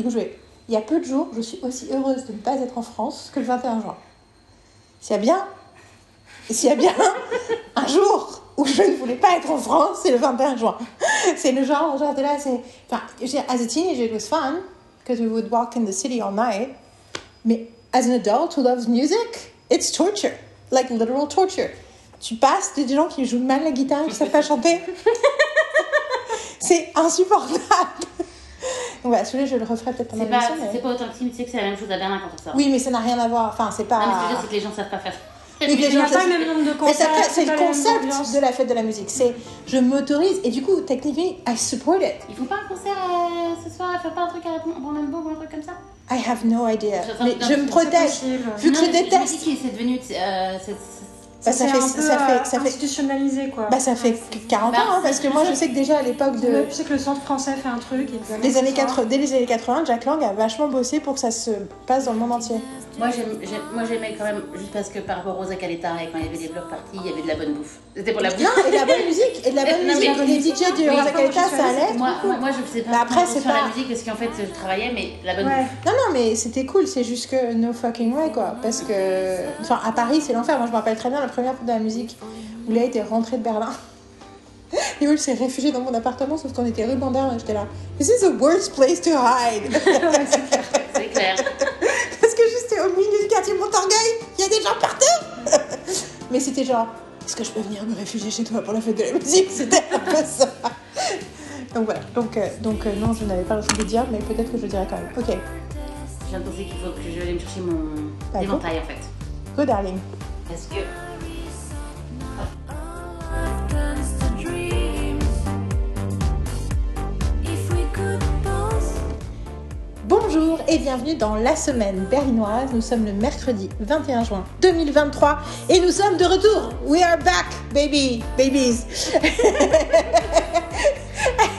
Du coup, je vais. Il y a peu de jours, je suis aussi heureuse de ne pas être en France que le 21 juin. S'il y a bien, s'il y a bien un jour où je ne voulais pas être en France, c'est le 21 juin. C'est le genre, genre de là, c'est. Enfin, as a teenager, it was fun because we would walk in the city all night. Mais as an adult who loves music, it's torture, like literal torture. Tu passes des gens qui jouent mal la guitare, qui savent pas chanter. c'est insupportable. Donc voilà, celui-là, je le referai peut-être pendant C'est pas, l'émission. mais- c'est pas authentique, mais tu sais que c'est la même chose à Berlin quand on sort. Oui, mais ça n'a rien à voir. Enfin, c'est pas. Non, mais ce que je veux dire, c'est que les gens savent pas faire. Que les Il n'y a gens- pas le même nombre de Mais ça- concerts. c'est le même concept de la fête de la musique. C'est je m'autorise et du coup, technically, I support it. Ils font pas un concert euh, ce soir, ils font pas un truc à Brandenburg ou un truc comme ça? I have no idea. Mais je me protège. Vu que Non, je mais déteste. que c'est devenu. Ça C'est fait, un peu ça fait, ça fait, institutionnalisé quoi. bah, ça fait 40 Bah, ans, hein, parce que moi, je sais que déjà à l'époque de. Je sais que le centre français fait un truc. et Les années ça. 80, dès les années 80, Jack Lang a vachement bossé pour que ça se passe dans le monde entier. Moi, j'aimais quand même, juste parce que par rapport aux Caleta et quand il y avait des blocs parties, il y avait de la bonne bouffe. C'était pour la bouffe. Non, et de la bonne musique, et de la bonne Non, mais- musique. Les DJ du Rosa ça allait. Moi, je faisais pas Mais après, c'est à la pas- musique parce qu'en fait, je travaillais, mais la bonne Ouais. bouffe. Non, non, mais c'était cool, c'est juste que no fucking way, quoi. Parce que. Enfin, à Paris, c'est l'enfer. Moi, je me rappelle très bien la première fois de la musique où Léa était rentrée de Berlin. Et où elle s'est réfugiée dans mon appartement, sauf qu'on était rue et j'étais là. This is the worst place to hide. C'est clair. Parce que juste au milieu du quartier Montorgueil, il y a des gens partout. Mais c'était genre, est-ce que je peux venir me réfugier chez toi pour la fête de la musique? C'était un peu ça. Donc voilà, donc, euh, donc euh, non, je n'avais pas le choix de dire, mais peut-être que je le dirai quand même. Ok, Je viens de penser qu'il faut que je aille me chercher mon éventail en fait. go darling. Parce que. Bonjour et bienvenue dans la semaine berlinoise. Nous sommes le mercredi 21 juin 2023 et nous sommes de retour. We are back, baby, babies.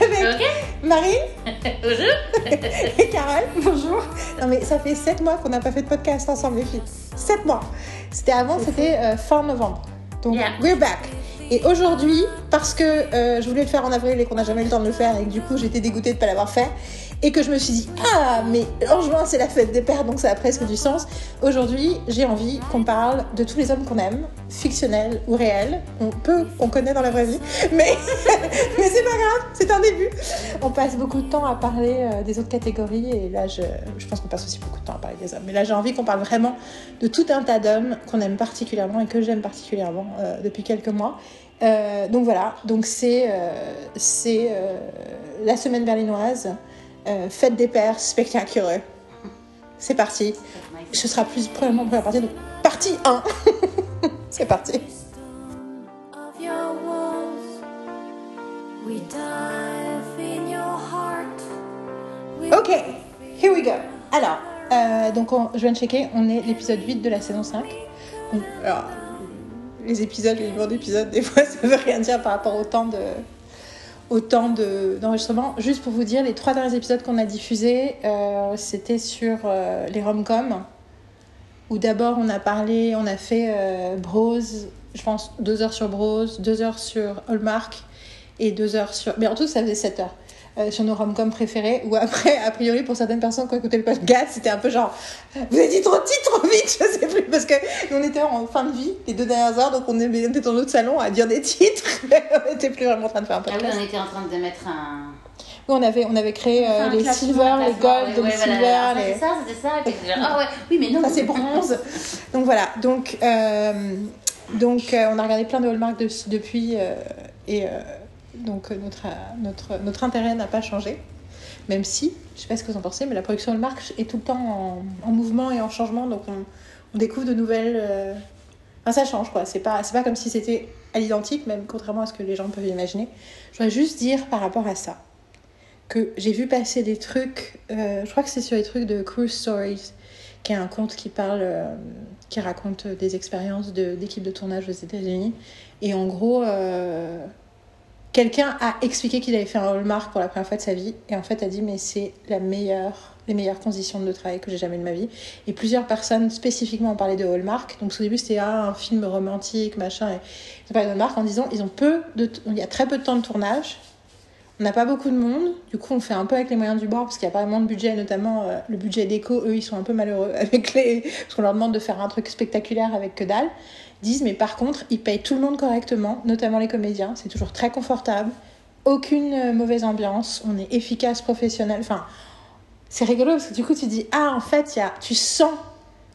Avec Ok Marine Bonjour et Carole. Bonjour. Non mais ça fait 7 mois qu'on n'a pas fait de podcast ensemble les filles. 7 mois. C'était avant, c'était euh, fin novembre. Donc Yeah. we're back. Et aujourd'hui, parce que euh, je voulais le faire en avril et qu'on n'a jamais eu le temps de le faire et que du coup j'étais dégoûtée de ne pas l'avoir fait et que je me suis dit ah mais en juin c'est la fête des pères donc ça a presque du sens. Aujourd'hui j'ai envie qu'on parle de tous les hommes qu'on aime, fictionnels ou réels, on peut, on connaît dans la vraie vie, mais mais c'est pas grave, c'est un début. On passe beaucoup de temps à parler euh, des autres catégories et là je, je pense qu'on passe aussi beaucoup de temps à parler des hommes. Mais là j'ai envie qu'on parle vraiment de tout un tas d'hommes qu'on aime particulièrement et que j'aime particulièrement euh, depuis quelques mois. Euh, donc voilà, donc c'est c'est la semaine berlinoise, euh, fête des pères spectaculaire. C'est parti. Ce sera plus probablement première partie, donc partie 1. c'est parti. Ok, here we go. Alors, euh, donc on- je viens de checker, on est l'épisode 8 de la saison 5. Donc, alors, les épisodes, les numéros d'épisodes, des fois ça veut rien dire par rapport au temps de au temps de- d'enregistrement. Juste pour vous dire, les trois derniers épisodes qu'on a diffusés, euh, c'était sur euh, les rom-coms. Où d'abord on a parlé, on a fait euh, Bros, je pense deux heures sur Bros, deux heures sur Hallmark et deux heures sur. Mais en tout, ça faisait 7 heures. Euh, sur nos rom-coms préférés, ou après, a priori, pour certaines personnes qui ont écouté le podcast, c'était un peu genre, vous avez dit trop de titres trop vite, je sais plus, parce que nous, on était en fin de vie, les deux dernières heures, donc on était dans notre salon à dire des titres, mais on n'était plus vraiment en train de faire un Ah oui, podcast. on était en train de mettre un. Oui, on avait, on avait créé euh, les silver, les gold, ouais, les ouais, silver, voilà. les... Ça, c'était ça. Genre, ah ouais, oui, mais non. Ça, c'est bronze. Donc voilà. Donc, euh, donc euh, on a regardé plein de Hallmark de- depuis. euh, et euh, donc, euh, notre, euh, notre, notre intérêt n'a pas changé. Même si, je sais pas ce que vous en pensez, mais la production Hallmark est tout le temps en, en mouvement et en changement. Donc, on, découvre de nouvelles. euh, Enfin, ça change quoi. C'est pas, pas comme si c'était à l'identique, même contrairement à ce que les gens peuvent imaginer. Je voudrais juste dire par rapport à ça que j'ai vu passer des trucs. euh, je crois que c'est sur les trucs de Cruise Stories qui est un conte qui parle, euh, qui raconte des expériences de- d'équipes de, tournage aux États-Unis. Et en gros, euh, quelqu'un a expliqué qu'il avait fait un hallmark pour la première fois de sa vie. Et en fait, a dit, mais c'est la meilleure, les meilleures conditions de travail que j'ai jamais de ma vie. Et plusieurs personnes spécifiquement ont parlé de hallmark. Donc au début, c'était ah, un film romantique, machin. Et ils ont parlé de hallmark en disant, ils ont peu de, il y a très peu de temps de tournage. On n'a pas beaucoup de monde, du coup on fait un peu avec les moyens du bord parce qu'il n'y a pas vraiment de budget, notamment euh, le budget d'éco, eux ils sont un peu malheureux avec les... parce qu'on leur demande de faire un truc spectaculaire avec que dalle. Disent mais par contre ils payent tout le monde correctement, notamment les comédiens, c'est toujours très confortable, aucune euh, mauvaise ambiance, on est efficace, professionnel, enfin c'est rigolo parce que du coup tu dis ah en fait y a... tu sens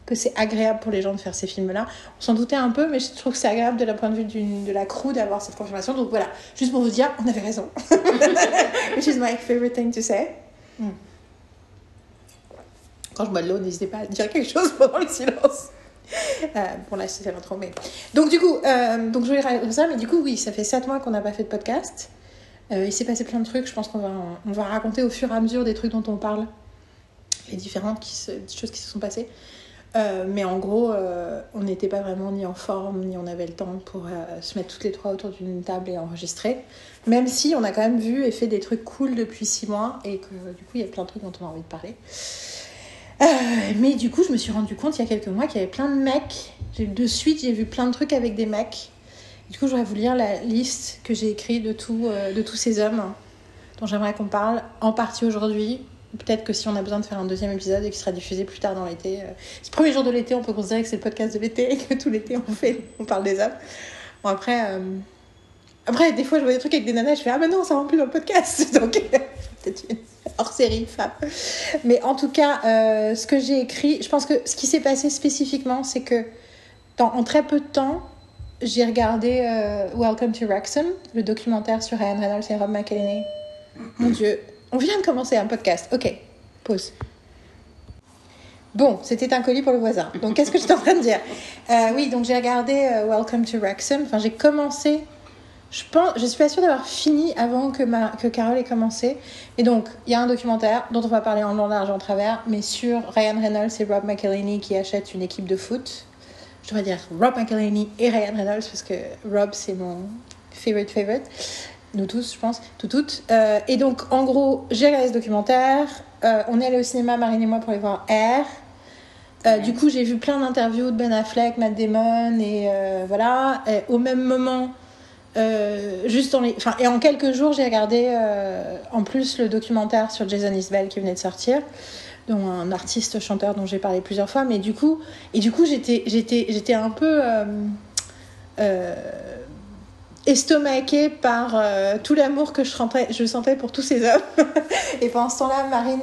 que c'est agréable pour les gens de faire ces films-là. On s'en doutait un peu, mais je trouve que c'est agréable de la point de vue de la crew d'avoir cette confirmation. Donc voilà, juste pour vous dire, on avait raison. Which is my favorite thing to say. Mm. Quand je bois de l'eau, n'hésitez pas à dire quelque chose pendant le silence. Bon là, pas trop, mais... Donc du coup, euh, donc je voulais raconter ça, mais du coup, oui, ça fait 7 mois qu'on n'a pas fait de podcast. Euh, il s'est passé plein de trucs, je pense qu'on va, on va raconter au fur et à mesure des trucs dont on parle, les différentes choses qui se sont passées. Euh, mais en gros, on n'était pas vraiment ni en forme, ni on avait le temps pour se mettre toutes les trois autour d'une table et enregistrer. Même si on a quand même vu et fait des trucs cool depuis six mois et que du coup, il y a plein de trucs dont on a envie de parler. Euh, mais du coup, je me suis rendu compte il y a quelques mois qu'il y avait plein de mecs. De suite, j'ai vu plein de trucs avec des mecs. Du coup, j'aurais vous lire la liste que j'ai écrite de, tout, euh, de tous ces hommes dont j'aimerais qu'on parle, en partie aujourd'hui. Peut-être que si on a besoin de faire un deuxième épisode et qui sera diffusé plus tard dans l'été. euh, ce premier jour de l'été, on peut considérer que c'est le podcast de l'été et que tout l'été on on parle des hommes. Bon, après, euh, après, des fois, je vois des trucs avec des nanas, je fais Ah, mais non, ça rentre plus dans le podcast. Donc, peut-être une hors série femme. Mais en tout cas, euh, ce que j'ai écrit, je pense que ce qui s'est passé spécifiquement, c'est que en très peu de temps, j'ai regardé euh, Welcome to Wrexham, le documentaire sur Ryan Reynolds et Rob McElhenney. Mon Dieu, on vient de commencer un podcast. Ok, pause. Bon, c'était un colis pour le voisin. Donc, qu'est-ce que j'étais en train de dire? Euh, Oui, donc j'ai regardé Welcome to Wrexham. Enfin, j'ai commencé. Je pense, je suis pas sûre d'avoir fini avant que, ma, que Carole ait commencé. Et donc, il y a un documentaire dont on va parler en long, large, en travers, mais sur Ryan Reynolds et Rob McElhenney qui achètent une équipe de foot. Je devrais dire Rob McElhenney et Ryan Reynolds parce que Rob, c'est mon favorite favorite. Nous tous, je pense, tout toutes. Euh, et donc, en gros, j'ai regardé ce documentaire. Euh, on est allé au cinéma, Marine et moi, pour aller voir Air. Euh, Du coup, j'ai vu plein d'interviews de Ben Affleck, Matt Damon, et voilà. Et au même moment, euh, juste les... enfin, et en quelques jours, j'ai regardé euh, en plus le documentaire sur Jason Isbell qui venait de sortir, dont un artiste chanteur dont j'ai parlé plusieurs fois. Mais du coup, et du coup, j'étais, j'étais, j'étais un peu euh, euh, par tout l'amour que je sentais, je sentais pour tous ces hommes. et pendant ce temps-là, Marine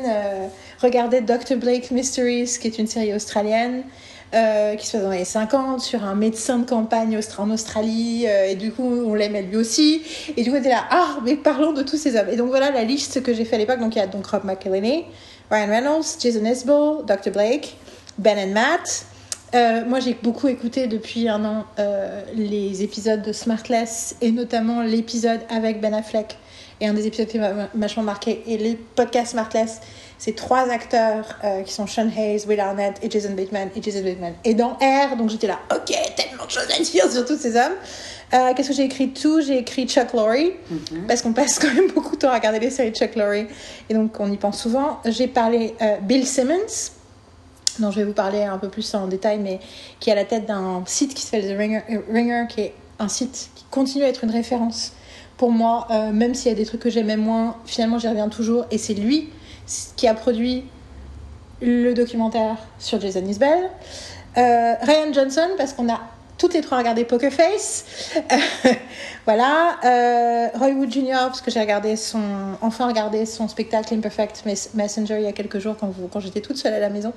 regardait Dr. Blake Mysteries, qui est une série australienne. Qui se passe dans les années 50 sur un médecin de campagne en Australie euh, et du coup on l'aimait lui aussi et du coup était là ah mais parlons de tous ces hommes et donc voilà la liste que j'ai fait à l'époque donc il y a donc Rob McElhenney Ryan Reynolds Jason Isbell Dr. Blake Ben and Matt euh, moi, j'ai beaucoup écouté depuis un an euh, les épisodes de Smartless et notamment l'épisode avec Ben Affleck. Et un des épisodes qui m'a vachement marqué. Et les podcasts Smartless, c'est trois acteurs euh, qui sont Sean Hayes, Will Arnett et Jason Bateman. Et Jason Bateman. Et dans Air, donc j'étais là, ok, tellement de choses à dire sur tous ces hommes. Euh, Qu'est-ce que j'ai écrit tout? J'ai écrit Chuck Lorre, parce qu'on passe quand même beaucoup de temps à regarder les séries de Chuck Lorre. Et donc on y pense souvent. J'ai parlé euh, Bill Simmons dont je vais vous parler un peu plus en détail, mais qui est à la tête d'un site qui s'appelle The Ringer, euh, Ringer, qui est un site qui continue à être une référence pour moi, euh, même s'il y a des trucs que j'aimais moins, finalement j'y reviens toujours, et c'est lui qui a produit le documentaire sur Jason Isbell. Euh, Ryan Johnson, parce qu'on a toutes les trois regardé Poker Face. Voilà. Euh, Roy Wood Jr., parce que j'ai regardé son, enfin regardé son spectacle Imperfect Mes- Messenger il y a quelques jours quand, j'étais toute seule à la maison.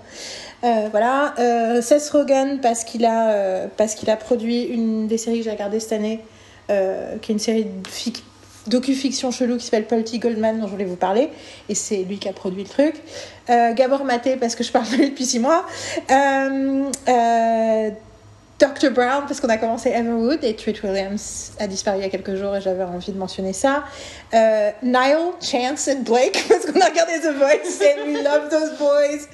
Euh, voilà. Seth Rogen, parce qu'il a, parce qu'il a produit une des séries que j'ai regardées cette année, qui est une série de fic- docu-fiction chelou qui s'appelle Polty Goldman dont je voulais vous parler et c'est lui qui a produit le truc. Euh, Gabor Maté parce que je parle de lui depuis six mois. Euh, euh, Dr. Brown parce qu'on a commencé Everwood et Treat Williams a disparu il y a quelques jours et j'avais envie de mentionner ça. Euh, Niall, Chance and Blake parce qu'on a regardé The Voice and we love those boys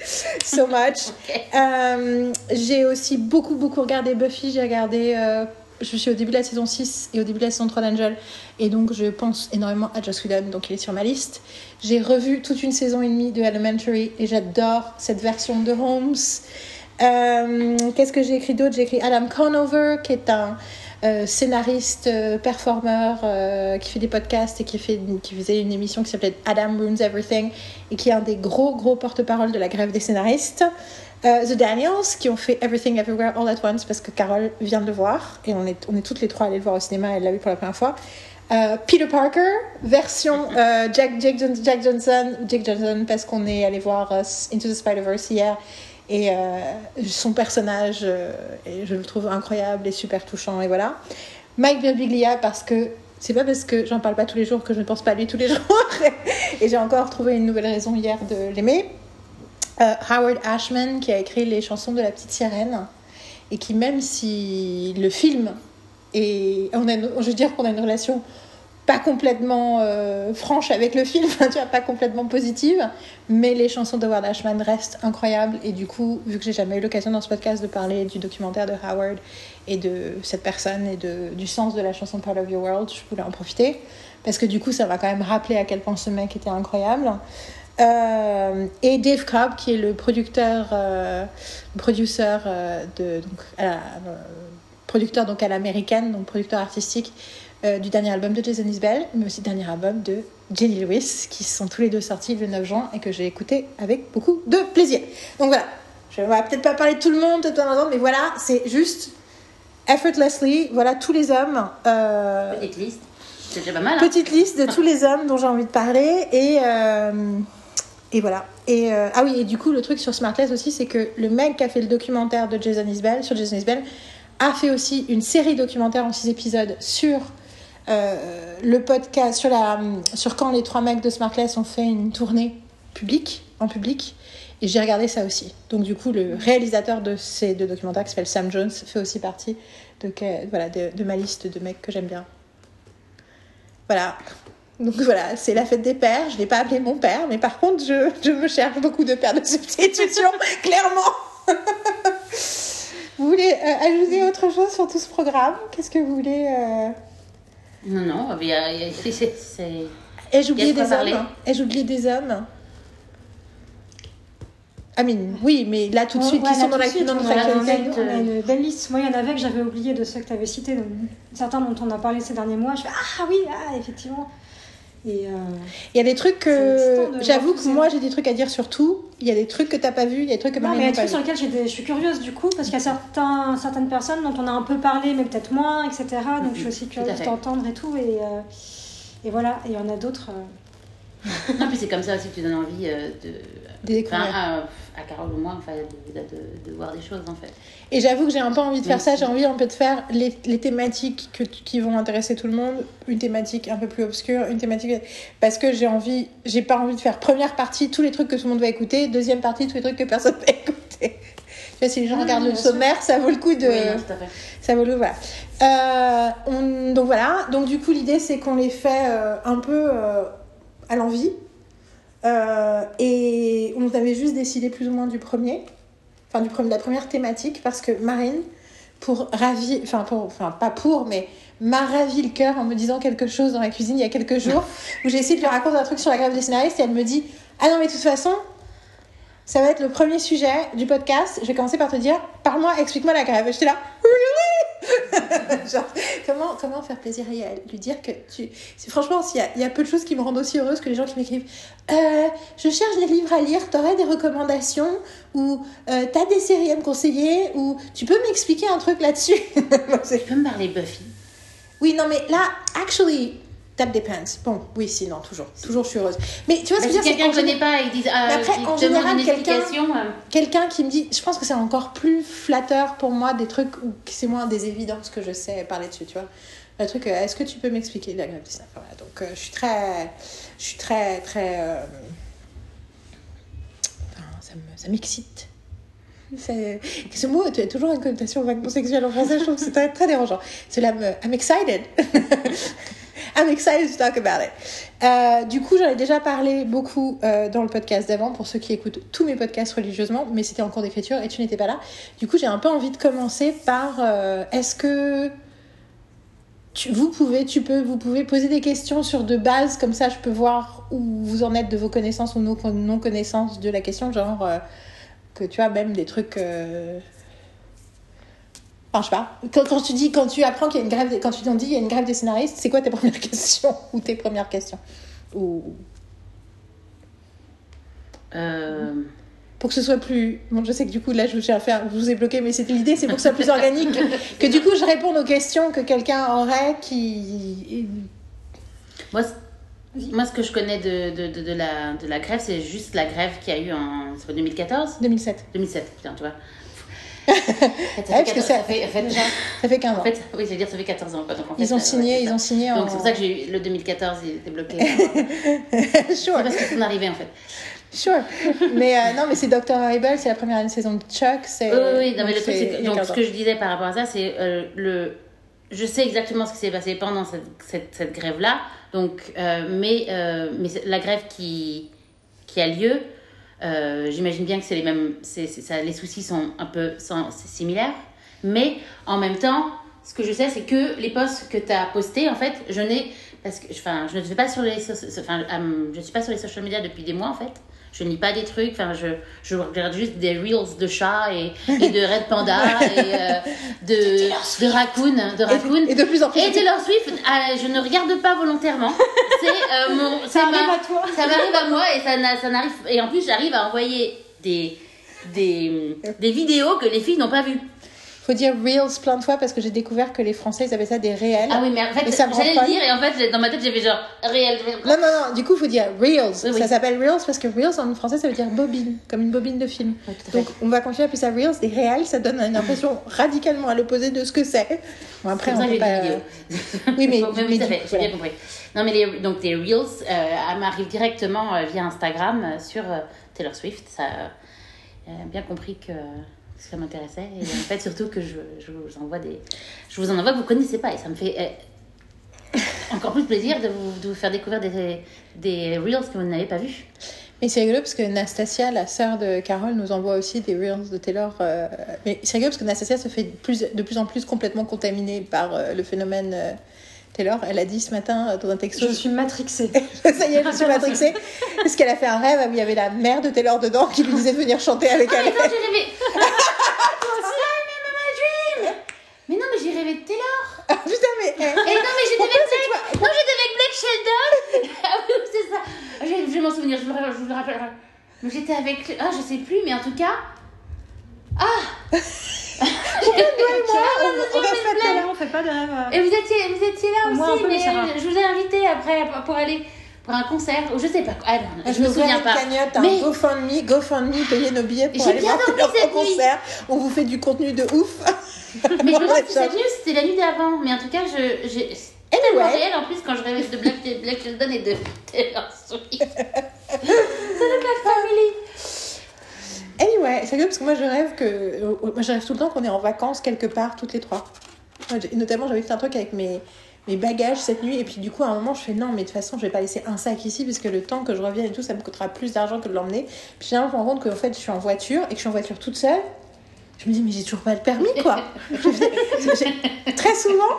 so much. Euh, j'ai aussi beaucoup beaucoup regardé Buffy j'ai regardé euh, je suis au début de la saison 6 et au début de la saison 3 d'Angel. Et donc je pense énormément à Joss Whedon donc il est sur ma liste. J'ai revu toute une saison et demie de Elementary et j'adore cette version de Holmes. Euh, qu'est-ce que j'ai écrit d'autre? J'ai écrit Adam Conover qui est un euh, scénariste, euh, performeur, euh, qui fait des podcasts et qui, qui faisait une émission qui s'appelait Adam Ruins Everything et qui est un des gros, gros porte-parole de la grève des scénaristes. Euh, The Daniels, qui ont fait Everything Everywhere All at Once parce que Carole vient de le voir et on est, on est toutes les trois allées le voir au cinéma, elle l'a vu pour la première fois. Euh, Peter Parker, version euh, Jack, Jack, Johnson, Jack Johnson parce qu'on est allé voir Into the Spider-Verse hier et son personnage, je le trouve incroyable et super touchant et voilà. Mike Birbiglia parce que c'est pas parce que j'en parle pas tous les jours que je ne pense pas à lui tous les jours et j'ai encore trouvé une nouvelle raison hier de l'aimer. Euh, Howard Ashman qui a écrit les chansons de la petite sirène et qui même si le film et on a je veux dire qu'on a une relation pas complètement euh, franche avec le film, tu pas complètement positive, mais les chansons de Howard Ashman restent incroyables et du coup, vu que j'ai jamais eu l'occasion dans ce podcast de parler du documentaire de Howard et de cette personne et de, du sens de la chanson Part of Your World, je voulais en profiter parce que du coup, ça m'a quand même rappelé à quel point ce mec était incroyable. Euh, et Dave Cobb, qui est le producteur, euh, producteur euh, de donc à la- euh, producteur donc à l'américaine, donc producteur artistique du dernier album de Jason Isbell, mais aussi dernier album de Jenny Lewis, qui sont tous les deux sortis le 9 juin et que j'ai écouté avec beaucoup de plaisir. Donc voilà, je ne vais peut-être pas parler de tout le monde, peut-être pas mais voilà, c'est juste effortlessly, voilà tous les hommes. Petite liste. C'est déjà pas mal. Hein. Petite liste de tous les hommes dont j'ai envie de parler et euh, et voilà. Euh, ah oui et du coup le truc sur Smartless aussi c'est que le mec qui a fait le documentaire de Jason Isbell sur Jason Isbell a fait aussi une série documentaire en six épisodes sur euh, le podcast sur quand les trois mecs de Smartless ont fait une tournée publique en public et j'ai regardé ça aussi. Donc du coup le réalisateur de ces deux documentaires qui s'appelle Sam Jones fait aussi partie de voilà de ma liste de mecs que j'aime bien. Voilà. Donc voilà, c'est la fête des pères. Je ne l'ai pas appelé mon père, mais par contre, je, je me cherche beaucoup de pères de substitution, clairement. vous voulez euh, ajouter autre chose sur tout ce programme? Qu'est-ce que vous voulez euh... Non, non, c'est- Ai-je oublié des hommes? Ai-je oublié des hommes? Amine, oui, mais là tout de suite, ouais, qui sont dans, la, suite, dans on a, une, on a une belle liste. Moi, il y en avait que j'avais oublié de ceux que tu avais cités. Donc, certains dont on a parlé ces derniers mois. Je fais Ah oui, ah, effectivement. Et euh, Il y a des trucs que. de J'avoue que moi, j'ai des trucs à dire sur tout. Il y a des trucs que t'as pas vu, il y a des trucs que non, Marie mais il y a des trucs sur lesquels des- je suis curieuse du coup, parce qu'il y a certains, certaines personnes dont on a un peu parlé, mais peut-être moins, etc. Donc je suis aussi Tout à curieuse fait. d'entendre et tout. Et, euh, et voilà, et il y en a d'autres. euh, Non, puis c'est comme ça aussi que tu donnes envie euh, de. Découvertes. à, à Carole ou moi, enfin, de, de- de voir des choses en fait. Et j'avoue que j'ai un peu envie de faire Merci. ça, j'ai envie un peu de faire les, les thématiques que, qui vont intéresser tout le monde, une thématique un peu plus obscure, une thématique parce que j'ai envie, j'ai pas envie de faire première partie tous les trucs que tout le monde va écouter, deuxième partie tous les trucs que personne va écouter. Tu vois, si les gens Ah, regardent le sûr. sommaire, ça vaut le coup de, Oui, non, ça vaut le voilà. Euh, on- donc voilà, donc du coup l'idée c'est qu'on les fait euh, un peu à l'envie. Euh, et on avait juste décidé plus ou moins du premier, enfin du premier, de la première thématique, parce que Marine, pour ravir, enfin, pour, enfin pas pour, mais m'a ravi le cœur en me disant quelque chose dans la cuisine il y a quelques jours, où j'ai essayé de lui raconter un truc sur la grève des scénaristes et elle me dit Ah non, mais de toute façon, ça va être le premier sujet du podcast. Je vais commencer par te dire Parle-moi, explique-moi la grève. J'étais là Really Genre, comment, comment faire plaisir à Yael Lui dire que tu. Franchement, s'il y a- il y, a peu de choses qui me rendent aussi heureuse que les gens qui m'écrivent Euh, Je cherche des livres à lire, t'aurais des recommandations Ou euh, t'as des séries à me conseiller Ou tu peux m'expliquer un truc là-dessus Tu peux me parler Buffy Oui, non, mais là, actually, that depends. Bon, oui, si, non, toujours. Toujours, je suis heureuse. Mais tu vois ce que je veux dire quelqu'un ne qu'en connaît pas dit ah, Mais après, en général, quelqu'un- euh, quelqu'un qui me dit, je pense que c'est encore plus flatteur pour moi des trucs où c'est moins des évidences que je sais parler dessus, tu vois. Le truc, euh, est-ce que tu peux m'expliquer la grève du Voilà, Donc, euh, je suis très, je suis très, très, euh, enfin, ça me, ça m'excite. Ce mot, tu as toujours une connotation vaguement sexuelle en français, je trouve que c'est très, très dérangeant. Cela me, I'm excited. I'm excited to talk about it. Euh, du coup, j'en ai déjà parlé beaucoup euh, dans le podcast d'avant pour ceux qui écoutent tous mes podcasts religieusement, mais c'était en cours d'écriture et tu n'étais pas là. Du coup, j'ai un peu envie de commencer par euh, est-ce que tu, vous pouvez, tu peux, vous pouvez poser des questions sur de base comme ça, je peux voir où vous en êtes de vos connaissances ou non, non connaissances de la question, genre euh, que tu as même des trucs. Enfin, je sais pas. Quand, quand tu dis, quand tu apprends qu'il y a une grève, des- quand tu t'en dis il y a une grève des scénaristes, c'est quoi tes premières questions ou tes premières questions ou Euh, pour que ce soit plus. Bon, je sais que du coup là, je, vous ai bloqué, mais c'était l'idée, c'est pour que ce soit plus organique, que du coup je réponde aux questions que quelqu'un aurait qui. moi, moi, ce que je connais de, de, de, de la, de la grève, c'est juste la grève qu'il y a eu en c'est pas 2014 2007. 2007, putain, tu vois. Ça, fait parce que 14 ça- ça fait, en fait, Ça fait 15 ans. en fait, oui, veux dire, ça fait 14 ans. quoi. Donc, en fait, ils ont signé, ouais, c'est ils ont signé en. Donc c'est pour ça que j'ai eu le 2014, il était bloqué. c'est sure, parce que c'est arrivé en fait. sure. Mais euh, non, mais c'est Dr. Horrible, c'est la première saison de Chuck. C'est, Oui, oui, oui. Non, mais le truc, c'est donc, 15 ce que je disais par rapport à ça, c'est euh, le. Je sais exactement ce qui s'est passé pendant cette, cette, cette grève-là. Donc, euh, mais, euh, mais c'est- la grève qui, qui a lieu, euh, j'imagine bien que c'est les mêmes. les soucis sont un peu similaires. Mais en même temps, ce que je sais, c'est que les posts que tu as postés, en fait, je n'ai. Parce que enfin, je ne fais pas sur les. Enfin, euh, je suis pas sur les social media depuis des mois, en fait. Je ne lis pas des trucs, enfin, je, je regarde juste des reels de chats et, et de Red Panda et euh, de, de Raccoon. De Raccoon. Et de plus en plus. Et Taylor Swift, euh, je ne regarde pas volontairement. C'est euh, mon. Ça c'est arrive ma- à toi. Ça m'arrive à moi et ça, ça n'arrive. Et en plus, j'arrive à envoyer des, des, des vidéos que les filles n'ont pas vues. Faut dire Reels plein de fois parce que j'ai découvert que les Français ils appellent ça des réels. Ah oui, mais en fait, j'allais le dire et en fait, dans ma tête, j'avais genre réel. Non, non, non, du coup, faut dire Reels. Oui, oui. Ça s'appelle Reels parce que Reels en français ça veut dire bobine, comme une bobine de film. Donc on va continuer à appeler ça Reels et réel, ça donne une impression radicalement à l'opposé de ce que c'est. Bon, après, on ça peut pas. des. Oui, mais- mais oui, tout à fait, j'ai bien compris. Non, mais les, donc les Reels, euh, elles m'arrivent directement euh, via Instagram euh, sur euh, Taylor Swift. Ça, bien compris que ça m'intéressait. Et en fait, surtout que je, je vous envoie des. Je vous en envoie que vous connaissez pas. Et ça me fait euh, encore plus plaisir de vous, de vous faire découvrir des, des Reels que vous n'avez pas vus. Mais c'est rigolo parce que Nastasia, la sœur de Carole, nous envoie aussi des Reels de Taylor. euh, Mais c'est rigolo parce que Nastasia se fait plus, de plus en plus complètement contaminée par euh, le phénomène euh, Taylor. Elle a dit ce matin euh, dans un texto Je suis matrixée. Ça y est, je suis matrixée. Parce qu'elle a fait un rêve où il y avait la mère de Taylor dedans qui lui disait de venir chanter avec Ah, elle. mais non, j'ai rêvé. Toi aussi, ah, mais Mama Dream. Mais non, mais j'ai rêvé de Taylor. Ah, putain, mais. eh, Et non, mais j'étais avec c'est Blake. Non, j'étais avec Blake Sheldon. ah oui, c'est ça. Je, vais- je vais m'en souvenir, je me, rappelle- je me rappelle. Mais j'étais avec. Ah, je sais plus, mais en tout cas. Ah on, on reste pas Là, Taylor. on fait pas de rêve. euh. Et vous étiez, vous étiez là Moi, aussi, mais je vous ai invité après pour aller pour un concert. Ou je sais pas. Ah, non, je Je me souviens pas. cagnotte, un Mais- GoFundMe, GoFundMe, payer nos billets pour J'ai aller bien voir nuit. concert. On vous fait du contenu de ouf. Mais je me demande si cette nuit c'était la nuit d'avant. Mais en tout cas, je. j'ai- Anyway. réel en plus quand je rêvais de Black, Black Sheldon et de Taylor Swift. C'est le Black Family. Anyway, c'est rigolo parce que moi je rêve que. euh, Moi je rêve tout le temps qu'on est en vacances quelque part, toutes les trois. Notamment, j'avais fait un truc avec mes, mes bagages cette nuit, et puis du coup, à un moment, je fais non, mais de toute façon, je vais pas laisser un sac ici, parce que le temps que je revienne et tout, ça me coûtera plus d'argent que de l'emmener. Puis finalement, je me rends compte qu'en fait, je suis en voiture, et que je suis en voiture toute seule. Je me dis, mais j'ai toujours pas le permis, quoi. Très souvent,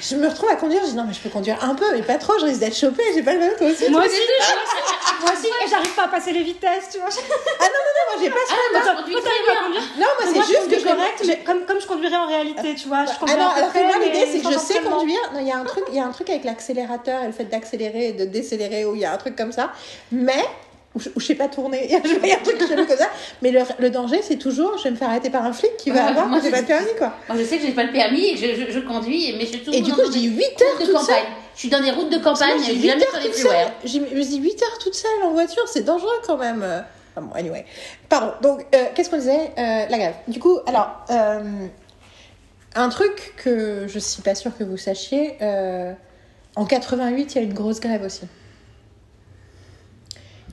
je me retrouve à conduire, je dis non, mais je peux conduire un peu, mais pas trop, je risque d'être chopée, j'ai pas le permis, toi aussi. Moi aussi, moi aussi, et j'arrive pas à passer les vitesses, tu vois. Ah non, non, non, moi j'ai pas ce Ah, moi, t'arrives à bien. conduire? Non, moi, c'est juste que je- correct, mais comme, comme je conduirais en réalité, tu vois. Je Ah non, à peu alors que moi l'idée c'est que je sais conduire. Non, il y a un truc, il y a un truc avec l'accélérateur et le fait d'accélérer et de décélérer ou il y a un truc comme ça. Mais ou je, ou je sais pas tourner, y a un truc comme ça. Mais le, le danger c'est toujours je vais me faire arrêter par un flic qui va Ouais, avoir moi, que j'ai pas de permis quoi. Moi, je sais que j'ai pas le permis je, je, je conduis, mais je suis toujours Et du coup je dis 8 routes heures de toute campagne. seule. Je suis dans des routes de campagne, je suis jamais 8 sur heures les freeways. Je me dis 8 heures toute seule en voiture, c'est dangereux quand même. Enfin bon, anyway. Pardon, donc euh, qu'est-ce qu'on disait Euh, La grève. Du coup, alors, euh, un truc que je suis pas sûre que vous sachiez, en 88, il y a eu une grosse grève aussi.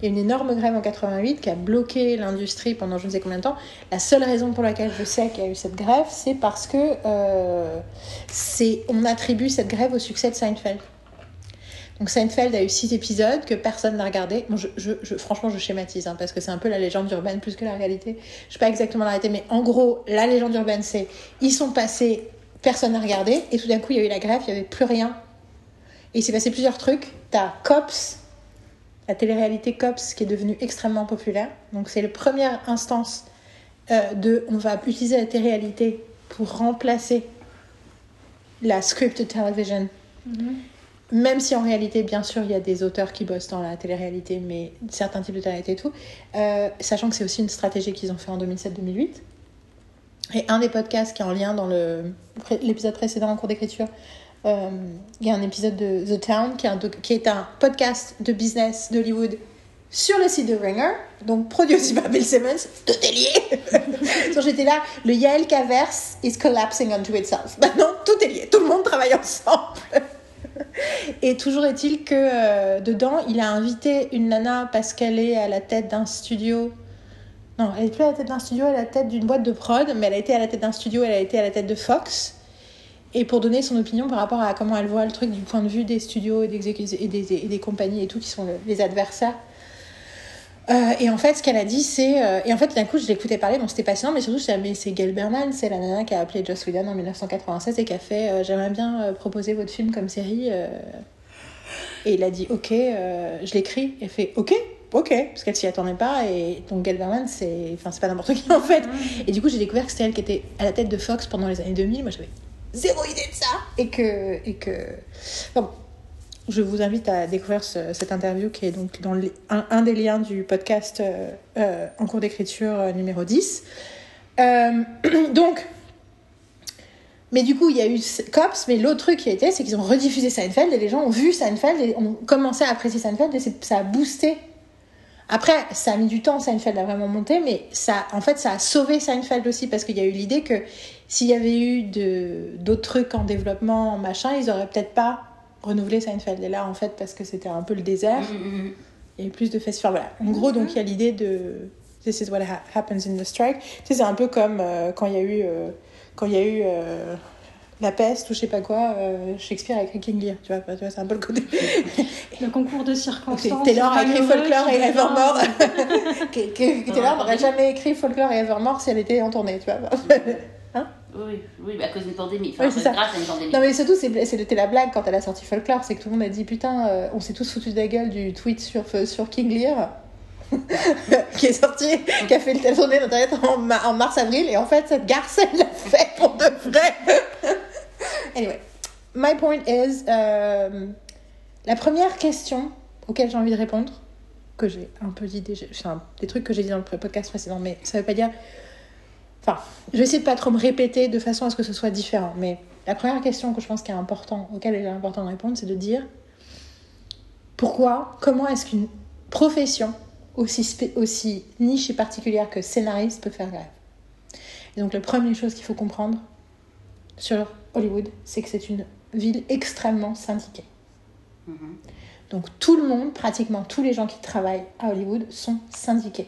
Il y a une énorme grève en 88 qui a bloqué l'industrie pendant je ne sais combien de temps. La seule raison pour laquelle je sais qu'il y a eu cette grève, c'est parce que euh, c'est, on attribue cette grève au succès de Seinfeld. Donc Seinfeld a eu six épisodes que personne n'a regardé. Bon, je, franchement, je schématise hein, parce que c'est un peu la légende urbaine plus que la réalité. Je sais pas exactement la réalité, mais en gros, la légende urbaine, c'est ils sont passés, personne n'a regardé, et tout d'un coup, il y a eu la grève, il y avait plus rien. Et il s'est passé plusieurs trucs. T'as Cops, la télé-réalité Cops, qui est devenue extrêmement populaire. Donc c'est la première instance euh, de on va utiliser la télé-réalité pour remplacer la scripted television. Mhm. Même si en réalité, bien sûr, il y a des auteurs qui bossent dans la télé-réalité, mais certains types de télé-réalité et tout, euh, sachant que c'est aussi une stratégie qu'ils ont fait en 2007-2008. Et un des podcasts qui est en lien dans l'épisode précédent en cours d'écriture, euh, il y a un épisode de The Town qui est un, podcast de business d'Hollywood sur le site de Ringer, donc produit aussi par Bill Simmons, tout est lié. J'étais là, le Yael Caverse is collapsing onto itself. Maintenant, tout est lié, tout le monde travaille ensemble. Et toujours est-il que euh, dedans, il a invité une nana parce qu'elle est à la tête d'un studio. Non, elle est plus à la tête d'un studio, elle est à la tête d'une boîte de prod, mais elle a été à la tête d'un studio, elle a été à la tête de Fox. Et pour donner son opinion par rapport à comment elle voit le truc du point de vue des studios et, des, et des compagnies et tout, qui sont le- les adversaires. Euh, et en fait, ce qu'elle a dit, c'est. euh, et en fait, d'un coup, je l'écoutais parler, bon, c'était passionnant, mais surtout, je disais, mais c'est Gail Berman, c'est la nana qui a appelé Joss Whedon en 1996 et qui a fait euh, J'aimerais bien proposer votre film comme série. Et il a dit Ok, je l'écris. Et fait Ok, ok, parce qu'elle s'y attendait pas. Et donc, Gail Berman, c'est enfin, c'est pas n'importe qui en fait. Et du coup, j'ai découvert que c'était elle qui était à la tête de Fox pendant les années 2000. Moi, j'avais zéro idée de ça. Et que. Et que... Bon, je vous invite à découvrir ce- cette interview qui est donc dans un, des liens du podcast euh, euh, en cours d'écriture euh, numéro 10. Euh, donc, mais du coup, il y a eu Cops, mais l'autre truc qui a été, c'est qu'ils ont rediffusé Seinfeld et les gens ont vu Seinfeld et ont commencé à apprécier Seinfeld et ça a boosté. Après, ça a mis du temps, Seinfeld a vraiment monté, mais ça, en fait, ça a sauvé Seinfeld aussi parce qu'il y a eu l'idée que s'il y avait eu d'autres trucs en développement, machin, ils auraient peut-être pas renouvelé Seinfeld. Et là, en fait, parce que c'était un peu le désert, Mhm. il y a eu plus de festivals. Voilà. En gros, donc, il y a l'idée de This is what ha- happens in the strike. Tu sais, c'est un peu comme euh, quand il y a eu, euh, quand il y a eu euh, la peste ou je sais pas quoi, euh, Shakespeare a écrit King Lear. Tu vois, tu vois c'est un peu le côté. Le concours de circonstances. Taylor a écrit Folklore et Evermore. que, que- que Taylor n'aurait jamais écrit Folklore et Evermore si elle était en tournée, tu vois. Oui, oui, à cause d'une pandémie. Enfin, Oui, c'est ça. grâce à une pandémie. Non mais surtout c'est- c'était la blague quand elle a sorti Folklore, c'est que tout le monde a dit putain, euh, on s'est tous foutus de la gueule du tweet sur, sur King Lear qui est sorti, qui a fait le tournée d'internet en, en mars-avril et en fait cette garce elle l'a fait pour de vrai. anyway, my point is euh, la première question auquel j'ai envie de répondre que j'ai un peu dit enfin, des trucs que j'ai dit dans le podcast précédent, mais ça veut pas dire Enfin, je vais essayer de pas trop me répéter de façon à ce que ce soit différent. Mais la première question que je pense qu'il est important, auquel il est important de répondre, c'est de dire pourquoi, comment est-ce qu'une profession aussi, aussi niche et particulière que scénariste peut faire grève? Et donc, la première chose qu'il faut comprendre sur Hollywood, c'est que c'est une ville extrêmement syndiquée. Mhm. Donc tout le monde, pratiquement tous les gens qui travaillent à Hollywood sont syndiqués.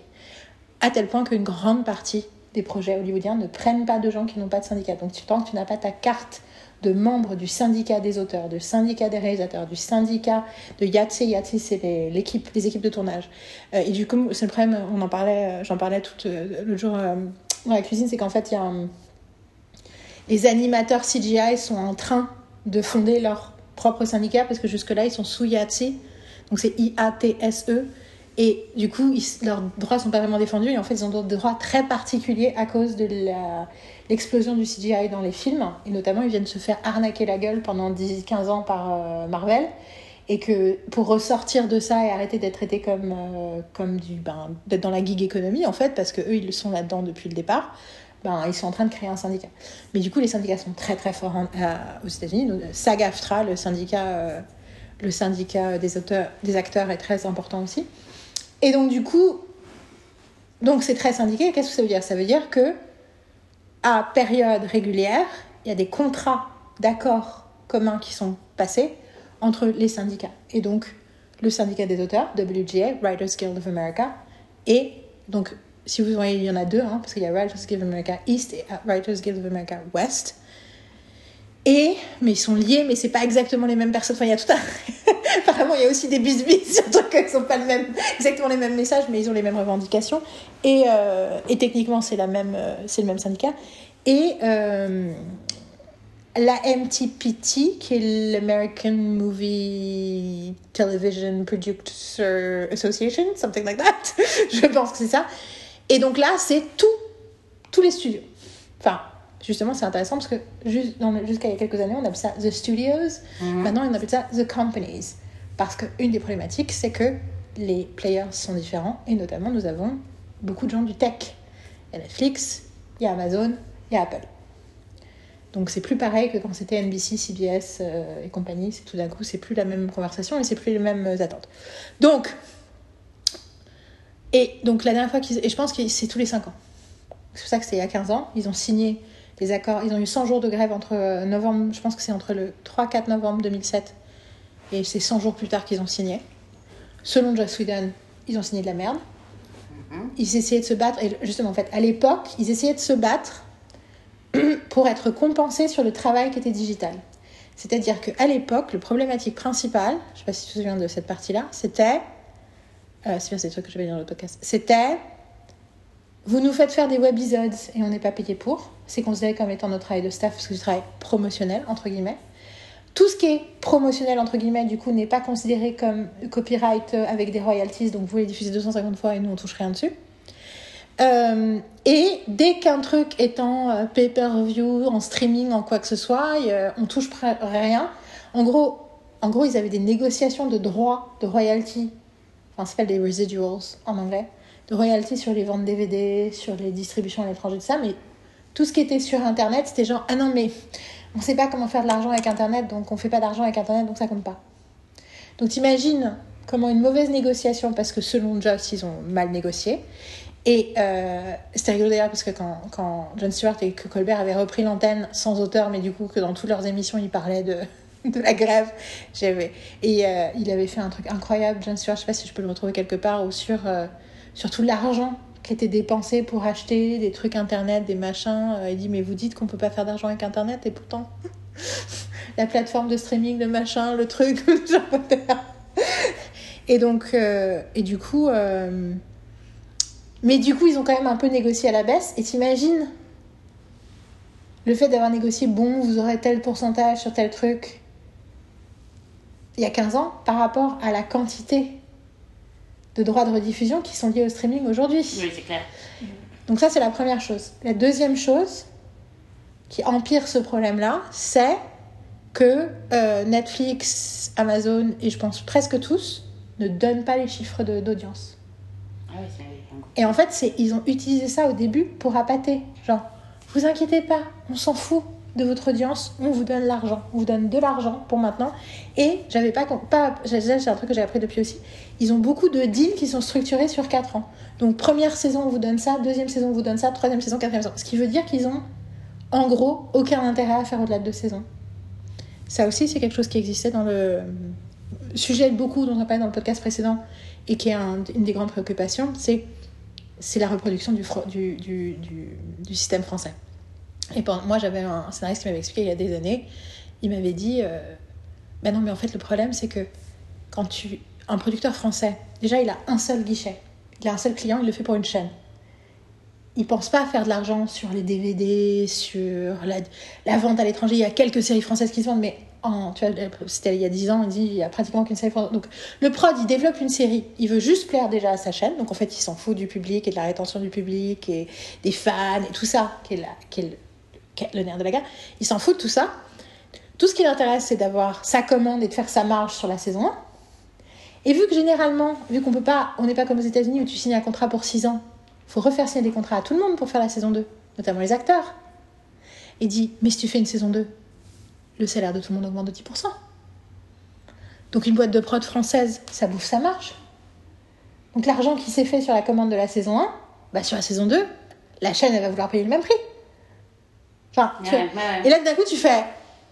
À tel point qu'une grande partie des projets hollywoodiens ne prennent pas de gens qui n'ont pas de syndicat. Donc tu- tant que tu n'as pas ta carte de membre du syndicat des auteurs, du syndicat des réalisateurs, du syndicat de YATSE, YATSE c'est les, l'équipe, les équipes de tournage. Euh, et du coup, c'est le problème, on en parlait, euh, j'en parlais tout euh, le jour euh, dans la cuisine, c'est qu'en fait, il y a un- les animateurs CGI sont en train de fonder leur propre syndicat parce que jusque-là, ils sont sous IATSE. Donc c'est I-A-T-S-E. Et du coup, leurs droits sont pas vraiment défendus. Et en fait, ils ont des droits très particuliers à cause de l'explosion du CGI dans les films. Et notamment, ils viennent se faire arnaquer la gueule pendant 10-15 ans par euh, Marvel. Et que pour ressortir de ça et arrêter d'être traités comme, euh, comme du. Ben, d'être dans la gig économie, en fait, parce que eux, ils sont là-dedans depuis le départ, ben, ils sont en train de créer un syndicat. Mais du coup, les syndicats sont très très forts à- aux États-Unis. Donc, SAG-AFTRA, le syndicat, euh, le syndicat des, auteurs, des acteurs, est très important aussi. Et donc, du coup, donc c'est très syndiqué. Qu'est-ce que ça veut dire? Ça veut dire que à période régulière, il y a des contrats d'accords communs qui sont passés entre les syndicats. Et donc, le syndicat des auteurs, WGA, Writers Guild of America, et donc, si vous voyez, il y en a deux, hein, parce qu'il y a Writers Guild of America East et Writers Guild of America West. Et, mais ils sont liés, mais c'est pas exactement les mêmes personnes. Enfin, il y a tout un. Apparemment, il y a aussi des bisbis sur trucs qui sont pas le même, exactement les mêmes messages, mais ils ont les mêmes revendications. Et, euh, et techniquement, c'est la euh, le même syndicat. Et euh, la MTPT, qui est l'American Movie Television Producer Association, something like that. Je pense que c'est ça. Et donc là, c'est tout, tous les studios. Enfin, justement, c'est intéressant parce que jusqu'à il y a quelques années, on appelait ça The Studios. Mhm. Maintenant, on appelle ça The Companies. Parce qu'une des problématiques, c'est que les players sont différents. Et notamment, nous avons beaucoup de gens du tech. Il y a Netflix, il y a Amazon, il y a Apple. Donc c'est plus pareil que quand c'était NBC, CBS euh, et compagnie. Tout d'un coup, c'est plus la même conversation et c'est plus les mêmes attentes. Donc, et donc la dernière fois qu'ils. Et je pense que c'est tous les 5 ans. C'est pour ça que c'était il y a 15 ans. Ils ont signé les accords. Ils ont eu 100 jours de grève entre euh, novembre, je pense que c'est entre le 3-4 novembre 2007 et c'est 100 jours plus tard qu'ils ont signé. Selon Joss Whedon, ils ont signé de la merde. Ils essayaient de se battre. Et justement, en fait, à l'époque, ils essayaient de se battre pour être compensés sur le travail qui était digital. C'est-à-dire qu'à l'époque, le problématique principal, je ne sais pas si tu te souviens de cette partie-là, c'était. Euh, c'est bien, c'est le que je vais dire dans le podcast. C'était. Vous nous faites faire des webisodes et on n'est pas payé pour. C'est considéré comme étant notre travail de staff parce que c'est du travail promotionnel, entre guillemets. Tout ce qui est promotionnel, entre guillemets, du coup, n'est pas considéré comme copyright euh, avec des royalties. Donc, vous les diffusez 250 fois et nous, on touche rien dessus. Euh, et dès qu'un truc est en euh, pay-per-view, en streaming, en quoi que ce soit, y, euh, on touche rien. En gros, en gros, ils avaient des négociations de droits, de royalties. Enfin, ça s'appelle des residuals en anglais. De royalties sur les ventes DVD, sur les distributions à l'étranger, de ça. Mais tout ce qui était sur Internet, c'était genre, ah non, mais on sait pas comment faire de l'argent avec Internet, donc on fait pas d'argent avec Internet, donc ça compte pas. Donc t'imagines comment une mauvaise négociation, parce que selon Joss, ils ont mal négocié. Et euh, c'était rigolo d'ailleurs, parce que quand, quand Jon Stewart et que Colbert avaient repris l'antenne sans auteur, mais du coup que dans toutes leurs émissions, ils parlaient de, de la grève, j'avais... Et euh, il avait fait un truc incroyable, Jon Stewart, je sais pas si je peux le retrouver quelque part, ou sur, euh, sur tout l'argent qui était dépensé pour acheter des trucs internet, des machins. Euh, il dit, mais vous dites qu'on peut pas faire d'argent avec internet, et pourtant, la plateforme de streaming, le machin, le truc, Et donc, et du coup... mais du coup, ils ont quand même un peu négocié à la baisse. Et t'imagines le fait d'avoir négocié, bon, vous aurez tel pourcentage sur tel truc, il y a 15 ans, par rapport à la quantité de droits de rediffusion qui sont liés au streaming aujourd'hui. Oui, c'est clair. Donc ça, c'est la première chose. La deuxième chose qui empire ce problème-là, c'est que euh, Netflix, Amazon et je pense presque tous ne donnent pas les chiffres d'audience. Ah oui, Et en fait, ils ont utilisé ça au début pour appâter. Genre, vous inquiétez pas, on s'en fout de votre audience, on vous donne l'argent, on vous donne de l'argent pour maintenant. Et j'avais pas, pas c'est un truc que j'ai appris depuis aussi. Ils ont beaucoup de deals qui sont structurés sur 4 ans. Donc première saison on vous donne ça, deuxième saison on vous donne ça, troisième saison, quatrième saison. Ce qui veut dire qu'ils ont en gros aucun intérêt à faire au-delà de deux saisons. Ça aussi c'est quelque chose qui existait dans le sujet beaucoup dont on a parlé dans le podcast précédent et qui est un- une des grandes préoccupations, c'est c'est la reproduction du, du, du système français. Et moi, j'avais un scénariste qui m'avait expliqué il y a des années, il m'avait dit, euh, ben non, mais en fait, le problème, c'est que quand tu... Un producteur français, déjà, il a un seul guichet. Il a un seul client, il le fait pour une chaîne. Il pense pas à faire de l'argent sur les DVD, sur la, vente à l'étranger. Il y a quelques séries françaises qui se vendent, mais tu vois, c'était il y a 10 ans, il dit il y a pratiquement qu'une série française. Donc le prod, il développe une série. Il veut juste plaire déjà à sa chaîne. Donc en fait, il s'en fout du public et de la rétention du public et des fans et tout ça, qui est, la, le, nerf de la guerre. Il s'en fout de tout ça. Tout ce qui l'intéresse, c'est d'avoir sa commande et de faire sa marge sur la saison 1. Et vu que généralement, vu qu'on peut pas, on n'est pas comme aux États-Unis où tu signes un contrat pour 6 ans, faut refaire signer des contrats à tout le monde pour faire la saison 2, notamment les acteurs. Et dit, mais si tu fais une saison 2, le salaire de tout le monde augmente de 10%. Donc une boîte de prod française, ça bouffe sa marge. Donc l'argent qui s'est fait sur la commande de la saison 1, bah sur la saison 2, la chaîne elle va vouloir payer le même prix. Enfin, tu Ouais, vois. ouais, ouais. Et là d'un coup tu fais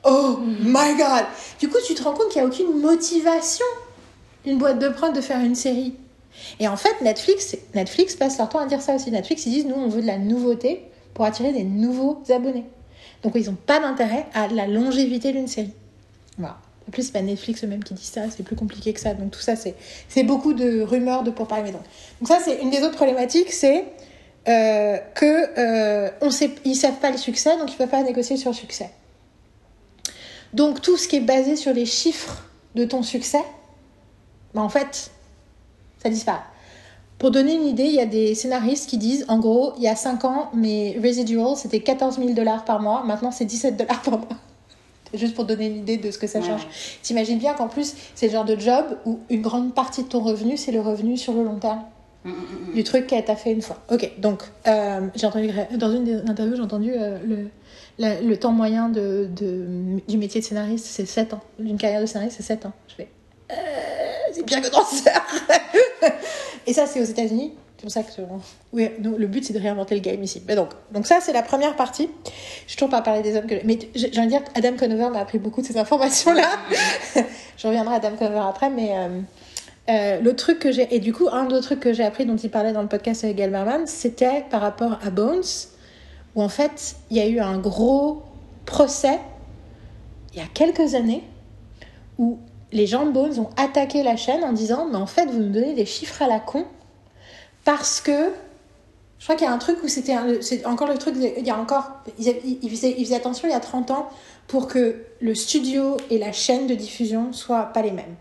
Oh my god Du coup tu te rends compte qu'il n'y a aucune motivation d'une boîte de prod de faire une série. Et en fait Netflix, Netflix passe leur temps à dire ça aussi. Netflix ils disent nous on veut de la nouveauté pour attirer des nouveaux abonnés. Donc ils n'ont pas d'intérêt à la longévité d'une série. Voilà. En plus, c'est pas Netflix eux-mêmes qui disent ça, c'est plus compliqué que ça. Donc tout ça, c'est c'est beaucoup de rumeurs de pourparlers. Mais donc, donc ça, c'est une des autres problématiques, c'est euh, que euh, on sait, ils savent pas le succès, donc ils peuvent pas négocier sur le succès. Donc tout ce qui est basé sur les chiffres de ton succès, bah, en fait, ça disparaît. Pour donner une idée, il y a des scénaristes qui disent, en gros, il y a 5 ans, mes residuals, c'était 14 000 dollars par mois. Maintenant, c'est 17 dollars par mois. Juste pour donner une idée de ce que ça Ouais. change. T'imagines bien qu'en plus, c'est le genre de job où une grande partie de ton revenu, c'est le revenu sur le long terme. Du truc qui a fait une fois. Ok, donc, euh, j'ai entendu, dans une des interviews, j'ai entendu euh, le, la- le temps moyen de, de- du métier de scénariste, c'est 7 ans. D'une carrière de scénariste, c'est 7 ans. Je fais, euh, c'est bien que danseur. Et ça, c'est aux États-Unis. C'est pour ça que. Oui, nous, le but, c'est de réinventer le game ici. Mais donc, donc ça, c'est la première partie. Je suis toujours pas parlé des hommes que. Mais j'ai envie de dire qu'Adam Conover m'a appris beaucoup de ces informations-là. Je reviendrai à Adam Conover après, mais. Euh, l'autre truc que j'ai. Et du coup, un autre truc que j'ai appris dont il parlait dans le podcast avec Gail Berman, c'était par rapport à Bones, où en fait, il y a eu un gros procès il y a quelques années où les gens de Bones ont attaqué la chaîne en disant Mais en fait, vous nous donnez des chiffres à la con parce que. Je crois qu'il y a un truc où c'était c'est encore le truc, il y a encore, ils faisaient, ils faisaient attention il y a 30 ans pour que le studio et la chaîne de diffusion soient pas les mêmes.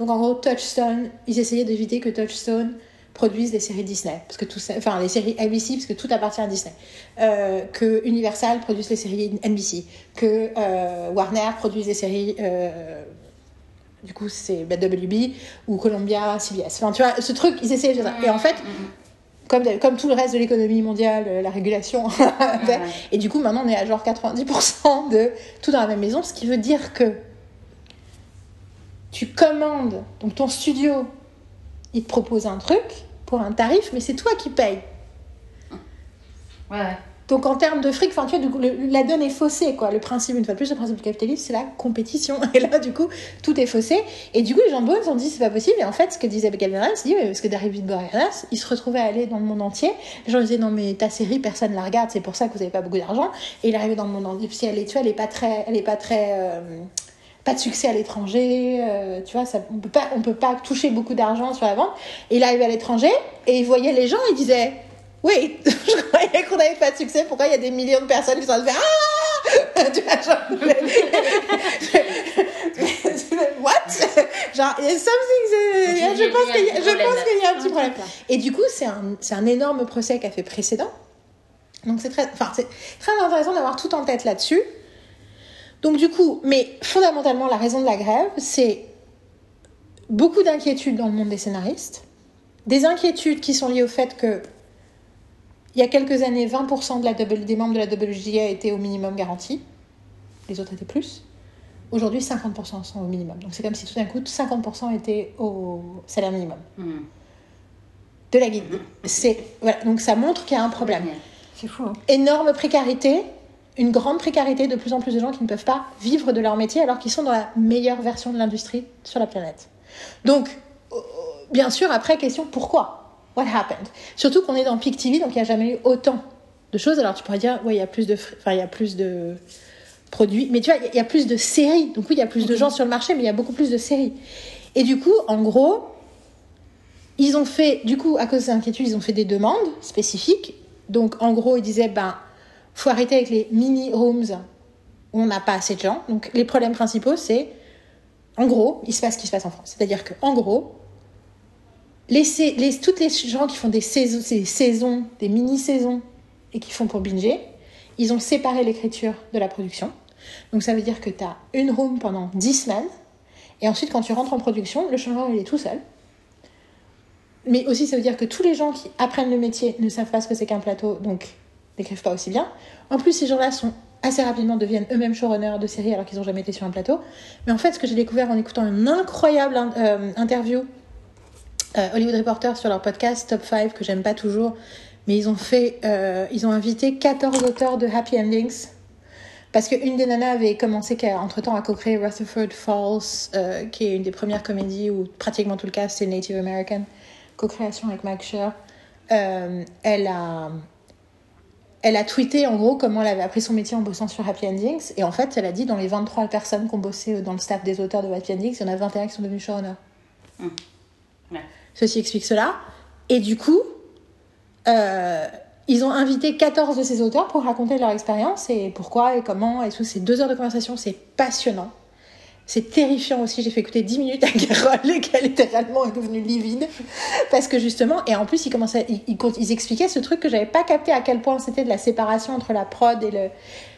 Donc en gros, Touchstone, ils essayaient d'éviter que Touchstone produise des séries Disney, parce que tout ça, enfin les séries ABC, parce que tout appartient à Disney. Euh, que Universal produise les séries NBC, que euh, Warner produise les séries, euh, du coup c'est WB ou Columbia, CBS. Enfin tu vois, ce truc, ils essayaient de faire ça. Et en fait, comme, comme tout le reste de l'économie mondiale, la régulation. Et du coup, maintenant, on est à genre 90% de tout dans la même maison, ce qui veut dire que tu commandes, donc ton studio, il te propose un truc pour un tarif, mais c'est toi qui payes. Ouais. Donc en termes de fric, enfin tu vois, du coup, le- la donne est faussée, quoi. Le principe, une fois de plus, le principe du capitalisme, c'est la compétition. Et là, du coup, tout est faussé. Et du coup, les gens de Bones ont dit, c'est pas possible. Et en fait, ce que disait Gabriel c'est dit, mais parce que David Boreanaz, il se retrouvait à aller dans le monde entier. Les gens disaient, non, mais ta série, personne la regarde, c'est pour ça que vous avez pas beaucoup d'argent. Et il arrivait dans le monde entier. Puis elle est, tu vois, elle est pas très, elle est pas très, euh, pas de succès à l'étranger, euh, tu vois, ça, on peut pas, on peut pas toucher beaucoup d'argent sur la vente. Et il arrivait à l'étranger et il voyait les gens, il disait, oui, je croyais qu'on n'avait pas de succès. Pourquoi il y a des millions de personnes qui sont en train de faire Ah Tu vois, genre. What? Genre, y something. Je y pense y qu'il y qu'il y a un petit problème. Et du coup, c'est un, c'est un énorme procès qu'a fait précédent. Donc, c'est très, enfin, c'est très intéressant d'avoir tout en tête là-dessus. Donc, du coup, mais fondamentalement, la raison de la grève, c'est beaucoup d'inquiétudes dans le monde des scénaristes. Des inquiétudes qui sont liées au fait que il y a quelques années, 20% de la des membres de la WGA étaient au minimum garanti. Les autres étaient plus. Aujourd'hui, 50% sont au minimum. Donc c'est comme si tout d'un coup, 50% étaient au salaire minimum Mm. de la guide. C'est voilà. Donc ça montre qu'il y a un problème. C'est fou. hein. Énorme précarité, une grande précarité, de plus en plus de gens qui ne peuvent pas vivre de leur métier alors qu'ils sont dans la meilleure version de l'industrie sur la planète. Donc, euh, bien sûr, après, question pourquoi? What happened? Surtout qu'on est dans Peak TV, donc il n'y a jamais eu autant de choses. Alors tu pourrais dire, ouais, il y a plus de, enfin, il y a plus de produits, mais tu vois, il y a- il y a plus de séries. Donc oui, il y a plus de gens sur le marché, mais il y a beaucoup plus de séries. Et du coup, en gros, ils ont fait, du coup, à cause de ces inquiétudes, ils ont fait des demandes spécifiques. Donc, en gros, ils disaient, ben, faut arrêter avec les mini rooms où on n'a pas assez de gens. Donc, les problèmes principaux, c'est, en gros, il se passe ce qui se passe en France. C'est-à-dire que, en gros, les, toutes les gens qui font des saisons, des saisons, des mini-saisons, et qui font pour binger, ils ont séparé l'écriture de la production. Donc, ça veut dire que tu as une room pendant 10 semaines, et ensuite, quand tu rentres en production, le changement, il est tout seul. Mais aussi, ça veut dire que tous les gens qui apprennent le métier ne savent pas ce que c'est qu'un plateau, donc n'écrivent pas aussi bien. En plus, ces gens-là sont assez rapidement deviennent eux-mêmes showrunners de séries alors qu'ils n'ont jamais été sur un plateau. Mais en fait, ce que j'ai découvert en écoutant une incroyable euh, interview euh, Hollywood Reporter sur leur podcast Top 5 que j'aime pas toujours, mais ils ont fait, euh, ils ont invité 14 auteurs de Happy Endings. Parce qu'une des nanas avait commencé entre temps à co-créer Rutherford Falls, qui est une des premières comédies où pratiquement tout le cast c'est Native American, co-création avec Mike. Euh, elle a elle a tweeté en gros comment elle avait appris son métier en bossant sur Happy Endings. Et en fait, elle a dit dans les 23 personnes qui ont bossé dans le staff des auteurs de Happy Endings, il y en a 21 qui sont devenus showrunners. Mmh. Ouais. Ceci explique cela. Et du coup, euh, ils ont invité 14 de ces auteurs pour raconter leur expérience et pourquoi et comment et tout. C'est deux heures de conversation, c'est passionnant. C'est terrifiant aussi. J'ai fait écouter 10 minutes à Carole et qu'elle était réellement devenue livide. Parce que justement, et en plus, ils, commençaient, ils, ils, ils expliquaient ce truc que j'avais pas capté à quel point c'était de la séparation entre la prod et le.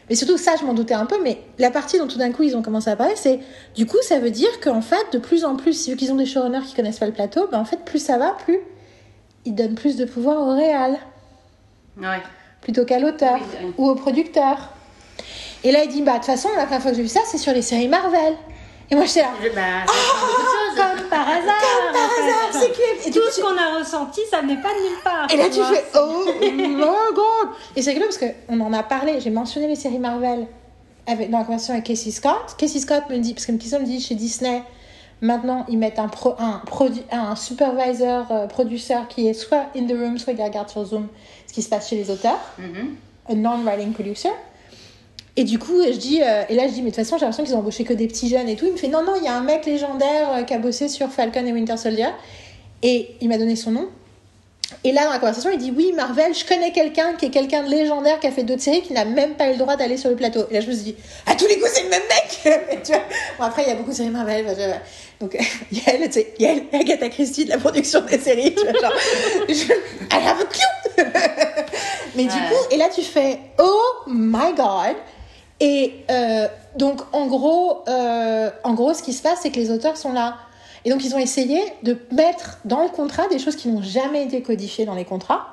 Mais surtout, ça, je m'en doutais un peu. Mais la partie dont tout d'un coup ils ont commencé à parler, c'est du coup, ça veut dire qu'en fait, de plus en plus, vu qu'ils ont des showrunners qui connaissent pas le plateau, ben en fait, plus ça va, plus ils donnent plus de pouvoir au réal Ouais. plutôt qu'à l'auteur Oui, oui. ou au producteur. Et là, il dit, bah, de toute façon, la première fois que j'ai vu ça, c'est sur les séries Marvel. Et moi, j'étais là, Je- Bah, choses. Comme par hasard. comme par hasard, c'est. Et Tout coup, ce qu'on a ressenti, ça venait pas de nulle part. Et là, tu fais Oh my god Et c'est rigolo parce qu'on en a parlé, j'ai mentionné les séries Marvel avec, dans la conversation avec Casey Scott. Casey Scott me dit, parce que Casey me dit chez Disney, maintenant ils mettent un, pro, un, produ- un supervisor, euh, producteur qui est soit in the room, soit il regarde sur Zoom ce qui se passe chez les auteurs, un non-writing producer. Et du coup, je dis, euh, et là je dis, mais de toute façon, j'ai l'impression qu'ils ont embauché que des petits jeunes et tout. Il me fait, non, non, il y a un mec légendaire euh, qui a bossé sur Falcon et Winter Soldier. Et il m'a donné son nom. Et là, dans la conversation, il dit Oui, Marvel, je connais quelqu'un qui est quelqu'un de légendaire qui a fait d'autres séries qui n'a même pas eu le droit d'aller sur le plateau. Et là, je me suis dit À tous les coups, c'est le même mec Mais tu vois, bon, après, il y a beaucoup de séries Marvel. je- Donc, il y a elle, tu sais, il y a elle, Agatha Christie de la production des séries. Tu vois, genre, je, I have a clue Mais du coup, et là, tu fais Oh my god Et euh, donc, en gros, euh, en gros, ce qui se passe, c'est que les auteurs sont là. Et donc, ils ont essayé de mettre dans le contrat des choses qui n'ont jamais été codifiées dans les contrats,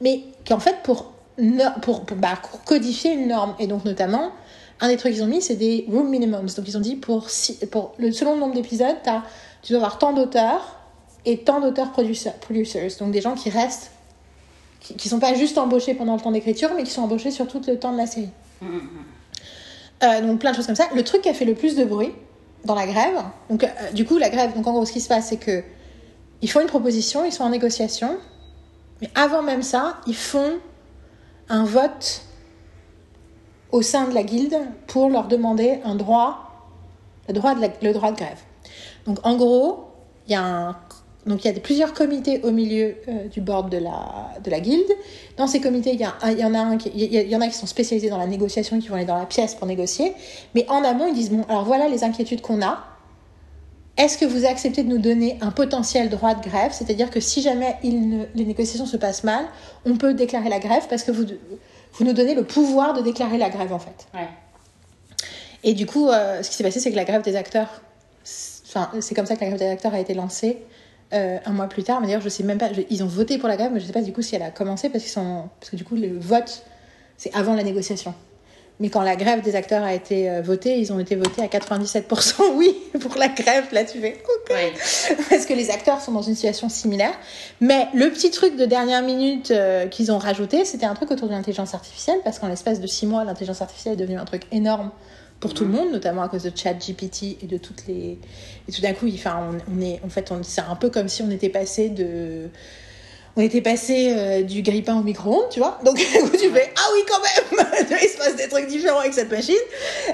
mais qui, en fait, pour, bah, pour codifier une norme. Et donc, notamment, un des trucs qu'ils ont mis, c'est des room minimums. Donc, ils ont dit, pour, six- pour le, selon le nombre d'épisodes, tu dois avoir tant d'auteurs et tant d'auteurs producer- producers. Donc, des gens qui restent, qui, qui sont pas juste embauchés pendant le temps d'écriture, mais qui sont embauchés sur tout le temps de la série. Euh, donc plein de choses comme ça. Le truc qui a fait le plus de bruit dans la grève, donc euh, du coup la grève, donc en gros ce qui se passe c'est que ils font une proposition, ils sont en négociation, mais avant même ça, ils font un vote au sein de la guilde pour leur demander un droit, le droit de, la- le droit de grève. Donc en gros, il y a un donc il y a plusieurs comités au milieu euh, du board de la, de la guilde. Dans ces comités, il y, a un- il y en a un qui, il y, en a qui sont spécialisés dans la négociation, qui vont aller dans la pièce pour négocier. Mais en amont, ils disent bon, alors voilà les inquiétudes qu'on a. Est-ce que vous acceptez de nous donner un potentiel droit de grève? C'est-à-dire que si jamais il ne- les négociations se passent mal, on peut déclarer la grève parce que vous, vous nous donnez le pouvoir de déclarer la grève en fait. Ouais. Et du coup, euh, ce qui s'est passé, c'est que la grève des acteurs, enfin, c'est comme ça que la grève des acteurs a été lancée euh, un mois plus tard. Mais d'ailleurs, je sais même pas, je- ils ont voté pour la grève, mais je sais pas du coup si elle a commencé parce qu'ils sont, parce que du coup, le vote, c'est avant la négociation. Mais quand la grève des acteurs a été euh, votée, ils ont été votés à 97% oui pour la grève. Là, tu fais OK. Ouais. Parce que les acteurs sont dans une situation similaire. Mais le petit truc de dernière minute euh, qu'ils ont rajouté, c'était un truc autour de l'intelligence artificielle, parce qu'en l'espace de six mois, l'intelligence artificielle est devenue un truc énorme pour tout le monde, notamment à cause de ChatGPT et de toutes les. Et tout d'un coup, enfin, on, on est, en fait, on- c'est un peu comme si on était passé de. On était passé euh, du grille-pain au micro-ondes, tu vois. Donc, où tu fais Ah oui, quand même Il se passe des trucs différents avec cette machine.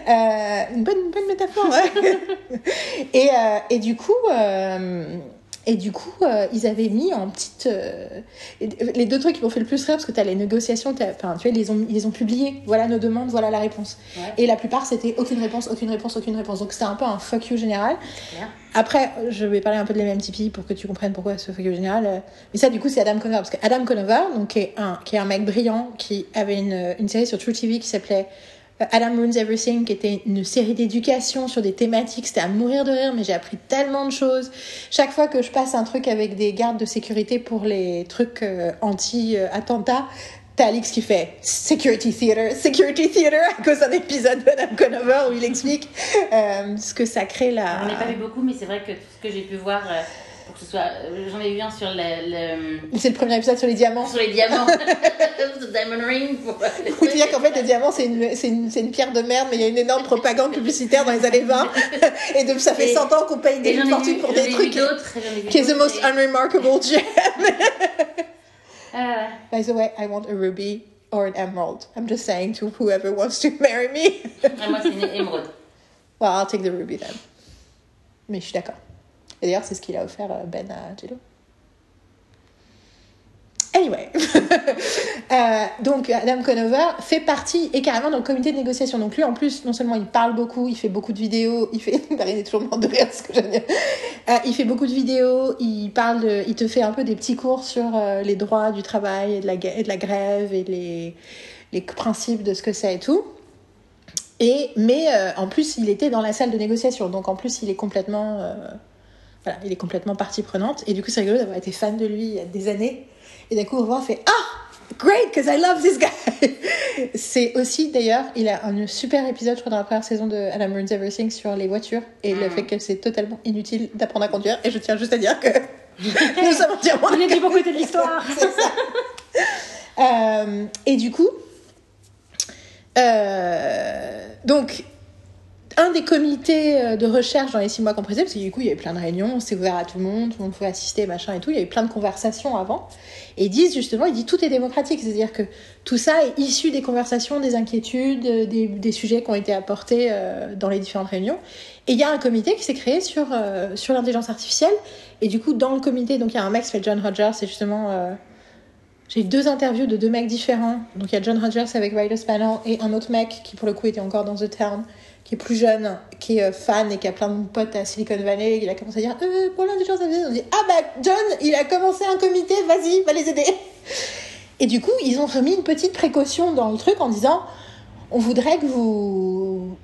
Euh, une, bonne, une bonne métaphore, ouais. et, euh, et du coup. Et du coup, euh, ils avaient mis en petite. euh, les deux trucs qui m'ont fait le plus rire, parce que tu as les négociations, enfin, tu vois, ils les, ont, ils les ont publiés. Voilà nos demandes, voilà la réponse. Ouais. Et la plupart, c'était aucune réponse, aucune réponse, aucune réponse. Donc c'était un peu un fuck you général. Après, je vais parler un peu de mêmes Tipeee pour que tu comprennes pourquoi ce fuck you général. Euh, Mais ça, du coup, c'est Adam Conover. Parce que Adam Conover, donc, qui, est un, qui est un mec brillant, qui avait une, une série sur True TV qui s'appelait Adam Ruins Everything, qui était une série d'éducation sur des thématiques. C'était à mourir de rire, mais j'ai appris tellement de choses. Chaque fois que je passe un truc avec des gardes de sécurité pour les trucs euh, anti-attentats, T'as Alix qui fait Security Theater, Security Theater, à cause d'un épisode d'Adam Conover où il explique euh, ce que ça crée là. J'en ai pas vu beaucoup, mais c'est vrai que tout ce que j'ai pu voir, euh, pour que ce soit. euh, J'en ai vu un sur le. le- C'est le premier épisode sur les diamants. sur les diamants. The Diamond Ring. Pour les Faut dire qu'en fait, les diamants, c'est une, c'est une, c'est une pierre de merde, mais il y a une énorme propagande publicitaire dans les années 20. Et donc, ça fait Et- 100 ans qu'on paye des fortunes pour des trucs qui est the most unremarkable gem. Ah, By the way, I want a ruby or an emerald. I'm just saying to whoever wants to marry me. ah, moi, c'est une émeraude. well, I'll take the ruby then. Mais je suis d'accord. Et d'ailleurs, c'est ce qu'il a offert euh, Ben à Jello. Anyway, Euh, donc Adam Conover fait partie et carrément dans le comité de négociation. Donc lui, en plus, non seulement il parle beaucoup, il fait beaucoup de vidéos, il fait, Marine est toujours morte de rire, ce que j'aime. Euh, il fait beaucoup de vidéos, il parle, il te fait un peu des petits cours sur euh, les droits du travail et de la, de la grève et les, les principes de ce que c'est et tout. Et mais en plus, il était dans la salle de négociation, donc en plus, il est complètement, voilà, il est complètement partie prenante. Et du coup, c'est rigolo d'avoir été fan de lui il y a des années. Et d'un coup, on fait ah, great, because I love this guy. c'est aussi d'ailleurs, il a un super épisode, je crois, dans la première saison de Adam Ruins Everything sur les voitures et le Mm. fait que c'est totalement inutile d'apprendre à conduire. Et je tiens juste à dire que nous sommes entièrement On est du bon côté de l'histoire. euh, et du coup, euh, donc, un des comités euh, de recherche dans les six mois compressés, parce que du coup, il y avait plein de réunions, c'était ouvert à tout le monde, tout le monde pouvait assister, machin et tout, il y avait plein de conversations avant. Et ils disent justement, ils disent tout est démocratique, c'est-à-dire que tout ça est issu des conversations, des inquiétudes, euh, des, sujets qui ont été apportés euh, dans les différentes réunions. Et il y a un comité qui s'est créé sur, sur l'intelligence artificielle. Et du coup, dans le comité, donc il y a un mec qui s'appelle John Rogers, c'est justement. j'ai eu deux interviews de deux mecs différents. Donc il y a John Rogers avec Riley Spano et un autre mec qui pour le coup était encore dans The Town, qui est plus jeune, qui est euh, fan et qui a plein de potes à Silicon Valley. Il a commencé à dire euh, pour l'intelligence artificielle, on dit ah bah John, il a commencé un comité, vas-y, va les aider. Et du coup ils ont remis une petite précaution dans le truc en disant on voudrait que vous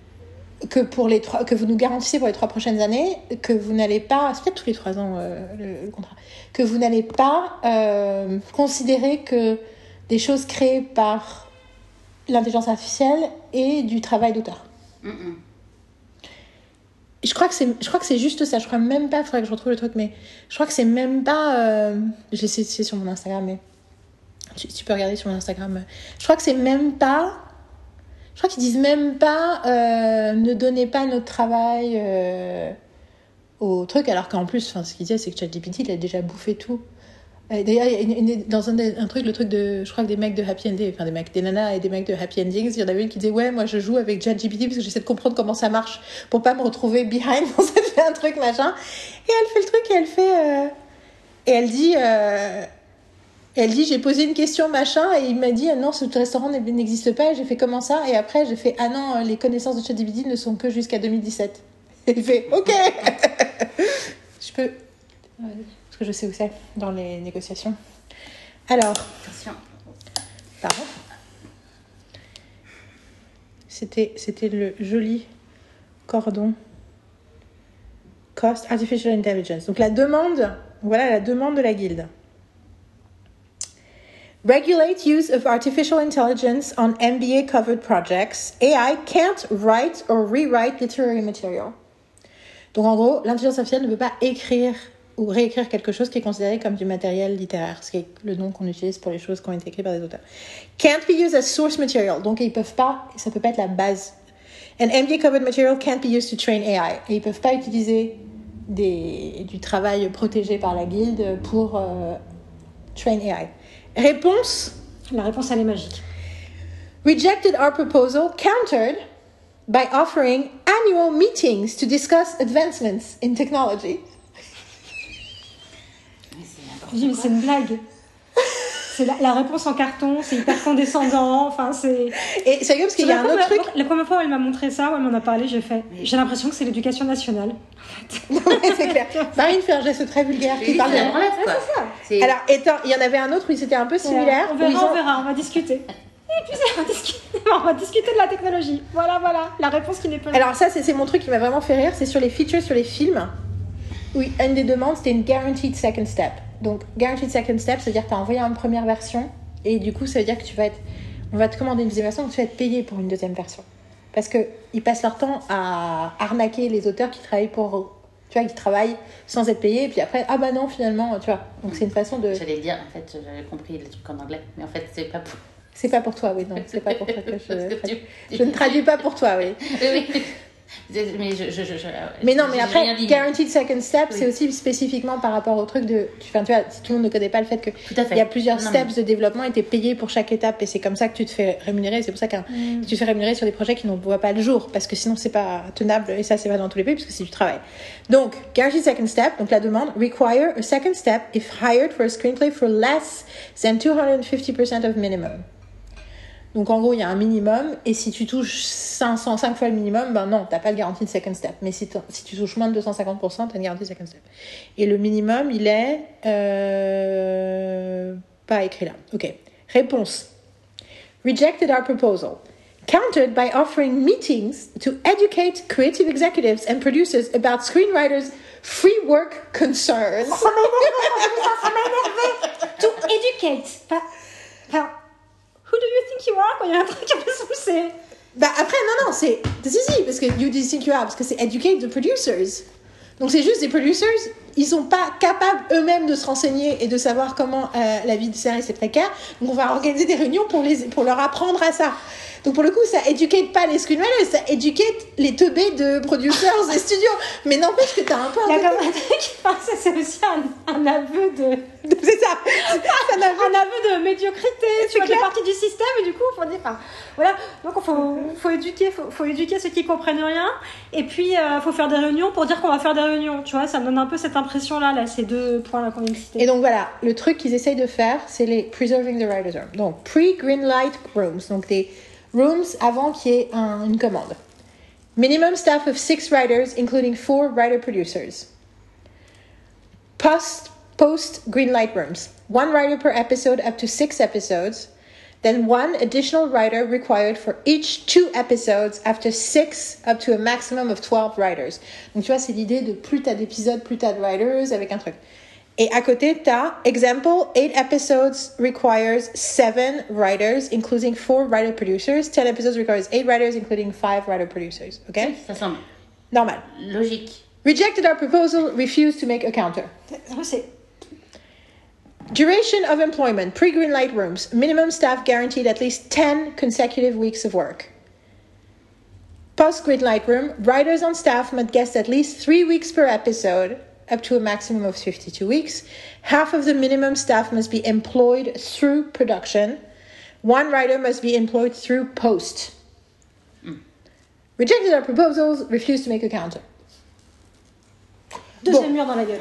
que pour les trois que vous nous garantissez pour les trois prochaines années que vous n'allez pas c'est peut-être tous les trois ans euh, le, le contrat que vous n'allez pas euh, considérer que des choses créées par l'intelligence artificielle et du travail d'auteur. Je crois que c'est, je crois que c'est juste ça. Je crois même pas. Faudrait que je retrouve le truc, mais je crois que c'est même pas. Euh, je sais, c'est sur mon Instagram, mais tu, tu peux regarder sur mon Instagram. Je crois que c'est même pas. Je crois qu'ils disent même pas. euh, ne donnez pas notre travail euh, au truc, alors qu'en plus, ce qu'ils disaient, c'est que ChatGPT, il a déjà bouffé tout. Euh, D'ailleurs, dans un, truc, le truc de, je crois que des mecs de Happy Ending, enfin des mecs, des nanas et des mecs de Happy Endings, il y en avait une qui disait ouais, moi je joue avec ChatGPT parce que j'essaie de comprendre comment ça marche pour pas me retrouver behind quand ça fait un truc machin. Et elle fait le truc et elle fait euh, et elle dit euh, elle dit j'ai posé une question machin et il m'a dit ah non ce restaurant n'existe pas et j'ai fait comment ça? Et après j'ai fait ah non les connaissances de ChatGPT ne sont que jusqu'à 2017. Et il fait ok. je peux que je sais où c'est dans les négociations. Alors, Attention. pardon. C'était, c'était le joli cordon Cost Artificial Intelligence. Donc la demande, voilà la demande de la guilde. Regulate use of artificial intelligence on MBA covered projects. AI can't write or rewrite literary material. Donc en gros, l'intelligence artificielle ne peut pas écrire ou réécrire quelque chose qui est considéré comme du matériel littéraire, ce qui est le nom qu'on utilise pour les choses qui ont été écrites par des auteurs. Can't be used as source material, donc ils peuvent pas, ça peut pas être la base. And MBA covered material can't be used to train AI, et ils peuvent pas utiliser des, du travail protégé par la guilde pour euh, train AI. Réponse? La réponse, elle est magique. rejected our proposal, countered by offering annual meetings to discuss advancements in technology. C'est Je dis, mais c'est une blague. C'est la, la réponse en carton, c'est hyper condescendant. Enfin, c'est. Et sérieux, parce qu'il y a un autre truc. la première fois où elle m'a montré ça, où elle m'en a parlé, j'ai fait. J'ai l'impression que c'est l'éducation nationale. Ouais, c'est clair. Marine fait un geste très vulgaire qui parle c'est la de... branlette, quoi. C'est- Alors, étant, il y en avait un autre où c'était un peu similaire. On verra, ont- on verra, on va discuter. Et puis on va discuter, on va discuter de la technologie. Voilà, voilà, la réponse qui n'est pas. Alors ça, c'est c'est mon truc qui m'a vraiment fait rire, c'est sur les features sur les films. Oui, une des demandes, c'était une guaranteed second step. Donc, guaranteed second step, c'est-à-dire que tu as envoyé une première version, et du coup, ça veut dire que tu vas être... On va te commander une deuxième version, donc tu vas être payé pour une deuxième version. Parce qu'ils passent leur temps à arnaquer les auteurs qui travaillent pour... Tu vois, qui travaillent sans être payés, et puis après, ah bah non, finalement, tu vois. Donc c'est une façon de... J'allais dire, en fait, j'avais compris les trucs en anglais, mais en fait, c'est pas pour. C'est pas pour toi, oui, non, c'est pas pour toi que je... que traduis. tu- Je ne traduis pas pour toi. Oui, oui. Mais je, je, je, je- Mais non, mais après. Guaranteed Second Step, Oui. c'est aussi spécifiquement par rapport au truc de. Enfin, tu vois, si tout le monde ne connaît pas le fait que Tout à fait. il y a plusieurs Non, steps de développement et t'es payé pour chaque étape et c'est comme ça que tu te fais rémunérer. C'est pour ça que Mm. tu te fais rémunérer sur des projets qui ne voient pas le jour parce que sinon c'est pas tenable et ça c'est pas dans tous les pays parce que c'est du travail. Donc, Guaranteed Second Step, donc la demande, require a second step if hired for a screenplay for less than 250% of minimum. Donc en gros, il y a un minimum, et si tu touches 505 fois le minimum, ben non, t'as pas de garantie de second step. Mais si, tu touches moins de 250%, t'as une garantie de second step. Et le minimum, il est... euh, pas écrit là. Ok. Réponse. Rejected our proposal. Countered by offering meetings to educate creative executives and producers about screenwriters' free work concerns. Ça m'énerve, ça m'a énervé. To educate. Enfin, enfin, who do you think you are quand il y a un truc sous c'est. Bah après, non, non, c'est. Si, si, parce que you think you are, parce que c'est educate the producers. Donc c'est juste des producers, ils sont pas capables eux-mêmes de se renseigner et de savoir comment euh, la vie de série c'est précaire. Donc on va organiser des réunions pour, les, pour leur apprendre à ça. Donc pour le coup, ça educate pas les screenwriters, ça educate les teubés de producers et studios. Mais n'empêche que t'as un peu un un enfin, c'est- c'est aussi un, un aveu de. C'est ça. Ça n'a un aveu de médiocrité, tu de partie du système, et du coup, faut dire, enfin, voilà, donc il faut, faut éduquer, faut, faut éduquer ceux qui comprennent rien, et puis il faut faire des réunions pour dire qu'on va faire des réunions, tu vois, ça me donne un peu cette impression-là, là, ces deux points-là qu'on vient de citer. Et donc voilà, le truc qu'ils essayent de faire, c'est les preserving the writer's room. Donc pre-green light rooms, donc des rooms avant qu'il y ait un- une commande. Minimum staff of six writers, including four writer producers. Post post green light rooms, one writer per episode up to six episodes. Then one additional writer required for each two episodes after six up to a maximum of 12 writers. Donc tu vois, c'est l'idée de plus t'as d'épisodes, plus t'as de writers avec un truc. Et à côté, t'as example, eight episodes requires seven writers, including four writer producers. Ten episodes requires eight writers, including five writer producers. Okay? Ça semble Normal. logique. Rejected our proposal, refused to make a counter. C'est Duration of employment, pre green light rooms, minimum staff guaranteed at least 10 consecutive weeks of work. Post green light room, writers on staff must guest at least three weeks per episode, up to a maximum of 52 weeks. Half of the minimum staff must be employed through production. One writer must be employed through post. Rejected our proposals, refused to make a counter. deuxième Bon. mur dans la gueule.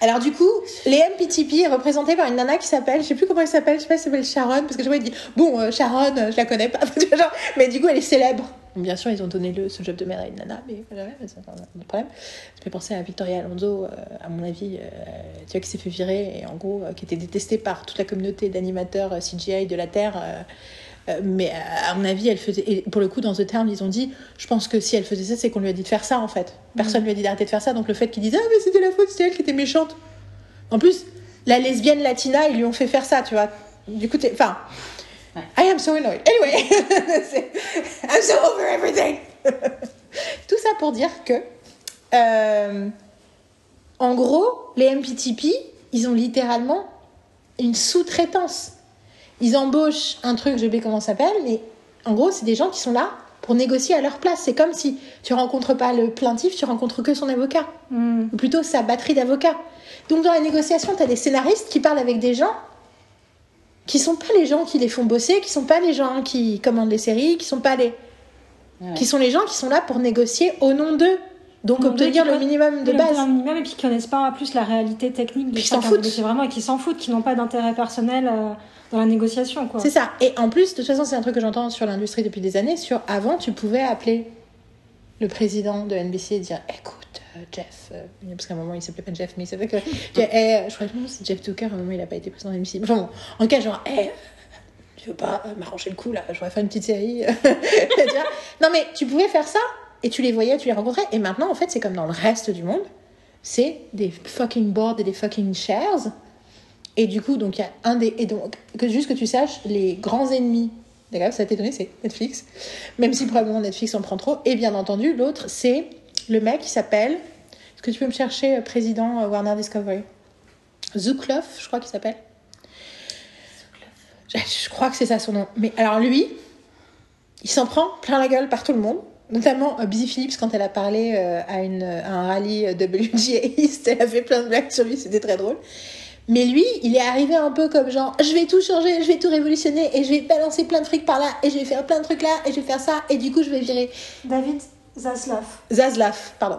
Alors du coup, les MPTP est représenté par une nana qui s'appelle, je sais plus comment elle s'appelle, je sais pas si elle s'appelle Sharon, parce que je vois il dit bon euh, Sharon, euh, je la connais pas, mais du coup elle est célèbre. Bien sûr ils ont donné le ce job de mère à une nana, mais voilà, c'est pas un problème. Ça fait penser à Victoria Alonso, euh, à mon avis, tu vois qui s'est fait virer et en gros qui était détestée par toute la communauté d'animateurs CGI de la terre. Euh, mais euh, à mon avis, elle faisait. Et pour le coup, dans The Term, ils ont dit je pense que si elle faisait ça, c'est qu'on lui a dit de faire ça en fait. Personne lui a dit d'arrêter de faire ça. Donc le fait qu'ils disent ah, mais c'était la faute, c'était elle qui était méchante. En plus, la lesbienne latina, ils lui ont fait faire ça, tu vois. Du coup, t'es. Enfin. Ouais. I am so annoyed. Anyway, I'm so over everything. Tout ça pour dire que. euh, en gros, les MPTP, ils ont littéralement une sous-traitance. Ils embauchent un truc, je sais comment ça s'appelle, mais en gros, c'est des gens qui sont là pour négocier à leur place. C'est comme si tu rencontres pas le plaintif, tu rencontres que son avocat, Hmm. ou plutôt sa batterie d'avocats. Donc dans la négociation, tu as des scénaristes qui parlent avec des gens qui sont pas les gens qui les font bosser, qui sont pas les gens qui commandent les séries, qui sont pas les Ouais. qui sont les gens qui sont là pour négocier au nom d'eux. Donc nom obtenir le minimum de base. minimum et puis qui connaissent pas plus la réalité technique de Puis s'en foutent. vraiment et qui s'en foutent, qui n'ont pas d'intérêt personnel euh, dans la négociation quoi. C'est ça. Et en plus, de toute façon, c'est un truc que j'entends sur l'industrie depuis des années. Sur avant, tu pouvais appeler le président de NBC et dire "Écoute, euh, Jeff, euh, parce qu'à un moment il s'appelait pas Jeff, mais il s'appelait que Je- eh, je crois que c'est Jeff Tucker. À un moment, il a pas été président de NBC. Enfin, bon, en tout cas, genre, Eh, tu veux pas euh, m'arranger le coup là Je voudrais faire une petite série. Tu non, mais tu pouvais faire ça et tu les voyais, tu les rencontrais. Et maintenant, en fait, c'est comme dans le reste du monde. C'est des fucking boards et des fucking shares. Et du coup, donc il y a un des. Et donc, que, juste que tu saches, les grands ennemis, d'accord, ça t'a étonné, c'est Netflix. Même si probablement Netflix en prend trop. Et bien entendu, l'autre, c'est le mec qui s'appelle. Est-ce que tu peux me chercher euh, président euh, Warner Discovery? Zukloff, je crois qu'il s'appelle. Je, je crois que c'est ça son nom. Mais alors lui, il s'en prend plein la gueule par tout le monde. Notamment euh, Busy Phillips, quand elle a parlé euh, à, une, à un rallye WGA East, elle a fait plein de blagues sur lui, c'était très drôle. Mais lui, il est arrivé un peu comme genre, je vais tout changer, je vais tout révolutionner, et je vais balancer plein de fric par là, et je vais faire plein de trucs là, et je vais faire ça, et du coup, je vais virer David Zaslav. Zaslav, pardon.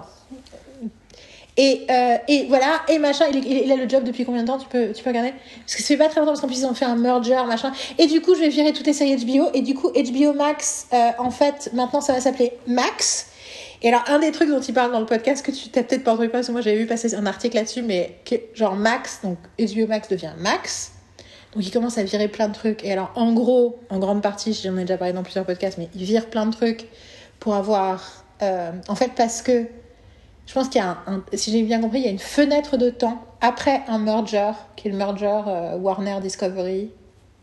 Et, euh, et voilà, et machin, il, il- il a le job depuis combien de temps tu peux, tu peux regarder? Parce que ça fait pas très longtemps, parce qu'en plus ils ont fait un merger, machin. Et du coup, je vais virer toutes les séries HBO, et du coup, HBO Max, euh, en fait, maintenant ça va s'appeler Max. Et alors, un des trucs dont il parle dans le podcast, que tu t'as peut-être pas entendu parce que moi j'avais vu passer un article là-dessus, mais que, genre Max, donc HBO Max devient Max. Donc il commence à virer plein de trucs. Et alors, en gros, en grande partie, j'en ai déjà parlé dans plusieurs podcasts, mais il vire plein de trucs pour avoir. euh, en fait, parce que je pense qu'il y a un, un- si j'ai bien compris, il y a une fenêtre de temps après un merger, qui est le merger euh, Warner Discovery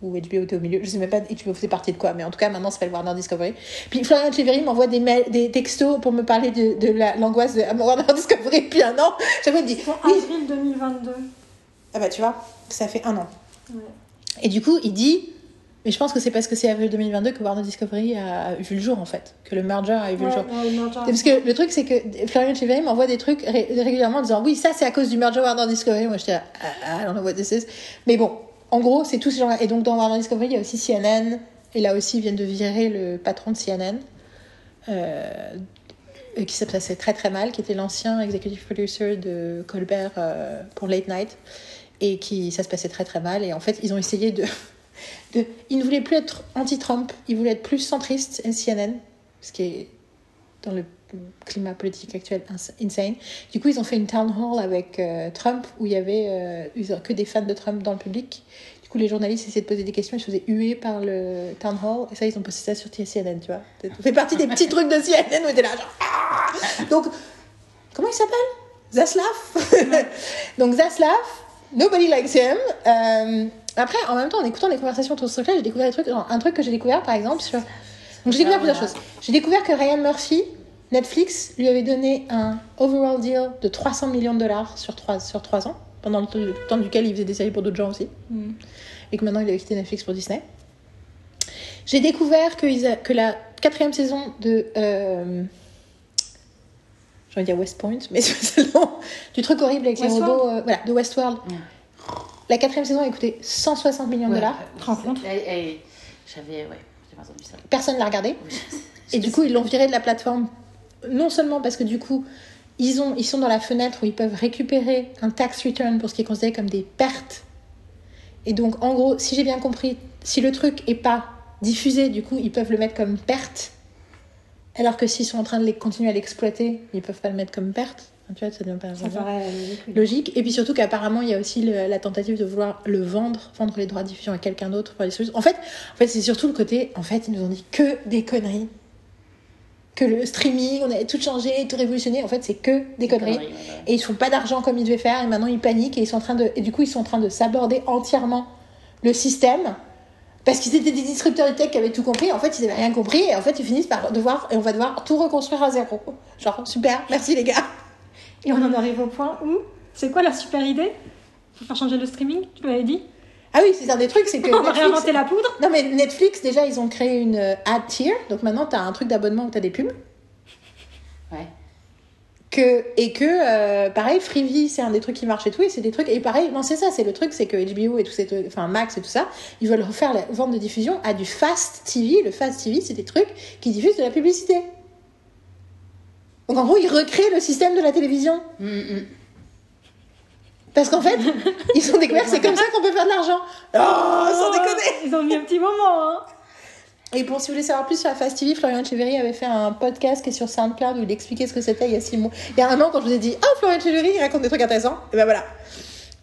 ou HBO était au milieu. Je sais même pas HBO faisait partie de quoi, mais en tout cas maintenant ça s'appelle Warner Discovery. Puis Florian Cheverry m'envoie des mails, des textos pour me parler de, de la- l'angoisse de Warner Discovery depuis un an. Me dit C'est oui, avril 2022. ah bah tu vois, ça fait un an. Ouais. Et du coup il dit, mais je pense que c'est parce que c'est avril 2022 que Warner Discovery a vu le jour en fait, que le merger a vu le jour. ouais, le Parce que le truc, c'est que Florian Cheverry m'envoie des trucs ré- régulièrement en disant Oui, ça, c'est à cause du merger Warner Discovery. Moi, j'étais là, ah, I don't know what this is. Mais bon, en gros, c'est tous ces gens-là. Et donc, dans Warner Discovery, il y a aussi CNN. Et là aussi, ils viennent de virer le patron de CNN. Euh, qui s'est passé très très mal, qui était l'ancien executive producer de Colbert euh, pour Late Night. Et qui, ça se passait très très mal. Et en fait, ils ont essayé de. de ils ne voulaient plus être anti-Trump, ils voulaient être plus centristes, CNN. Ce qui est dans le climat politique actuel ins- insane. Du coup, ils ont fait une town hall avec euh, Trump où il y avait euh, ils que des fans de Trump dans le public. Du coup, les journalistes essayaient de poser des questions, ils se faisaient huer par le town hall. Et ça, ils ont posté ça sur CNN, tu vois. Ça fait partie des petits trucs de CNN où t'es là, genre. Ah Donc, comment il s'appelle? Zaslav? Donc, Zaslav, nobody likes him. Euh, après, en même temps, en écoutant des conversations autour de ce truc-là, j'ai découvert des trucs. genre, un truc que j'ai découvert, par exemple, sur. Donc, j'ai découvert plusieurs choses. J'ai découvert que Ryan Murphy, Netflix, lui avait donné un overall deal de 300 millions de dollars sur 3, sur trois ans, pendant le temps- duquel il faisait des séries pour d'autres gens aussi. Mm. Et que maintenant il avait quitté Netflix pour Disney. J'ai découvert que, ils a- que la quatrième saison de. Euh, J'ai envie de dire West Point, mais c'est le nom du truc horrible avec les robots. euh, voilà, de Westworld. La quatrième saison a coûté 160 millions de Ouais, dollars. euh, te rends compte eh, eh, J'avais, ouais, j'ai pas entendu ça. Personne l'a regardé. Oui, Et du coup, ils l'ont viré de la plateforme, non seulement parce que du coup, ils, ont, ils sont dans la fenêtre où ils peuvent récupérer un tax return pour ce qui est considéré comme des pertes. Et donc, en gros, si j'ai bien compris, si le truc est pas diffusé, du coup, ils peuvent le mettre comme perte. Alors que s'ils sont en train de les, continuer à l'exploiter, ils peuvent pas le mettre comme perte. Tu vois, ça devient pas Ça paraît logique. Et puis surtout qu'apparemment, il y a aussi le- la tentative de vouloir le vendre, vendre les droits de diffusion à quelqu'un d'autre. pour les solutions. En fait, en fait c'est surtout le côté, en fait, ils nous ont dit que des conneries. Que le streaming, on avait tout changé, tout révolutionné. En fait, c'est que des conneries. ouais, ouais. Et ils font pas d'argent comme ils devaient faire. Et maintenant, ils paniquent. Et, ils sont en train de, et du coup, ils sont en train de s'aborder entièrement le système. Parce qu'ils étaient des disrupteurs de tech qui avaient tout compris. En fait, ils n'avaient rien compris. Et en fait, ils finissent par devoir, et on va devoir tout reconstruire à zéro. Genre, super, merci les gars. Et on en arrive au point où c'est quoi la super idée? Faut faire changer le streaming, tu m'avais dit? Ah oui, c'est un des trucs, c'est que. On va Netflix- réinventer la poudre Non, mais Netflix, déjà, ils ont créé une euh, ad tier. Donc maintenant, tu as un truc d'abonnement où tu as des pubs. Ouais. Que, et que, euh, pareil, Freevee, c'est un des trucs qui marche et tout. Et c'est des trucs. Et pareil, non, c'est ça, c'est le truc, c'est que HBO et tout ces trucs, enfin Max et tout ça, ils veulent refaire la vente de diffusion à du Fast TV. Le Fast TV, c'est des trucs qui diffusent de la publicité. Donc en gros, ils recréent le système de la télévision. Mm, mm. Parce qu'en fait, ils ont découvert que c'est comme ça qu'on peut faire de l'argent. Oh, sans déconner! Ils ont mis un petit moment, hein Et pour si vous voulez savoir plus sur la Fast TV, Florian Cheverry avait fait un podcast qui est sur SoundCloud où il expliquait ce que c'était il y a six mois. Il y a un an, quand je vous ai dit, oh, Florian Cheverry, il raconte des trucs intéressants, et ben voilà.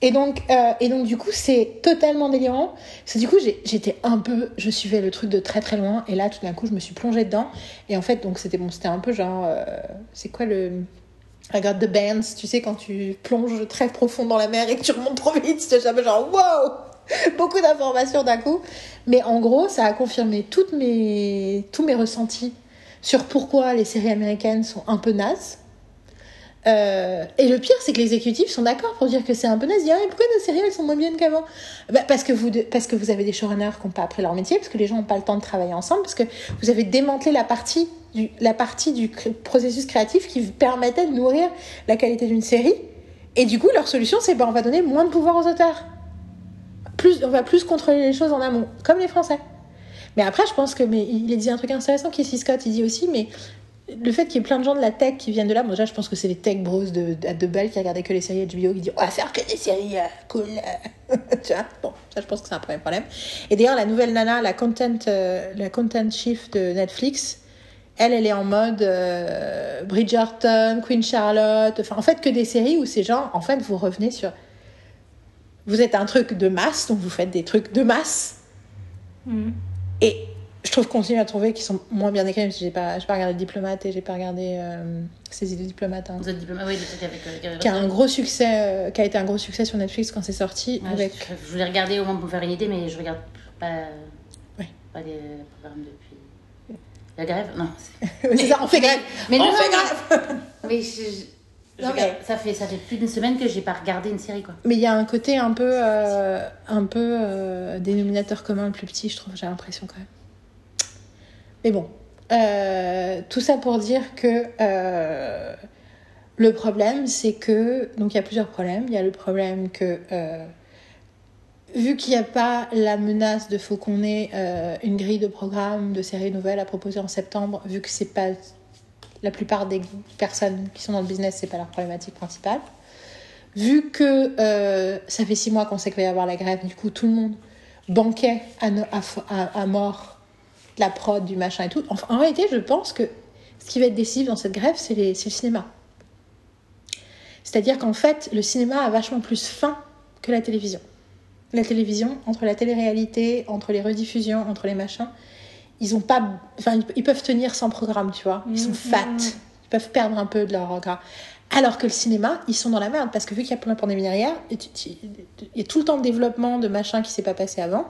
Et donc, euh, et donc du coup, c'est totalement délirant. C'est du coup, j'étais un peu, je suivais le truc de très très loin, et là, tout d'un coup, je me suis plongée dedans. Et en fait, donc c'était bon, c'était un peu genre, euh, c'est quoi le Got the bands, tu sais, quand tu plonges très profond dans la mer et que tu remontes trop vite, c'était jamais genre, wow, beaucoup d'informations d'un coup. Mais en gros, ça a confirmé toutes mes, tous mes ressentis sur pourquoi les séries américaines sont un peu nazes. Euh, et le pire, c'est que les exécutifs sont d'accord pour dire que c'est un peu nazi. Ah, mais pourquoi nos séries elles sont moins bien qu'avant? Bah, parce, que vous, parce que vous avez des showrunners qui n'ont pas appris leur métier, parce que les gens n'ont pas le temps de travailler ensemble, parce que vous avez démantelé la partie du, la partie du processus créatif qui permettait de nourrir la qualité d'une série. Et du coup, leur solution, c'est bah, on va donner moins de pouvoir aux auteurs. Plus, on va plus contrôler les choses en amont, comme les Français. Mais après, je pense que mais il dit un truc intéressant, Casey Scott, il dit aussi, mais le fait qu'il y ait plein de gens de la tech qui viennent de là, moi déjà, je pense que c'est les tech bros de, de, de Bell qui regardaient que les séries HBO qui disent on va faire que des séries euh, cool. euh. tu vois Bon, ça, je pense que c'est un premier problème. Et d'ailleurs, la nouvelle nana, la content, euh, la content chief de Netflix, elle, elle est en mode euh, Bridgerton, Queen Charlotte, enfin, en fait, que des séries où ces gens, en fait, vous revenez sur. Vous êtes un truc de masse, donc vous faites des trucs de masse. Mm. Et je trouve qu'on continue à trouver qu'ils sont moins bien écrits, même si j'ai pas, j'ai pas regardé Diplomate et j'ai pas regardé euh, ces idées de diplomate, hein, Vous êtes diplômé, oui, avec. euh, avec- qui a un gros succès, euh, qui a été un gros succès sur Netflix quand c'est sorti, Ouais, avec je, je voulais regarder au moins pour me faire une idée, mais je regarde pas, Ouais. pas des programmes depuis. La grève? Non. c'est- ça, on fait grève, Mais on non, fait non, grève. Je- Non, mais- ça, fait, ça fait plus d'une semaine que j'ai pas regardé une série, quoi. Mais il y a un côté un peu, euh, un peu euh, dénominateur commun le plus petit, je trouve, j'ai l'impression quand même. Mais bon, euh, tout ça pour dire que euh, le problème, c'est que donc il y a plusieurs problèmes. Il y a le problème que euh, vu qu'il n'y a pas la menace de faut qu'on ait une grille de programmes de séries nouvelles à proposer en septembre, vu que c'est pas la plupart des personnes qui sont dans le business, c'est pas leur problématique principale. Vu que ça fait six mois qu'on sait qu'il va y avoir la grève, du coup tout le monde banquait à mort de la prod, du machin et tout. Enfin, en réalité, je pense que ce qui va être décisif dans cette grève, c'est le cinéma. C'est-à-dire qu'en fait, le cinéma a vachement plus faim que la télévision. La télévision, entre la télé-réalité, entre les rediffusions, entre les machins, ils ont pas, enfin, ils- peuvent tenir sans programme, tu vois. Ils sont Mhm. fat, ils peuvent perdre un peu de leur gras. Alors que le cinéma, ils sont dans la merde parce que vu qu'il y a plein de pandémies derrière, il y a tout le temps de développement de machin qui s'est pas passé avant.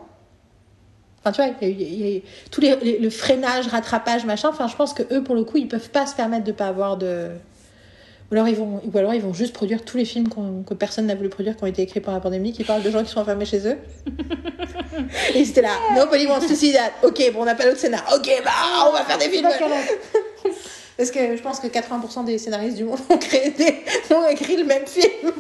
Enfin, tu vois, il y a il y a tout les, les- le freinage, rattrapage, machin. Enfin, je pense que eux, pour le coup, ils peuvent pas se permettre de pas avoir de. Ou alors ils vont, ou alors ils vont juste produire tous les films que personne n'a voulu produire, qui ont été écrits pendant la pandémie, qui parlent de gens qui sont enfermés chez eux. Et c'était là, nobody wants to see that. Ok, bon, on n'a pas d'autre scénar. Ok, bah, on va faire des films. Parce que je pense que 80% des scénaristes du monde ont, créé des, ont écrit le même film.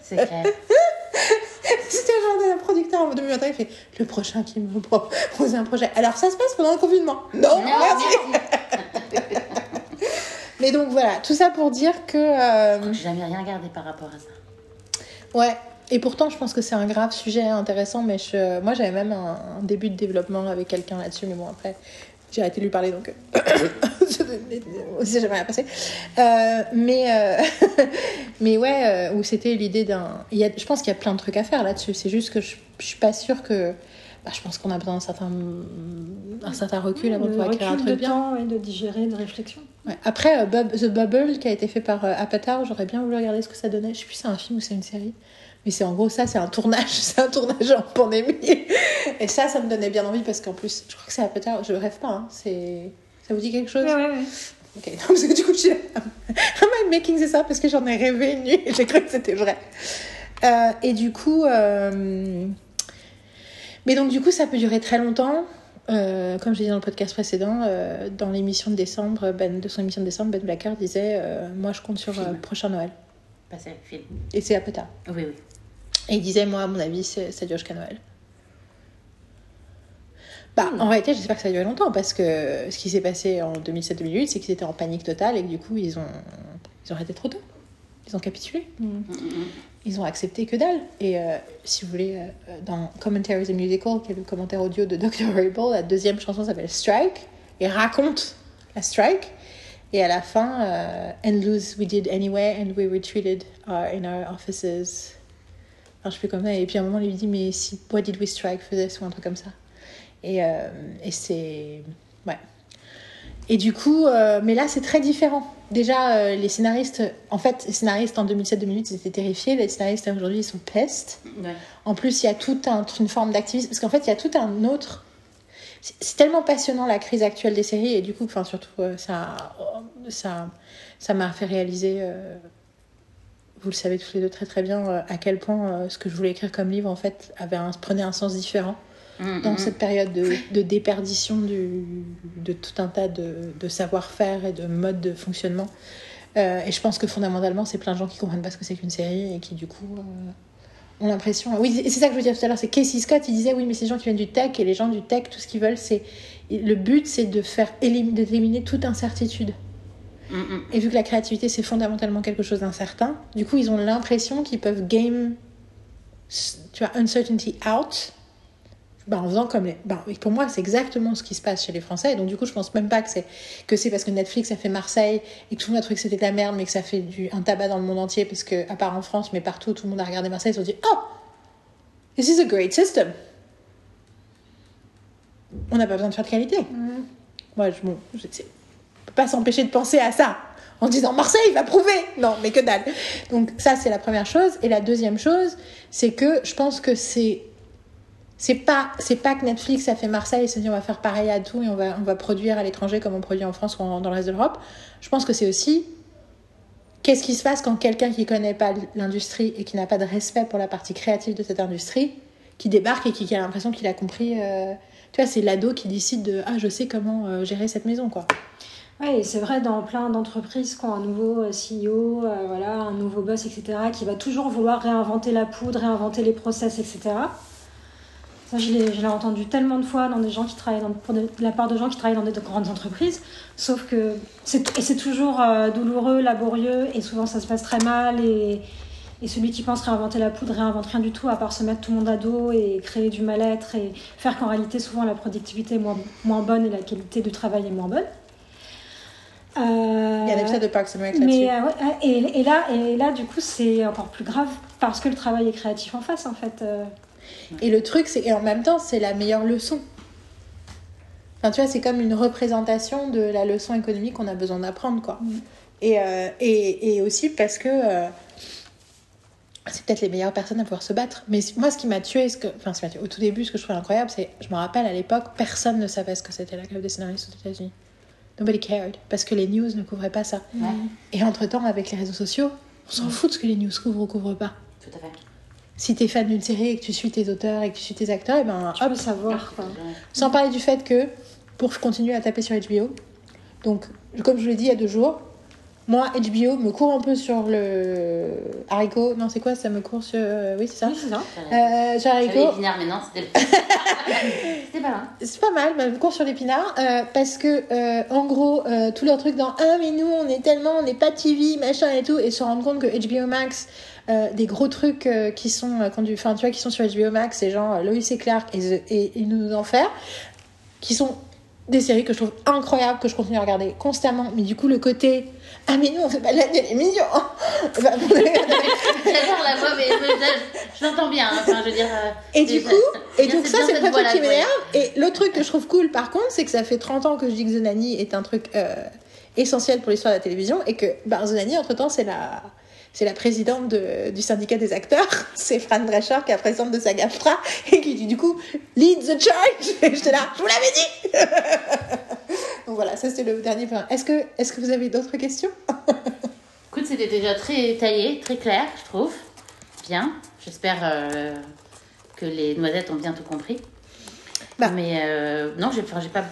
C'est clair. C'était genre un producteur en 2021 il fait le prochain qui me propose un projet. Alors ça se passe pendant le confinement Non, merci. Mais donc voilà, tout ça pour dire que euh, J'ai jamais rien regardé par rapport à ça. ouais. Et pourtant, je pense que c'est un grave sujet intéressant. Mais je, moi, j'avais même un, un début de développement avec quelqu'un là-dessus. Mais bon, après, j'ai arrêté de lui parler, donc euh, c'est jamais rien passé. Euh, mais euh, mais ouais, euh, où c'était l'idée d'un. il y a- Je pense qu'il y a plein de trucs à faire là-dessus. C'est juste que je, je suis pas sûre que. bah, je pense qu'on a besoin d'un certain un certain recul avant de pouvoir écrire un truc de bien. temps et de digérer, de réflexion. Ouais. Après, euh, Bub- The Bubble, qui a été fait par euh, Apatow, j'aurais bien voulu regarder ce que ça donnait. Je sais plus si c'est un film ou c'est une série. Mais c'est en gros ça, c'est un tournage, c'est un tournage en pandémie. Et ça, ça me donnait bien envie parce qu'en plus, je crois que c'est Apatow, je rêve pas, hein. c'est... Ça vous dit quelque chose? Ouais, ouais, ouais. Ok, non, parce que du coup, je suis là, Am I making this up? Parce que j'en ai rêvé une nuit et j'ai cru que c'était vrai. Euh, et du coup... euh, Mais donc, du coup, ça peut durer très longtemps. Euh, comme j'ai dit dans le podcast précédent, euh, dans l'émission de décembre, ben, de son émission de décembre, Ben Blacker disait euh, Moi, je compte sur prochain Noël. Série, film. Et c'est Apatow. Oui, oui. Et il disait, moi, à mon avis, ça dure jusqu'à Noël. Bah, en réalité, j'espère que ça a duré longtemps parce que ce qui s'est passé en 2007-2008, c'est qu'ils étaient en panique totale et que du coup, ils ont, ils ont arrêté trop tôt. Ils ont capitulé. Mm. Mm, mm, mm. Ils ont accepté que dalle. Et euh, si vous voulez, euh, dans Commentaries a Musical, qui est le commentaire audio de Dr. Horrible, la deuxième chanson s'appelle Strike et raconte la strike. Et à la fin, euh, and lose we did anyway, and we retreated uh, in our offices. Enfin, je plus comme ça. Et puis à un moment, il lui dit, mais si, what did we strike for this ou un truc comme ça. Et, euh, et c'est. Ouais. Et du coup, euh, mais là, c'est très différent. Déjà, euh, les scénaristes, en fait, les scénaristes en 2007-2008, ils étaient terrifiés. Les scénaristes aujourd'hui, ils sont pestes. Ouais. En plus, il y a toute un- une forme d'activisme. Parce qu'en fait, il y a tout un autre. C'est tellement passionnant la crise actuelle des séries. Et du coup, enfin, surtout, ça ça ça m'a fait réaliser vous le savez tous les deux très très bien, euh, à quel point euh, ce que je voulais écrire comme livre, en fait, avait un, prenait un sens différent Mm, dans mm, cette période de, de déperdition du, de tout un tas de, de savoir-faire et de modes de fonctionnement. Euh, et je pense que fondamentalement, c'est plein de gens qui comprennent pas ce que c'est qu'une série et qui, du coup, ont l'impression. Oui, et c'est ça que je veux dire tout à l'heure. C'est Casey Scott, il disait oui, mais ces gens qui viennent du tech et les gens du tech, tout ce qu'ils veulent, c'est. Le but, c'est de faire élim- d'éliminer toute incertitude. Mm, mm. Et vu que la créativité, c'est fondamentalement quelque chose d'incertain, du coup, ils ont l'impression qu'ils peuvent game, tu vois, uncertainty out, ben, en faisant comme les... Ben, et pour moi, c'est exactement ce qui se passe chez les Français. Et donc, du coup, je pense même pas que c'est que c'est parce que Netflix a fait Marseille et que tout le monde a trouvé que c'était de la merde, mais que ça fait du, un tabac dans le monde entier, parce que, à part en France, mais partout, tout le monde a regardé Marseille, ils se sont dit Oh, this is a great system. On n'a pas besoin de faire de qualité. Moi, je, bon, je peut pas s'empêcher de penser à ça en disant Marseille va prouver. Non, mais que dalle. Donc ça, c'est la première chose. Et la deuxième chose, c'est que je pense que c'est c'est pas c'est pas que Netflix a fait Marseille et s'est dit on va faire pareil à tout et on va on va produire à l'étranger comme on produit en France ou dans le reste de l'Europe. Je pense que c'est aussi qu'est-ce qui se passe quand quelqu'un qui connaît pas l'industrie et qui n'a pas de respect pour la partie créative de cette industrie qui débarque et qui, qui a l'impression qu'il a compris euh, tu vois c'est l'ado qui décide de ah je sais comment euh, gérer cette maison quoi. Et c'est vrai dans plein d'entreprises qui ont un nouveau euh, CEO, euh, voilà, un nouveau boss, etc., qui va toujours vouloir réinventer la poudre, réinventer les process, etc. Ça, je l'ai entendu tellement de fois dans des gens qui travaillent pour la part de gens qui travaillent dans des grandes entreprises. Sauf que c'est toujours euh, douloureux, laborieux, et souvent ça se passe très mal. Et, et celui qui pense réinventer la poudre réinvente rien du tout à part se mettre tout le monde à dos et créer du mal-être et faire qu'en réalité souvent la productivité est moins, moins bonne et la qualité du travail est moins bonne. Il y a un Euh, épisode de Parks and Rec là-dessus. euh, ouais, et, et là, et là, du coup, c'est encore plus grave parce que le travail est créatif en face, en fait. euh. Et le truc, c'est et en même temps, c'est la meilleure leçon. Enfin, tu vois, c'est comme une représentation de la leçon économique qu'on a besoin d'apprendre, quoi. Et, euh, et, et aussi parce que c'est peut-être les meilleures personnes à pouvoir se battre. Mais moi, ce qui m'a tué, ce que, enfin, ce qui m'a tué au tout début, ce que je trouvais incroyable, c'est, je me rappelle à l'époque, personne ne savait ce que c'était la grève des scénaristes aux États-Unis. Nobody cared, parce que les news ne couvraient pas ça. Ouais, Et entre-temps, avec les réseaux sociaux, on s'en fout de ce que les news couvrent ou couvrent pas. tout à fait. Si t'es fan d'une série et que tu suis tes auteurs et que tu suis tes acteurs, et ben Tu hop, peux savoir, quoi. sans parler du fait que, pour continuer à taper sur HBO, donc, comme je vous l'ai dit il y a deux jours, moi, HBO me court un peu sur le haricot. Non, c'est quoi Ça me court sur. euh, Oui, c'est ça. Oui, c'est ça. Euh, sur J'avais haricot. épinard, mais non, c'était c'était pas là. C'est pas mal, mais me court sur l'épinard. euh, parce que, euh, en gros, tous leurs trucs dans Ah, mais nous, on est tellement, on n'est pas TV, machin et tout, et se rendre compte que HBO Max, des gros trucs qui sont enfin, tu vois, qui sont sur HBO Max, c'est genre Lois et Clark et, The- et, et Nous Enfer, qui sont des séries que je trouve incroyables, que je continue à regarder constamment. Mais du coup, le côté Ah, mais nous, on fait pas de la télévision Bah, J'adore la voix, mais je, je l'entends bien. hein. Enfin, je veux dire. euh, Et du coup, et bien, donc ça, c'est le premier truc qui m'énerve. Et l'autre truc que je trouve cool, par contre, c'est que ça fait 30 ans que je dis que The Nanny est un truc euh, essentiel pour l'histoire de la télévision et que bah, The Nanny, entre-temps, c'est la... C'est la présidente de- du syndicat des acteurs, c'est Fran Drescher qui est la présidente de SAG-AFTRA et qui dit du coup lead the charge. Et j'étais là, je vous l'avais dit. Donc voilà, ça c'était le dernier point. Est-ce que, vous avez d'autres questions? Écoute, c'était déjà très taillé, très clair, je trouve. Bien. J'espère euh, que les noisettes ont bien tout compris. Bah. Mais euh, non, j'ai pas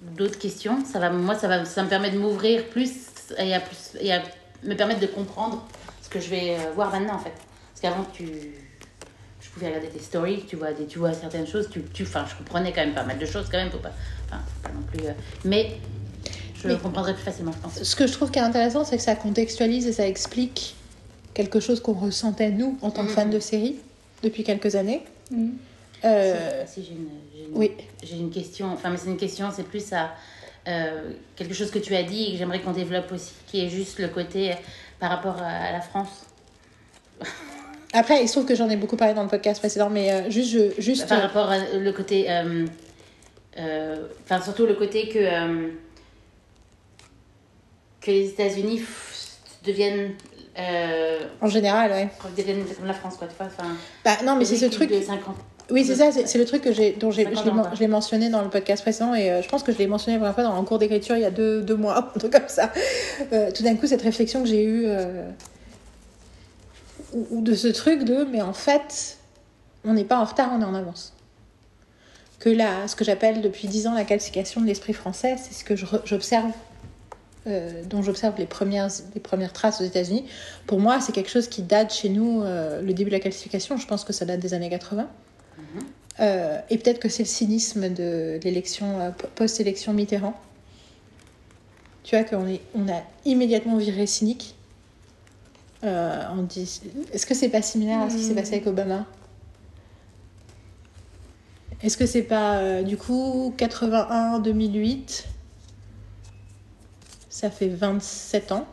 d'autres questions. Ça va, moi, ça, va, ça me permet de m'ouvrir plus et à, plus et à me permettre de comprendre ce que je vais euh, voir maintenant, en fait. Parce qu'avant, tu... je pouvais regarder tes stories, tu vois, des, tu vois certaines choses. Tu, tu, enfin, je comprenais quand même pas mal de choses, quand même. Faut pas, enfin, pas non plus... euh, mais je Mais- comprendrai plus facilement, je pense. Ce que je trouve qui est intéressant, c'est que ça contextualise et ça explique quelque chose qu'on ressentait nous en tant que Mhm. fans de série depuis quelques années. Euh, Si, j'ai une, une- oui. j'ai une question, enfin, mais c'est une question, c'est plus à euh, quelque chose que tu as dit et que j'aimerais qu'on développe aussi, qui est juste le côté euh, par rapport à, à la France. Après, il se trouve que j'en ai beaucoup parlé dans le podcast précédent, mais euh, juste, je, juste Par rapport à le côté. euh, euh, Enfin, surtout le côté que. que les États-Unis deviennent. euh, en général, ouais. deviennent comme la France, quoi, tu vois. Bah non, mais c'est ce truc. De 50. Oui, c'est ça, c'est le truc que dont j'ai, je 50 l'ai mentionné dans le podcast précédent et euh, je pense que je l'ai mentionné la première fois dans, en cours d'écriture il y a deux, deux mois, un truc comme ça. Euh, tout d'un coup, cette réflexion que j'ai eue, ou, ou de ce truc de, mais en fait, on n'est pas en retard, on est en avance. Que là, ce que j'appelle depuis dix ans la qualification de l'esprit français, c'est ce que j'observe, euh, dont j'observe les premières, les premières traces aux États-Unis. Pour moi, c'est quelque chose qui date chez nous, euh, le début de la qualification, je pense que ça date des années 80. Euh, et peut-être que c'est le cynisme de l'élection, post-élection Mitterrand. Tu vois qu'on on a immédiatement viré cynique. Euh, on dit, est-ce que c'est pas similaire à ce qui s'est passé avec Obama? Est-ce que c'est pas euh, du coup 81 2008 Ça fait 27 ans.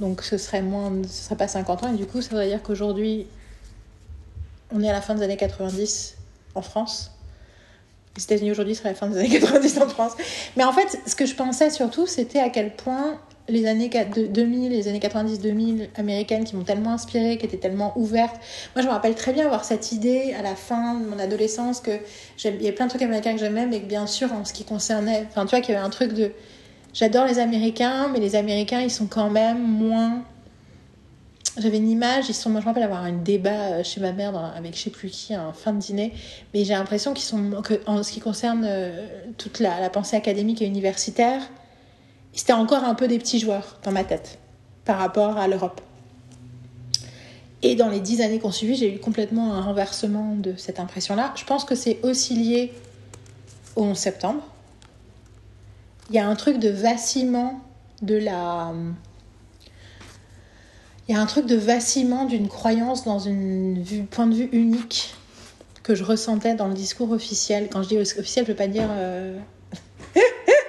Donc ce serait moins, ce serait pas 50 ans et du coup ça voudrait dire qu'aujourd'hui on est à la fin des années 90 en France. Les États-Unis aujourd'hui seraient à la fin des années 90 en France. Mais en fait, ce que je pensais surtout, c'était à quel point les années 2000, les années 90-2000 américaines qui m'ont tellement inspirée, qui étaient tellement ouvertes. Moi, je me rappelle très bien avoir cette idée à la fin de mon adolescence que il y avait plein de trucs américains que j'aimais, mais que bien sûr, en ce qui concernait, enfin, tu vois, qu'il y avait un truc de, j'adore les Américains, mais les Américains, ils sont quand même moins j'avais une image, ils sont, moi je me rappelle avoir un débat chez ma mère avec je sais plus qui, un fin de dîner, mais j'ai l'impression qu'ils sont, que, en ce qui concerne euh, toute la, pensée académique et universitaire, c'était encore un peu des petits joueurs dans ma tête par rapport à l'Europe. Et dans les dix années qu'on suivi, j'ai eu complètement un renversement de cette impression-là. Je pense que c'est aussi lié au 11 septembre. Il y a un truc de vacillement de la il y a un truc de vacillement d'une croyance dans un point de vue unique que je ressentais dans le discours officiel. Quand je dis officiel, je veux pas dire. Euh...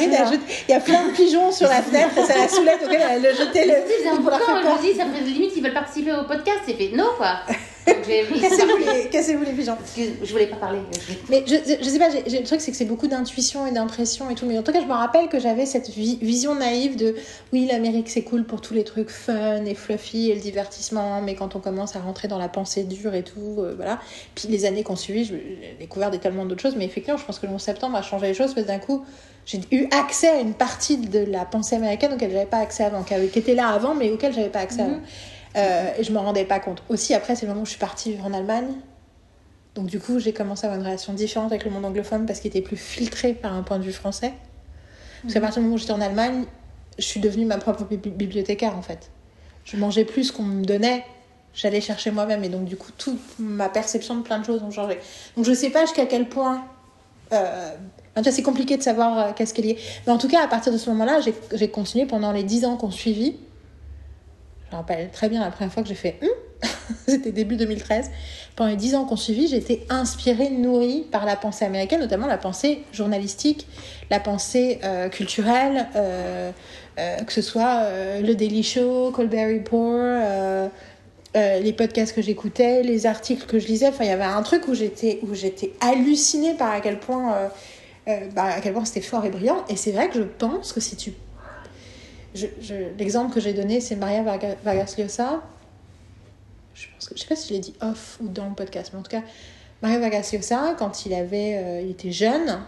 Il y a plein de pigeons sur la fenêtre et ça la soulève, donc elle a jeté le. C'est un boucan, je me dis, ça fait limite, ils veulent participer au podcast, c'est fait non quoi. Cassez-vous les, cassez les pigeons. Excuse, je voulais pas parler. Mais je, je sais pas, j'ai, le truc c'est que c'est beaucoup d'intuition et d'impression et tout. Mais en tout cas, je me rappelle que j'avais cette vi- vision naïve de oui, l'Amérique c'est cool pour tous les trucs fun et fluffy et le divertissement. Mais quand on commence à rentrer dans la pensée dure et tout, euh, voilà. Puis les années qu'on suivi, j'ai découvert des, tellement d'autres choses. Mais effectivement, je pense que le 11 septembre a changé les choses parce que d'un coup, j'ai eu accès à une partie de la pensée américaine auquel j'avais pas accès avant, qui, était là avant, mais auquel j'avais pas accès avant. Euh, et je me rendais pas compte. Aussi, après, c'est le moment où je suis partie vivre en Allemagne. Donc, du coup, j'ai commencé à avoir une relation différente avec le monde anglophone parce qu'il était plus filtré par un point de vue français. Parce qu'à partir du moment où j'étais en Allemagne, je suis devenue ma propre bibli- bibliothécaire, en fait. Je mangeais plus ce qu'on me donnait, j'allais chercher moi-même. Et donc, du coup, toute ma perception de plein de choses ont changé. Donc, je sais pas jusqu'à quel point. Euh, en tout cas, c'est compliqué de savoir euh, qu'est-ce qui est lié. Mais en tout cas, à partir de ce moment-là, j'ai- continué pendant les 10 ans qu'on suivit. Je me rappelle très bien la première fois que j'ai fait Hum c'était début 2013. Pendant les 10 ans qu'on suivit, j'étais inspirée, nourrie par la pensée américaine, notamment la pensée journalistique, la pensée euh, culturelle, euh, euh, que ce soit le Daily Show, Colbert Report, les podcasts que j'écoutais, les articles que je lisais. Enfin, il y avait un truc où j'étais où j'étais hallucinée par à quel point bah, à quel point c'était fort et brillant. Et c'est vrai que je pense que si tu je, je, l'exemple que j'ai donné, c'est Maria Varga- Vargas Llosa. Je pense que je sais pas si je l'ai dit off ou dans le podcast, mais en tout cas, Maria Vargas Llosa, quand il avait, euh, il était jeune,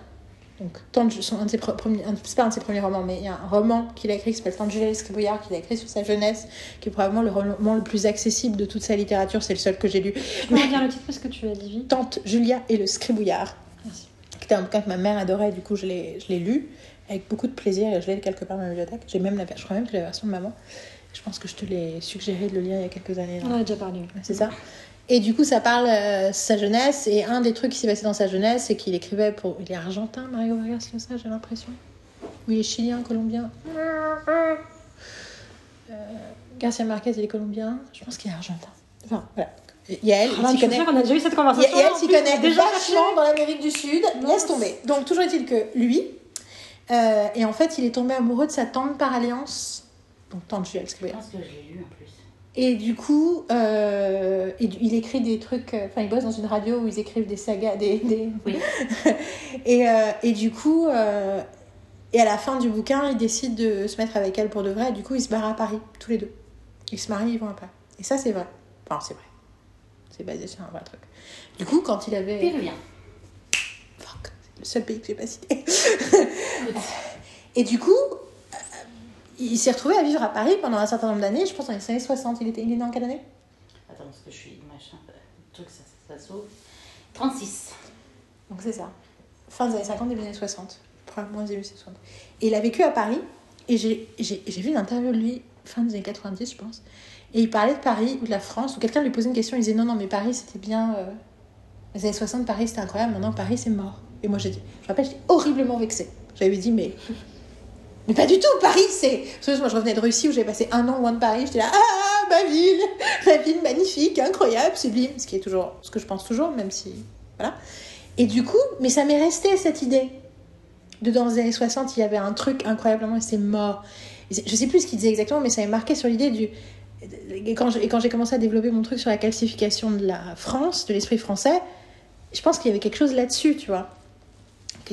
donc tant de, son, un de ses pre- premiers, un- c'est pas un de ses premiers romans, mais il y a un roman qu'il a écrit qui s'appelle Julia Escribouillard, qu'il a écrit sur sa jeunesse, qui est probablement le roman le plus accessible de toute sa littérature. C'est le seul que j'ai lu. Peux redire le titre parce que tu l'as dit vite? Tante Julia et le Scribouillard. Merci. Qui était un bouquin que ma mère adorait, du coup je l'ai, je l'ai lu avec beaucoup de plaisir et je l'ai quelque part dans ma bibliothèque. J'ai même la, je crois même que j'ai la version de maman. Je pense que je te l'ai suggéré de le lire il y a quelques années. là. On en a déjà parlé. C'est ça. Et du coup, ça parle euh, sa jeunesse. Et un des trucs qui s'est passé dans sa jeunesse, c'est qu'il écrivait pour. Il est argentin, Mario Vargas Llosa, j'ai l'impression. Ou il est chilien, colombien. Euh, Garcia Marquez, il est colombien. Je pense qu'il est argentin. Enfin, voilà. Yael, Ah, il s'y connaît. qu'on a déjà eu cette Et conversation. en s'y connaît déjà vachement dans l'Amérique du Sud. Laisse tomber. Donc, toujours est-il que lui, euh, et en fait, il est tombé amoureux de sa tante par alliance. Donc, tante Jules Je pense que je l'ai lu en plus. Et du coup, euh, il écrit des trucs. euh, Enfin, il bosse dans une radio où ils écrivent des sagas. Des, des... Oui. et, euh, et du coup, et à la fin du bouquin, il décide de se mettre avec elle pour de vrai. Et du coup, ils se barrent à Paris, tous les deux. Ils se marient, ils vont à Paris. Et ça, c'est vrai. Enfin, c'est vrai. C'est basé sur un vrai truc. Du coup, quand il avait. Péruvien. Le seul pays que j'ai pas cité. et du coup, euh, il s'est retrouvé à vivre à Paris pendant un certain nombre d'années, je pense dans les années 60. Il, était, il est né en quelle année? Attends, parce que je suis machin. Le truc, ça, ça, ça s'ouvre. 36. Donc c'est ça. Fin des années 50, début des années 60. Probablement début des années 60. Et il a vécu à Paris. Et j'ai vu une interview de lui, fin des années 90, je pense. Et il parlait de Paris ou de la France, où quelqu'un lui posait une question. Il disait non, non, mais Paris, c'était bien. euh, Les années 60, Paris, c'était incroyable. Maintenant, Paris, c'est mort. Et moi, dit, je me rappelle, j'étais horriblement vexée. J'avais dit, mais. Mais pas du tout, Paris, c'est. Moi, je revenais de Russie où j'ai passé un an loin de Paris. J'étais là, ah, ma ville, ma ville magnifique, incroyable, sublime. Ce qui est toujours ce que je pense toujours, même si. Voilà. Et du coup, mais ça m'est resté cette idée. De dans les années 60, il y avait un truc incroyablement et c'est mort. Je sais plus ce qu'il disait exactement, mais ça m'a marqué sur l'idée du. Et quand j'ai commencé à développer mon truc sur la calcification de la France, de l'esprit français, je pense qu'il y avait quelque chose là-dessus, tu vois.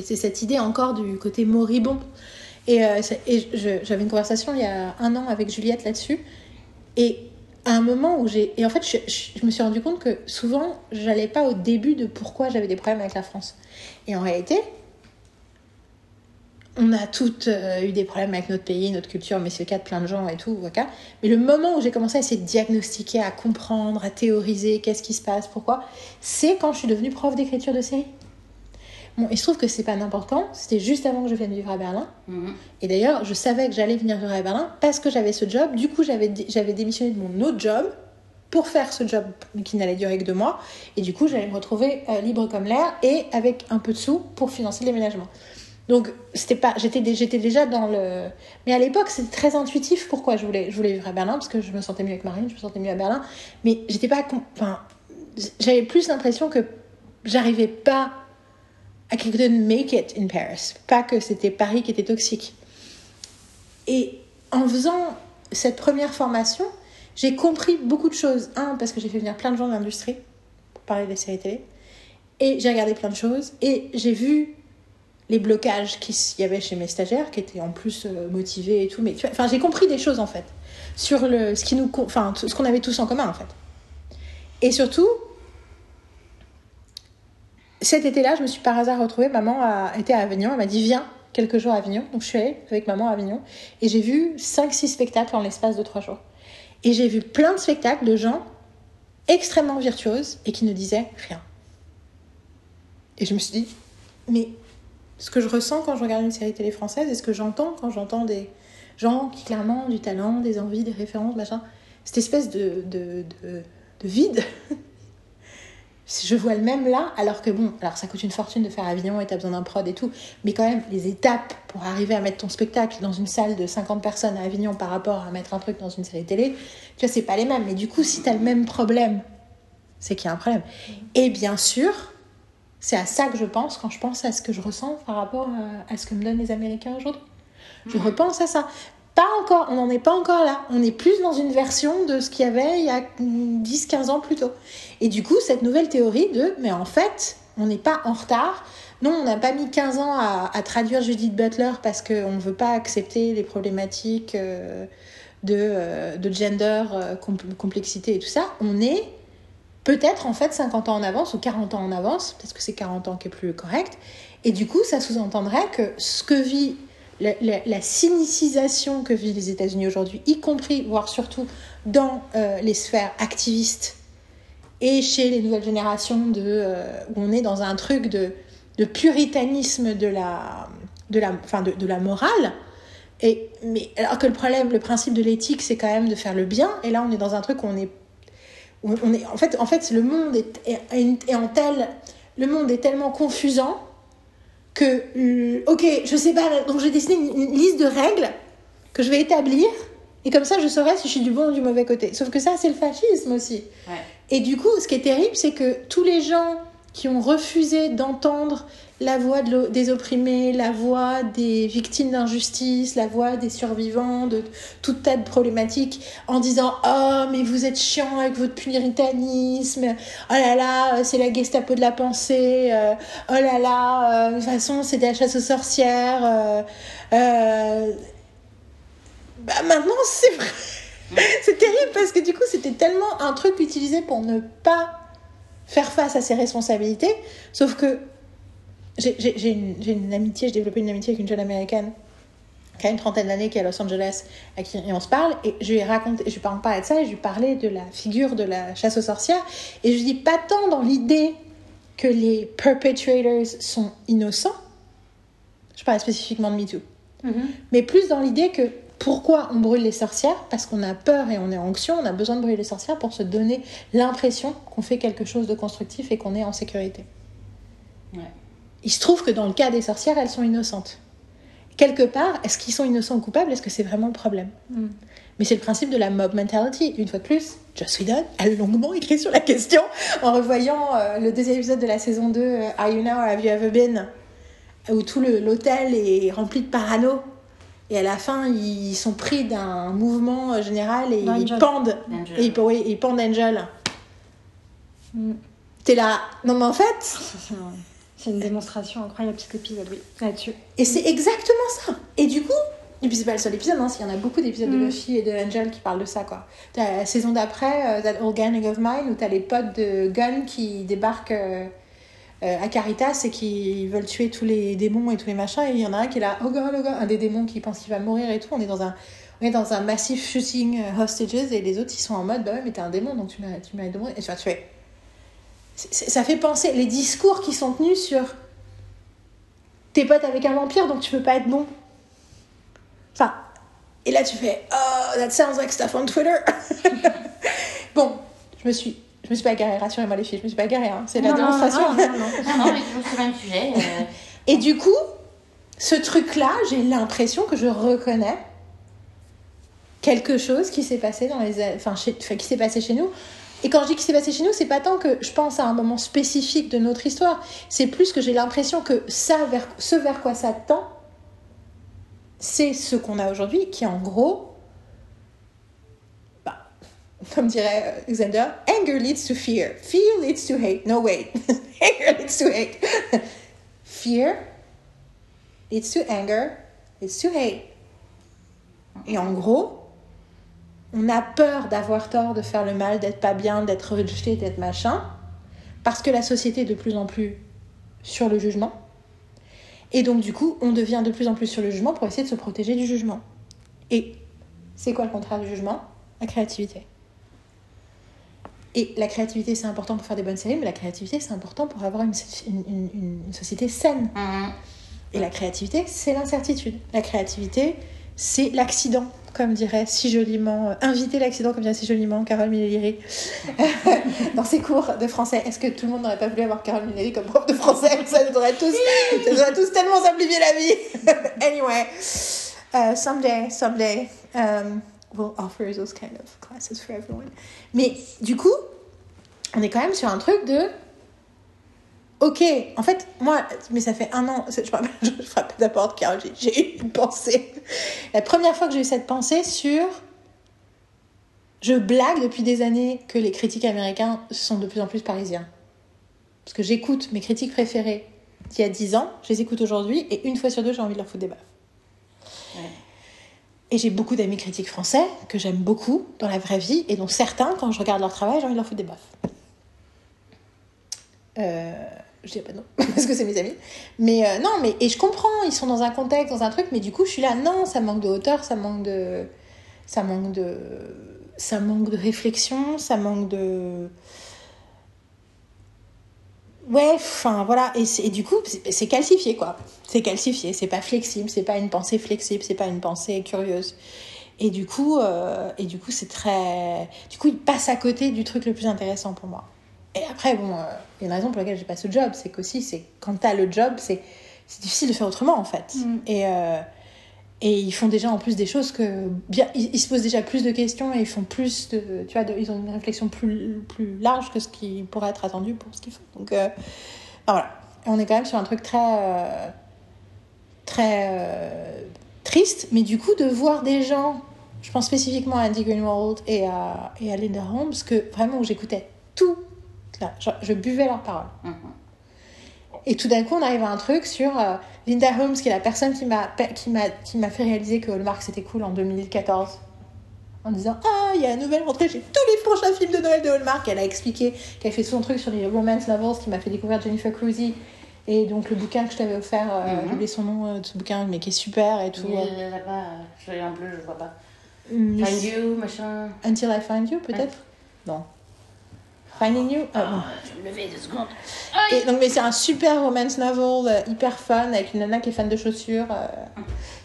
C'est cette idée encore du côté moribond. Et, euh, j'avais une conversation il y a un an avec Juliette là-dessus. Et à un moment où j'ai. Et en fait, je, me suis rendu compte que souvent, j'allais pas au début de pourquoi j'avais des problèmes avec la France. Et en réalité, on a toutes euh, eu des problèmes avec notre pays, notre culture, mais c'est le cas de plein de gens et tout. voilà. Mais le moment où j'ai commencé à essayer de diagnostiquer, à comprendre, à théoriser qu'est-ce qui se passe, pourquoi, c'est quand je suis devenue prof d'écriture de série. Bon, il se trouve que c'est pas n'importe c'était juste avant que je vienne vivre à Berlin. Mhm. Et d'ailleurs, je savais que j'allais venir vivre à Berlin parce que j'avais ce job. Du coup, j'avais dé- j'avais démissionné de mon autre job pour faire ce job qui n'allait durer que deux mois. Et du coup, j'allais me retrouver euh, libre comme l'air et avec un peu de sous pour financer le déménagement. Donc, c'était pas, j'étais j'étais déjà dans le. Mais à l'époque, c'était très intuitif pourquoi je voulais, je voulais vivre à Berlin parce que je me sentais mieux avec Marine, je me sentais mieux à Berlin. Mais j'étais pas. Enfin, j'avais plus l'impression que j'arrivais pas. I couldn't make it in Paris. Pas que c'était Paris qui était toxique. Et en faisant cette première formation, j'ai compris beaucoup de choses. Un, parce que j'ai fait venir plein de gens de l'industrie pour parler des séries télé. Et j'ai regardé plein de choses. Et j'ai vu les blocages qu'il y avait chez mes stagiaires, qui étaient en plus euh, motivés et tout. Mais enfin, j'ai compris des choses en fait. Sur le, ce qu'on avait tous en commun en fait. Et surtout, cet été-là, je me suis par hasard retrouvée. Maman a été à Avignon. Elle m'a dit Viens quelques jours à Avignon. Donc je suis allée avec maman à Avignon. Et j'ai vu 5-6 spectacles en l'espace de 3 jours. Et j'ai vu plein de spectacles de gens extrêmement virtuoses et qui ne disaient rien. Et je me suis dit Mais ce que je ressens quand je regarde une série télé française et ce que j'entends quand j'entends des gens qui clairement ont du talent, des envies, des références, machin, cette espèce de vide je vois le même là, alors que bon, alors ça coûte une fortune de faire Avignon et t'as besoin d'un prod et tout, mais quand même, les étapes pour arriver à mettre ton spectacle dans une salle de 50 personnes à Avignon par rapport à mettre un truc dans une série télé, tu vois, c'est pas les mêmes. Mais du coup, si t'as le même problème, c'est qu'il y a un problème. Et bien sûr, c'est à ça que je pense quand je pense à ce que je ressens par rapport à, à ce que me donnent les Américains aujourd'hui. Je repense à ça. Pas encore, on n'en est pas encore là. On est plus dans une version de ce qu'il y avait il y a 10-15 ans plus tôt. Et du coup, cette nouvelle théorie de, mais en fait, on n'est pas en retard. Non, on n'a pas mis 15 ans à, traduire Judith Butler parce qu'on ne veut pas accepter les problématiques euh, de, euh, de gender, euh, compl- complexité et tout ça. On est peut-être en fait 50 ans en avance ou 40 ans en avance, peut-être que c'est 40 ans qui est plus correct. Et du coup, ça sous-entendrait que ce que vit la, cynicisation que vivent les États-Unis aujourd'hui, y compris, voire surtout dans euh, les sphères activistes et chez les nouvelles générations, euh, où on est dans un truc de, puritanisme de la, de la, de, la morale. Et, mais, alors que le problème, le principe de l'éthique, c'est quand même de faire le bien. Et là, on est dans un truc où on est. on est en, fait, en fait, le monde est, est en tel. Le monde est tellement confusant que, euh, ok, je sais pas, donc j'ai dessiné une, une liste de règles que je vais établir, et comme ça je saurai si je suis du bon ou du mauvais côté. Sauf que ça, c'est le fascisme aussi. Ouais. Et du coup, ce qui est terrible, c'est que tous les gens qui ont refusé d'entendre la voix de des opprimés, la voix des victimes d'injustice, la voix des survivants de tout tas de problématiques, en disant Oh, mais vous êtes chiant avec votre puritanisme, oh là là, c'est la Gestapo de la pensée, euh, oh là là, euh, de toute façon, c'est de la chasse aux sorcières. euh, euh, bah maintenant, c'est vrai. c'est terrible parce que du coup, c'était tellement un truc utilisé pour ne pas faire face à ses responsabilités. Sauf que j'ai une, amitié, j'ai développé une amitié avec une jeune américaine qui a une trentaine d'années, qui est à Los Angeles, à qui et on se parle, et je lui ai raconté, je lui parle pas de ça, et je lui parlais de la figure de la chasse aux sorcières, et je lui dis pas tant dans l'idée que les perpetrators sont innocents, je parlais spécifiquement de MeToo, mais plus dans l'idée que pourquoi on brûle les sorcières Parce qu'on a peur et on est anxieux, on a besoin de brûler les sorcières pour se donner l'impression qu'on fait quelque chose de constructif et qu'on est en sécurité. Ouais. Il se trouve que dans le cas des sorcières, elles sont innocentes. Quelque part, est-ce qu'ils sont innocents ou coupables? Est-ce que c'est vraiment le problème? Mm. Mais c'est le principe de la mob mentality. Une fois de plus, Joss Whedon a longuement écrit sur la question en revoyant euh, le deuxième épisode de la saison 2, euh, Are You Now or Have You Ever Been? Où tout l'hôtel est rempli de parano. Et à la fin, ils sont pris d'un mouvement euh, général et ils pendent. Et ils, oui, ils pendent Angel. Mm. T'es là. Non, mais en fait, C'est un- C'est une démonstration incroyable cet épisode, oui, là-dessus. Et c'est exactement ça. Et du coup, et puis c'est pas le seul épisode, hein, il y en a beaucoup d'épisodes de Mm. Buffy et de Angel qui parlent de ça, quoi. T'as la saison d'après, euh, That Old Gang of Mine, où t'as les potes de Gunn qui débarquent euh, à Caritas et qui veulent tuer tous les démons et tous les machins, et il y en a un qui est là, oh god, oh god, un des démons qui pense qu'il va mourir et tout, on est dans un... On est dans un massif shooting euh, hostages et les autres ils sont en mode bah ouais mais t'es un démon donc tu mérites, tu mérites de mourir et tu vas tuer. Ça fait penser les discours qui sont tenus sur t'es pote avec un vampire donc tu peux pas être bon. Enfin, et là tu fais Oh, that sounds like stuff on Twitter. bon, je me suis, je me suis pas garée, rassurez-moi les filles, je me suis pas garée, hein, c'est la Non, démonstration. non, non, non. Non, mais toujours sur le même sujet. euh, Et du coup, ce truc-là, j'ai l'impression que je reconnais quelque chose qui s'est passé dans les, enfin, chez- enfin, qui s'est passé chez nous. Et quand je dis qui s'est passé chez nous, c'est pas tant que je pense à un moment spécifique de notre histoire, c'est plus que j'ai l'impression que ça, vers, ce vers quoi ça tend, c'est ce qu'on a aujourd'hui, qui en gros, comme dirait euh, Xander, anger leads to fear, fear leads to hate. No wait, anger leads to hate. fear leads to anger, leads to hate. Et en gros, on a peur d'avoir tort, de faire le mal, d'être pas bien, d'être rejeté, d'être machin, parce que la société est de plus en plus sur le jugement. Et donc, du coup, on devient de plus en plus sur le jugement pour essayer de se protéger du jugement. Et c'est quoi le contraire du jugement? La créativité. Et la créativité, c'est important pour faire des bonnes séries, mais la créativité, c'est important pour avoir une, une- une- une société saine. hum, Et la créativité, c'est l'incertitude. La créativité, c'est l'accident, comme dirait si joliment, euh, inviter l'accident, comme dirait si joliment Carole Minelli dans ses cours de français. Est-ce que tout le monde n'aurait pas voulu avoir Carole Minelli comme prof de français? Ça nous aurait tous, ça nous aurait tous tellement simplifié la vie. anyway, uh, someday, someday, um, we'll offer those kind of classes for everyone. Mais du coup, on est quand même sur un truc de Ok, en fait, moi, mais ça fait un an, je frappe, je frappe la porte car j'ai eu une pensée. La première fois que j'ai eu cette pensée sur. Je blague depuis des années que les critiques américains sont de plus en plus parisiens. Parce que j'écoute mes critiques préférées d'il y a 10 ans, je les écoute aujourd'hui, et une fois sur deux, j'ai envie de leur foutre des baffes. Ouais. Et j'ai beaucoup d'amis critiques français que j'aime beaucoup dans la vraie vie, et dont certains, quand je regarde leur travail, j'ai envie de leur foutre des baffes. Euh, je dirais pas non, parce que c'est mes amis. Mais euh, non, mais et je comprends, ils sont dans un contexte, dans un truc, mais du coup, je suis là, non, ça manque de hauteur, ça manque de. Ça manque de. Ça manque de réflexion, ça manque de. Ouais, enfin voilà, et, du coup, c'est calcifié quoi. C'est calcifié, c'est pas flexible, c'est pas une pensée flexible, c'est pas une pensée curieuse. Et du coup, euh, et du coup, c'est très. Du coup, il passe à côté du truc le plus intéressant pour moi. Et après, bon, euh, il y a une raison pour laquelle j'ai pas ce job, c'est qu'aussi, c'est quand t'as le job, c'est c'est difficile de faire autrement en fait. Mm. Et, euh, et ils font déjà en plus des choses que. Bien, ils, se posent déjà plus de questions et ils font plus de. Tu vois, ils ont une réflexion plus, plus large que ce qui pourrait être attendu pour ce qu'ils font. Donc, euh, voilà. On est quand même sur un truc très. euh, très. euh, triste, mais du coup, de voir des gens. Je pense spécifiquement à Andy Greenwald et à, et à Linda Holmes, que vraiment j'écoutais tout. Là, je, buvais leurs paroles. hum, Et tout d'un coup, on arrive à un truc sur euh, Linda Holmes, qui est la personne qui m'a qui m'a qui m'a fait réaliser que Hallmark c'était cool en 2014. En disant Ah, il y a une nouvelle rentrée, j'ai tous les prochains films de Noël de Hallmark. Elle a expliqué qu'elle fait son truc sur les romance novels, qui m'a fait découvrir Jennifer Cruzy Et donc le bouquin que je t'avais offert, euh, Mhm. j'ai oublié son nom euh, de ce bouquin, mais qui est super et tout. Il là-bas, euh, je l'ai en bleu, je vois pas. Find you, machin. Until I Find You, peut-être Non. Finding You? Ah, bon. Je vais me lever deux secondes. Et donc, mais c'est un super romance novel, euh, hyper fun, avec une nana qui est fan de chaussures. euh.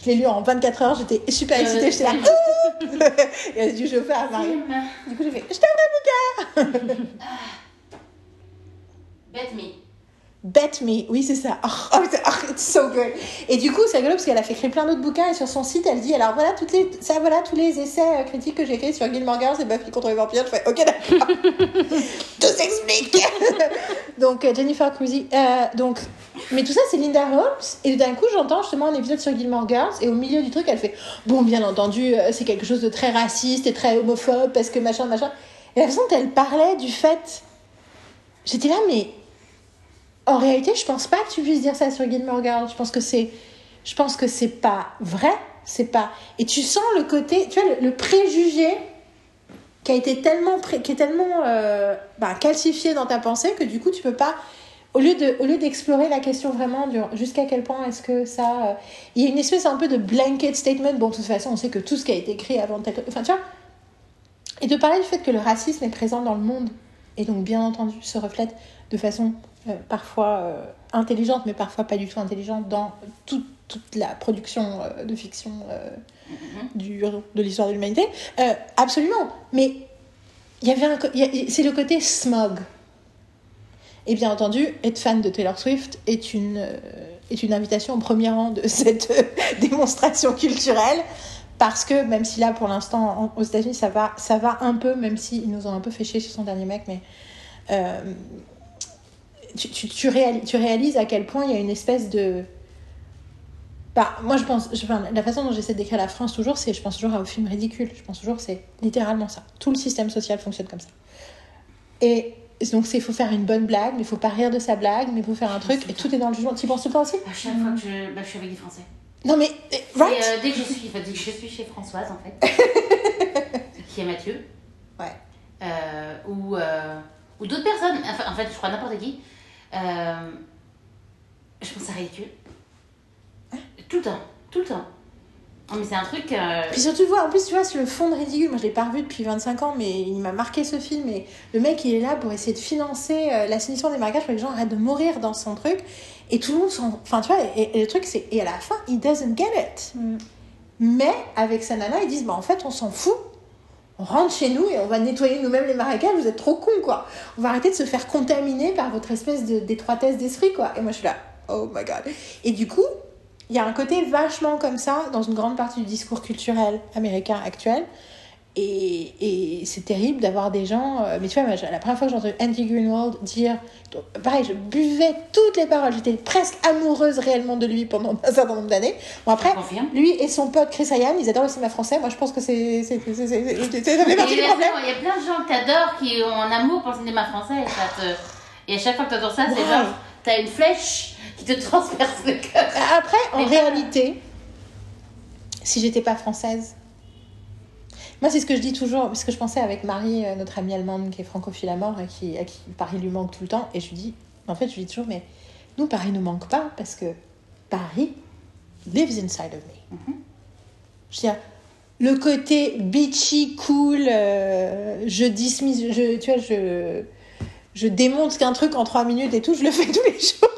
Je l'ai lu en 24 heures, j'étais super excitée, Euh, j'étais là. Et elle a dû chauffer à Marie. Du coup, j'ai fait Je t'aime, Bet me. Bet Me, oui, c'est ça. Oh, oh, oh, it's so good. Et du coup, c'est rigolo parce qu'elle a fait écrire plein d'autres bouquins et sur son site, elle dit alors voilà, toutes les, ça, voilà tous les essais euh, critiques que j'ai écrits sur Gilmore Girls et Buffy contre les vampires. Je fais ok, d'accord. Tout s'explique. donc, euh, Jennifer Cruzy. euh, donc, mais tout ça, c'est Linda Holmes. Et d'un coup, j'entends justement un épisode sur Gilmore Girls et au milieu du truc, elle fait bon, bien entendu, c'est quelque chose de très raciste et très homophobe parce que machin, machin. Et la façon dont elle parlait du fait. J'étais là, mais en réalité, je pense pas que tu puisses dire ça sur Gilmore Girls. Je pense que c'est, je pense que c'est pas vrai. C'est pas. Et tu sens le côté, tu vois, le, préjugé qui a été tellement, pré- qui est tellement euh, bah, calcifié dans ta pensée que du coup, tu peux pas. Au lieu de, au lieu d'explorer la question vraiment jusqu'à quel point est-ce que ça, euh, il y a une espèce un peu de blanket statement. Bon, de toute façon, on sait que tout ce qui a été écrit avant tel, enfin, tu vois. Et de parler du fait que le racisme est présent dans le monde et donc bien entendu se reflète de façon parfois euh, intelligente, mais parfois pas du tout intelligente dans tout- toute la production euh, de fiction euh, du, de l'histoire de l'humanité. Euh, absolument. Mais il y avait un, co- il y a- c'est le côté smog. Et bien entendu, être fan de Taylor Swift est une, euh, est une invitation au premier rang de cette euh, démonstration culturelle. Parce que même si là, pour l'instant, en- aux États-Unis, ça va, ça va un peu, même s'ils nous ont un peu fait chier sur son dernier mec, mais euh, tu, tu, tu, réalises, tu réalises à quel point il y a une espèce de. Bah, moi, je pense. Je, enfin, la façon dont j'essaie de décrire la France toujours, c'est. Je pense toujours au film ridicule. Je pense toujours c'est littéralement ça. Tout le système social fonctionne comme ça. Et donc, il faut faire une bonne blague, mais il faut pas rire de sa blague, mais il faut faire un truc, et tout est dans le jugement. Tu y penses tout le temps aussi? À chaque fois que je, bah, je suis avec des Français. Non, mais. eh, Right euh, dès que je suis, dès que je suis chez Françoise, en fait, qui est Mathieu, Ouais. euh, ou, euh, ou d'autres personnes, enfin, en fait, je crois n'importe qui, euh, je pense c'est ridicule. Tout le temps, tout le temps. Non, mais c'est un truc. euh, Puis surtout, tu vois, en plus, tu vois, sur le fond de ridicule, moi je l'ai pas revu depuis 25 ans, mais il m'a marqué ce film. Et le mec, il est là pour essayer de financer euh, l'assainissement des marécages pour que les gens arrêtent de mourir dans son truc. Et tout le monde s'en. Enfin, tu vois, et, et le truc, c'est. Et à la fin, he doesn't get it. Mm. Mais avec sa nana, ils disent, bah en fait, on s'en fout. On rentre chez nous et on va nettoyer nous-mêmes les marécages, vous êtes trop cons, quoi. On va arrêter de se faire contaminer par votre espèce de- d'étroitesse d'esprit, quoi. Et moi, je suis là, oh my god. Et du coup, il y a un côté vachement comme ça dans une grande partie du discours culturel américain actuel. Et, et c'est terrible d'avoir des gens. euh, mais tu vois, moi, la première fois que j'ai entendu Andy Greenwald dire. Pareil, je buvais toutes les paroles. J'étais presque amoureuse réellement de lui pendant un certain nombre d'années. Bon, après, lui et son pote Chris Ryan, ils adorent le cinéma français. Moi, je pense que c'est. c'est- c'est- c'est- c'est- c'est- Ça fait partie du problème. Il y a plein de gens que t'adores qui ont un amour pour le cinéma français et, ça te... et à chaque fois que t'entends ça, c'est Ouais. genre, t'as une flèche qui te transperce le cœur. Après, en réalité, si j'étais pas française, moi c'est ce que je dis toujours, parce que je pensais avec Marie, euh, notre amie allemande qui est francophile à mort et qui, à qui Paris lui manque tout le temps, et je lui dis, en fait, je lui dis toujours, mais nous, Paris nous manque pas parce que Paris lives inside of me. Je veux dire, le côté beachy, cool, euh, je dismiss, je, tu vois, je, je démonte qu'un truc en trois minutes et tout, je le fais tous les jours.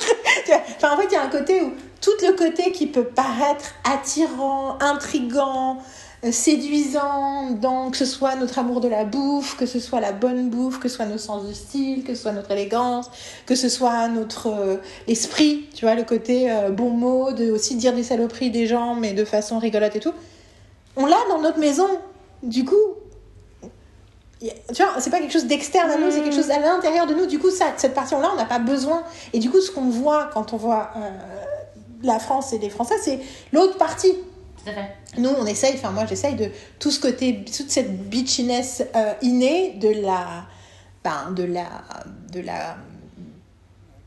Enfin, en fait, il y a un côté où tout le côté qui peut paraître attirant, intrigant, séduisant, dans que ce soit notre amour de la bouffe, que ce soit la bonne bouffe, que ce soit nos sens du style, que ce soit notre élégance, que ce soit notre euh, esprit, tu vois, le côté euh, bon mot, de aussi dire des saloperies des gens, mais de façon rigolote et tout. On l'a dans notre maison. Du coup, tu vois, c'est pas quelque chose d'externe à nous, c'est quelque chose à l'intérieur de nous. Du coup, ça, cette partie-là, on n'a pas besoin. Et du coup, ce qu'on voit quand on voit euh, la France et les Français, c'est l'autre partie. Nous, on essaye, enfin moi j'essaye de tout ce côté, toute cette bitchiness euh, innée de la, ben, de la, de la,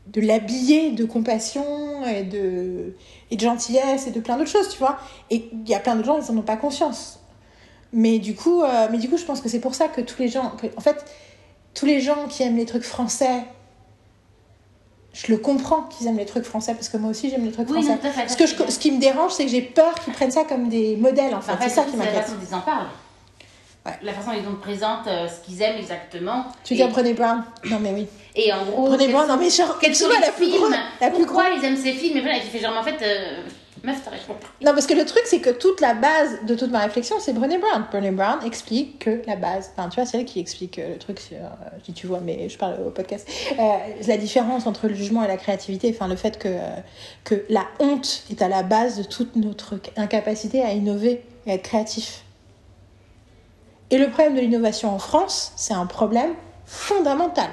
de l'habiller de compassion et de, et de gentillesse et de plein d'autres choses, tu vois. Et il y a plein de gens, ils en ont pas conscience. Mais du coup, euh, mais du coup, je pense que c'est pour ça que tous les gens, en fait, tous les gens qui aiment les trucs français je le comprends qu'ils aiment les trucs français parce que moi aussi j'aime les trucs Oui, français. non, fait, Ce, que je- ce qui me dérange, c'est que j'ai peur qu'ils prennent ça comme des modèles en fait. C'est ça qui c'est la m'inquiète. façon dont ils en parlent. Ouais. La façon dont ils nous présentent euh, ce qu'ils aiment exactement. Tu Et- veux dire Brené Brown? Non mais oui. Et en gros, quels Brown, sont- non mais genre, quels sont les la plus films la plus Pourquoi ils aiment ces films? Et voilà, qui fait genre, en fait, euh, Non, parce que le truc, c'est que toute la base de toute ma réflexion, c'est Brené Brown. Brené Brown explique que la base, enfin, tu vois, c'est elle qui explique euh, le truc sur, euh, dis tu vois, mais je parle au podcast, Euh, la différence entre le jugement et la créativité, enfin, le fait que, que la honte est à la base de toute notre incapacité à innover et à être créatif. Et le problème de l'innovation en France, c'est un problème fondamental.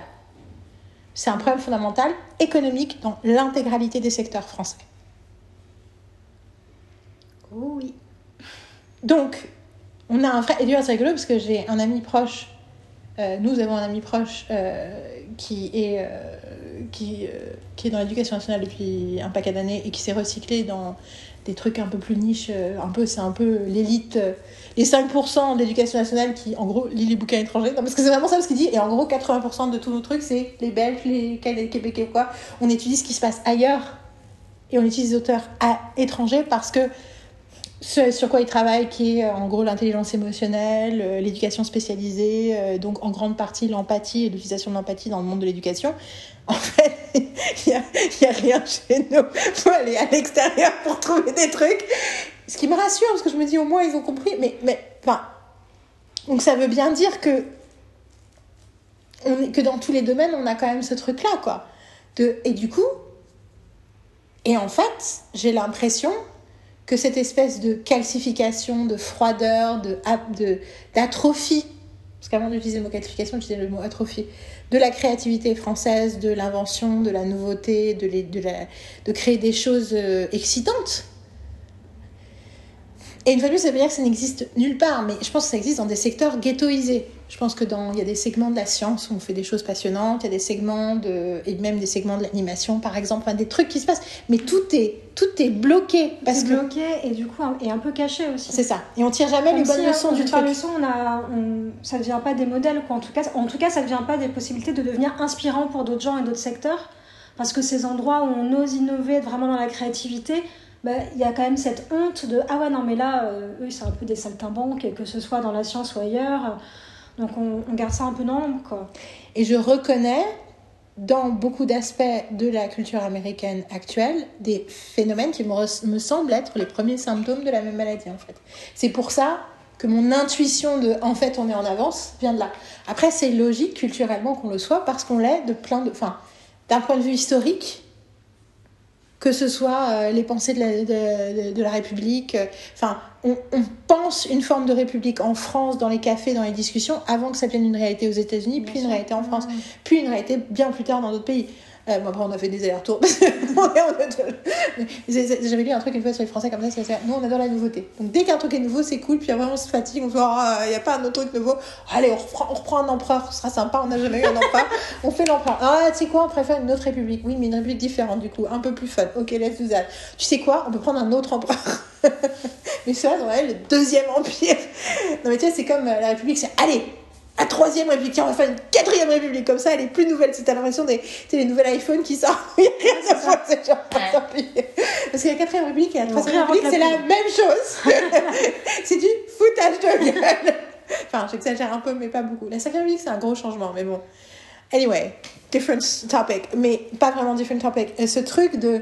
C'est un problème fondamental économique dans l'intégralité des secteurs français. Oui. Donc, on a un vrai. Et d'ailleurs, c'est rigolo parce que j'ai un ami proche. euh, nous avons un ami proche euh, qui, est, euh, qui, qui est dans l'éducation nationale depuis un paquet d'années et qui s'est recyclé dans des trucs un peu plus niches. un peu, c'est un peu l'élite, les 5% de l'éducation nationale qui, en gros, lit les bouquins étrangers. Non, parce que c'est vraiment ça ce qu'il dit. Et en gros, 80% de tous nos trucs, c'est les Belges, les, les Québécois. On étudie ce qui se passe ailleurs et on utilise des auteurs à, étrangers parce que ce sur quoi il travaille, qui est euh, en gros l'intelligence émotionnelle, euh, l'éducation spécialisée, euh, donc en grande partie l'empathie et l'utilisation de l'empathie dans le monde de l'éducation. En fait, il n'y a, y a rien chez nous. Faut aller à l'extérieur pour trouver des trucs. Ce qui me rassure, parce que je me dis au moins ils ont compris. Mais, mais enfin, donc ça veut bien dire que, on est, que dans tous les domaines, on a quand même ce truc-là, quoi. Et du coup, et en fait, j'ai l'impression que cette espèce de calcification, de froideur, de, de- d'atrophie, parce qu'avant d'utiliser le mot calcification, j'utilisais le mot atrophie, de la créativité française, de l'invention, de la nouveauté, de, de créer des choses euh, excitantes. Et une fois de plus, ça veut dire que ça n'existe nulle part, mais je pense que ça existe dans des secteurs ghettoisés. Je pense que dans, il y a des segments de la science où on fait des choses passionnantes, il y a des segments de, et même des segments de l'animation, par exemple, enfin, des trucs qui se passent, mais tout est, tout est bloqué parce que bloqué et du coup un- et un peu caché aussi. c'est ça. Et on tire jamais les bonnes si, leçons euh, du truc. leçon, on a, on- ça ne devient pas des modèles, quoi. En tout cas, en tout cas, ça ne devient pas des possibilités de devenir inspirant pour d'autres gens et d'autres secteurs. Parce que ces endroits où on ose innover, être vraiment dans la créativité, bah, il y a quand même cette honte de ah ouais non mais là euh, eux c'est un peu des saltimbanques et que ce soit dans la science ou ailleurs donc on, garde ça un peu dans l'ombre quoi Et je reconnais dans beaucoup d'aspects de la culture américaine actuelle des phénomènes qui me, me semblent être les premiers symptômes de la même maladie en fait. C'est pour ça que mon intuition de en fait on est en avance vient de là. Après c'est logique culturellement qu'on le soit parce qu'on l'est de plein de enfin d'un point de vue historique que ce soit euh, les pensées de la, de, de- de la République, euh, enfin, on, on pense une forme de République en France, dans les cafés, dans les discussions, avant que ça devienne une réalité aux États-Unis, puis une réalité en France, puis une réalité bien plus tard dans d'autres pays. Euh, bon, après, on a fait des allers-retours. c'est- J'avais lu un truc une fois sur les Français comme ça, c'est nous on adore la nouveauté. Donc dès qu'un truc est nouveau, c'est cool, puis après on se fatigue, on se dit, Ah, il n'y a pas un autre truc nouveau. Allez, on reprend, on reprend un empereur, ce sera sympa, on n'a jamais eu un empereur. on fait l'empereur. Ah, tu sais quoi, on préfère une autre république. Oui, mais une république différente du coup, un peu plus fun. Ok, let's do that. Tu sais quoi, on peut prendre un autre empereur. mais ça, ouais, le deuxième empire. Non mais tu sais, c'est comme euh, la république, c'est allez, la troisième république, tiens, on va faire une quatrième république, comme ça elle est plus nouvelle. C'est t'as l'impression des les nouvelles iPhone qui sortent, il n'y a rien à c'est genre Ouais. Parce que la quatrième république et la troisième république, c'est la même chose. c'est du foutage de gueule. Enfin, j'exagère un peu, mais pas beaucoup. La cinquième république, c'est un gros changement, mais bon. Anyway, different topic, mais pas vraiment different topic. Et ce truc de.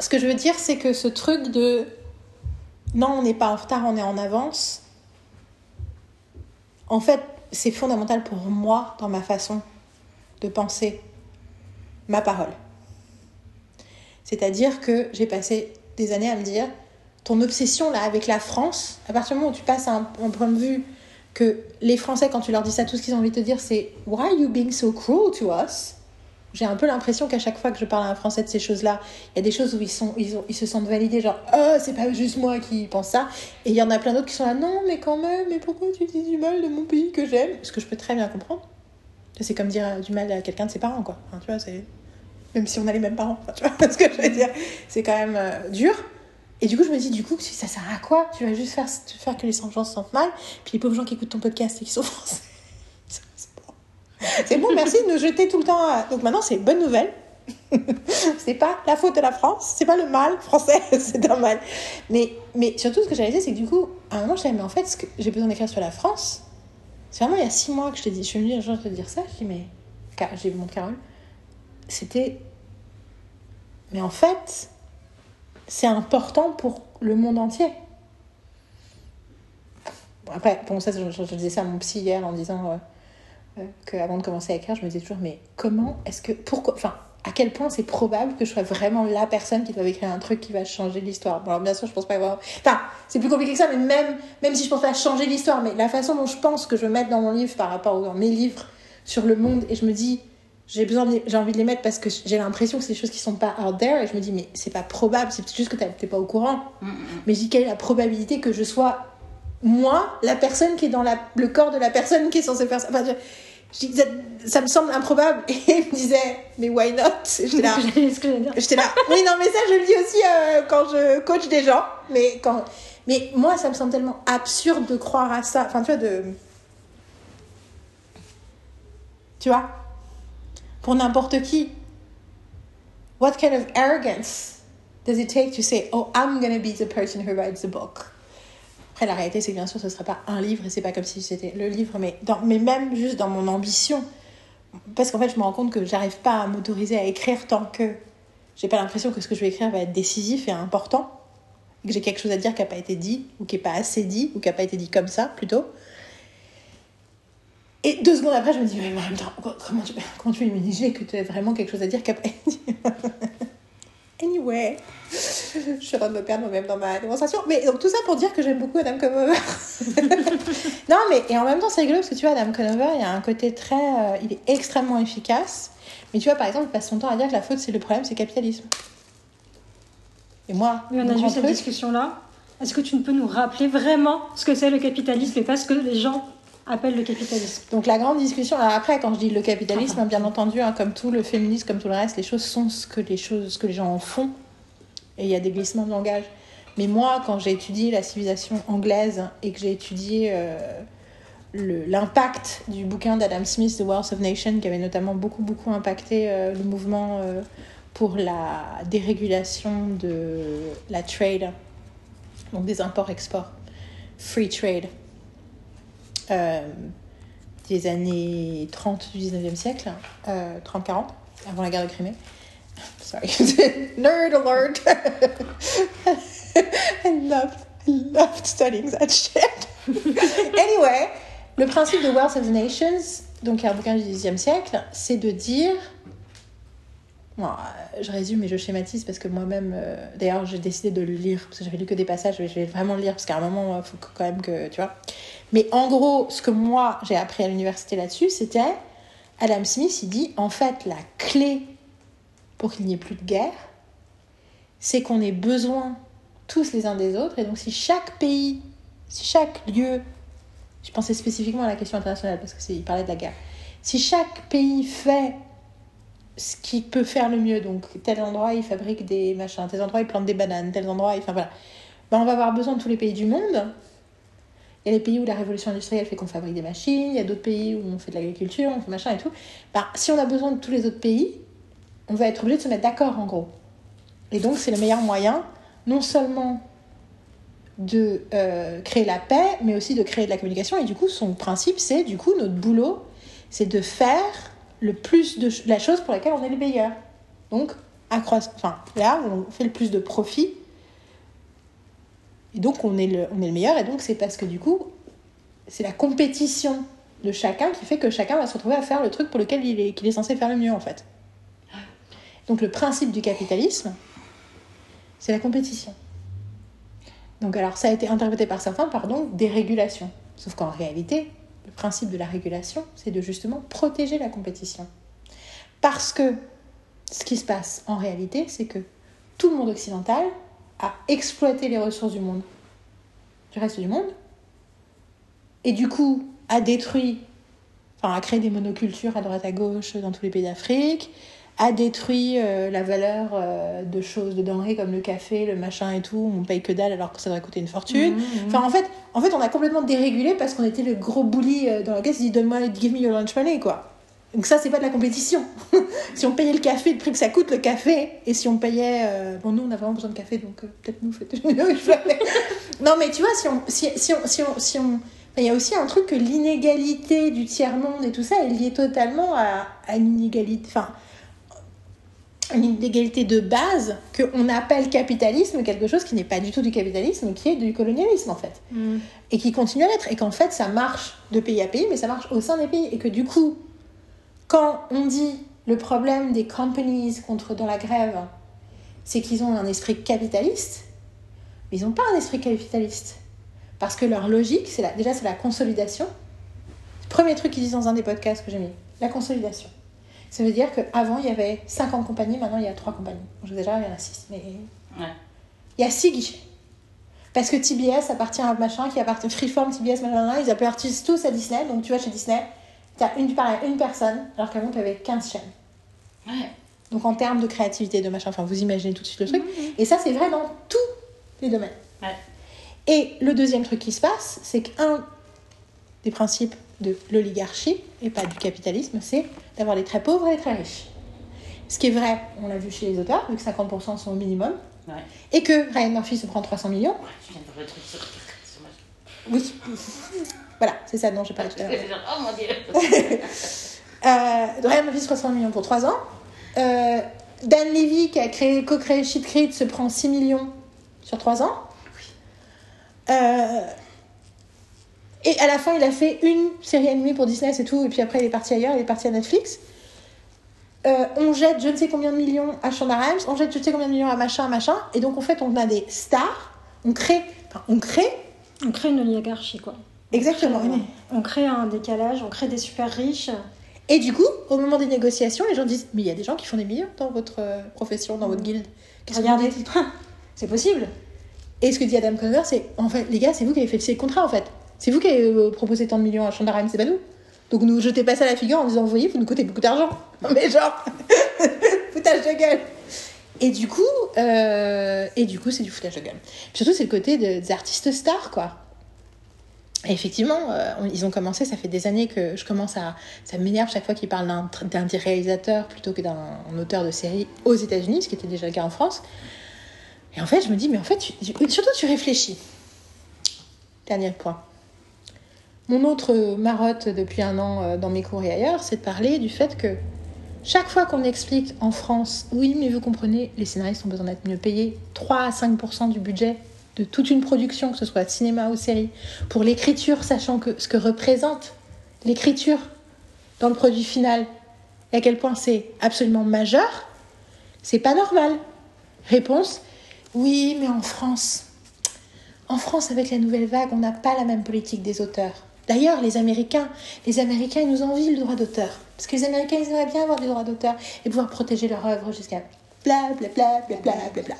Ce que je veux dire, c'est que ce truc de. Non, on n'est pas en retard, on est en avance. En fait, c'est fondamental pour moi dans ma façon de penser ma parole. C'est-à-dire que j'ai passé des années à me dire, ton obsession là avec la France, à partir du moment où tu passes un, un point de vue que les Français, quand tu leur dis ça, tout ce qu'ils ont envie de te dire, c'est Why are you being so cruel to us? J'ai un peu l'impression qu'à chaque fois que je parle à un Français de ces choses-là, il y a des choses où ils, se sentent validés, genre Oh, c'est pas juste moi qui pense ça. Et il y en a plein d'autres qui sont là Non, mais quand même, mais pourquoi tu dis du mal de mon pays que j'aime? Ce que je peux très bien comprendre. C'est comme dire euh, du mal à quelqu'un de ses parents, quoi. Tu vois, c'est. Même si on a les mêmes parents, tu vois ce que je veux dire. C'est quand même euh, dur. Et du coup, je me dis, du coup, ça sert à quoi? Tu vas juste faire, faire que les gens se sentent mal, puis les pauvres gens qui écoutent ton podcast et qui sont français. C'est bon, merci de nous jeter tout le temps. à- Donc maintenant, c'est bonne nouvelle. c'est pas la faute de la France, c'est pas le mal français, c'est un mal. Mais, mais surtout, ce que j'avais dit, c'est que du coup, à un moment, je disais, mais en fait, ce que j'ai besoin d'écrire sur la France, c'est vraiment il y a six mois que je t'ai dit, je suis venue un te dire ça, je dis, mais j'ai vu mon Carole, c'était. Mais en fait, c'est important pour le monde entier. Après, bon, ça, je disais ça à mon psy hier en disant euh, euh, qu'avant de commencer à écrire, je me disais toujours, mais comment est-ce que. Pourquoi. Enfin, à quel point c'est probable que je sois vraiment la personne qui doit écrire un truc qui va changer l'histoire? Bon, alors bien sûr, je pense pas avoir. Enfin, c'est plus compliqué que ça, mais même, même si je pense pas changer l'histoire, mais la façon dont je pense que je veux mettre dans mon livre par rapport aux, dans mes livres sur le monde, et je me dis, j'ai besoin de les- j'ai envie de les mettre parce que j'ai l'impression que c'est des choses qui sont pas out there, et je me dis, mais c'est pas probable, c'est juste que t'es pas au courant. Mais je dis, quelle est la probabilité que je sois moi, la personne qui est dans la, le corps de la personne qui est censée faire ça enfin, je, je dis, ça, me semble improbable. Et il me disait, mais why not? J'étais là. J'étais là. Oui, non, mais ça, je le dis aussi euh, quand je coach des gens. Mais, quand... mais moi, ça me semble tellement absurde de croire à ça. Enfin, tu vois, de. Tu vois Pour n'importe qui. What kind of arrogance does it take to say, oh, I'm gonna be the person who writes the book? Après, la réalité, c'est que bien sûr, ce ne sera pas un livre et c'est pas comme si c'était le livre, mais, mais même juste dans mon ambition. Parce qu'en fait, je me rends compte que j'arrive pas à m'autoriser à écrire tant que j'ai pas l'impression que ce que je vais écrire va être décisif et important. Que j'ai quelque chose à dire qui n'a pas été dit, ou qui n'est pas assez dit, ou qui n'a pas été dit comme ça, plutôt. Et deux secondes après, je me dis, mais en même temps, comment tu, comment tu peux que tu as vraiment quelque chose à dire qui n'a pas été dit? Anyway, je suis en train de me perdre moi-même dans ma démonstration. Mais donc tout ça pour dire que j'aime beaucoup Adam Conover. non, mais et en même temps, c'est rigolo parce que tu vois, Adam Conover, il y a un côté très. euh, il est extrêmement efficace. Mais tu vois, par exemple, il passe son temps à dire que la faute, c'est le problème, c'est le capitalisme. Et moi, Mais on a vu cette discussion-là. Est-ce que tu ne peux nous rappeler vraiment ce que c'est le capitalisme et pas ce que les gens appellent le capitalisme. Donc la grande discussion, alors après quand je dis le capitalisme, hein, bien entendu, hein, comme tout le féminisme, comme tout le reste, les choses sont ce que les choses, ce que les gens en font, et il y a des glissements de langage. Mais moi, quand j'ai étudié la civilisation anglaise et que j'ai étudié euh, l'impact du bouquin d'Adam Smith, The Wealth of Nations, qui avait notamment beaucoup beaucoup impacté euh, le mouvement euh, pour la dérégulation de la trade, donc des imports-exports, free trade euh, des années 30 du 19e siècle, euh, 30-40, avant la guerre de Crimée. Sorry, nerd alert! I loved, I loved studying that shit. anyway, le principe de Wealth of the Nations, donc un bouquin du 10e siècle, c'est de dire. Bon, je résume et je schématise parce que moi-même, euh, d'ailleurs, j'ai décidé de le lire parce que j'avais lu que des passages, mais je vais vraiment le lire parce qu'à un moment, il faut quand même que tu vois. Mais en gros, ce que moi j'ai appris à l'université là-dessus, c'était Adam Smith, il dit en fait la clé pour qu'il n'y ait plus de guerre, c'est qu'on ait besoin tous les uns des autres. Et donc si chaque pays, si chaque lieu, je pensais spécifiquement à la question internationale parce que c'est, il parlait de la guerre. Si chaque pays fait ce qu'il peut faire le mieux, donc tel endroit il fabrique des machins, tel endroit il plante des bananes, tel endroit, enfin voilà, ben, on va avoir besoin de tous les pays du monde. Il y a des pays où la révolution industrielle fait qu'on fabrique des machines, il y a d'autres pays où on fait de l'agriculture, on fait machin et tout. Ben, si on a besoin de tous les autres pays, on va être obligé de se mettre d'accord en gros. Et donc c'est le meilleur moyen, non seulement de euh, créer la paix, mais aussi de créer de la communication. Et du coup, son principe, c'est du coup notre boulot, c'est de faire le plus de la chose pour laquelle on est le meilleur. Donc accroître, enfin là, on fait le plus de profit. Et donc on est le, meilleur. Et donc c'est parce que du coup, c'est la compétition de chacun qui fait que chacun va se retrouver à faire le truc pour lequel il est, est censé faire le mieux en fait. Donc le principe du capitalisme, c'est la compétition. Donc alors ça a été interprété par certains par donc dérégulation. Sauf qu'en réalité, le principe de la régulation, c'est de justement protéger la compétition. Parce que ce qui se passe en réalité, c'est que tout le monde occidental a exploité les ressources du monde, du reste du monde, et du coup a détruit, enfin a créé des monocultures à droite à gauche dans tous les pays d'Afrique, a détruit euh, la valeur euh, de choses, de denrées comme le café, le machin et tout, on paye que dalle alors que ça devrait coûter une fortune. Enfin, en fait, en fait, on a complètement dérégulé parce qu'on était le gros bully euh, dans la caisse qui dit donne-moi, give me your lunch money, quoi. Donc ça, c'est pas de la compétition. si on payait le café, le prix que ça coûte, le café, et si on payait... euh, Bon, nous, on a vraiment besoin de café, donc euh, peut-être nous, faites non, mais tu vois, si on... Si, si on, si on, si on- il y a aussi un truc que l'inégalité du tiers-monde et tout ça est lié totalement à, à une inégalité... Enfin, une inégalité de base qu'on appelle capitalisme, quelque chose qui n'est pas du tout du capitalisme, qui est du colonialisme, en fait Mm. et qui continue à l'être, et qu'en fait ça marche de pays à pays, mais ça marche au sein des pays, et que du coup, quand on dit le problème des companies contre dans la grève, c'est qu'ils ont un esprit capitaliste, mais ils n'ont pas un esprit capitaliste, parce que leur logique, c'est la, déjà c'est la consolidation. Premier truc qu'ils disent dans un des podcasts que j'ai mis, la consolidation. Ça veut dire qu'avant il y avait 50 compagnies, maintenant il y a 3 compagnies. Je déjà il y en a 6, mais Ouais. il y a 6 guichets. Parce que TBS appartient à machin qui appartient Freeform, TBS, machin, ils appartiennent tous à Disney. Donc tu vois, chez Disney, tu as une, une personne, alors qu'avant tu avais 15 chaînes. Ouais. Donc en termes de créativité, de machin, enfin vous imaginez tout de suite le truc. Et ça, c'est vrai dans tous les domaines. Ouais. Et le deuxième truc qui se passe, c'est qu'un des principes de l'oligarchie, et pas du capitalisme, c'est d'avoir les très pauvres et les très riches. Ce qui est vrai, on l'a vu chez les auteurs, vu que 50% sont au minimum, Ouais. et que Ryan Murphy se prend 300 millions. Ouais, tu viens de truc sur Oui. voilà, c'est ça dont j'ai parlé tout à l'heure. C'est genre, Oh mon dieu. Euh, Ryan Murphy, 60 millions pour 3 ans. Euh, Dan Levy, qui a créé, co-créé Shit Creed, se prend 6 millions sur 3 ans. Euh, et à la fin, il a fait une série animée pour Disney, c'est tout. Et puis après, il est parti ailleurs, il est parti à Netflix. Euh, on jette je ne sais combien de millions à Shonda Rhimes, on jette je ne sais combien de millions à machin, machin. Et donc, en fait, on a des stars. On crée, enfin, on crée On crée une oligarchie, quoi. Exactement. On crée, on crée un décalage, on crée des super riches. Et du coup, au moment des négociations, les gens disent Mais il y a des gens qui font des millions dans votre euh, profession, dans votre guilde. Que vous Regardez, c'est possible. Et ce que dit Adam Conver, c'est En fait, les gars, c'est vous qui avez fait ces contrats, en fait. C'est vous qui avez euh, proposé tant de millions à Shonda Rhimes, c'est pas nous. Donc nous jetez pas ça à la figure en disant Vous voyez, vous nous coûtez beaucoup d'argent. Mais genre, foutage de gueule. Et du coup, euh, et du coup, c'est du foutage de gueule. Puis surtout, c'est le côté de- des artistes stars, quoi. Et effectivement, euh, ils ont commencé, ça fait des années que je commence à. Ça m'énerve chaque fois qu'ils parlent d'un réalisateurs plutôt que d'un auteur de série aux États-Unis, ce qui était déjà le cas en France. Et en fait, je me dis, mais en fait, surtout tu réfléchis. Dernier point. Mon autre marotte depuis un an euh, dans mes cours et ailleurs, c'est de parler du fait que chaque fois qu'on explique en France, oui, mais vous comprenez, les scénaristes ont besoin d'être mieux payés, 3 à 5% du budget de toute une production, que ce soit cinéma ou série, pour l'écriture, sachant que ce que représente l'écriture dans le produit final, et à quel point c'est absolument majeur, c'est pas normal. Réponse oui, mais en France, en France, avec la nouvelle vague, on n'a pas la même politique des auteurs. D'ailleurs, les Américains, les Américains, ils nous envient le droit d'auteur. Parce que les Américains, ils aimeraient bien avoir des droits d'auteur et pouvoir protéger leur œuvre jusqu'à bla bla bla bla bla bla bla.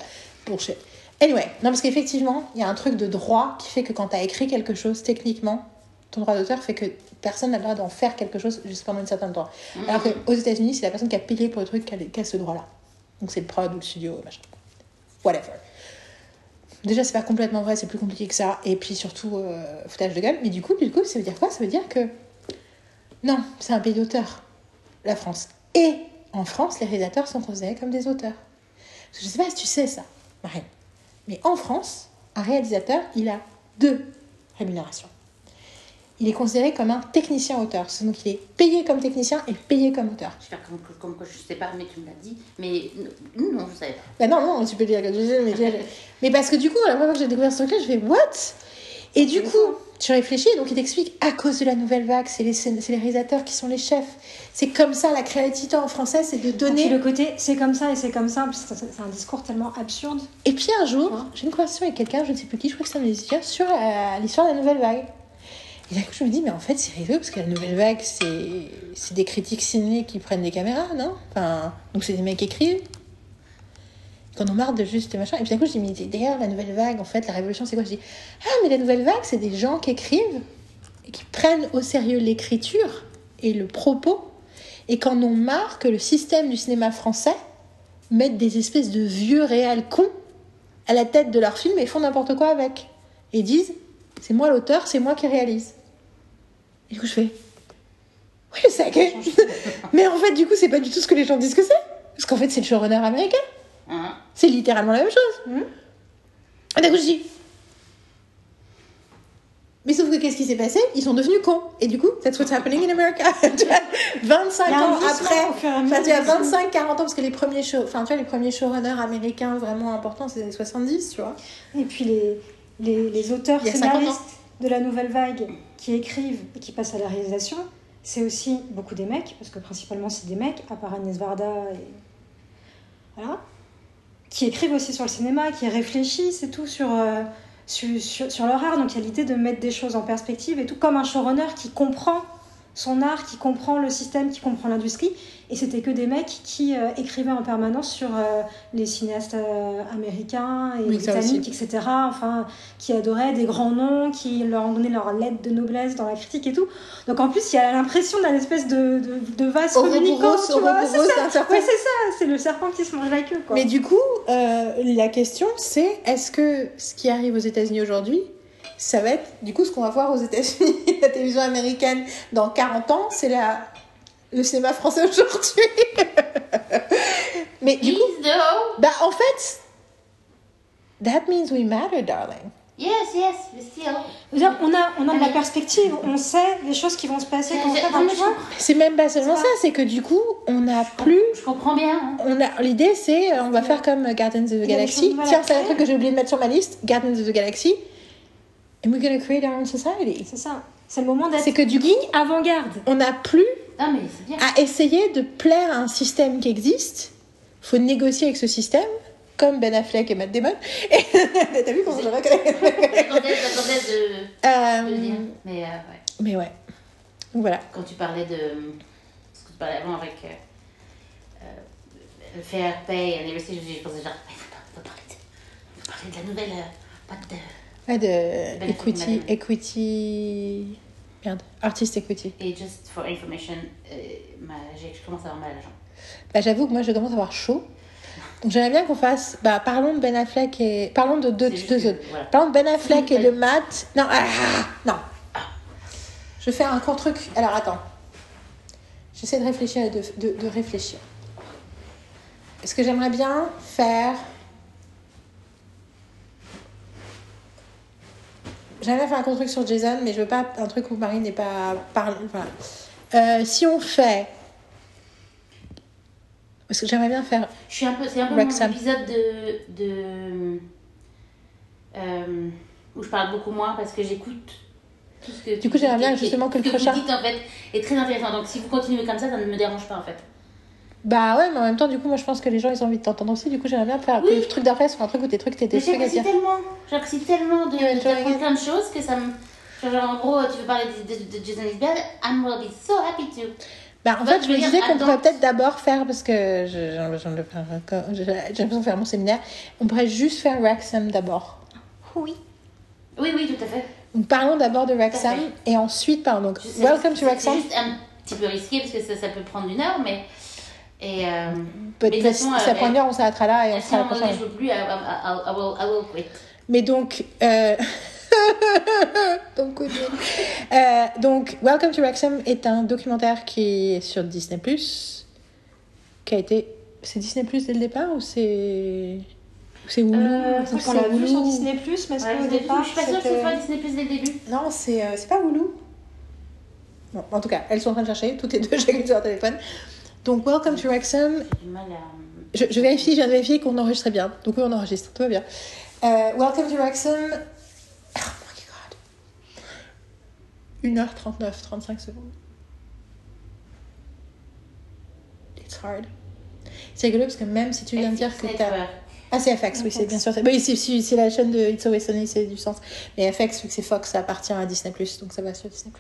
Bullshit. Anyway, non, parce qu'effectivement, il y a un truc de droit qui fait que quand tu as écrit quelque chose, techniquement, ton droit d'auteur fait que personne n'a le droit d'en faire quelque chose jusqu'à un certain droit. Alors qu'aux États-Unis, c'est la personne qui a payé pour le truc qui a, qui a ce droit-là. Donc c'est le prod ou le studio, machin. Whatever. Déjà, c'est pas complètement vrai, c'est plus compliqué que ça. Et puis surtout, euh, foutage de gueule. Mais du coup, du coup, ça veut dire quoi? Ça veut dire que. Non, c'est un pays d'auteurs, la France. Et en France, les réalisateurs sont considérés comme des auteurs. Parce que je sais pas si tu sais ça, Marine. Mais en France, un réalisateur, il a deux rémunérations. Il est considéré comme un technicien auteur. Donc il est payé comme technicien et payé comme auteur. Je vais faire comme, comme quoi je sais pas, mais tu me l'as dit. Mais non, je savais pas. Bah non, non, tu peux dire que je sais, mais, mais parce que du coup, la première fois que j'ai découvert ce truc-là, je fais What? Et du coup, tu réfléchis, donc il t'explique à cause de la nouvelle vague, c'est les, réalisateurs qui sont les chefs. C'est comme ça, la créativité en français, c'est de Et puis donner. le côté c'est comme ça et c'est comme ça, c'est un discours tellement absurde. Et puis un jour, Hein j'ai une conversation avec quelqu'un, je ne sais plus qui, je crois que c'est un musicien, sur euh, l'histoire de la nouvelle vague. Et d'un coup, je me dis, mais en fait, c'est rigolo, parce que la nouvelle vague, c'est c'est des critiques ciné qui prennent des caméras, non? Enfin, Donc c'est des mecs qui écrivent. Qu'on en marre de juste machin. Et puis d'un coup, je dis, mais d'ailleurs, la nouvelle vague, en fait, la révolution, c'est quoi? Je dis, ah, mais la nouvelle vague, c'est des gens qui écrivent et qui prennent au sérieux l'écriture et le propos, et qu'en ont marre que le système du cinéma français mette des espèces de vieux réels cons à la tête de leur film et font n'importe quoi avec. Et disent, c'est moi l'auteur, c'est moi qui réalise. Et du coup, je fais, Oui, c'est. Mais en fait, du coup, c'est pas du tout ce que les gens disent que c'est. Parce qu'en fait, c'est le showrunner américain. Hein. C'est littéralement la même chose. Mhm. Et d'un coup, je dis. Mais sauf que qu'est-ce qui s'est passé? Ils sont devenus cons. Et du coup, that's what's happening in America. Tu vois, 25 Il y a un ans après. Enfin, tu as des films. 25, 40 ans, parce que les premiers, show, enfin, tu vois, les premiers showrunners américains vraiment importants, c'est les années 70, tu vois. Et puis les, les, les auteurs Il y a 50 ans. scénaristes de la nouvelle vague qui écrivent et qui passent à la réalisation, c'est aussi beaucoup des mecs, parce que principalement c'est des mecs, à part Agnès Varda et. Voilà. Qui écrivent aussi sur le cinéma, qui réfléchissent et tout sur, euh, sur, sur, leur art. Donc il y a l'idée de mettre des choses en perspective et tout, comme un showrunner qui comprend son art, qui comprend le système, qui comprend l'industrie. Et c'était que des mecs qui euh, écrivaient en permanence sur euh, les cinéastes euh, américains et Oui, britanniques, etc. Enfin, qui adoraient des grands noms, qui leur ont donné leur lettre de noblesse dans la critique et tout. Donc en plus, il y a l'impression d'un espèce de, de, de vase communicant, tu vois. C'est ça. Ouais, c'est ça. C'est le serpent qui se mange la queue, quoi. Mais du coup, la question, c'est est-ce que ce qui arrive aux États-Unis aujourd'hui, ça va être, du coup, ce qu'on va voir aux États-Unis, la télévision américaine dans 40 ans, c'est la... le cinéma français aujourd'hui. Mais du coup, bah en fait, that means we matter, darling. Yes, yes, but still. On a, on a de la perspective, on sait les choses qui vont se passer quand on fait un mais choix. C'est même pas seulement Ça c'est que du coup, on n'a plus. Je comprends bien. hein. On a l'idée, c'est on va faire comme Guardians of the Galaxy. Tiens, c'est un truc que j'ai oublié de mettre sur ma liste. Guardians of the Galaxy. And we're gonna create our own society. C'est ça. C'est le moment d'être C'est que du geek avant-garde. on n'a plus mais bien. à essayer de plaire à un système qui existe. Faut négocier avec ce système, comme Ben Affleck et Matt Damon. Et t'as vu comment je reconnais? J'attendais de, de le Euh, dire. Mais euh, ouais. Mais ouais. Donc voilà. Quand tu parlais de. Ce que tu parlais avant avec. Euh, euh, fair pay anniversary, je pensais genre. Pas, faut parler de, faut parler de la nouvelle. euh, pas de. Ouais, de equity, equity. Merde, artist equity. Et just for information, euh, ma- je commence à avoir mal à la jambe. Bah, j'avoue que moi je commence à avoir chaud. Donc j'aimerais bien qu'on fasse. Bah, parlons de Ben Affleck et. Parlons de deux, deux autres. voilà. Parlons de Ben Affleck et de Matt. Non, ah, non. Je vais faire un court truc. Alors attends. J'essaie de réfléchir et de, de, de réfléchir. Est-ce que j'aimerais bien faire. J'aimerais faire un court truc sur Jason, mais je veux pas un truc où Marie n'est pas. Par... Voilà. Euh, si on fait. Parce que j'aimerais bien faire. Je suis un peu, c'est un peu mon épisode de, de euh, où je parle beaucoup moins parce que j'écoute tout ce que. Du coup, j'aimerais bien justement que ce le prochain- vous dites en fait est très intéressant. Donc si vous continuez comme ça, ça ne me dérange pas en fait. Bah ouais, mais en même temps, du coup, moi je pense que les gens ils ont envie de t'entendre aussi. Du coup, j'aimerais bien faire que Oui. le truc d'après soit un truc où tes trucs, à j'apprécie tellement, j'apprécie tellement de d'apprendre it? plein de choses que ça me. Genre, en gros, tu veux parler de, de, de Jason Isbell, I'm will be so happy to. Bah en fait, je me disais qu'on pourrait peut-être d'abord faire, parce que j'ai besoin de le faire, quand- j'ai j'ai besoin de faire mon séminaire, on pourrait juste faire Wrexham d'abord. Oui. Oui, oui, tout à fait. Donc parlons d'abord de Wrexham et ensuite, pardon, Welcome to Wrexham. C'est juste un petit peu risqué parce que ça, ça peut prendre une heure, mais. Et. Euh, Peut-être Mais toute façon, si ça prend une heure, on s'arrêtera là et on donné prochaine. je veux plus, I, I, I, I will, I will quit. Mais donc, euh... donc. Euh, donc, Welcome to Wrexham est un documentaire qui est sur Disney+, qui a été... C'est Disney+, dès le départ ou c'est... c'est Hulu? Euh, Ou je crois qu'on c'est l'a vu sur Disney+, mais est-ce Ouais, qu'au départ, je suis pas sûre que ce soit Disney Plus dès le début. Non, c'est euh, c'est pas Hulu. Bon, en tout cas, elles sont en train de chercher, toutes les deux, chacune sur leur téléphone. Donc, Welcome to Wrexham, je, je vérifie, je viens de vérifier qu'on enregistrait bien. Donc oui, on enregistre, tout va bien. Euh, welcome to Wrexham. Oh my god. 1h39, 35 secondes. It's hard. C'est rigolo parce que même si tu viens de dire que t'as... Network. Ah, c'est FX, oui, c'est bien sûr. Oui, c'est la chaîne de It's Always Sunny, c'est du sens. Mais FX, vu que c'est Fox, ça appartient à Disney+, donc ça va sur Disney+.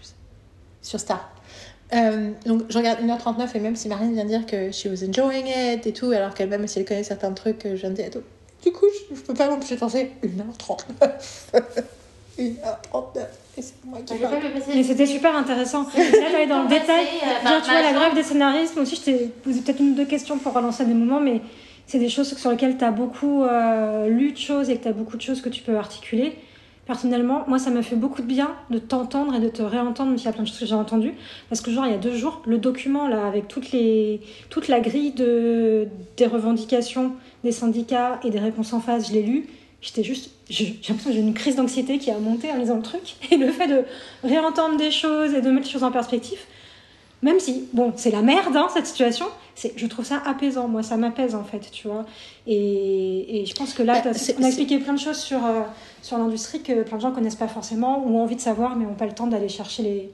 Sur Star. Euh, donc je regarde 1h39 et même si Marine vient de dire que she was enjoying it et tout, alors qu'elle-même si elle connaît certains trucs je viens de dire. Du coup, je, je peux pas m'empêcher de penser 1h39. 1h39. Et c'est moi qui. Mais c'était super intéressant. Là, j'allais dans le détail. euh, par- tu vois, la grève des scénaristes, moi aussi, je t'ai posé peut-être une ou deux questions pour relancer des moments, mais c'est des choses sur lesquelles tu as beaucoup euh, lu de choses et que tu as beaucoup de choses que tu peux articuler. Personnellement, moi, ça m'a fait beaucoup de bien de t'entendre et de te réentendre, même s'il y a plein de choses que j'ai entendues. Parce que, genre, il y a deux jours, le document, là, avec toutes les, toute la grille de, des revendications des syndicats et des réponses en face, je l'ai lu. J'étais juste. J'ai l'impression que j'ai une crise d'anxiété qui a monté en lisant le truc. Et le fait de réentendre des choses et de mettre les choses en perspective, même si, bon, c'est la merde, hein, cette situation, je trouve ça apaisant. Moi, ça m'apaise, en fait, tu vois. Et, et je pense que là, Bah, on a expliqué plein de choses sur, euh, sur l'industrie que plein de gens connaissent pas forcément ou ont envie de savoir, mais n'ont pas le temps d'aller chercher les,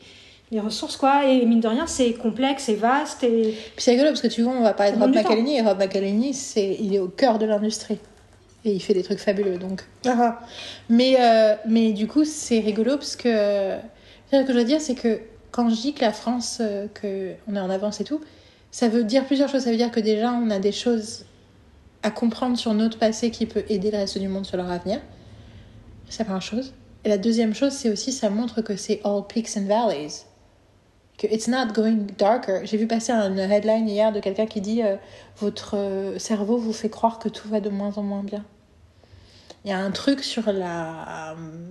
les ressources, quoi. Et mine de rien, c'est complexe, c'est vaste. Et Puis c'est rigolo parce que tu vois, on va parler de Rob McElhenney et Rob McElhenney, c'est, il est au cœur de l'industrie. Et il fait des trucs fabuleux, donc. Ah. Mais, euh, mais du coup, c'est rigolo parce que. Ce que je veux dire, c'est que quand je dis que la France, euh, que on est en avance et tout, ça veut dire plusieurs choses. Ça veut dire que déjà, on a des choses à comprendre sur notre passé qui peut aider le reste du monde sur leur avenir. C'est la première chose. Et la deuxième chose, c'est aussi, ça montre que c'est all peaks and valleys que it's not going darker. J'ai vu passer une headline hier de quelqu'un qui dit euh, votre euh, cerveau vous fait croire que tout va de moins en moins bien. Il y a un truc sur la euh,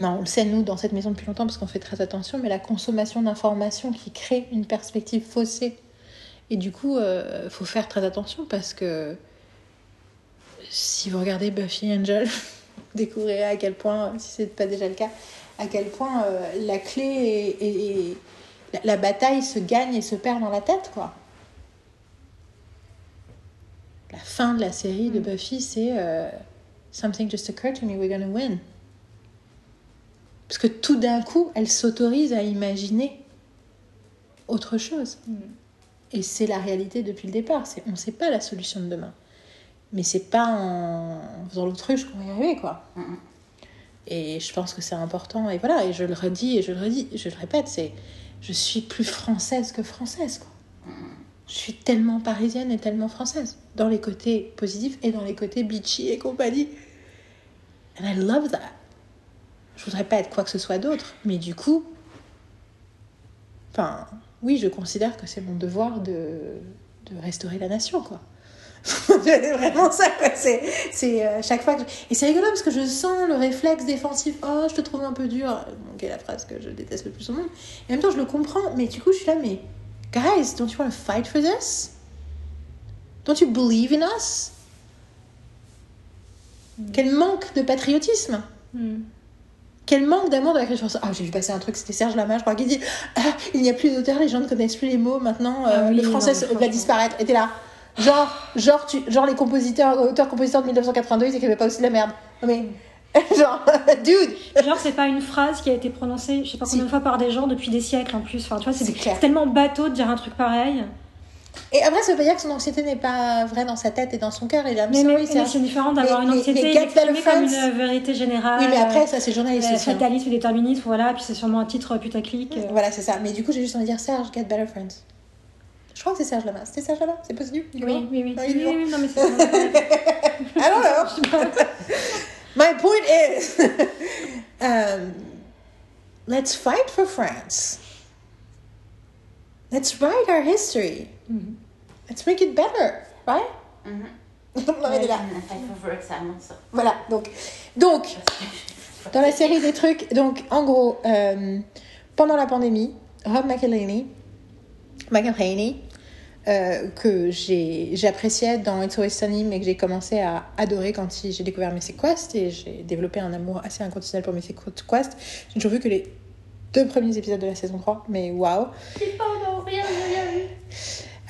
non, on le sait nous dans cette maison depuis longtemps parce qu'on fait très attention, mais la consommation d'informations qui crée une perspective faussée. Et du coup, euh, faut faire très attention parce que si vous regardez Buffy Angel, vous découvrirez à quel point, si ce n'est pas déjà le cas, à quel point euh, la clé et, et- et la, la bataille se gagne et se perd dans la tête, quoi. La fin de la série de Buffy, c'est euh, Something just occurred to me, we're gonna win. Parce que tout d'un coup, elle s'autorise à imaginer autre chose. Et c'est la réalité depuis le départ. On ne sait pas la solution de demain. Mais c'est pas en, en faisant l'autruche qu'on va y arriver, quoi. Mhm. Et je pense que c'est important. Et voilà, et je le redis et je le redis, je le répète, c'est je suis plus française que française, quoi. Je suis tellement parisienne et tellement française. Dans les côtés positifs et dans les côtés bitchy et compagnie. And I love that. Je voudrais pas être quoi que ce soit d'autre. Mais du coup, enfin, oui, je considère que c'est mon devoir de, de restaurer la nation, quoi. c'est vraiment ça, quoi. C'est, c'est euh, chaque fois que. je- Et c'est rigolo parce que je sens le réflexe défensif. Oh, je te trouve un peu dur. Donc, qui est la phrase que je déteste le plus au monde. Et en même temps, je le comprends. Mais du coup, je suis là, mais. Guys, don't you want to fight for this? Don't you believe in us? Quel manque de patriotisme! Hmm. Quel manque d'amour de la création. Ah, j'ai vu passer un truc, c'était Serge Lama, je crois, qui dit Ah, il n'y a plus d'auteur, les gens ne connaissent plus les mots, maintenant, euh, Ah oui, le français non, va disparaître. Et t'es là. Genre, genre, tu, genre les compositeurs, auteurs-compositeurs de 1982, ils écrivaient pas aussi de la merde. Mais, genre, dude! Genre, c'est pas une phrase qui a été prononcée, je sais pas combien de fois par des gens depuis des siècles en plus. Enfin, tu vois, c'est tellement bateau de dire un truc pareil. Et après, ça veut pas dire que son anxiété n'est pas vraie dans sa tête et dans son cœur. Il a Mais, mais, mais c'est différent d'avoir une anxiété et Better comme une vérité générale. Oui, mais après, euh, ça, c'est journaliste euh, hein. fatalisme et déterminisme, voilà, puis c'est sûrement un titre putaclic. euh. Voilà, c'est ça. Mais du coup, j'ai juste envie de dire Serge, Get Better Friends. Je crois que c'est Serge Lama. C'était Serge Lama C'est possible? Oui, oui, oui. Oui, oui, oui, non, mais c'est don't know. My point is, um, let's fight for France. Let's write our history. Mhm. Let's make it better, right? Mhm. Il est là. Voilà. Donc, donc, dans la série des trucs, donc en gros, euh, pendant la pandémie, Rob McElhenney, McElhenney euh, que j'ai j'appréciais dans It's Always Sunny, mais que j'ai commencé à adorer quand j'ai découvert Mythic Quest et j'ai développé un amour assez inconditionnel pour Mythic Quest. J'ai toujours vu que les deux premiers épisodes de la saison 3, mais waouh! Pardon, rien, rien vu.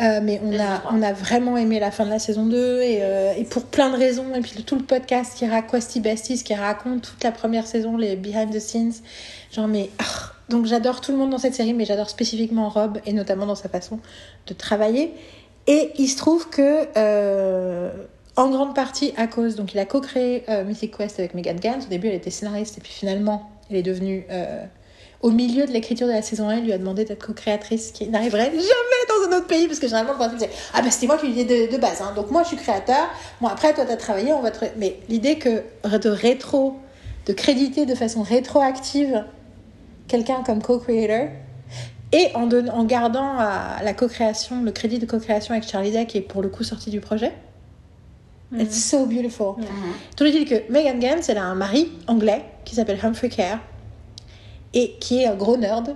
Euh, mais on a, on a vraiment aimé la fin de la saison 2 et, euh, et pour plein de raisons. Et puis tout le podcast qui raconte Besties qui raconte toute la première saison, les behind the scenes. Genre, mais. ah, donc j'adore tout le monde dans cette série, mais j'adore spécifiquement Rob et notamment dans sa façon de travailler. Et il se trouve que, euh, en grande partie à cause, donc il a co-créé Mythic Quest avec Megan Gans. Au début, elle était scénariste et puis finalement, elle est devenue. Euh, au milieu de l'écriture de la saison 1, il lui a demandé d'être co-créatrice, qui n'arriverait jamais dans un autre pays, parce que généralement le principe c'est Ah ben c'était moi qui l'idée de, de base, hein. donc moi je suis créateur, moi après toi t'as travaillé, on va te. Mais l'idée que de rétro, de créditer de façon rétroactive quelqu'un comme co-creator, et en, don- en gardant à la co-création, le crédit de co-création avec Charlie Day, qui est pour le coup sorti du projet, It's so beautiful. Ouais. Tout le dit que Megan Gans, elle a un mari anglais qui s'appelle Humphrey Care et qui est un gros nerd.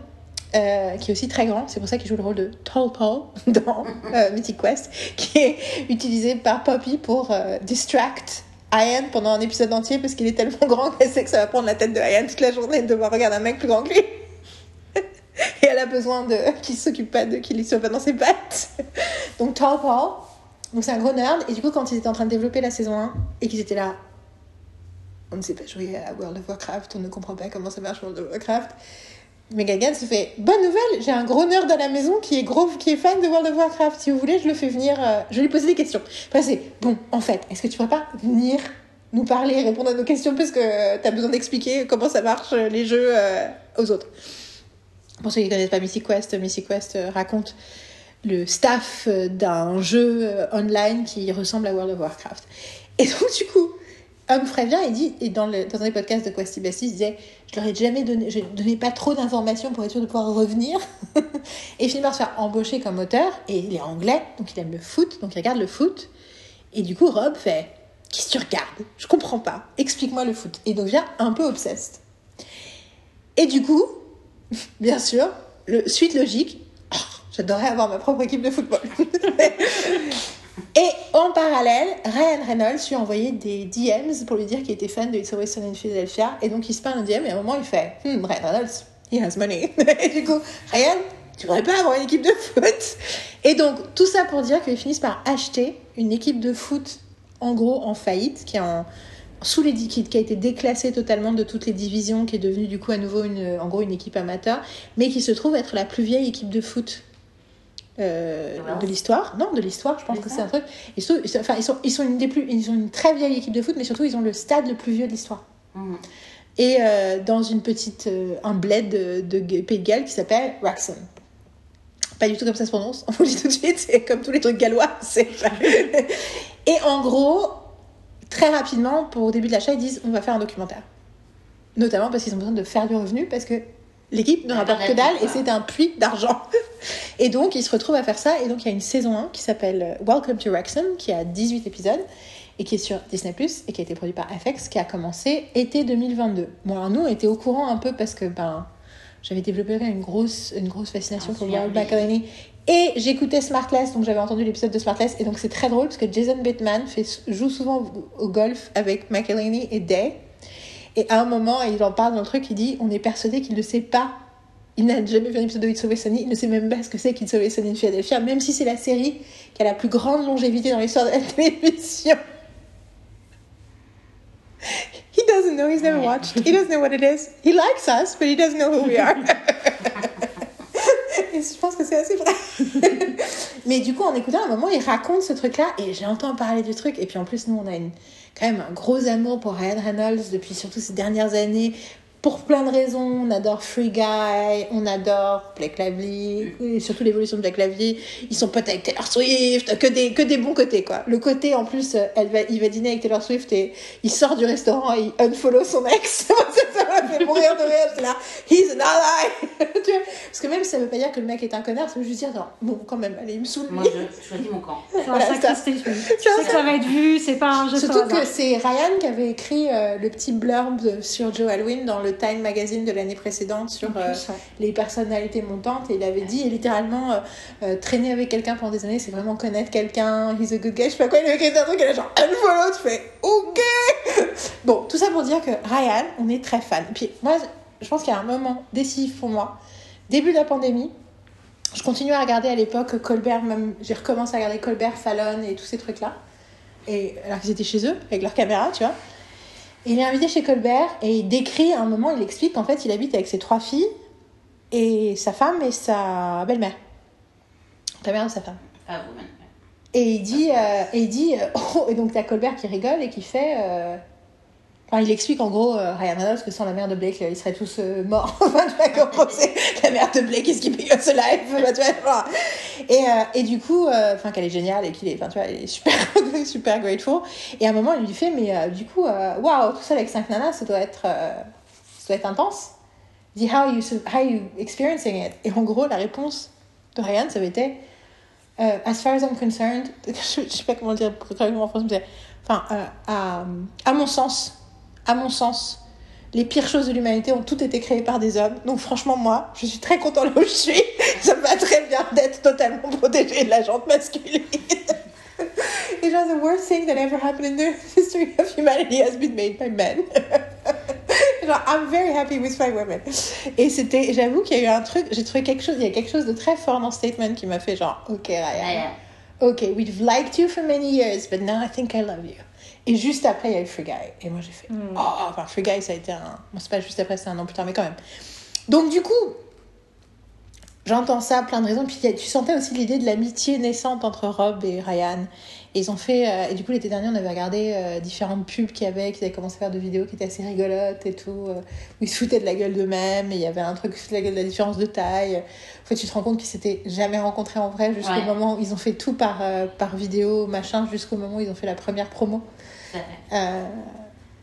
euh, qui est aussi très grand, c'est pour ça qu'il joue le rôle de Tall Paul dans euh, Mythic Quest, qui est utilisé par Poppy pour euh, distract Ian pendant un épisode entier parce qu'il est tellement grand qu'elle sait que ça va prendre la tête de Ian toute la journée de devoir regarder un mec plus grand que lui. Et elle a besoin de qu'il s'occupe pas de qu'il soit pas dans ses pattes. Donc Tall Paul, c'est un gros nerd et du coup quand ils étaient en train de développer la saison 1 et qu'ils étaient là on ne sait pas jouer à World of Warcraft, on ne comprend pas comment ça marche World of Warcraft. Megan se fait bonne nouvelle, j'ai un gros nerd à la maison qui est gros, qui est fan de World of Warcraft. Si vous voulez, je le fais venir. euh, je lui pose des questions. Enfin, c'est bon. En fait, est-ce que tu pourrais pas venir nous parler, répondre à nos questions parce que tu as besoin d'expliquer comment ça marche euh, les jeux euh, aux autres. Pour ceux qui ne connaissent pas Mythic Quest, Mythic Quest euh, raconte le staff euh, d'un jeu euh, online qui ressemble à World of Warcraft. Et donc, du coup, Humphrey vient et dit, et dans, le, dans des podcasts de Questy Bestie, il disait Je leur ai jamais donné, je donnais pas trop d'informations pour être sûr de pouvoir revenir. et par se faire embaucher comme auteur, et il est anglais, donc il aime le foot, donc il regarde le foot. Et du coup, Rob fait Qu'est-ce que tu regardes? Je comprends pas, explique-moi le foot. Et devient un peu obsessed. Et du coup, bien sûr, le suite logique, oh, j'adorerais avoir ma propre équipe de football. Et en parallèle, Ryan Reynolds lui a envoyé des DMs pour lui dire qu'il était fan de It's Always Sunny in Philadelphia. Et donc il se parle un DM et à un moment il fait Hmm, Ryan Reynolds, he has money. et du coup, Ryan, tu voudrais pas avoir une équipe de foot? Et donc tout ça pour dire qu'ils finissent par acheter une équipe de foot en gros en faillite, qui est en, sous les qui a été déclassée totalement de toutes les divisions, qui est devenue du coup à nouveau une, en gros une équipe amateur, mais qui se trouve être la plus vieille équipe de foot euh, de l'histoire. Non, de l'histoire, je pense que c'est un truc. Ils sont, enfin, ils sont, ils sont une des plus, ils ont une très vieille équipe de foot, mais surtout ils ont le stade le plus vieux de l'histoire. Mhm. Et euh, dans une petite, euh, un bled de, Pays de Galles qui s'appelle Wrexham. Pas du tout comme ça se prononce, on vous le dit tout de suite, c'est comme tous les trucs gallois. c'est- Et en gros, très rapidement, pour au début de l'achat, ils disent on va faire un documentaire. Notamment parce qu'ils ont besoin de faire du revenu, parce que l'équipe ne Ah, rapporte que dalle et c'est un puits d'argent. Et donc, ils se retrouvent à faire ça. Et donc, il y a une saison 1 qui s'appelle euh, Welcome to Wrexham, qui a 18 épisodes et qui est sur Disney+, et qui a été produit par FX, qui a commencé été 2022. Bon, alors nous, on était au courant un peu parce que ben, j'avais développé une grosse, une grosse fascination Ah, pour Rob oui. McElhenney. Et j'écoutais Smartless, donc j'avais entendu l'épisode de Smartless. Et donc, c'est très drôle parce que Jason Bateman fait, joue souvent au, golf avec McElhenney et Day. Et à un moment, il en parle dans le truc, il dit On est persuadé qu'il ne sait pas. Il n'a jamais vu un épisode de It's Always Sunny. Il ne sait même pas ce que c'est qu'It's Always Sunny in Philadelphia, même si c'est la série qui a la plus grande longévité dans l'histoire de la télévision. He doesn't know, he's never watched. He doesn't know what it is. He likes us, but he doesn't know who we are. Et je pense que c'est assez vrai. Mais du coup, en écoutant, à un moment, il raconte ce truc-là et j'entends parler du truc. Et puis en plus, nous, on a une, quand même un gros amour pour Ryan Reynolds depuis surtout ces dernières années. Pour plein de raisons, on adore Free Guy, on adore Blake Lively, et surtout l'évolution de Blake Lively. Ils sont potes avec Taylor Swift, que des, que des bons côtés, quoi. Le côté, en plus, euh, elle va, il va dîner avec Taylor Swift et il sort du restaurant et il unfollow son ex. ça m'a fait mourir de rire. J'étais là, he's an ally. Tu vois? Parce que même si ça veut pas dire que le mec est un connard, ça veut juste dire, non, bon, quand même, allez, il me saoule. Moi, je, choisis mon camp. C'est un Voilà, sacré. Tu vois, sais que ça va être vu, c'est pas un jeu Surtout que c'est Ryan qui avait écrit euh, le petit blurb sur Joe Alwyn dans le Time Magazine de l'année précédente sur euh, les personnalités montantes. Et il avait dit littéralement euh, euh, traîner avec quelqu'un pendant des années c'est vraiment connaître quelqu'un. He's a good guy. Je sais pas quoi il avait écrit un truc et là genre unfollow tu fais ok. Bon tout ça pour dire que Ryan on est très fan. Et puis moi je pense qu'il y a un moment décisif pour moi. Début de la pandémie je continue à regarder à l'époque Colbert même j'ai recommencé à regarder Colbert Fallon et tous ces trucs là et alors qu'ils étaient chez eux avec leur caméra tu vois il est invité chez Colbert et il décrit à un moment, il explique qu'en fait il habite avec ses trois filles et sa femme et sa belle-mère. Ta mère ou sa femme? Ah, vous. Et il dit, euh, et il dit, euh, oh, et donc t'as Colbert qui rigole et qui fait, euh, enfin il explique en gros euh, Ryan Reynolds que sans la mère de Blake euh, ils seraient tous euh, morts. Gros, c'est la mère de Blake alive. Enfin, tu vois, genre. et, euh, et du coup, euh, enfin qu'elle est géniale et qu'il est, tu vois, est super, super grateful. Et à un moment il lui fait, mais euh, du coup, euh, waouh, tout ça avec cinq nanas, ça doit être, euh, ça doit être intense. Il dit, how are you, how are you experiencing it? Et en gros, la réponse de Ryan, ça avait été, euh, as far as I'm concerned, je, je sais pas comment le dire correctement en français, mais enfin, euh, à, à mon sens, à mon sens, les pires choses de l'humanité ont toutes été créées par des hommes. Donc franchement, moi, je suis très content là où je suis. Ça me va très bien d'être totalement protégée de la jante masculine. Et genre, the worst thing that ever happened in the history of humanity has been made by men. genre, I'm very happy with my women. Et c'était, j'avoue qu'il y a eu un truc, j'ai trouvé quelque chose, il y a quelque chose de très fort dans ce statement qui m'a fait genre, ok Ryan, ok, we've liked you for many years, but now I think I love you. Et juste après, il y a eu Free Guy. Et moi, j'ai fait, oh, enfin, Free Guy, ça a été un, bon, c'est pas juste après, c'est un an plus tard, mais quand même. Donc, du coup, j'entends ça, plein de raisons. Puis, tu sentais aussi l'idée de l'amitié naissante entre Rob et Ryan. Et ils ont fait, euh, et du coup, l'été dernier, on avait regardé euh, différentes pubs qu'il y avait, qu'ils avaient commencé à faire de vidéos qui étaient assez rigolotes et tout, euh, où ils se foutaient de la gueule d'eux-mêmes, et il y avait un truc sur la gueule de la différence de taille. En fait, tu te rends compte qu'ils s'étaient jamais rencontrés en vrai jusqu'au Ouais. moment où ils ont fait tout par, euh, par vidéo, machin, jusqu'au moment où ils ont fait la première promo. Euh,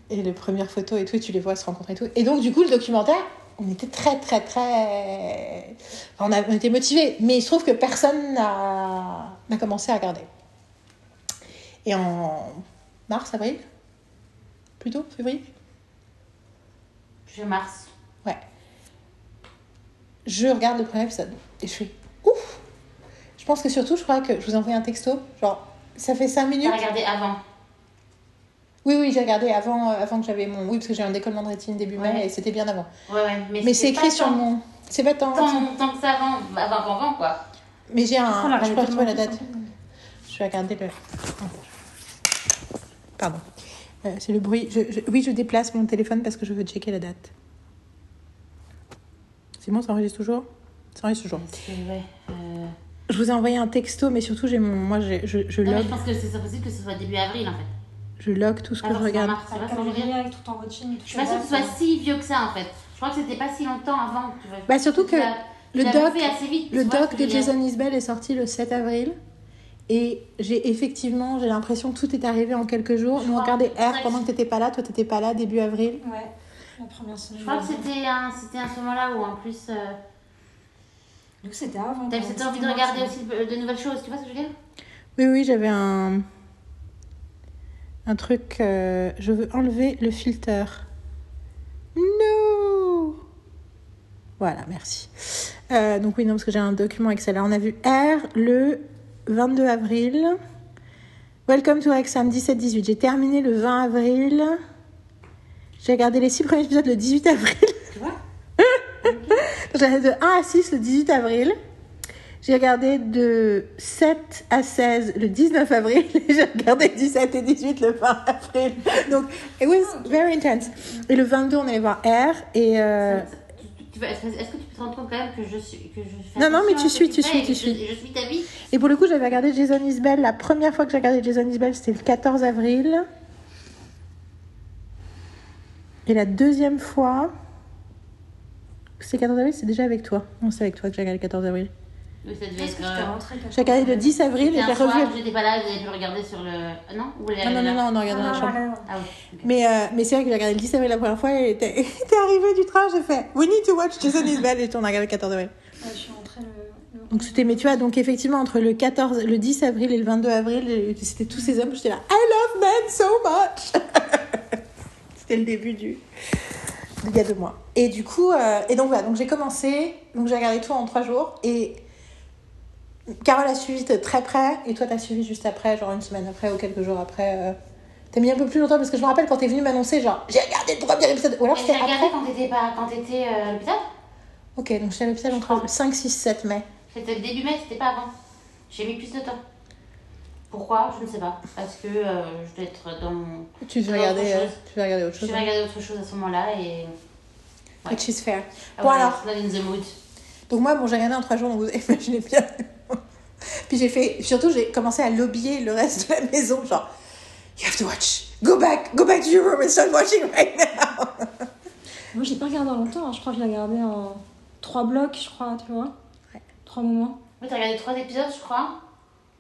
et les premières photos et tout, et tu les vois se rencontrer et tout. Et donc, du coup, le documentaire, on était très, très, très. enfin, on, a, on était motivés, mais il se trouve que personne n'a commencé à regarder. Et en mars, avril Plutôt Février? Je mars. Ouais. Je regarde le premier épisode et je fais ouf Je pense que surtout, je crois que je vous ai envoyé un texto, genre, ça fait 5 minutes. T'as regardé avant. Oui, oui, j'ai regardé avant, euh, avant que j'avais mon. Oui, parce que j'ai un décollement de rétine début mai et c'était bien avant. Ouais, ouais. Mais, Mais c'est écrit sur tant- mon. C'est pas tant. Tant, tant que ça avant, avant, avant, avant, quoi. Mais j'ai Oh, un. là, je peux retrouver la date. Je vais regarder le. Pardon. Euh, c'est le bruit. Je- je- Oui, je déplace mon téléphone parce que je veux checker la date. C'est bon, ça enregistre toujours? Ça enregistre toujours. C'est- ouais, euh, Je vous ai envoyé un texto, mais surtout, j'ai mon. Moi, j'ai- je, je Non, mais log. je pense que c'est possible que ce soit début avril, en fait. Je log tout ce que Alors, je regarde. avec tout en watching. Je suis pas sûre que ce soit si vieux que ça, en fait. Je crois que c'était pas si longtemps avant. Tu vois. Bah, surtout que le doc- fait assez vite, Le doc de. Jason Isbell est sorti le 7 avril. Et j'ai effectivement, j'ai l'impression que tout est arrivé en quelques jours. Je Nous, on regardait R pendant que t'étais pas là. Toi, t'étais pas là début avril. Ouais, la première semaine. Je crois que c'était un, c'était ce moment-là où, en plus, euh, Donc c'était avant. t'avais cette envie de regarder aussi de nouvelles choses. Tu vois ce que je veux dire? Oui, oui, j'avais un. Un truc. euh, Je veux enlever le filter. No Voilà, merci. Euh, donc, oui, non, parce que j'ai un document Excel. Alors, on a vu R le 22 avril. Welcome to Exam 17-18. J'ai terminé le 20 avril. J'ai regardé les six premiers épisodes le 18 avril. Tu vois J'ai regardé de 1 à 6 le 18 avril. J'ai regardé de 7 à 16 le 19 avril. Et j'ai regardé 17 et 18 le 20 avril. Donc, it was very intense. Et le 22, on allait voir R. Et euh, Est-ce que tu peux te rendre compte quand même que je suis. Que je fais Non, non, mais tu suis, tu suis, tu suis. Je, je suis ta vie. Et pour le coup, j'avais regardé Jason Isbell. La première fois que j'ai regardé Jason Isbell, c'était le 14 avril. Et la deuxième fois. C'est 14 avril, c'est déjà avec toi. Non, c'est avec toi que j'ai regardé le 14 avril. Oui, ça devait être. euh, le chose 10 avril revu. j'étais pas là, vous avez pu regarder sur le. Ah non Non, non, non, non, on a regardé dans la Ah, chambre. ouais, ouais. Ah oui. Mais, euh, mais c'est vrai que j'ai regardé le 10 avril la première fois et était, était arrivé du train, j'ai fait We need to watch Jason Isbell et on a regardé le 14 avril. Ouais, je suis rentrée le. le- Donc c'était, mais tu vois, donc effectivement, entre le 14, le 10 avril et le 22 avril, c'était tous ces hommes, j'étais là I love men so much C'était le début du. il y a deux mois. Et du coup, euh, et donc voilà, donc j'ai commencé, donc j'ai regardé tout en trois jours et. Carole a suivi de très près et toi t'as suivi juste après, genre une semaine après ou quelques jours après. euh, T'as mis un peu plus longtemps parce que je me rappelle quand t'es venu m'annoncer, genre j'ai regardé le premier épisode. Ou alors c'était j'ai regardé après. quand t'étais pas... quand t'étais euh, à l'hôpital Ok, donc j'étais à l'hôpital entre le 5, 6, 7 mai. C'était le début mai, c'était pas avant. J'ai mis plus de temps. Pourquoi? Je ne sais pas. Parce que euh, je dois être dans mon. Tu veux regarder, autre euh, chose. tu veux regarder autre Je chose. vais hein. regarder autre chose à ce moment-là et. Ouais. Which is fair. Ah Bon ouais, alors, in the mood. donc moi, bon, j'ai regardé en 3 jours, donc vous imaginez bien. Puis j'ai fait, surtout, j'ai commencé à lobbyer le reste de la maison, genre, you have to watch, go back, go back to your room and start watching right now. Moi, je l'ai pas regardé en longtemps. hein. Je crois que je l'ai regardé en trois blocs, je crois, tu vois. Ouais. Trois moments. Oui, t'as regardé trois épisodes, je crois.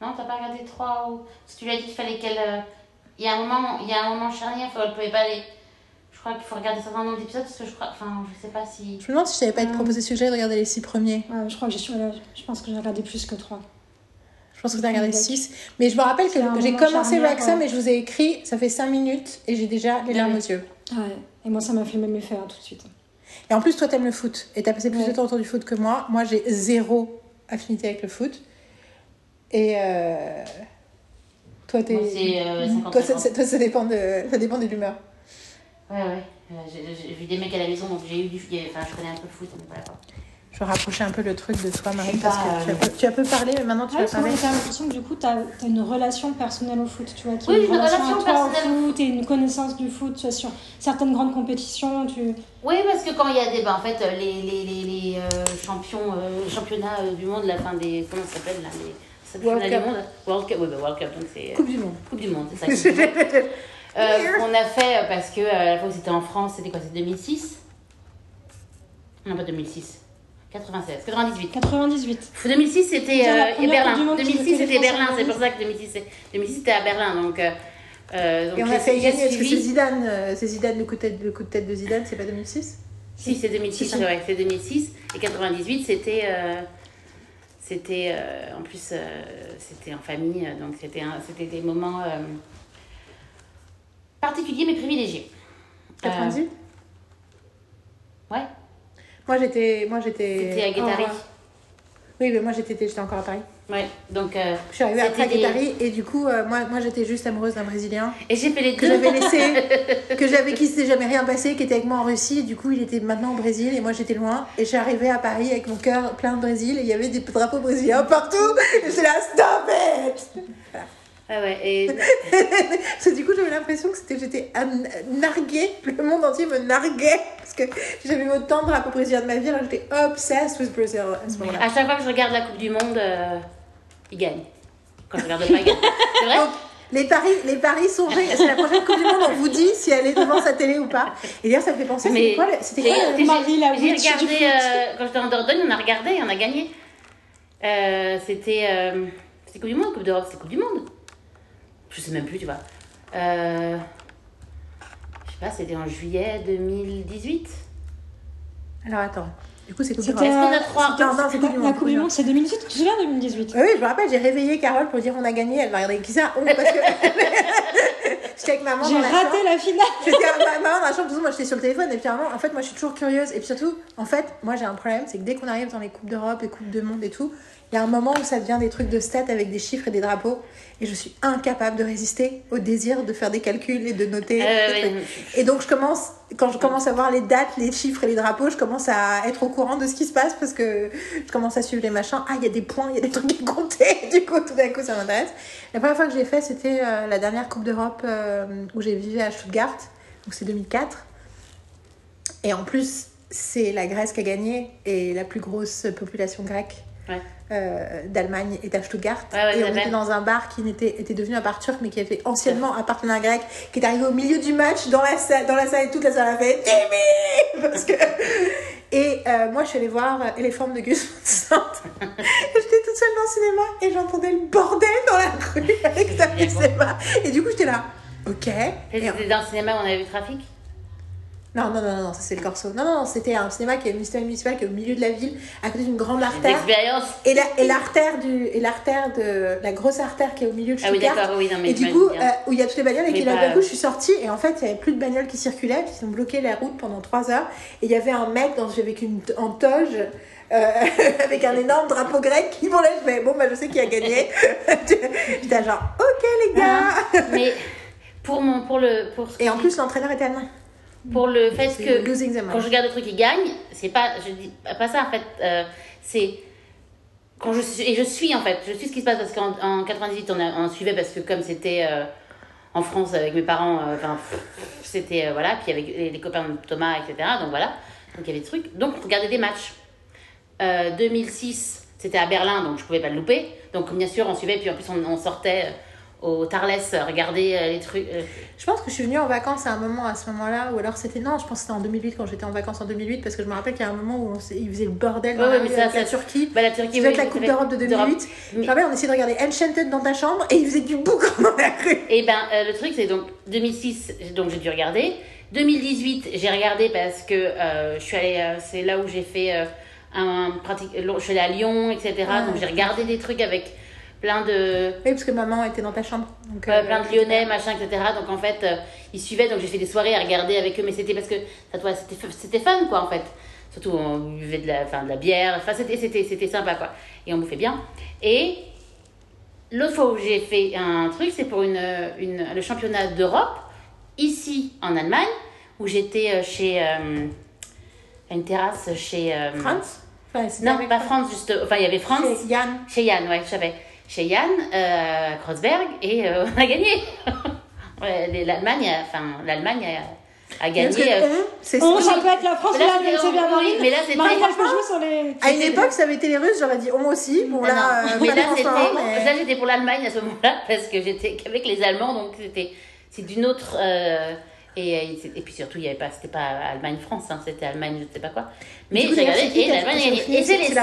Non, t'as pas regardé trois ou... Parce que tu lui as dit qu'il fallait qu'elle. euh, Il y a un moment, il y a un moment charnière, faut- elle pouvait pas aller. Je crois qu'il faut regarder un certain nombre d'épisodes parce que je crois. Enfin, je sais pas si. Je me demande si je t'avais pas été Ah. proposé suggéré de regarder les 6 premiers. Ouais, je crois que j'ai Je pense que j'ai regardé plus que trois. Je pense que t'as regardé le D'accord. 6. Mais je me rappelle que j'ai commencé Wrexham et je vous ai écrit, ça fait 5 minutes et j'ai déjà les Ah larmes aux yeux. Ouais. Et moi, ça m'a fait le même effet hein, tout de suite. Et en plus, toi, t'aimes le foot. Et t'as passé plus Ouais. de temps autour du foot que moi. Moi, j'ai zéro affinité avec le foot. Et euh, toi, t'es. Euh, 50-50. toi, ça, ça- toi, ça dépend de, ça dépend de l'humeur. Ouais, ouais. Euh, J'ai j'ai vu des mecs à la maison, donc j'ai eu du. Enfin, je connais un peu le foot, donc voilà. Je vais rapprocher un peu le truc de toi, Marie, parce que tu, as peu, tu as peu parlé, mais maintenant tu Ouais, vas parler. j'ai l'impression que du coup, tu as, une relation personnelle au foot, tu vois, Oui, est une relation à toi personnelle au foot et une connaissance du foot tu vois, sur certaines grandes compétitions. Tu... Oui, parce que quand il y a des. Bah, en fait, euh, les, les, les, les euh, champions, euh, championnats euh, du monde, la fin des. Comment ça s'appelle là les, World Cup. du monde World Cup, oui, bah, World Cup, donc c'est. Coupe du Monde. Coupe du Monde, c'est ça. Coupe du Monde. Euh, on a fait parce que euh, la fois où c'était en France, c'était quoi C'était 2006 Non, pas 2006. 96, 98. 98. 2006 c'était euh, Berlin. Coupe du Monde qui 2006 fait les c'était Berlin, c'est pour ça que 2006 c'est- 2006 c'était à Berlin donc. euh, euh, donc Et on a fait gagner, parce que c'est Zidane, c'est Zidane, le coup, de tête, le coup de tête de Zidane, c'est pas 2006 Si, c'est 2006, C'est ouais, c'est 2006. Et 98, c'était. euh, c'était. euh, en plus, euh, c'était en famille, donc c'était un- c'était des moments euh, particuliers mais privilégiés. Euh, 98 ouais, Moi j'étais. Moi j'étais. c'était à Guétari. en- Oui, mais moi j'étais j'étais encore à Paris. Ouais, donc. euh, Je suis arrivée après des- Guétari et du coup, euh, moi, moi j'étais juste amoureuse d'un Brésilien et j'ai fait les que deux. j'avais laissé, que j'avais qui s'était jamais rien passé, qui était avec moi en Russie. Et du coup, il était maintenant au Brésil et moi j'étais loin. Et je suis arrivée à Paris avec mon cœur plein de Brésil et il y avait des drapeaux brésiliens partout. Et j'étais là, stop it Ah ouais, et Parce que du coup, j'avais l'impression que c'était, j'étais narguée, le monde entier me narguait. Parce que j'avais eu autant de drapeaux brésiliens de ma vie, alors j'étais obsessed with Brazil à ce moment-là. à chaque fois que je regarde la Coupe du Monde, euh, ils gagnent. Quand je regarde pas, ils gagnent. C'est vrai Donc, les paris, les paris sont faits. C'est la prochaine Coupe du Monde, on vous dit si elle est devant sa télé ou pas. Et d'ailleurs, ça me fait penser, c'était quoi, c'était quoi Marie, la J'ai regardé, euh, quand j'étais en Dordogne, on a regardé et on a gagné. Euh, c'était. euh, c'était Coupe du Monde, Coupe d'Europe, c'était Coupe du Monde. Je sais même plus, tu vois. Euh, je sais pas, c'était en juillet 2018. Alors attends, du coup, c'est Coupe du Monde. C'est Coupe du la Coupe du Monde, c'est 2018. Tu te souviens 2018 Oui, je me rappelle, j'ai réveillé Carole pour dire on a gagné. Elle m'a regardé qui ça? Oh, parce que. J'étais avec maman J'ai raté la finale. J'étais ma maman dans la chambre, moi j'étais sur le téléphone et puis moment, en fait moi je suis toujours curieuse et puis surtout en fait moi j'ai un problème c'est que dès qu'on arrive dans les coupes d'Europe, les coupes de monde et tout, il y a un moment où ça devient des trucs de stats avec des chiffres et des drapeaux et je suis incapable de résister au désir de faire des calculs et de noter. Euh. Et donc je commence quand je commence à voir les dates, les chiffres et les drapeaux, je commence à être au courant de ce qui se passe parce que je commence à suivre les machins. Ah, il y a des points, il y a des trucs à compter. Du coup, tout d'un coup, ça m'intéresse. La première fois que je l'ai fait, c'était euh, la dernière Coupe d'Europe euh, où j'ai vécu à Stuttgart. Donc c'est 2004. Et en plus, c'est la Grèce qui a gagné et la plus grosse population grecque. Ouais. Euh, d'Allemagne est à Stuttgart. Ouais, ouais, et on était dans un bar qui n'était était devenu un bar turc mais qui était anciennement appartenait à un grec qui est arrivé au milieu du match dans la salle dans la salle et toute la salle a fait parce que et euh, moi je suis allée voir euh, les formes de Gus Van j'étais toute seule dans le cinéma et j'entendais le bordel dans la rue avec sa cinéma et du coup j'étais là. Ok. Et Et- C'était dans le cinéma où on avait vu Trafic? Non non non non ça c'est le Corso non non c'était un cinéma qui est un cinéma municipal qui est au milieu de la ville à côté d'une grande artère et la et l'artère du et l'artère de la grosse artère qui est au milieu de Ah oui, Stuttgart d'accord, oui, non, mais et du coup, euh, où il y a toutes les bagnoles, et Mais qui d'un coup, je suis sortie, et en fait, il n'y avait plus de bagnoles qui circulaient, puis ils ont bloqué la route pendant 3 heures, et il y avait un mec dans, avec une en toge, euh, avec un énorme drapeau grec qui. Je fais, bon, bah, je sais qui a gagné. J'étais genre, ok, les gars. Ah, mais pour mon pour le pour Et en plus, l'entraîneur était allemand. Pour le fait que quand je regarde le truc qui gagne, c'est pas je dis pas ça en fait, euh, c'est quand je suis et je suis en fait, je suis ce qui se passe parce qu'en en 98 on, a, on suivait parce que comme c'était euh, en France avec mes parents, euh, enfin c'était voilà, puis avec les, les copains de Thomas etc. Donc voilà, donc il y avait des trucs, donc on regardait des matchs. Euh, 2006 c'était à Berlin donc je pouvais pas le louper, donc bien sûr on suivait puis en plus on, on sortait au Tarles regarder euh, les trucs. euh, Je pense que je suis venue en vacances à un moment, à ce moment-là, ou alors c'était, non, je pense que c'était en 2008, quand j'étais en vacances en 2008, parce que je me rappelle qu'il y a un moment où on s'est- il faisait le bordel dans la mais rue ça, avec la Turquie. bah, la Turquie, oui, la Coupe d'Europe de 2008. Je me rappelle, on essayait de regarder Enchanted dans ta chambre, et il faisait du boucan dans la rue. Et ben euh, le truc c'est donc 2006 donc j'ai dû regarder. 2018 j'ai regardé parce que euh, je suis allée euh, c'est là où j'ai fait un pratique je suis allée à Lyon etc. Ah, donc j'ai regardé des trucs avec plein de, Oui, parce que maman était dans ta chambre. Donc, euh, plein de Lyonnais, machin, etc. Donc en fait, euh, ils suivaient, donc j'ai fait des soirées à regarder avec eux, mais c'était parce que c'était, fun, quoi, en fait. Surtout, on buvait de la, enfin, de la bière, enfin, c'était, sympa, quoi. Et on bouffait bien. Et l'autre fois où j'ai fait un truc, c'est pour une, une, le championnat d'Europe, ici, en Allemagne, où j'étais euh, chez. euh, une terrasse chez. France Enfin, Non, pas France, juste. Enfin, il y avait France. Chez Yann. Chez Yann, ouais, je savais. Chez Yann, euh, à Kreuzberg, et euh, on a gagné. l'Allemagne, a- enfin, l'Allemagne a, a gagné. euh, on, c'est On, ça. ça peut être la France, Mais là, c'était c'est bien Marine. mais là, c'était- Marine, jouer sur les. À une époque, ça avait été les Russes, j'aurais dit on aussi. Bon, là, non. euh, mais là, c'était, moment, mais- là, j'étais pour l'Allemagne à ce moment-là, parce que j'étais qu'avec les Allemands, donc c'était, c'est d'une autre. euh, et, euh, et puis surtout, il y avait pas, c'était pas Allemagne-France, hein, c'était Allemagne, je sais pas quoi. Mais j'ai regardé et qui a- l'Allemagne a gagné. Et c'est les C'est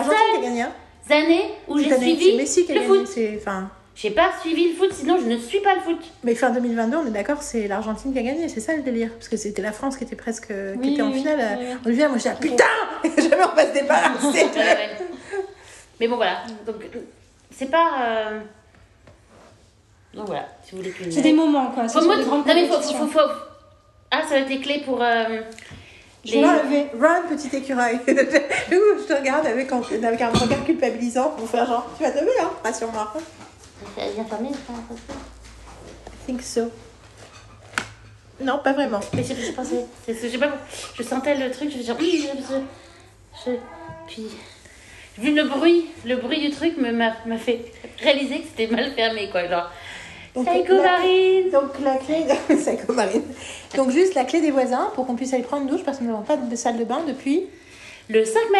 qui années où j'ai suivi C'est Messi qui a le gagné. foot. c'est- Enfin, J'ai pas suivi le foot, sinon je ne suis pas le foot. mais fin 2022, on est d'accord, c'est l'Argentine qui a gagné, c'est ça le délire. Parce que c'était la France qui était presque qui Oui, était en oui, finale. oui, oui. On lui vient, moi je dis ah, putain Jamais on va se débarrasser Ouais, ouais. Mais bon, voilà. Donc, euh, c'est pas. euh, Donc voilà, si vous voulez qu'une. C'est des moments, quoi. Faut Non, mais faut, compétitions. faut, faut- Ah, ça va être les clés pour. euh, Je vais la Run, petit écureuil. Je te regarde avec, un- avec un regard culpabilisant pour faire genre, tu vas te lever, hein Rassure-moi. Elle vient fermer, ça, ça se fait. I think so. Non, pas vraiment. Mais je, je pensais. c'est- c'est- Je sais pas. Je sentais le truc, je genre. Oui, je. puis. Vu le bruit, le bruit du truc me- m'a m'a fait réaliser que c'était mal fermé, quoi. Genre. Donc, Psycho la- Marine Donc la clé, Psycho Marine. Donc juste la clé des voisins pour qu'on puisse aller prendre une douche parce que nous n'avons pas de salle de bain depuis Le 5 mai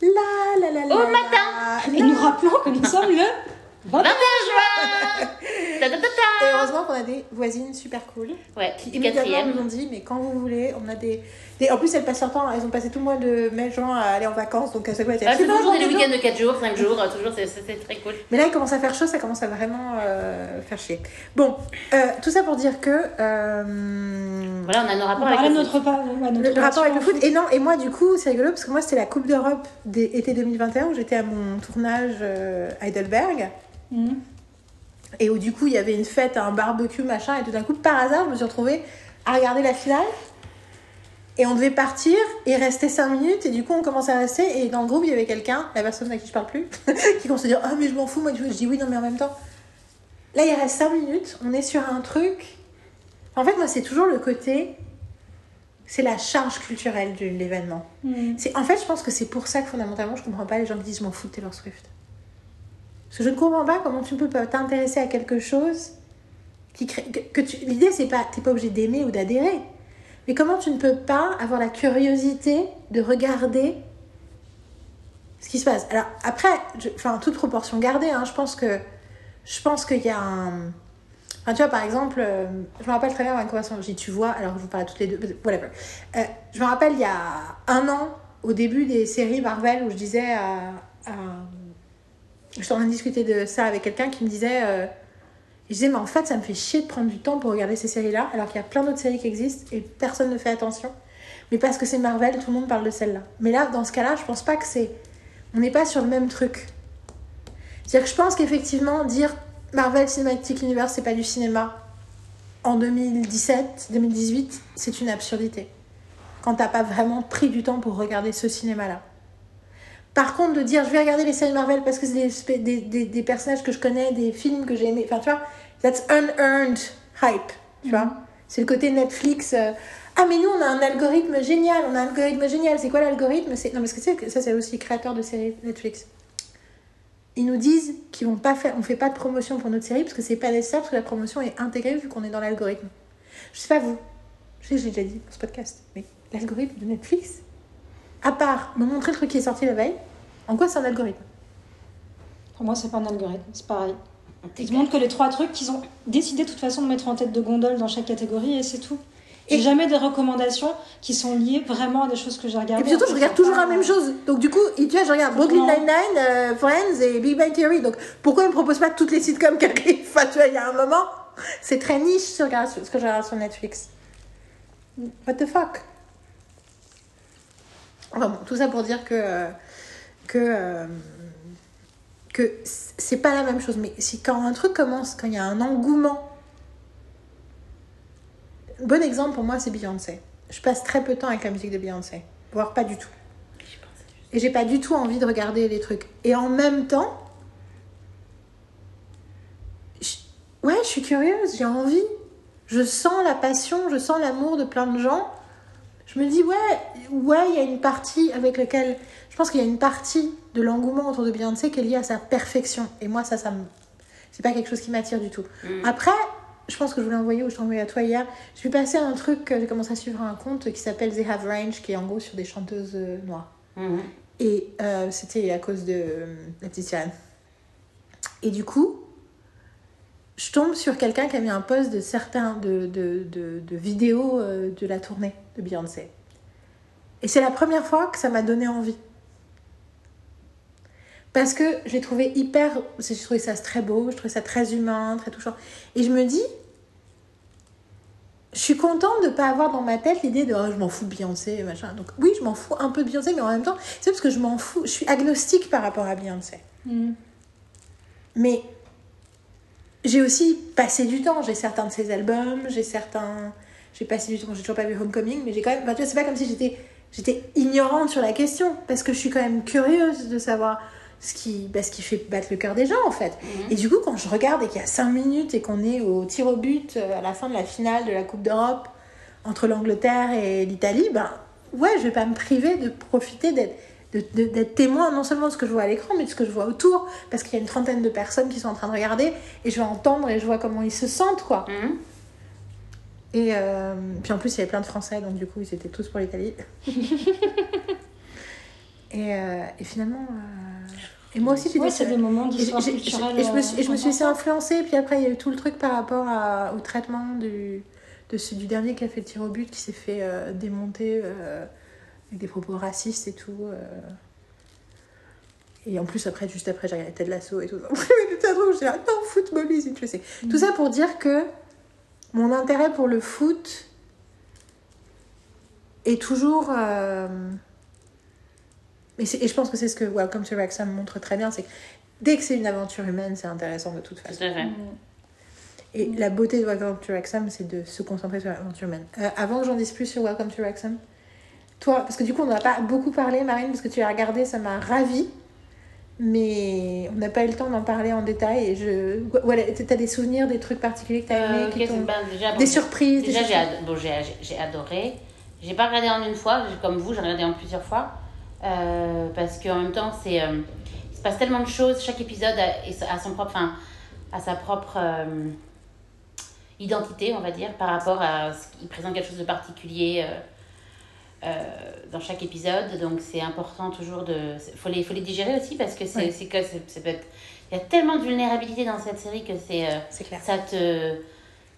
la la la la. Au la, matin. Et nous rappelons que nous sommes le 21 juin Ta, ta, ta, Et heureusement qu'on a des voisines super cool Ouais, qui immédiatement nous ont dit mais quand vous voulez, on a des, des- En plus elles passent leur temps, elles ont passé tout le mois de mai juin à aller en vacances donc à chaque fois elles étaient Ah, c'est toujours des week-ends de 4 jours, 5 jours, euh, toujours, c'est- c'est très cool. Mais là, il commence à faire chaud, ça commence à vraiment euh, faire chier. Bon, euh, tout ça pour dire que euh, Voilà, on a nos On rapports avec le notre, foot. pa- ouais, le, notre le rapport avec le foot. Et non, et moi, du coup, c'est rigolo parce que moi, c'était la Coupe d'Europe d'été 2021 où j'étais à mon tournage euh, à Heidelberg. Mhm. Et où du coup, il y avait une fête, un barbecue, machin. Et tout d'un coup, par hasard, je me suis retrouvée à regarder la finale. Et on devait partir et rester 5 minutes. Et du coup, on commence à rester. Et dans le groupe, il y avait quelqu'un, la personne à qui je parle plus, qui commence à dire Ah, mais je m'en fous, moi. Je dis oui, non, mais en même temps. Là, il reste 5 minutes. On est sur un truc. En fait, moi, c'est toujours le côté. C'est la charge culturelle de l'événement. Mhm. C'est, en fait, je pense que c'est pour ça que fondamentalement, je comprends pas les gens qui disent je m'en fous de Taylor Swift. Parce que je ne comprends pas comment tu peux pas t'intéresser à quelque chose qui crée. Que, que tu, l'idée, c'est pas. T'es pas obligé d'aimer ou d'adhérer. Mais comment tu ne peux pas avoir la curiosité de regarder ce qui se passe? Alors, après, je- enfin, toute proportion gardée, hein, je pense que. Je pense qu'il y a un. Enfin, tu vois, par exemple, euh, je me rappelle très bien une conversation, j'ai tu vois, alors je vous parle à toutes les deux, whatever. Euh, je me rappelle il y a un an, au début des séries Marvel, où je disais à. à- J'étais en train de discuter de ça avec quelqu'un qui me disait. euh, je disais, mais en fait, ça me fait chier de prendre du temps pour regarder ces séries-là, alors qu'il y a plein d'autres séries qui existent et personne ne fait attention. Mais parce que c'est Marvel, tout le monde parle de celle-là. Mais là, dans ce cas-là, je pense pas que c'est. On n'est pas sur le même truc. C'est-à-dire que je pense qu'effectivement, dire Marvel Cinematic Universe, c'est pas du cinéma en 2017, 2018, c'est une absurdité. Quand t'as pas vraiment pris du temps pour regarder ce cinéma-là. Par contre, de dire je vais regarder les séries Marvel parce que c'est des, spé- des, des, des personnages que je connais, des films que j'ai aimés, enfin tu vois, that's unearned hype, tu vois. C'est le côté Netflix. euh, ah, mais nous, on a un algorithme génial, on a un algorithme génial. C'est quoi l'algorithme? C'est Non, parce que tu sais que ça, c'est aussi les créateurs de séries Netflix. Ils nous disent qu'ils vont pas faire, on fait pas de promotion pour notre série parce que c'est pas nécessaire parce que la promotion est intégrée vu qu'on est dans l'algorithme. Je sais pas vous, je sais que je l'ai déjà dit dans ce podcast, mais l'algorithme de Netflix, à part me montrer le truc qui est sorti la veille, en quoi c'est un algorithme? Pour moi, c'est pas un algorithme, c'est pareil. Ils montrent que les trois trucs qu'ils ont décidé de toute façon de mettre en tête de gondole dans chaque catégorie et c'est tout. J'ai Et- jamais des recommandations qui sont liées vraiment à des choses que j'ai regardées. Et puis surtout, je regarde toujours la même chose. Donc du coup, tu vois, je regarde Brooklyn. Nine-Nine, euh, Friends et Big Bang Theory. Donc pourquoi ils me proposent pas toutes les sitcoms qui arrivent Enfin, tu vois, il y a un moment, c'est très niche ce que je regarde sur- ce que je regarde sur Netflix. What the fuck? Enfin bon, tout ça pour dire que... euh, que euh, que c'est pas la même chose. Mais si quand un truc commence, quand il y a un engouement. Bon exemple pour moi, c'est Beyoncé. Je passe très peu de temps avec la musique de Beyoncé, voire pas du tout. Et j'ai pas du tout envie de regarder les trucs. Et en même temps, ouais, je suis curieuse, j'ai envie. Je sens la passion, je sens l'amour de plein de gens. Je me dis, ouais, ouais, il y a une partie avec laquelle. Je pense qu'il y a une partie de l'engouement autour de Beyoncé qui est liée à sa perfection. Et moi, ça, ça me. C'est pas quelque chose qui m'attire du tout. Après, je pense que je voulais envoyer ou je t'ai envoyé à toi hier. Je suis passée à un truc, j'ai commencé à suivre un compte qui s'appelle They Have Range, qui est en gros sur des chanteuses euh, noires. Mhm. Et euh, c'était à cause de euh, la petite. Et du coup, je tombe sur quelqu'un qui a mis un post de certains de, de, de, de vidéos euh, de la tournée de Beyoncé. Et c'est la première fois que ça m'a donné envie. Parce que j'ai trouvé hyper. J'ai trouvé ça très beau, je trouvais ça très humain, très touchant. Et je me dis. Je suis contente de ne pas avoir dans ma tête l'idée de oh, je m'en fous de Beyoncé, machin. Donc oui, je m'en fous un peu de Beyoncé, mais en même temps, c'est parce que je m'en fous. Je suis agnostique par rapport à Beyoncé. Mm. Mais j'ai aussi passé du temps. J'ai certains de ses albums, j'ai certains. J'ai passé du temps. J'ai toujours pas vu Homecoming, mais j'ai quand même. enfin, tu vois, c'est pas comme si j'étais j'étais ignorante sur la question, parce que je suis quand même curieuse de savoir ce qui, bah, ce qui fait battre le cœur des gens en fait. Et du coup, quand je regarde et qu'il y a 5 minutes et qu'on est au tir au but euh, à la fin de la finale de la Coupe d'Europe entre l'Angleterre et l'Italie, ben ouais, je vais pas me priver de profiter d'être d'être témoin non seulement de ce que je vois à l'écran, mais de ce que je vois autour, parce qu'il y a une trentaine de personnes qui sont en train de regarder, et je vais entendre et je vois comment ils se sentent, quoi. Mhm. Et euh, puis en plus, il y avait plein de Français, donc du coup, ils étaient tous pour l'Italie. et, euh, et finalement, euh, et moi aussi, j'ai Ouais, c'est des moments Et, d'histoire j'ai- culturelle. et je me suis, et je me suis laissée importants. influencer, puis après, il y a eu tout le truc par rapport à- au traitement du, de ce, du dernier qui a fait le tir au but, qui s'est fait euh, démonter euh, avec des propos racistes et tout. euh. Et en plus, après, juste après, j'ai regardé Ted Lasso et tout. C'était trop, j'étais là, non, football is interesting. Tout ça pour dire que mon intérêt pour le foot est toujours. Et, et je pense que c'est ce que Welcome to Wrexham montre très bien, c'est que dès que c'est une aventure humaine, c'est intéressant de toute Tout façon. fait. Et la beauté de Welcome to Wrexham, c'est de se concentrer sur l'aventure humaine. Euh, avant que j'en dise plus sur Welcome to Wrexham, toi, parce que du coup, on n'en a pas beaucoup parlé, Marine, parce que tu as regardé, ça m'a ravie. Mais on n'a pas eu le temps d'en parler en détail. Et je... Voilà, t'as des souvenirs, des trucs particuliers que t'as aimés, Euh, qui qu'est-ce- t'ont- ben, déjà, bon, des surprises. Déjà, j'ai ad- bon, adoré. J'ai pas regardé en une fois, comme vous, j'ai regardé en plusieurs fois. Euh, parce qu'en même temps, c'est, euh, il se passe tellement de choses. Chaque épisode a, a son propre, enfin, a sa propre euh, identité, on va dire, par rapport à ce qu'il présente quelque chose de particulier dans chaque épisode. Donc, c'est important toujours de. Il faut les, faut les digérer aussi parce que c'est c'est que c'est- c'est peut être- Il y a tellement de vulnérabilité dans cette série que c'est. C'est clair. ça te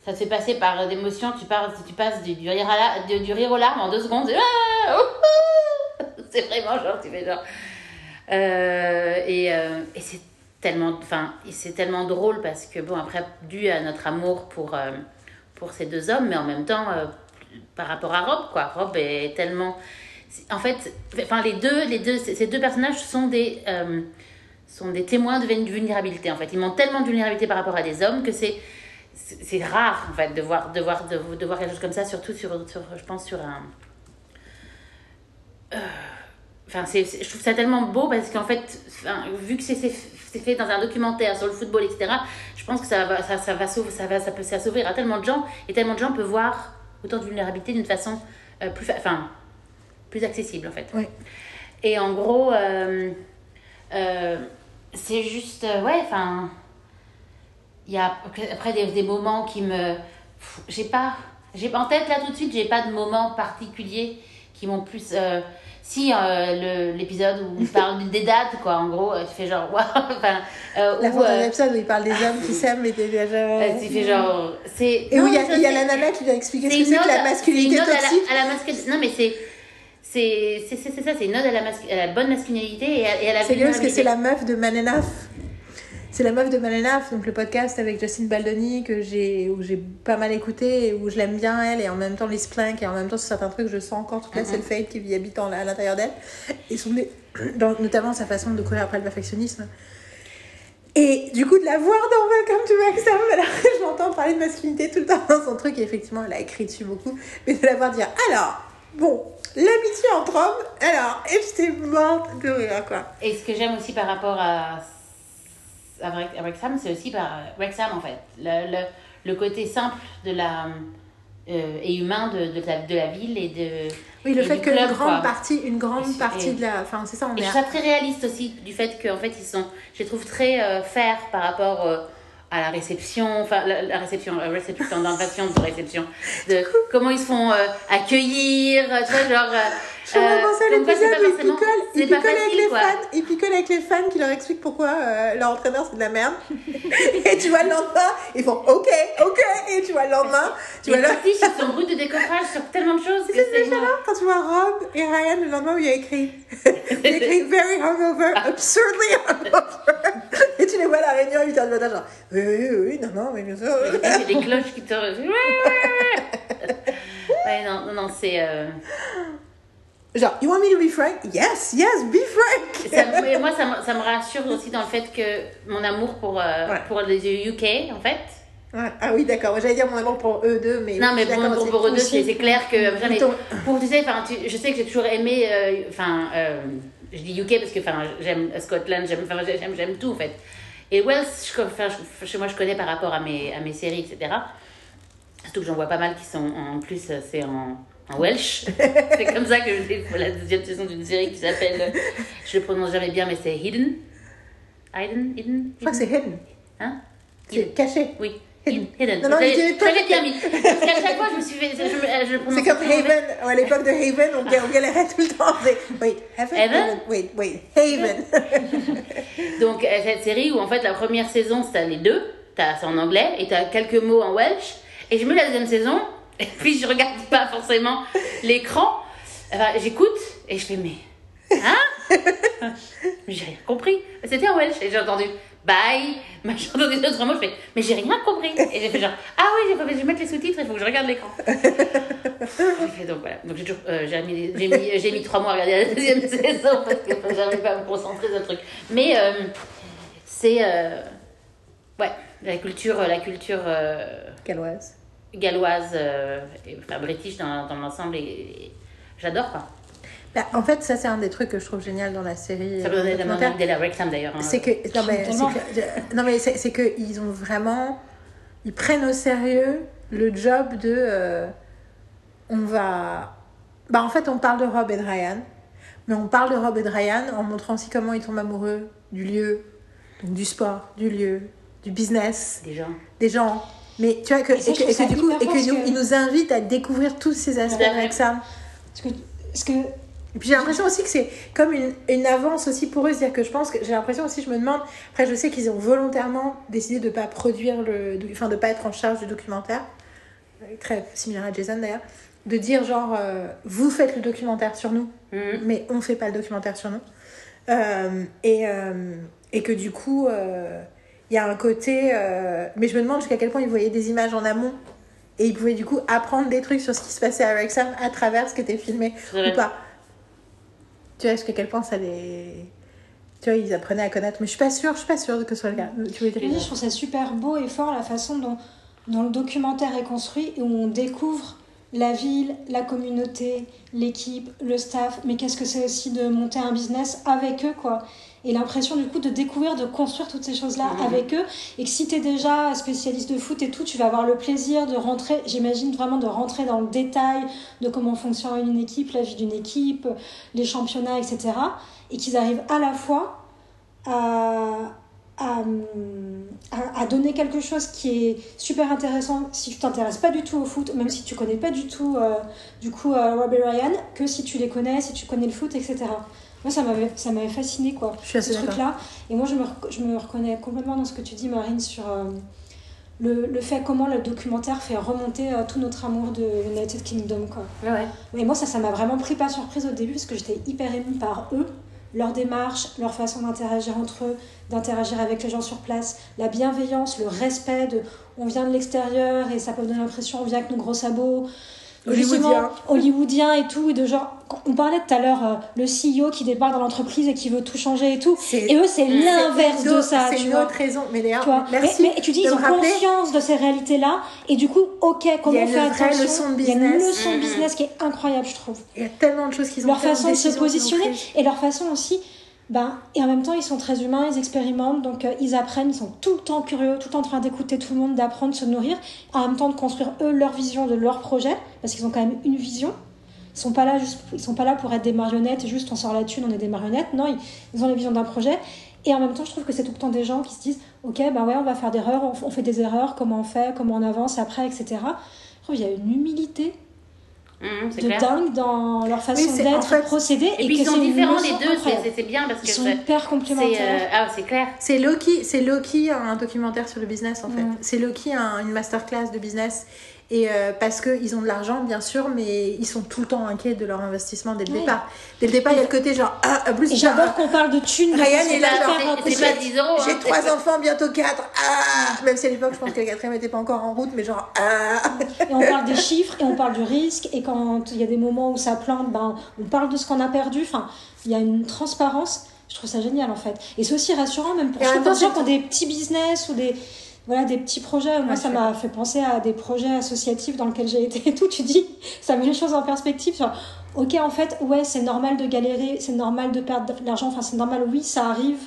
ça te fait passer par d'émotions tu passes tu passes du, du rire à la, du, du rire aux larmes en deux secondes Ah, c'est vraiment genre tu fais genre Euh, et, euh, et c'est tellement tellement drôle parce que bon après dû à notre amour pour euh, pour ces deux hommes mais en même temps par rapport à Rob quoi. Rob est tellement en fait enfin les deux les deux ces deux personnages sont des sont des témoins de vul- vulnérabilité en fait. Ils montrent tellement de vulnérabilité par rapport à des hommes que c'est c'est rare en fait de voir de voir de, de voir quelque chose comme ça surtout sur, sur je pense sur un Enfin je trouve ça tellement beau parce qu'en fait enfin, vu que c'est fait dans un documentaire sur le football etc je pense que ça va ça, ça va s'ouvrir ça va ça peut ça s'ouvrir à tellement de gens et tellement de gens peuvent voir autant de vulnérabilité d'une façon euh, plus enfin plus accessible en fait. Et en gros euh, euh, c'est juste ouais enfin il y a après des, des moments qui me j'ai pas j'ai en tête là tout de suite j'ai pas de moments particuliers qui m'ont plus si euh, l'épisode où il parle des dates quoi en gros euh, tu fais genre waouh enfin euh, La fin d'un euh, épisode où il parle des hommes qui s'aiment et des euh, tu fais genre c'est Et où il y a, y la nana qui vient expliquer ce que c'est que la masculinité toxique. à la, à la masculinité. Non, mais c'est. C'est ça, c'est une ode à la, à la bonne masculinité et à, et à la C'est parce que c'est la meuf de Manenaf. C'est la meuf de Manenaf, donc le podcast avec Justine Baldoni que j'ai où j'ai pas mal écouté où je l'aime bien elle et en même temps Liz Plank et en même temps sur certains trucs je sens encore toute la Mhm. self-hate qui vit habitant à l'intérieur d'elle et son, dans, notamment sa façon de courir après le perfectionnisme. Et du coup, de la voir dans Welcome to Wrexham, alors que je l'entends parler de masculinité tout le temps dans son truc, et effectivement, elle a écrit dessus beaucoup, mais de la voir dire alors, bon, l'amitié entre hommes, alors, et j'étais morte de rire, quoi? Et ce que j'aime aussi par rapport à, à, Wrex- à Wrexham, c'est aussi par Wrexham en fait. Le, le, le côté simple de la, euh, et humain de, de, la, de la ville et de. Oui, le fait que une club, grande quoi. partie, une grande Et- partie de la, enfin, c'est ça, on Et est je trouve ça très réaliste aussi, du fait qu'en fait, ils sont, je les trouve très euh, par rapport euh, à la réception, enfin, la, la réception, euh, réception, d'invasion de réception, de comment ils se font euh, accueillir, tu vois, genre. Euh, Je me euh, pensais à l'épisode où ils picolent, ils picolent avec les quoi. fans, ils picolent avec les fans qui leur expliquent pourquoi euh, leur entraîneur c'est de la merde. et tu vois le lendemain, ils font ok, ok, et tu vois le lendemain, tu Les vois là, petits, ils sont bruts de décoffrage sur tellement de choses que c'est déjà là quand tu vois Rob et Ryan le lendemain où il y a écrit, il y a écrit very hungover, absurdly hungover, et tu les vois à la réunion à 8h du matin genre oui oui oui, oui non non mais bien sûr. Il des cloches qui te. ouais, non, non, non, c'est. euh, Genre you want me to be frank? Yes yes be frank. ça- mais moi, ça, me- ça me rassure aussi dans le fait que mon amour pour, euh, Ouais. pour les UK, en fait. Ouais, ah oui d'accord, j'allais dire mon amour pour eux deux mais Non, mais bon, d'accord, pour, eux deux, c'est clair que. enfin, mais Plutôt- pour, tu sais, tu- je sais que j'ai toujours aimé. euh, Enfin, euh, je dis UK parce que j'aime Scotland, j'aime tout, en fait. Et Wales, je, je- chez moi, je connais par rapport à mes, à mes séries, etc. Surtout que j'en vois pas mal qui sont en plus, euh, c'est en, en Welsh. c'est comme ça que je découvre la deuxième saison d'une série qui s'appelle, je le prononce jamais bien, mais c'est Hidden. Hidden? Hidden? Je crois que c'est hidden, Hein? C'est caché. Oui. Hidden. Hidden. Non, non, l'ai- l'avais bien mis. Parce qu'à chaque fois, je me suis fait. Je, C'est comme. Haven, à l'époque de Haven, on, ga- on galérait tout le temps. Wait, Haven? Haven? Wait, wait, Haven. Donc, euh, cette série où en fait la première saison, c'est les deux, t'as- c'est en anglais, et t'as quelques mots en welsh. Et je mets la deuxième saison, et puis je regarde pas forcément l'écran. Enfin, j'écoute, et je fais, mais. Hein? Mais J'ai rien compris. C'était en welsh, et j'ai entendu bye, machin, entendu d'autres mots, je fais, mais j'ai rien compris. Et j'ai fait genre, ah oui, j'ai pas- je vais mettre les sous-titres, il faut que je regarde l'écran. J'ai donc voilà. Donc j'ai toujours, euh, j'ai mis, j'ai mis, j'ai mis trois mois à regarder la deuxième saison parce que j'arrivais pas à me concentrer sur le truc. Mais euh, c'est, euh, ouais, la culture, la culture euh, Galoise. Galloise, euh, et, enfin british dans, dans l'ensemble, et, et j'adore quoi. Bah, en fait, ça, c'est un des trucs que je trouve génial dans la série. Ça euh, me donnait la Wrexham d'ailleurs. hein. C'est que, non, mais, c'est que, non, mais c'est, c'est que ils ont vraiment, ils prennent au sérieux le job de, euh, on va, bah, en fait, on parle de Rob et de Ryan, mais on parle de Rob et de Ryan en montrant aussi comment ils tombent amoureux du lieu, donc du sport, du lieu, du business, Des gens. des gens. Mais tu vois, que, Et ça, et que, et du coup, et que parce nous, que- ils nous invitent à découvrir tous ces aspects avec ça. Parce que, parce que Et puis j'ai l'impression aussi que c'est comme une, une avance aussi pour eux, c'est-à-dire que je pense que j'ai l'impression aussi, je me demande, après je sais qu'ils ont volontairement décidé de ne pas produire le, enfin de pas être en charge du documentaire, euh, très similaire à Jason d'ailleurs, de dire genre, euh, vous faites le documentaire sur nous, Mhm. mais on fait pas le documentaire sur nous. Euh, et, euh, et que du coup, euh, il y a un côté, euh, mais je me demande jusqu'à quel point ils voyaient des images en amont. Et ils pouvaient du coup apprendre des trucs sur ce qui se passait à Wrexham à travers ce qui était filmé ou pas. Tu vois, jusqu'à quel point ça les. Tu vois, ils apprenaient à connaître. Mais je suis pas sûre, je suis pas sûre que ce soit le cas. Tu veux dire, je trouve ça super beau et fort la façon dont, dont le documentaire est construit et où on découvre la ville, la communauté, l'équipe, le staff, mais qu'est-ce que c'est aussi de monter un business avec eux, quoi? Et l'impression du coup de découvrir, de construire toutes ces choses-là Mhm. avec eux. Et que si tu es déjà spécialiste de foot et tout, tu vas avoir le plaisir de rentrer, j'imagine vraiment de rentrer dans le détail de comment fonctionne une équipe, la vie d'une équipe, les championnats, etc. Et qu'ils arrivent à la fois à, à, à- donner quelque chose qui est super intéressant si tu t'intéresses pas du tout au foot, même si tu connais pas du tout euh, du coup euh, Rob et Ryan, que si tu les connais, si tu connais le foot, etc. Moi, ça m'avait, ça m'avait fasciné, quoi, Je suis assez ce truc-là. Et moi, je me, je me reconnais complètement dans ce que tu dis, Marine, sur euh, le, le fait comment le documentaire fait remonter euh, tout notre amour de United Kingdom, quoi. Ouais. Et moi, ça, ça m'a vraiment pris pas surprise au début parce que j'étais hyper émue par eux, leur démarche, leur façon d'interagir entre eux, d'interagir avec les gens sur place, la bienveillance, le respect de on vient de l'extérieur et ça peut donner l'impression on vient avec nos gros sabots. Hollywoodien. hollywoodien et tout, et de genre, on parlait tout à l'heure, euh, le CEO qui débarque dans l'entreprise et qui veut tout changer et tout. Et eux, c'est l'inverse de ça, C'est tu une vois. autre raison. Mais d'ailleurs, Tu vois. merci. mais, mais tu dis, ils ont rappeler. conscience de ces réalités-là, et du coup, ok, a on fait attention leçon Il y a une leçon de Mhm. business qui est incroyable, je trouve. Il y a tellement de choses qu'ils ont Leur fait, façon de se positionner, et leur façon aussi, ben, et en même temps, ils sont très humains, ils expérimentent, donc euh, ils apprennent, ils sont tout le temps curieux, tout le temps en train d'écouter tout le monde, d'apprendre, de se nourrir, en même temps de construire eux leur vision de leur projet, parce qu'ils ont quand même une vision. Ils sont pas là juste, ils sont pas là pour être des marionnettes, juste on sort la thune, on est des marionnettes. Non, ils, ont la vision d'un projet. Et en même temps, je trouve que c'est tout le temps des gens qui se disent, ok, ben ouais, on va faire des erreurs, on, on fait des erreurs, comment on fait, comment on avance après, etc. Je trouve qu'il y a une humilité C'est de clair. dingue dans leur façon Oui, en d'être, fait- de procéder, Et puis que ils sont différents les deux, c'est- bien parce que Ils sont ça- hyper c'est complémentaires. euh, ah c'est clair. C'est Loki, c'est Loki un documentaire sur le business en fait. Mm. C'est Loki un- une masterclass de business et euh, parce que ils ont de l'argent bien sûr, mais ils sont tout le temps inquiets de leur investissement dès le Ouais. départ. Dès le départ, il y a le côté genre ah plus Et j'adore qu'on parle de thunes. Ryan est là, genre, c'est- c'est raconter. pas 10 euros. J'ai hein. trois enfants, bientôt quatre. Ah Même si à l'époque, je pense que le quatrième n'était pas encore en route, mais genre ah Et on parle des chiffres et on parle du risque. Et quand il y a des moments où ça plante, ben, on parle de ce qu'on a perdu. Enfin, il y a une transparence. Je trouve ça génial en fait. Et c'est aussi rassurant même pour ceux qui ont des petits business ou des, voilà, des petits projets. Moi, Ouais, ça m'a fait penser à des projets associatifs dans lesquels j'ai été et tout. Tu dis, ça met les choses en perspective. Sur, ok, en fait, ouais, c'est normal de galérer, c'est normal de perdre de l'argent. Enfin, c'est normal, oui, ça arrive.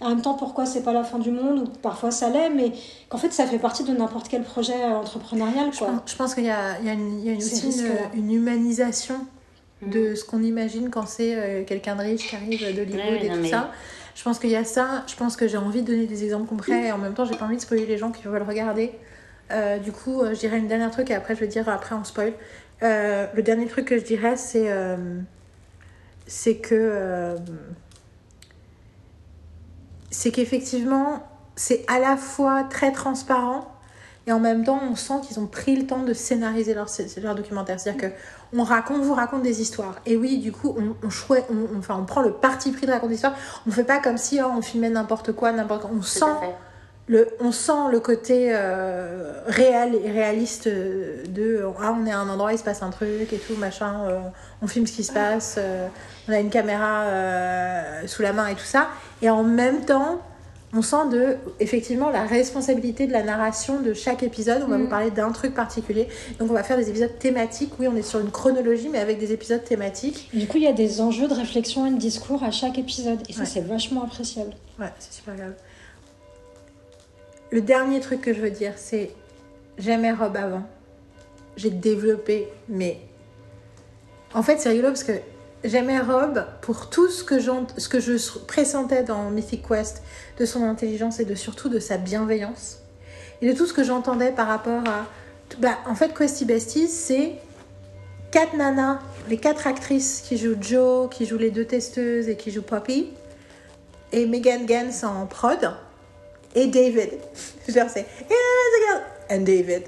En même temps, pourquoi c'est pas la fin du monde? Ou parfois ça l'est, mais qu'en fait, ça fait partie de n'importe quel projet euh, entrepreneurial, Je quoi. pense, je pense qu'il y a, il y a, une, il y a une- aussi une, humanisation Mm. de ce qu'on imagine quand c'est euh, quelqu'un de riche qui arrive d'Hollywood Ouais, et non, tout mais- ça. Je pense qu'il y a ça. Je pense que j'ai envie de donner des exemples concrets et en même temps, j'ai pas envie de spoiler les gens qui veulent regarder. Euh, du coup, euh, je dirais une dernière truc et après, je vais dire, après, on spoil. Euh, le dernier truc que je dirais, c'est c'est que c'est qu'effectivement, c'est à la fois très transparent et en même temps, on sent qu'ils ont pris le temps de scénariser leur, leur documentaire. C'est-à-dire que on raconte, vous raconte des histoires. Et oui, du coup, on, on, chouette, on, on- enfin, on prend le parti pris de raconter des histoires. On fait pas comme si oh, on filmait n'importe quoi, n'importe quoi. On sent le, on sent le côté euh, réel et réaliste de ah on est à un endroit il se passe un truc et tout machin euh, on filme ce qui se passe euh, on a une caméra sous la main et tout ça et en même temps on sent de effectivement la responsabilité de la narration de chaque épisode on va Mm. vous parler d'un truc particulier donc on va faire des épisodes thématiques oui on est sur une chronologie mais avec des épisodes thématiques Du coup, il y a des enjeux de réflexion et de discours à chaque épisode. Et ça, Ouais. c'est vachement appréciable. Ouais, c'est super grave. Le dernier truc que je veux dire, c'est j'aimais Rob avant. J'ai développé, mais en fait, c'est rigolo parce que j'aimais Rob pour tout ce que, ce que je pressentais dans Mythic Quest, de son intelligence et de surtout de sa bienveillance. Et de tout ce que j'entendais par rapport à. Bah, en fait, Questy Besties, c'est quatre nanas, les quatre actrices qui jouent Joe, qui jouent les deux testeuses et qui jouent Poppy et Megan Gans en prod et David. Yeah, the girl and David.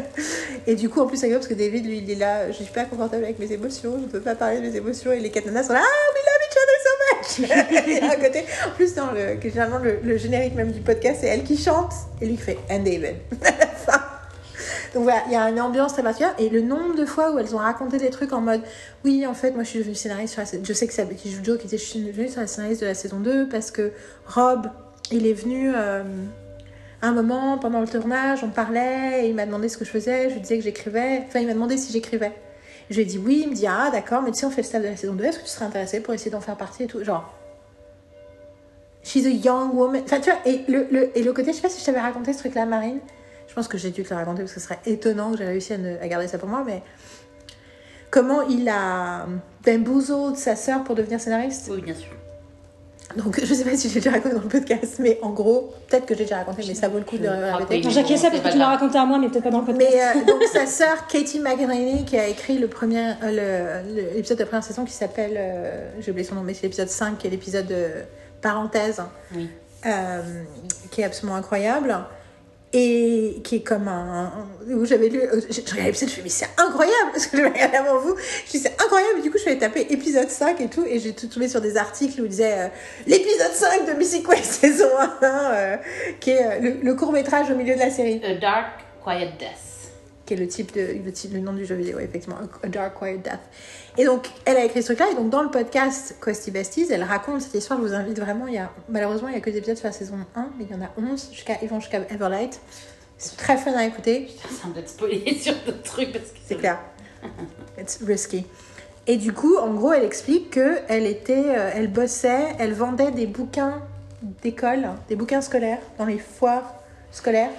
et du coup en plus c'est parce que David lui il est là, je suis pas confortable avec mes émotions, je peux pas parler de mes émotions et les quatre nanas sont là ah we love each other so much. et à côté en plus dans le généralement le, générique même du podcast c'est elle qui chante et lui qui fait and David. Donc voilà, il y a une ambiance très particulière. Et le nombre de fois où elles ont raconté des trucs en mode Oui, en fait, moi je suis devenue scénariste sur la. Je sais que c'est qui joue Joe qui était devenue scénariste de la saison 2 parce que Rob, il est venu euh, un moment pendant le tournage, on parlait, et il m'a demandé ce que je faisais. Je lui disais que j'écrivais. Enfin, il m'a demandé si j'écrivais. Je lui ai dit oui, il me dit Ah, d'accord, mais tu sais, on fait le staff de la saison 2, est-ce que tu serais intéressé pour essayer d'en faire partie et tout? Genre. She's a young woman. Enfin, tu vois, et le, le, et le côté, je sais pas si je t'avais raconté ce truc-là, Marine. Je pense que j'ai dû te le raconter parce que ce serait étonnant que j'ai réussi à, garder ça pour moi, mais comment il a bamboozled sa sœur pour devenir scénariste? Oui, bien sûr. Donc je sais pas si j'ai déjà raconté dans le podcast, mais en gros, peut-être que j'ai déjà raconté, mais ça vaut le coup de le répéter. oui. Non, J'acquiesçais c'est parce que tu l'as raconté à moi, mais peut-être pas dans le podcast. Mais euh, donc sa sœur Katie McEnany qui a écrit le premier euh, le- le- l'épisode de la première saison qui s'appelle euh, j'ai oublié son nom mais c'est l'épisode 5 qui est l'épisode de parenthèse Oui. euh, qui est absolument incroyable et qui est comme un où j'avais lu euh, j'ai regardé l'épisode je me suis dit mais c'est incroyable parce que je l'ai regardé avant vous je dis c'est incroyable et du coup je suis allée taper épisode 5 et tout et j'ai tout tombé sur des articles où ils disaient euh, l'épisode 5 de Missy Quest saison 1 euh, qui est euh, le, court métrage au milieu de la série A Dark Quiet Death. qui est le type de le, type- le nom du jeu vidéo, effectivement, A Dark Quiet Death. Et donc, elle a écrit ce truc-là, et donc dans le podcast Questy Besties, elle raconte cette histoire. Je vous invite vraiment. Il y a, malheureusement, il y a que des épisodes sur la saison 1, mais il y en a 11, jusqu'à, ils vont jusqu'à Everlight. C'est très fun à écouter. Ça me peut spoiler sur d'autres trucs parce que C'est clair. It's risky. Et du coup, en gros, elle explique que elle était, euh, elle bossait, elle vendait des bouquins d'école, des bouquins scolaires dans les foires scolaires.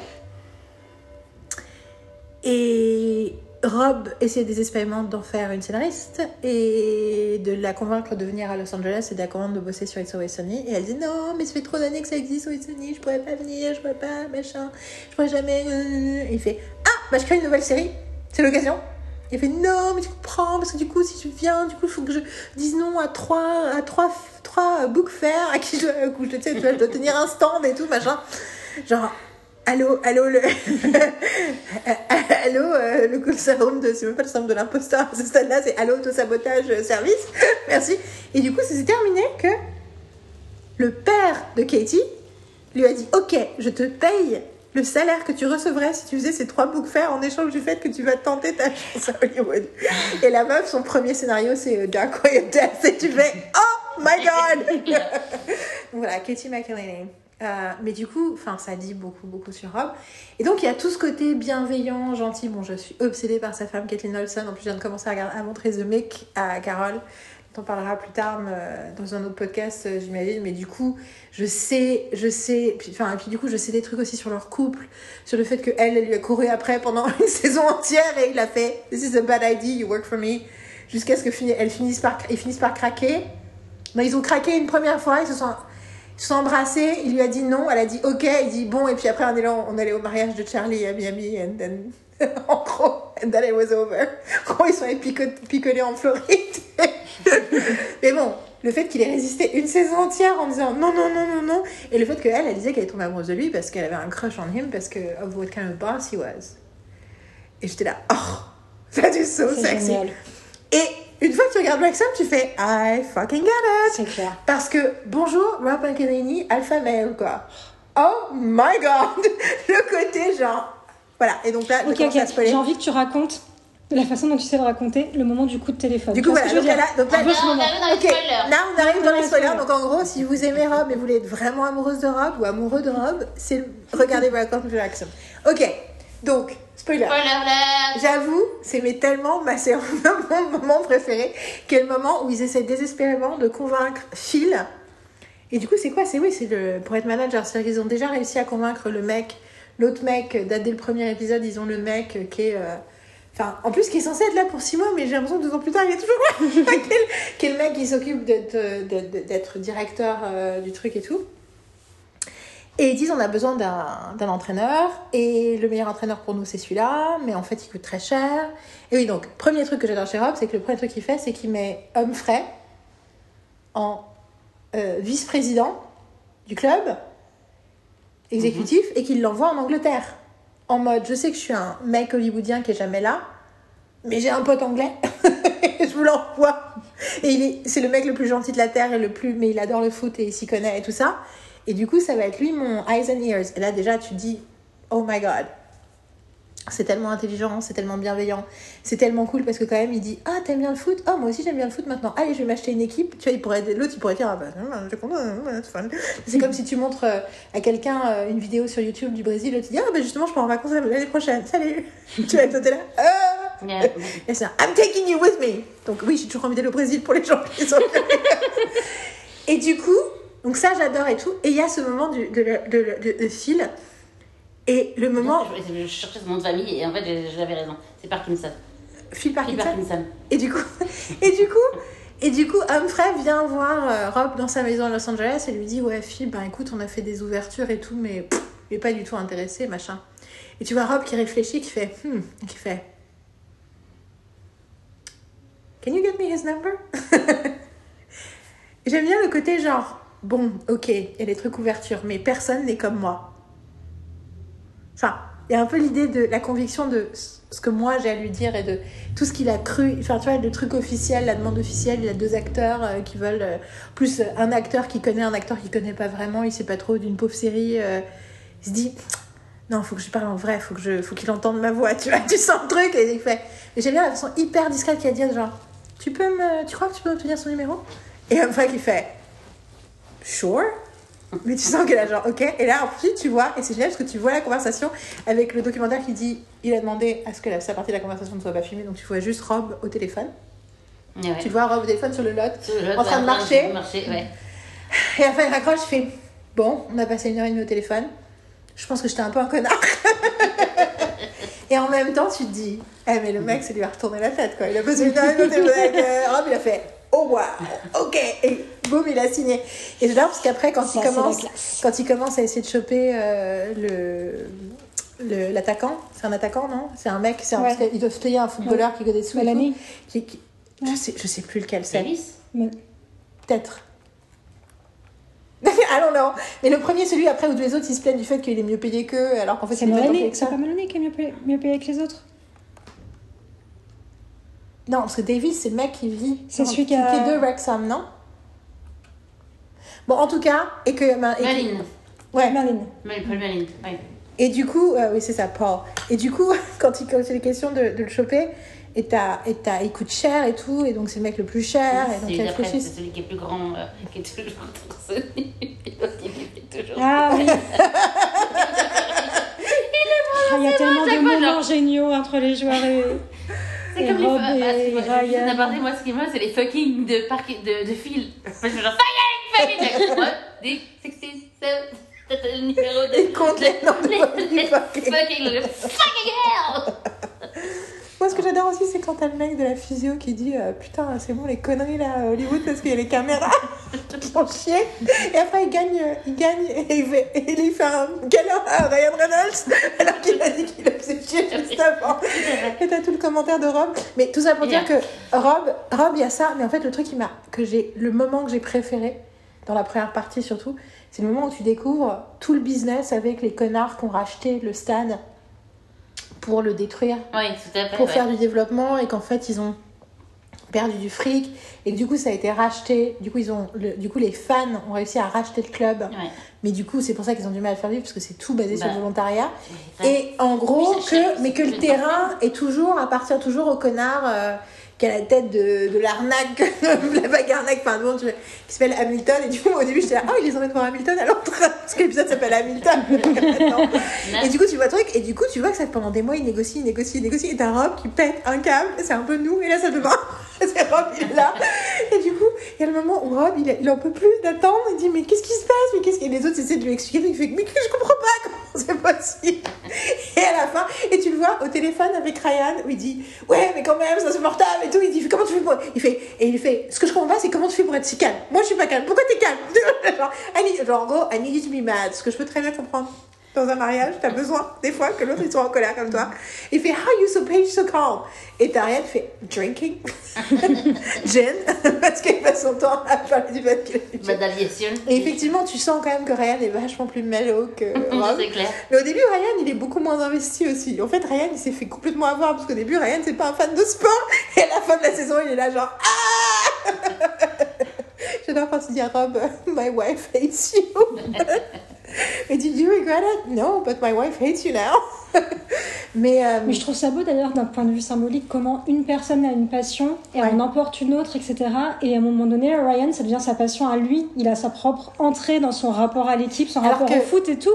Et Rob essayait désespérément d'en faire une scénariste et de la convaincre de venir à Los Angeles et de la convaincre de bosser sur It's Always Sunny. Et elle dit non, mais ça fait trop d'années que ça existe Always Sunny, je pourrais pas venir, je pourrais pas, machin, je pourrais jamais. il fait ah, bah je crée une nouvelle série, c'est l'occasion. Il fait non, mais tu comprends, parce que du coup, si tu viens, du coup, il faut que je dise non à trois, à trois, trois book à qui je, je, tu je dois tenir un stand et tout, machin. Genre, allô, allô, le. allô, euh, le syndrome de. C'est même pas le syndrome de l'imposteur à ce stade-là, c'est allô, auto-sabotage euh, service. Merci. Et du coup, ça s'est terminé que le père de Katie lui a dit Ok, je te paye le salaire que tu recevrais si tu faisais ces trois book fairs en échange du fait que tu vas tenter ta chance à Hollywood. Et la meuf, son premier scénario, c'est euh, Dark Quiet Death. Et tu fais Oh my god Voilà, Katie McElhaney. Euh, mais du coup, enfin, ça dit beaucoup, beaucoup sur Rob. Et donc, il y a tout ce côté bienveillant, gentil. Bon, je suis obsédée par sa femme, Kathleen Olson. En plus, je viens de commencer à, à montrer The Mick à Carole. On en parlera plus tard euh, dans un autre podcast, euh, j'imagine. Mais du coup, je sais, je sais. Enfin, et puis du coup, je sais des trucs aussi sur leur couple, sur le fait que elle, elle lui a couru après pendant une saison entière et il a fait This is a bad idea, you work for me. Jusqu'à ce que fini- elles finissent par, ils finissent par craquer. Non, ils ont craqué une première fois, ils se sont, ils se sont embrassés, il lui a dit non, elle a dit ok, il dit bon, et puis après on est là, on allait au mariage de Charlie à Miami, and then, en gros, and then it was over. En gros, ils sont allés pico- picoler en Floride. Mais bon, le fait qu'il ait résisté une saison entière en disant non, non, non, non, non, et le fait qu'elle, elle disait qu'elle est tombée amoureuse de lui parce qu'elle avait un crush on him parce que of what kind of boss he was. Et j'étais là, oh, that is so C'est sexy. génial. Et une fois que tu regardes Wrexham, tu fais I fucking get it. C'est clair. Parce que bonjour Rob McElhenney, alpha male quoi. Oh my god, le côté genre voilà. Et donc là, je Ok, commence ok. à spoiler. J'ai envie que tu racontes de la façon dont tu sais le raconter, le moment du coup de téléphone. Du coup voilà. Donc dire là, donc là, on arrive dans les Ok, spoilers. là on arrive dans les spoilers. spoiler. Donc en gros, si vous aimez Rob et vous voulez être vraiment amoureuse de Rob ou amoureux de Rob, c'est regardez Welcome to Wrexham. Ok, donc spoiler. J'avoue, c'est mais tellement ma c'est mon moment préféré, quel moment où ils essaient désespérément de convaincre Phil. Et du coup, c'est quoi? C'est oui, c'est le pour être manager, c'est-à-dire qu'ils ont déjà réussi à convaincre le mec, l'autre mec, dès le premier épisode, ils ont le mec qui est euh, Enfin, en plus, qui est censé être là pour six mois, mais j'ai l'impression que deux ans plus tard, il est toujours là. quel, quel mec qui s'occupe d'être, d'être, d'être directeur euh, du truc et tout. Et ils disent on a besoin d'un, entraîneur, et le meilleur entraîneur pour nous, c'est celui-là, mais en fait, il coûte très cher. Et oui, donc, premier truc que j'adore chez Rob, c'est que le premier truc qu'il fait, c'est qu'il met Humphrey en euh, vice-président du club exécutif et qu'il l'envoie en Angleterre. En mode, je sais que je suis un mec hollywoodien qui est jamais là, mais j'ai un pote anglais, je vous l'envoie. Et c'est le mec le plus gentil de la terre et le plus, mais il adore le foot et il s'y connaît et tout ça. Et du coup, ça va être lui mon eyes and ears. Et là, déjà, tu te dis, oh my god. C'est tellement intelligent, c'est tellement bienveillant, c'est tellement cool parce que quand même il dit ah t'aimes bien le foot, oh moi aussi j'aime bien le foot maintenant, allez je vais m'acheter une équipe, tu vois il pourrait l'autre il pourrait dire ah bah c'est comme si tu montres euh, à quelqu'un euh, une vidéo sur YouTube du Brésil, l'autre il dit ah bah justement je pars en vacances l'année prochaine, salut, tu vas être là, ah Yeah. et c'est un, I'm taking you with me. Donc oui, j'ai toujours envie d'aller au Brésil pour les gens qui sont Et du coup, donc ça j'adore et tout. Et il y a ce moment du, de, de, de, de Phil. Et le moment, Je, je cherchais son nom de famille et en fait j'avais raison. C'est Parkinson. Phil Parkinson. Parkinson. Et du coup, et du coup, et du coup, Humphrey vient voir euh, Rob dans sa maison à Los Angeles et lui dit ouais Phil, ben écoute, on a fait des ouvertures et tout, mais pff, il est pas du tout intéressé, machin. Et tu vois Rob qui réfléchit, qui fait hmm, qui fait. Can you get me his number? J'aime bien le côté genre bon, ok, il y a des trucs ouvertures, mais personne n'est comme moi. Enfin, il y a un peu l'idée de la conviction de ce que moi j'ai à lui dire et de tout ce qu'il a cru. Enfin, tu vois, le truc officiel, la demande officielle, il y a deux acteurs euh, qui veulent. euh, plus euh, un acteur qui connaît, un acteur qui connaît pas vraiment, il sait pas trop d'une pauvre série. il se dit non, faut que je parle en vrai, faut que faut qu'il entende ma voix, tu vois, tu sens le truc et il fait. Et j'aime bien la façon hyper discrète qu'il a dit, genre, tu peux me, tu crois que tu peux obtenir son numéro? Et après qu'il fait, sure. Mais tu sens qu'elle a genre, ok. Et là, ensuite, tu vois, et c'est génial parce que tu vois la conversation avec le documentaire qui dit, il a demandé à ce que la, sa partie de la conversation ne soit pas filmée, donc tu vois juste Rob au téléphone. Ouais. Tu vois Rob au téléphone sur le lot. Sur le- en train de marcher. marcher, ouais. Et à la fin, il raccroche, il fait Bon, on a passé une heure et demie au téléphone. Je pense que j'étais un peu un connard. et en même temps, tu te dis Eh, mais le mec, ça lui a retourné la tête, quoi. Il a passé une heure et demie au téléphone avec euh, Rob, il a fait Oh, waouh, ok. Et boum, il a signé. Et j'adore parce qu'après, quand, il commence, quand il commence à essayer de choper euh, le. le- L'attaquant, c'est un attaquant, non? C'est un mec, c'est Ouais. qu'ils doivent payer un footballeur qui gagne des sous. et Melanie. tout, qui- qui- je, sais, je sais plus lequel c'est. Peut-être. I don't know. Mais le premier, celui après où tous les autres ils se plaignent du fait qu'il est mieux payé qu'eux, alors qu'en fait C'est pas payé Mélanie, Mélanie qui est mieux payée, mieux payée que les autres? Non, parce que Davis, c'est le mec qui vit. C'est celui qui a- est de Wrexham, non? Bon, en tout cas, et que. Maline. Ouais. Merlin. Mal- Paul Maline, ouais. Et du coup, euh, oui, c'est ça, Paul. Et du coup, quand il quand c'est les questions de, de le choper, et, t'as, et t'as, il coûte cher et tout, et donc c'est le mec le plus cher, et donc d'après, c'est celui qui est plus grand, euh, qui est toujours torse nu. Et l'autre, il est toujours. Ah oui. Ah, Il y a tellement de moments genre- géniaux entre les joueurs et. C'est comme les. Ah, je vais juste d'aborder, moi, ce qui me c'est les fucking de, parc... de, de fil. Moi, je fais genre, fucking, fucking. What? Des 67. C'était le numéro de. Il compte les noms de fucking. Fucking hell! Moi, ce que j'adore aussi, c'est quand t'as le mec de la physio qui dit euh, Putain, c'est bon les conneries là à Hollywood parce qu'il y a les caméras qui font chier. Et après, il gagne, euh, il gagne et il fait, et il fait un câlin à Ryan Reynolds alors qu'il a dit qu'il le faisait chier juste avant. Et t'as tout le commentaire de Rob. Mais tout ça pour dire que Rob, Rob, il y a ça. Mais en fait, le truc qui m'a, que j'ai, le moment que j'ai préféré, dans la première partie surtout, c'est le moment où tu découvres tout le business avec les connards qui ont racheté le stade pour le détruire Oui, tout à fait. pour ouais. faire du développement et qu'en fait ils ont perdu du fric et que du coup ça a été racheté du coup ils ont le- du coup les fans ont réussi à racheter le club Ouais. mais du coup c'est pour ça qu'ils ont du mal à faire vivre parce que c'est tout basé sur Bah. le volontariat et en gros que mais que le terrain est toujours appartient toujours au connard euh, qui a la tête de, de l'arnaque la vague arnaque tu vois, qui s'appelle Hamilton et du coup au début j'étais là ah ils les emmènent voir Hamilton à Londres parce que l'épisode s'appelle Hamilton. Et du coup, tu vois le truc, et du coup, tu vois que ça pendant des mois, il négocie, il négocie, il négocie, et t'as Rob qui pète un câble, c'est un peu nous, et là, ça peut pas. C'est Rob, il est là. Et du coup, y a le moment où Rob, il, il en peut plus d'attendre, il dit, mais qu'est-ce qui se passe? Mais qu'est-ce que... Et les autres essaient de lui expliquer, il fait, mais que je comprends pas comment c'est possible. Et à la fin, et tu le vois au téléphone avec Ryan, où il dit, ouais, mais quand même, c'est insupportable, et tout, il dit, comment tu fais pour. Il fait, et il fait, ce que je comprends pas, c'est comment tu fais pour être si calme? Moi, je suis pas calme, pourquoi t'es calme? Genre, need- genre, en gros, I need you to be mad, ce que je peux très bien comprendre dans un mariage, t'as besoin des fois que l'autre soit en colère comme toi. Il fait How you so page so calm? Et Tarian fait Drinking, Jen, parce qu'il passe son temps à parler du fait qu'il. Et effectivement, tu sens quand même que Ryan est vachement plus mellow que Rob. c'est clair. Mais au début, Ryan, il est beaucoup moins investi aussi. En fait, Ryan, il s'est fait complètement avoir parce qu'au début, Ryan, c'est pas un fan de sport. Et à la fin de la saison, il est là genre Ah J'adore quand il dit à Rob, My wife hates you. Do you regret it? No, but my wife hates you now. Mais, euh, Mais je trouve ça beau d'ailleurs d'un point de vue symbolique comment une personne a une passion et Ouais. en emporte une autre, etc. Et à un moment donné, Ryan, ça devient sa passion à lui. Il a sa propre entrée dans son rapport à l'équipe, son Alors rapport que- au foot et tout.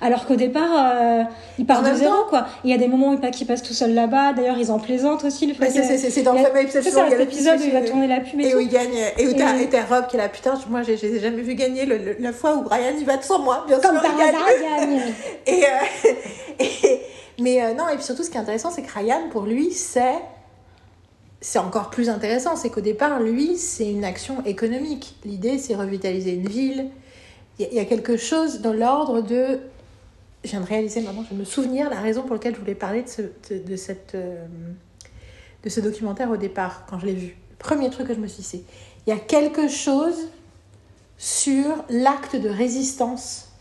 Alors qu'au départ, euh, il part En de zéro, temps- quoi. Il y a des moments où il qu'il passe tout seul là-bas. D'ailleurs, ils en plaisantent aussi. Le fait bah, c'est- que- c'est dans il le fameux épisode C'est il cet épisode où il va tourner la pub et, Et où il gagne, et où t'as Et- Rob qui est là, putain, moi je je les ai jamais vu gagner le- le- la fois où Ryan y va de sans moi, bien Comme par hasard, il euh, et- mais euh, non, et puis surtout, ce qui est intéressant, c'est que Ryan, pour lui, c'est. C'est encore plus intéressant, c'est qu'au départ, lui, c'est une action économique. L'idée, c'est revitaliser une ville. Il y, a- quelque chose dans l'ordre de. Je viens de réaliser maintenant, je viens de me souvenir la raison pour laquelle je voulais parler de ce, de, de cette, euh, de ce documentaire au départ, quand je l'ai vu. Le premier truc que je me suis dit, c'est il y a quelque chose sur l'acte de résistance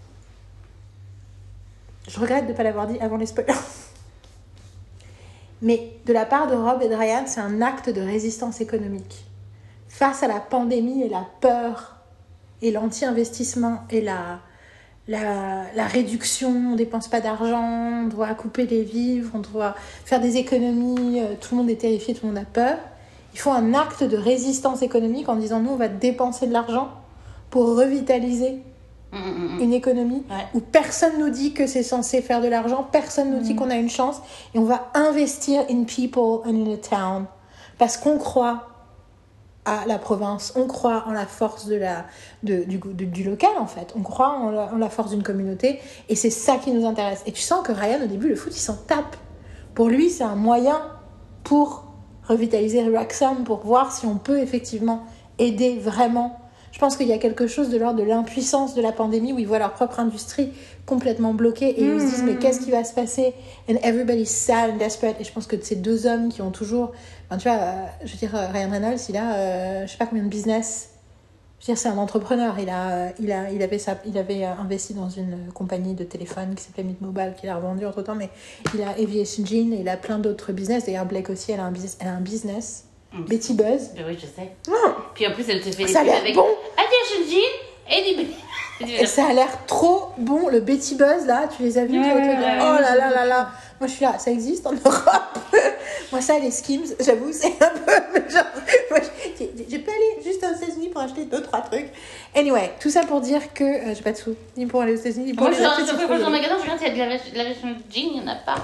je regrette de ne pas l'avoir dit avant les spoilers. Mais de la part de Rob et de c'est un acte de résistance économique. Face à la pandémie et la peur et l'anti-investissement et la, la, la réduction, on dépense pas d'argent, on doit couper les vivres, on doit faire des économies, euh, tout le monde est terrifié, tout le monde a peur. Ils font un acte de résistance économique en disant nous on va dépenser de l'argent pour revitaliser. Une économie Ouais. où personne nous dit que c'est censé faire de l'argent, personne nous dit qu'on a une chance et on va investir in people and in a town parce qu'on croit à la province, on croit en la force de la, de, du, local en fait, on croit en la, en la force d'une communauté et c'est ça qui nous intéresse. Et tu sens que Ryan au début le foot il s'en tape. Pour lui c'est un moyen pour revitaliser Wrexham, pour voir si on peut effectivement aider vraiment. Je pense qu'il y a quelque chose de l'ordre de l'impuissance de la pandémie où ils voient leur propre industrie complètement bloquée et ils se disent mais qu'est-ce qui va se passer? And everybody's sad and desperate. Et je pense que ces deux hommes qui ont toujours, enfin, tu vois, euh, je veux dire euh, Ryan Reynolds, il a, euh, je sais pas combien de business. Je veux dire, c'est un entrepreneur. Il a, il a, il avait sa, il avait euh, investi dans une compagnie de téléphone qui s'appelait Mint Mobile, qu'il a revendu entre temps. Mais il a Aviation Gene et il a plein d'autres business. D'ailleurs, Blake aussi, elle a un business. Elle a un business. Betty Buzz. Ben oui, je sais. Puis en plus, elle te fait des ça a l'air avec bon. Aviation Jean et du. Et ça a l'air trop bon. Le Betty Buzz, là, tu les as vus Ouais, ouais, ouais, Oh là là là là. Moi, je suis là. Ça existe en Europe. moi, ça, les Skims, j'avoue, c'est un peu. Genre, moi, j'ai- j'ai pas aller juste aux États-Unis pour acheter deux, trois trucs. Anyway, tout ça pour dire que euh, j'ai pas de sous. Ni pour aller aux États-Unis, ni pour Moi, je aller suis acheter dans ces je vais dans le produits. magasin, je regarde, il y a de l'avi- de l'aviation Jean, il n'y en a pas.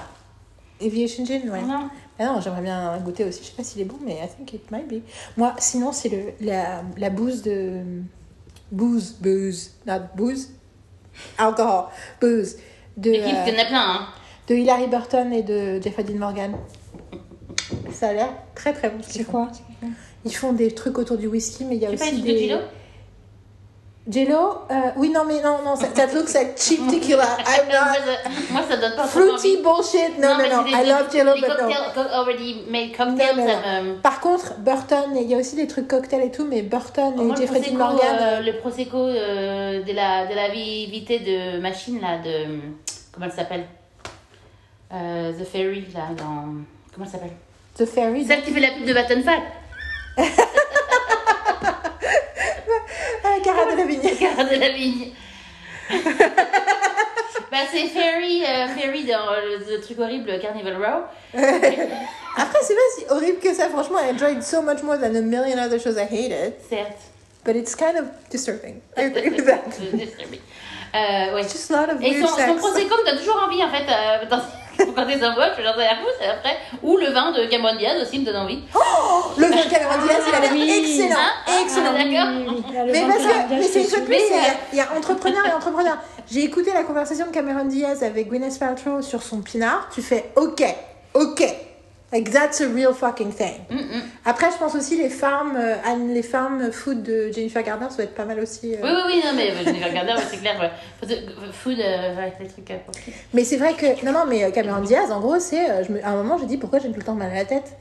Aviation Gin, ouais. Non. Ah non, j'aimerais bien goûter aussi. Je sais pas s'il est bon, mais I think it might be. Moi, sinon, c'est le la, la bouse de. Booze, booze, not booze. Alcohol, booze. De, L'équipe, euh, il y en a plein, hein. de Hilary Burton et de Jeffrey Dean Morgan. Ça a l'air très très bon. C'est quoi? Ils font des trucs autour du whisky, mais il y a pas aussi une des. de Gilo Jello euh, Oui, non, mais non, non, ça, that looks like cheap tequila. I'm not. Moi, ça donne pas Fruity bullshit. Non, non, non. c'est I des- love Jello, but no. already made cocktails, Non, non, ça me- Par contre, Burton, il y a aussi des trucs cocktails et tout, mais Burton et Moi, Jeffrey prosecco, Dean Morgan. euh, le prosecco euh, de la de la vivité de machine là de comment elle s'appelle? Euh, The Fairy là dans comment elle s'appelle? The Fairy. Celle qui fait la pub de Vattenfall. Cara de la Vigne. Cara de la vigne. bah c'est Fairy, euh, Fairy dans euh, le, le truc horrible Carnival Row. Après, c'est pas si horrible que ça. Franchement, I enjoyed so much more than a million other shows I hated. Certes. But it's kind of disturbing. I agree with that. euh, ouais. It's just a lot of Et weird son, son sex. prosecco me donne toujours envie en fait euh, dans- quand t'es en boîte, je genre ça fou, c'est après. Ou le vin de Cameron Diaz aussi me donne envie. Le vin de Cameron Diaz, il a l'air Oui. excellent. Hein Excellent. Ah, d'accord. Oui, oui, oui. Mais parce que, mais c'est une plus, Mais, il y, a- il y a entrepreneur et entrepreneur. J'ai écouté la conversation de Cameron Diaz avec Gwyneth Paltrow sur son pinard. Tu fais OK, OK. Like that's a real fucking thing. Mm, mm. Après, je pense aussi les farms, euh, les farms food de Jennifer Garner, ça doit être pas mal aussi. euh. Oui, oui, oui, non, mais euh, je regarder, ouais, c'est clair. ouais. Food, euh, les trucs. pour- Mais c'est vrai que non, non, mais Cameron Diaz, en gros, c'est, je me- à un moment, j'ai dit pourquoi j'ai tout le temps mal à la tête?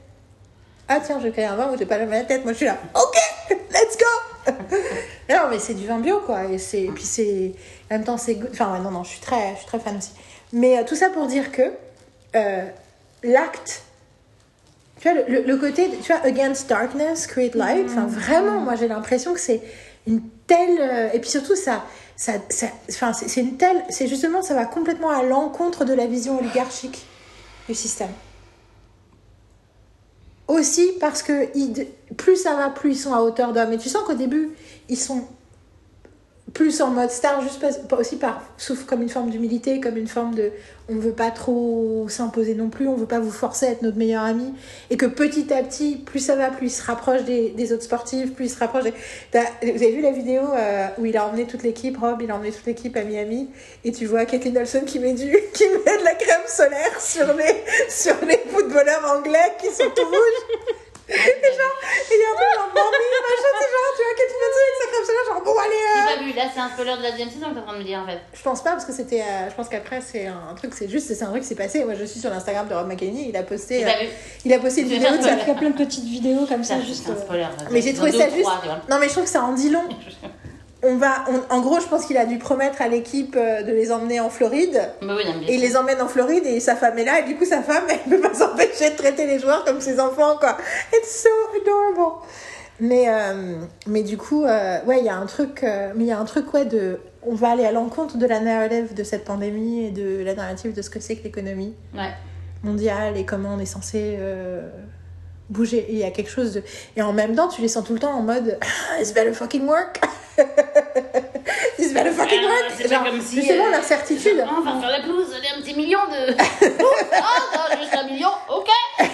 Ah tiens, je vais créer un vin où j'ai pas mal à la tête. Moi, je suis là. Ok, let's go. non, mais c'est du vin bio, quoi. Et et puis c'est, en même temps, c'est, good. enfin, ouais, non, non, je suis très, je suis très fan aussi. Mais tout ça pour dire que l'acte. Tu vois, le, côté, tu vois, Against Darkness, Create Light, enfin, vraiment, moi, j'ai l'impression que c'est une telle. euh, et puis surtout, ça. ça, ça enfin, c'est c'est une telle. C'est justement, ça va complètement à l'encontre de la vision oligarchique du système. Aussi parce que ils- plus ça va, plus ils sont à hauteur d'homme. Et tu sens qu'au début, ils sont plus en mode star, juste pas, aussi par, sauf comme une forme d'humilité, comme une forme de on veut pas trop s'imposer non plus, on veut pas vous forcer à être notre meilleur ami. Et que petit à petit, plus ça va, plus il se rapproche des, autres sportifs, plus il se rapproche des... Vous avez vu la vidéo euh, où il a emmené toute l'équipe, Rob, il a emmené toute l'équipe à Miami, et tu vois Kathleen Olson qui met, du, qui met de la crème solaire sur les, sur les footballeurs anglais qui sont tout rouges. Et genre, il y a un peu genre, Bambi, machin, c'est genre, tu vois, Kathleen Olson avec sa crème solaire, genre, bon, allez, euh, J'ai pas vu, là c'est un spoiler de la deuxième saison que t'es en train de me dire en fait. je pense pas parce que c'était. euh, je pense qu'après c'est un truc, c'est juste, c'est un truc qui s'est passé. Moi je suis sur l'Instagram de Rob McElhenney, il a posté, euh, il a posté une vidéo pas de vu. sa. Il y a plein de petites vidéos comme ça, Ça, juste. c'est un euh, spoiler. Mais j'ai trouvé ça juste. tu. Non mais je trouve que ça en dit long. On va, on- en gros, je pense qu'il a dû promettre à l'équipe euh, de les emmener en Floride. Bah oui, Et il les emmène en Floride et sa femme est là. Et du coup, sa femme, elle peut pas s'empêcher de traiter les joueurs comme ses enfants, quoi. It's so adorable. Mais, euh, mais du coup, euh, ouais, il y a un truc, euh, mais il y a un truc, ouais, de, on va aller à l'encontre de la narrative de cette pandémie et de la narrative de ce que c'est que l'économie Ouais. mondiale et comment on est censé bouger. Et il y a quelque chose de, et en même temps, tu les sens tout le temps en mode, Ah, it's better fucking work. it's better fucking Ah, work. c'est comme si, justement, euh, l'incertitude. On va faire la pelouse, allez, un petit million de. oh, non, juste un million, ok.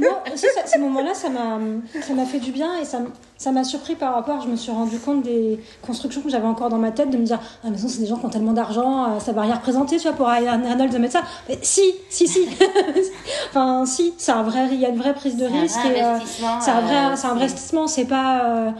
Moi aussi, ça- ces moments-là, ça m'a, ça m'a fait du bien et ça, m'a surpris par rapport. Je me suis rendu compte des constructions que j'avais encore dans ma tête, de me dire Ah, mais non, c'est des gens qui ont tellement d'argent, euh, ça va rien représenter, tu vois, pour Ryan Reynolds de mettre ça. Mais si, si, si. enfin, si, c'est un vrai, il y a une vraie prise de C'est un risque. vrai et, euh, investissement, c'est un vrai, euh, c'est un vrai investissement, c'est pas, euh,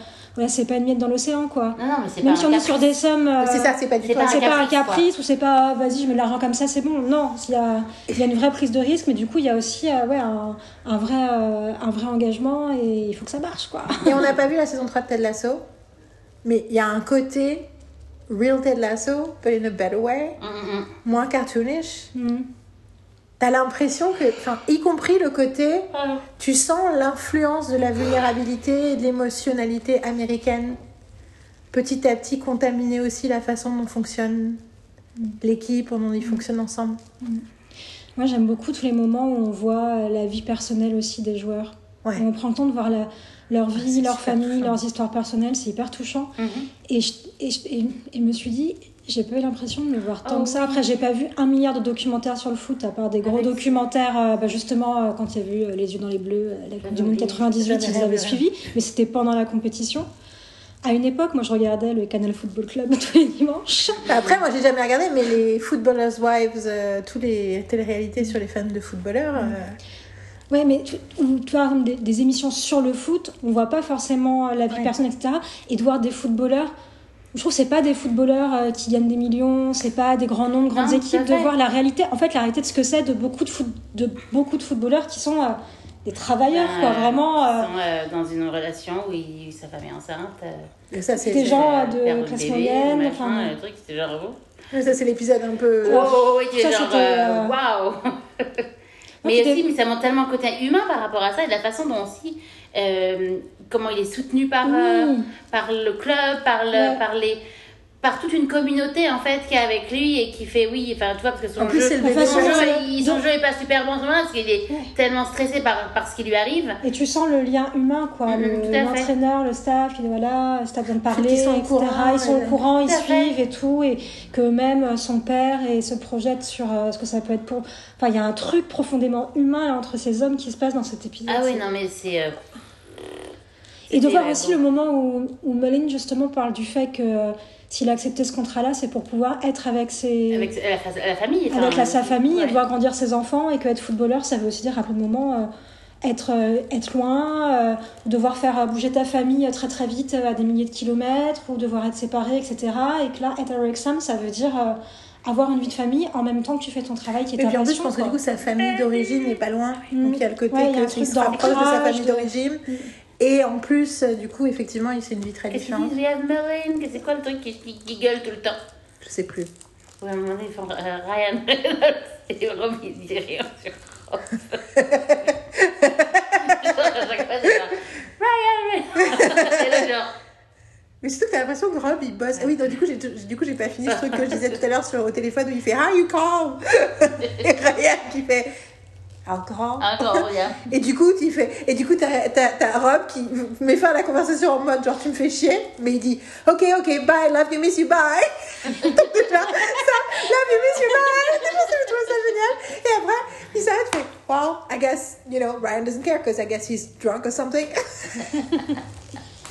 pas une miette dans l'océan, quoi. Non, non, mais c'est Même pas si un on est caprice. sur des sommes. euh, C'est ça, c'est pas du c'est tout. pas c'est un pas un caprice, quoi. ou c'est pas vas-y je mets de l'argent comme ça c'est bon non il y a, il y a une vraie prise de risque mais du coup il y a aussi euh, ouais, un, un vrai, euh, un vrai engagement et il faut que ça marche quoi Et on n'a pas vu la saison 3 de Ted Lasso, mais il y a un côté real Ted Lasso, but in a better way, Hum, hum, hum. moins cartoonish. T'as l'impression que, enfin, y compris le côté, tu sens l'influence de la vulnérabilité et de l'émotionnalité américaine petit à petit contaminer aussi la façon dont fonctionne l'équipe, dont ils fonctionnent ensemble. moi j'aime beaucoup tous les moments où on voit euh, la vie personnelle aussi des joueurs Ouais. Où on prend le temps de voir la- leur Ah, vie leur famille touchant. leurs histoires personnelles c'est hyper touchant Mhm. et je, et, je- et- et je me suis dit j'ai pas eu l'impression de me voir tant Oh que ça après j'ai pas vu un milliard de documentaires sur le foot à part des gros Avec- documentaires euh, bah, justement euh, quand il y a eu euh, les yeux dans les bleus la coupe du monde oublié. 98 J'avais ils avaient suivi mais c'était pendant la compétition à une époque moi je regardais le Canal Football Club tous les dimanches Bah, Après, moi, j'ai jamais regardé, mais les Footballers' Wives, tous les téléréalités sur les fans de footballeurs, euh, Ouais, mais tu, tu vois, des émissions sur le foot, on voit pas forcément la vie Ouais. personnelle, etc. Et de voir des footballeurs, je trouve que c'est pas des footballeurs euh, qui gagnent des millions, c'est pas des grands noms, grandes Non, équipes, de voir la réalité, en fait, la réalité de ce que c'est de beaucoup de, foot, de beaucoup de footballeurs qui sont euh, des travailleurs, Ben, quoi, vraiment. Ils euh, sont euh, dans une relation où il- sa femme est enceinte. euh, et ça, c'est Des gens, euh, de classe moyenne, enfin, le truc, c'est genre. oh. mais ça, c'est l'épisode un peu. Oh, oh, oh, est Ça, genre. euh, euh, Waouh! mais c'était- aussi, mais ça montre tellement le côté humain par rapport à ça et de la façon dont aussi. Euh, comment il est soutenu par, euh, par le club, par, le, Ouais. par les. Par toute une communauté en fait qui est avec lui et qui fait oui, enfin tu vois, parce que son En plus, jeu, le bébé. son jeu, il- son jeu est pas super bon en ce moment parce qu'il est Ouais. tellement stressé par, par ce qui lui arrive. Et tu sens le lien humain, quoi. Fait. L'entraîneur, le staff, il voilà, si t'as besoin de parler, qu'ils sont au courant, ils sont au courant, ils fait. suivent et tout. Et que même euh, son père et se projette sur euh, ce que ça peut être pour. Enfin, il y a un truc profondément humain entre ces hommes qui se passe dans cet épisode. Ah oui, non mais c'est. euh, Et de voir ouais, aussi bon. le moment où, où Mullen justement parle du fait que euh, s'il a accepté ce contrat-là, c'est pour pouvoir être avec ses. Avec la, fa- la famille. enfin, avec la, sa famille ouais. et de voir grandir ses enfants et que être footballeur ça veut aussi dire à plein de moments euh, être, euh, être loin, euh, devoir faire euh, bouger ta famille euh, très très vite euh, à des milliers de kilomètres ou devoir être séparé etc. Et que là être à Wrexham ça veut dire euh, avoir une vie de famille en même temps que tu fais ton travail qui est Et ta puis en plus, je pense que du coup, sa famille d'origine n'est pas loin. Mm. Donc il y a le côté Ouais, que il se rapproche de sa famille de- d'origine. Et en plus, euh, du coup, effectivement, il c'est une vie très différente. disent, c'est quoi le truc qui, gueule tout le temps Je sais plus. Ouais, à un moment donné, ils font Ryan Reynolds et Rob, il dit rien sur genre, Ryan Reynolds Mais surtout que t'as l'impression que Rob il bosse. Ah oui, donc du coup, j'ai du coup j'ai pas fini ce truc que je disais tout à l'heure sur au téléphone où il fait How you call? Et Ryan qui fait Alcohol. encore, regarde. Et du coup, tu fais, et du coup, t'as, t'as, t'as Rob qui met fin à la conversation en mode genre tu me fais chier, mais il dit ok, ok, bye, love you, miss you, bye. Donc déjà, ça, love you, miss you, bye. Déjà, je trouve ça génial. Et après, il s'arrête, fait well, I guess, you know, Ryan doesn't care because I guess he's drunk or something.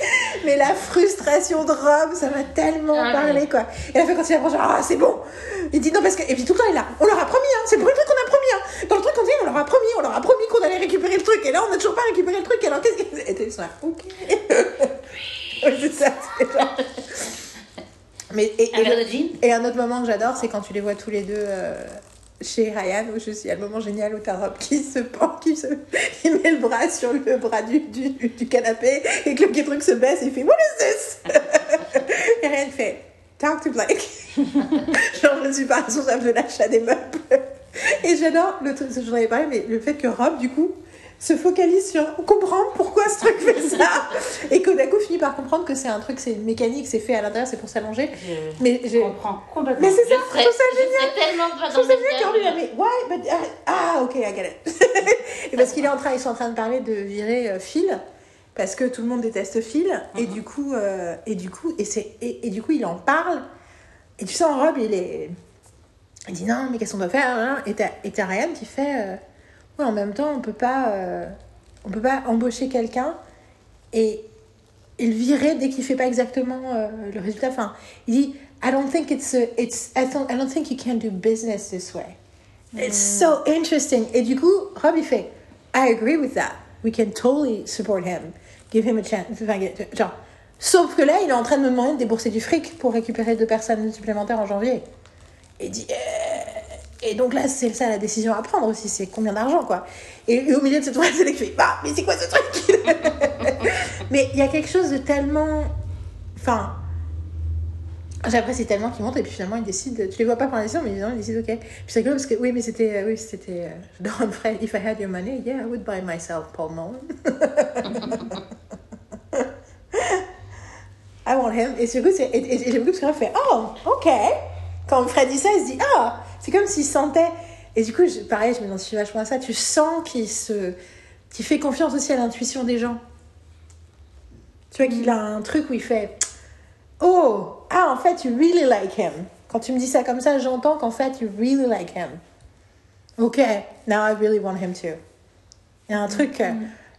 Mais la frustration de Rob, ça m'a tellement Ah, parlé, oui. quoi. Et la fait quand il approche, genre, ah, c'est bon. Il dit non, parce que. Et puis tout le temps, il est là. On leur a promis, hein. C'est le premier truc qu'on a promis, hein. Dans le truc qu'on dit, on leur a promis, on leur a promis qu'on allait récupérer le truc. Et là, on n'a toujours pas récupéré le truc. Alors, qu'est-ce que. Et ils sont là, ok. Ouais, c'est ça, c'est genre. Mais, le- et un autre moment que j'adore, c'est quand tu les vois tous les deux euh, chez Ryan, où je suis, il y a le moment génial où t'as Rob qui se pend, qui se, il met le bras sur le bras du, du, canapé, et que le truc se baisse, et il fait What is this? et Ryan fait Talk to Blake. Genre, je ne suis pas responsable de l'achat des meubles. Et j'adore le truc, je n'en avais parlé, mais le fait que Rob, du coup, se focalise sur comprendre pourquoi ce truc fait ça. par comprendre que c'est un truc, c'est mécanique, c'est fait à l'intérieur, c'est pour s'allonger. Je, Mais je je. comprends complètement. Mais c'est ça, je je trouve ça je serais tellement pas Je dans mais why? But, ah, ah, ok, I get it. et parce qu'il est en train, ils sont en train de parler de virer euh, Phil, parce que tout le monde déteste Phil, et Mhm. du coup, euh, et du coup, et c'est, et, et du coup, il en parle, et tu sens Rob, il est, il dit non, mais qu'est-ce qu'on doit faire, hein? Et t'as, et t'as Ryan qui fait, euh, ouais, en même temps, on peut pas, euh, on peut pas embaucher quelqu'un et et le virer dès qu'il fait pas exactement euh, le résultat. Enfin, il dit I don't think it's a, it's I don't I don't think you can do business this way. It's so interesting. Et du coup, Rob il fait I agree with that. We can totally support him. Give him a chance. Enfin, genre, sauf que là, il est en train de me demander de débourser du fric pour récupérer deux personnes supplémentaires en janvier. Et dit euh, et donc là, c'est ça la décision à prendre aussi, c'est combien d'argent quoi. Et, au milieu de cette phrase, c'est là que bah, mais c'est quoi ce truc Mais il y a quelque chose de tellement. Enfin. J'apprécie tellement qu'ils montent et puis finalement ils décident. Tu les vois pas prendre la décision, mais finalement ils décident ok. Puis c'est rigolo parce que oui, mais c'était. euh, Oui, c'était. euh, If I had your money, yeah, I would buy myself Paul Nolan. I want him. Et et, et, et j'aime beaucoup parce qu'on fait Oh, ok. Quand Fred dit ça, il se dit Ah, c'est comme s'il sentait. Et du coup, je- pareil, je m'identifie vachement à ça. Tu sens qu'il se. qu'il fait confiance aussi à l'intuition des gens. Tu vois qu'il a un truc où il fait Oh, ah, en fait, you really like him. Quand tu me dis ça comme ça, j'entends qu'en fait, you really like him. Ok, now I really want him too. Il y a un truc. euh,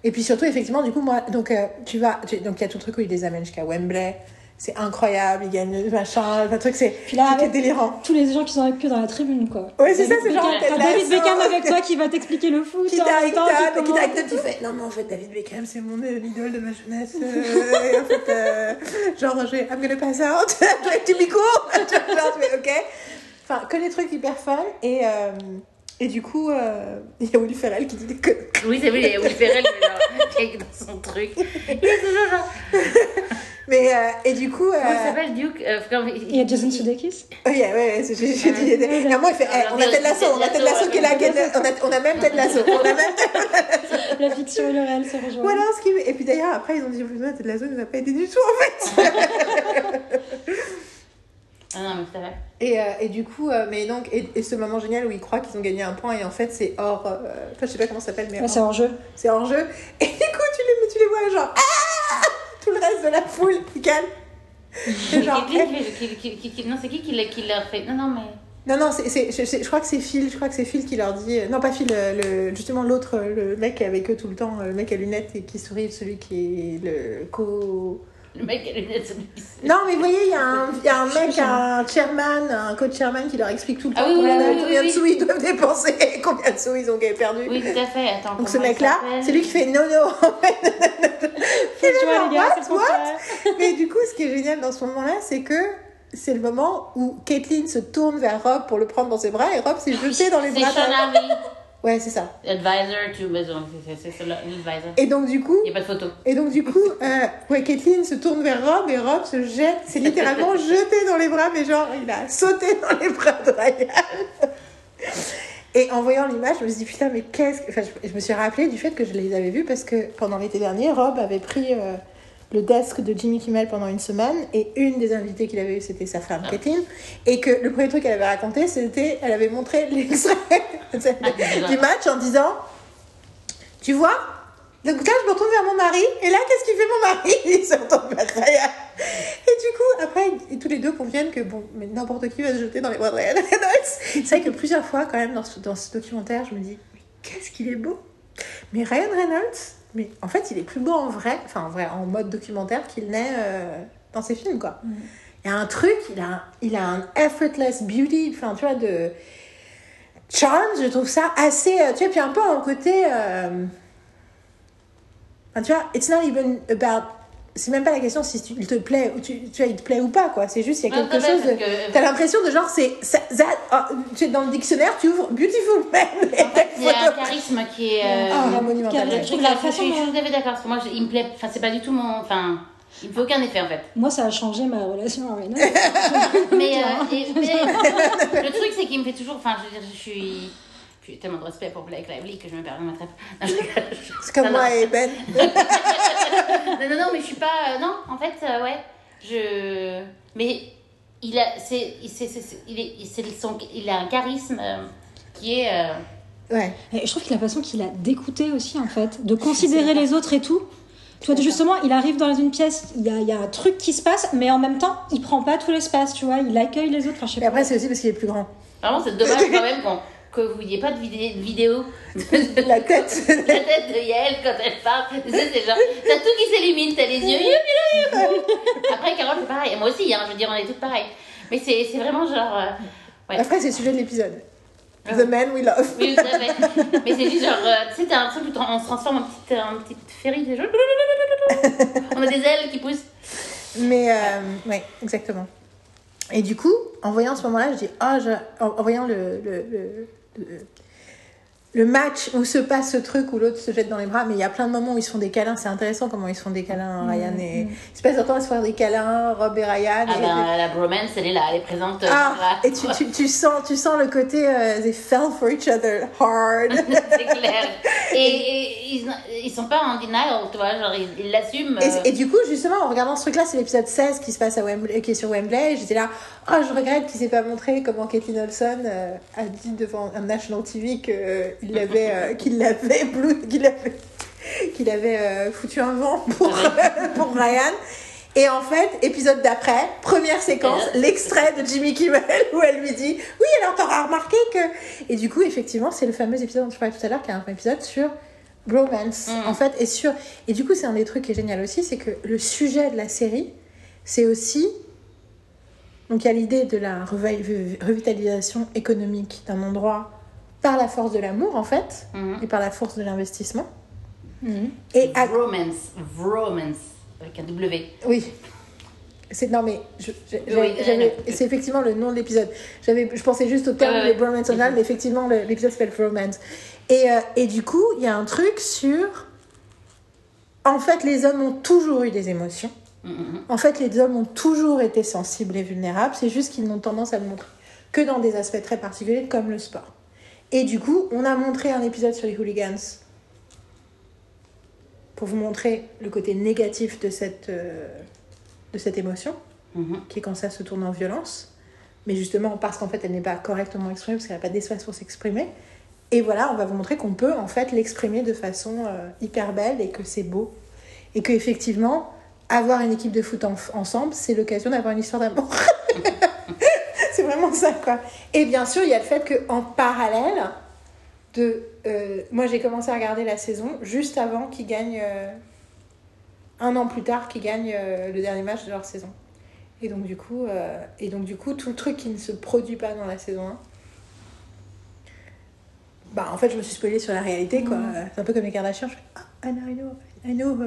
Et puis surtout, effectivement, du coup, moi, donc euh, tu vas. tu- donc il y a tout le truc où il les amène jusqu'à Wembley. C'est incroyable, ils gagnent machin, le truc, c'est avec délirant. tous les gens qui sont avec que dans la tribune, quoi. Ouais, c'est ça, c'est David genre, David. Beckham avec toi qui va t'expliquer le foot. Qui qui qui comment- t'arrive, tu fais non mais en fait David Beckham c'est mon idole de ma jeunesse euh, et en fait euh, genre je vais I'm gonna pass out I'm trying to be cool genre tu fais ok enfin que des trucs hyper fun et euh, et du coup euh, il y a Will Ferrell qui dit des conneries Oui, c'est vrai, il y a Will Ferrell qui est dans son truc. Il est toujours genre. mais euh, et du coup euh, Comment il s'appelle Duke euh, Il y a Jason Sudeikis? oh yeah, ouais, ouais c'est- j'ai j'ai dit et à moi il fait eh, on a Ted Lasso on a Ted Lasso qui est là qui est- on a, on a même Ted Lasso on a même La fiction et le réel se rejoignent. Voilà ce qui Et puis d'ailleurs, après, ils ont dit, non, Ted Lasso nous a pas aidé du tout, en fait. Ah non, mais c'est vrai. et, euh, et du coup, euh, mais donc, et, et ce moment génial où ils croient qu'ils ont gagné un point, et en fait, c'est hors. euh, Enfin, je sais pas comment ça s'appelle, mais Ouais, c'est hors- en jeu. c'est hors jeu. Et du coup, tu les, tu les vois, genre, ah Tout le reste de la foule qui calme. Et genre, Non, c'est qui qui l'a- l'a fait? Non, non, mais. Non, non, c'est, c'est- je, crois que c'est Phil, je crois que c'est Phil qui leur dit. euh, Non, pas Phil, euh, le, justement l'autre, euh, le mec avec eux tout le temps, le mec à lunettes et qui sourit, celui qui est le co. Le mec les lunettes. Non, mais vous voyez, il y, a un- il y a un mec, un chairman, un coach chairman qui leur explique tout le temps Ah oui, combien, oui, de- oui, oui, combien de oui. sous ils doivent dépenser et combien de sous ils ont perdu. Oui, tout à fait. Attends. Donc ce mec-là, c'est lui qui fait non, non, en fait. Vois, les gars, What, what. Mais du coup, ce qui est génial dans ce moment-là, c'est que c'est le moment où Caitlyn se tourne vers Rob pour le prendre dans ses bras et Rob s'est jeté dans les C'est bras de Harvey, Ouais, c'est ça. advisor to maison. C'est l'advisor. Et donc, du coup, Il n'y a pas de photo. Et donc du coup, euh, ouais, Caitlyn se tourne vers Rob et Rob se jette, c'est littéralement jeté dans les bras, mais genre il a sauté dans les bras de Ryan. Et en voyant l'image, je me suis dit putain mais qu'est-ce que... Enfin, je, je me suis rappelé du fait que je les avais vus parce que pendant l'été dernier, Rob avait pris euh, le desk de Jimmy Kimmel pendant une semaine et une des invitées qu'il avait eu c'était sa femme Caitlyn et que le premier truc qu'elle avait raconté c'était, elle avait montré l'extrait du match en disant tu vois donc là, je me retourne vers mon mari, et là, qu'est-ce qu'il fait mon mari? Il se retourne vers Ryan. Et du coup, après, ils- tous les deux conviennent que bon, mais n'importe qui va se jeter dans les bras de Ryan Reynolds. C'est vrai que plusieurs fois, quand même, dans ce, dans ce documentaire, je me dis, mais qu'est-ce qu'il est beau? Mais Ryan Reynolds, mais en fait, il est plus beau en vrai, enfin en vrai, en mode documentaire qu'il n'est euh, dans ses films, quoi. Il y a un truc, il a un, il a un effortless beauty, enfin, tu vois, de charm, je trouve ça assez, euh, tu vois, puis un peu en côté... euh, Enfin, tu vois, it's not even about. C'est même pas la question si tu- il te plaît ou tu, tu vois, il te plaît ou pas quoi. C'est juste il y a Non, quelque chose de. que- T'as l'impression de genre c'est ah, tu es dans le dictionnaire, tu ouvres beautiful man et En fait, il y a un charisme qui est. euh, Ah, monumental. Je trouve la façon je suis tout à fait d'accord parce que moi, je- il me plaît. Enfin, c'est pas du tout mon. Enfin, il me fait aucun effet en fait. Moi, ça a changé ma relation à Reynolds. Mais, euh, et- mais le truc, c'est qu'il me fait toujours. Enfin, je veux dire, je suis. J'ai tellement de respect pour Blake Lively que je me. Non, je rigole. C'est comme moi et Ben. non, non, non, mais je suis pas. euh, non, en fait, euh, ouais. Je. Mais il a. C'est. il- c'est- est, son- il a un charisme euh, qui est. euh, Ouais. Et je trouve qu'il a la façon qu'il a d'écouter aussi, en fait, de considérer les autres et tout. Tu vois, justement, il arrive dans une pièce, il y a, il y a un truc qui se passe, mais en même temps, il prend pas tout l'espace, tu vois, il accueille les autres. Enfin, je sais Et pas. après, c'est aussi parce qu'il est plus grand. Vraiment, c'est dommage quand même qu'on- que vous n'ayez pas de vidé- vidéo de La tête. la tête de Yael quand elle parle. C'est genre, t'as tout qui s'illumine, t'as les yeux. Après, Carole, c'est pareil. Moi aussi, hein, je veux dire, on est toutes pareilles. Mais c'est c'est vraiment genre. euh, ouais. Après, c'est le sujet de l'épisode. Ah The Man We Love. Oui. Mais c'est juste genre, euh, tu sais, t'as l'impression que tu te- on se transforme en petite, en petite féerie. genre, On a des ailes qui poussent. Mais, euh, ouais, exactement. Et du coup, en voyant ce moment-là, je dis, ah, je- en, en voyant le, le, le, le- le match où se passe ce truc où l'autre se jette dans les bras, mais il y a plein de moments où ils se font des câlins. C'est intéressant comment ils se font des câlins, Ryan et. Il se passe un temps à se faire des câlins, Rob et Ryan. Ah et- ben, la bromance, elle est là, elle est présente. euh, Ah, voilà. et tu, tu, tu sens, tu sens le côté euh, they fell for each other hard. c'est clair. Et, et ils, ils sont pas en denial, tu vois, genre ils ils l'assument. euh, Et, et du coup, justement, en regardant ce truc-là, c'est l'épisode 16 qui se passe à Wembley, qui est sur Wembley. J'étais là, oh, je regrette qu'il s'est pas montré comment Kathleen Olson euh, a dit devant un national TV qu'il l'avait, euh, qu'il l'avait, qu'il avait, qu'il avait euh, foutu un vent pour, pour Ryan. Et en fait, épisode d'après, première séquence, l'extrait de Jimmy Kimmel où elle lui dit Oui, alors t'auras remarqué que. Et du coup, effectivement, c'est le fameux épisode dont je parlais tout à l'heure, qui est un épisode sur bromance, Mm. en fait, et sur. Et du coup, c'est un des trucs qui est génial aussi, c'est que le sujet de la série, c'est aussi. Donc, il y a l'idée de la revi- revitalisation économique d'un endroit par la force de l'amour, en fait, mhm. et par la force de l'investissement. Mhm. Et à Bromance, bromance, avec un W. Oui. C'est non mais je- je- Oui, j'avais- oui, j'avais- non. c'est effectivement le nom de l'épisode. J'avais je pensais juste au terme de ouais. bromance en mais effectivement le- l'épisode s'appelle bromance. Et euh, et du coup, il y a un truc sur en fait les hommes ont toujours eu des émotions. Mhm. En fait, les hommes ont toujours été sensibles et vulnérables, c'est juste qu'ils n'ont tendance à le montrer que dans des aspects très particuliers comme le sport. Et du coup, on a montré un épisode sur les hooligans pour vous montrer le côté négatif de cette, euh, de cette émotion, Mhm. qui est quand ça se tourne en violence. Mais justement, parce qu'en fait, elle n'est pas correctement exprimée, parce qu'elle n'a pas d'espace pour s'exprimer. Et voilà, on va vous montrer qu'on peut en fait l'exprimer de façon euh, hyper belle et que c'est beau. Et que effectivement, avoir une équipe de foot en- ensemble, c'est l'occasion d'avoir une histoire d'amour. c'est vraiment ça, quoi. Et bien sûr, il y a le fait qu'en parallèle de. euh, moi, j'ai commencé à regarder la saison juste avant qu'ils gagnent. euh, un an plus tard, qu'ils gagnent euh, le dernier match de leur saison. Et donc, du coup, et donc, du coup, tout le truc qui ne se produit pas dans la saison 1. Bah, en fait, je me suis spoilée sur la réalité, quoi. C'est un peu comme les Kardashians. Je fais, ah, I know, I know, I know,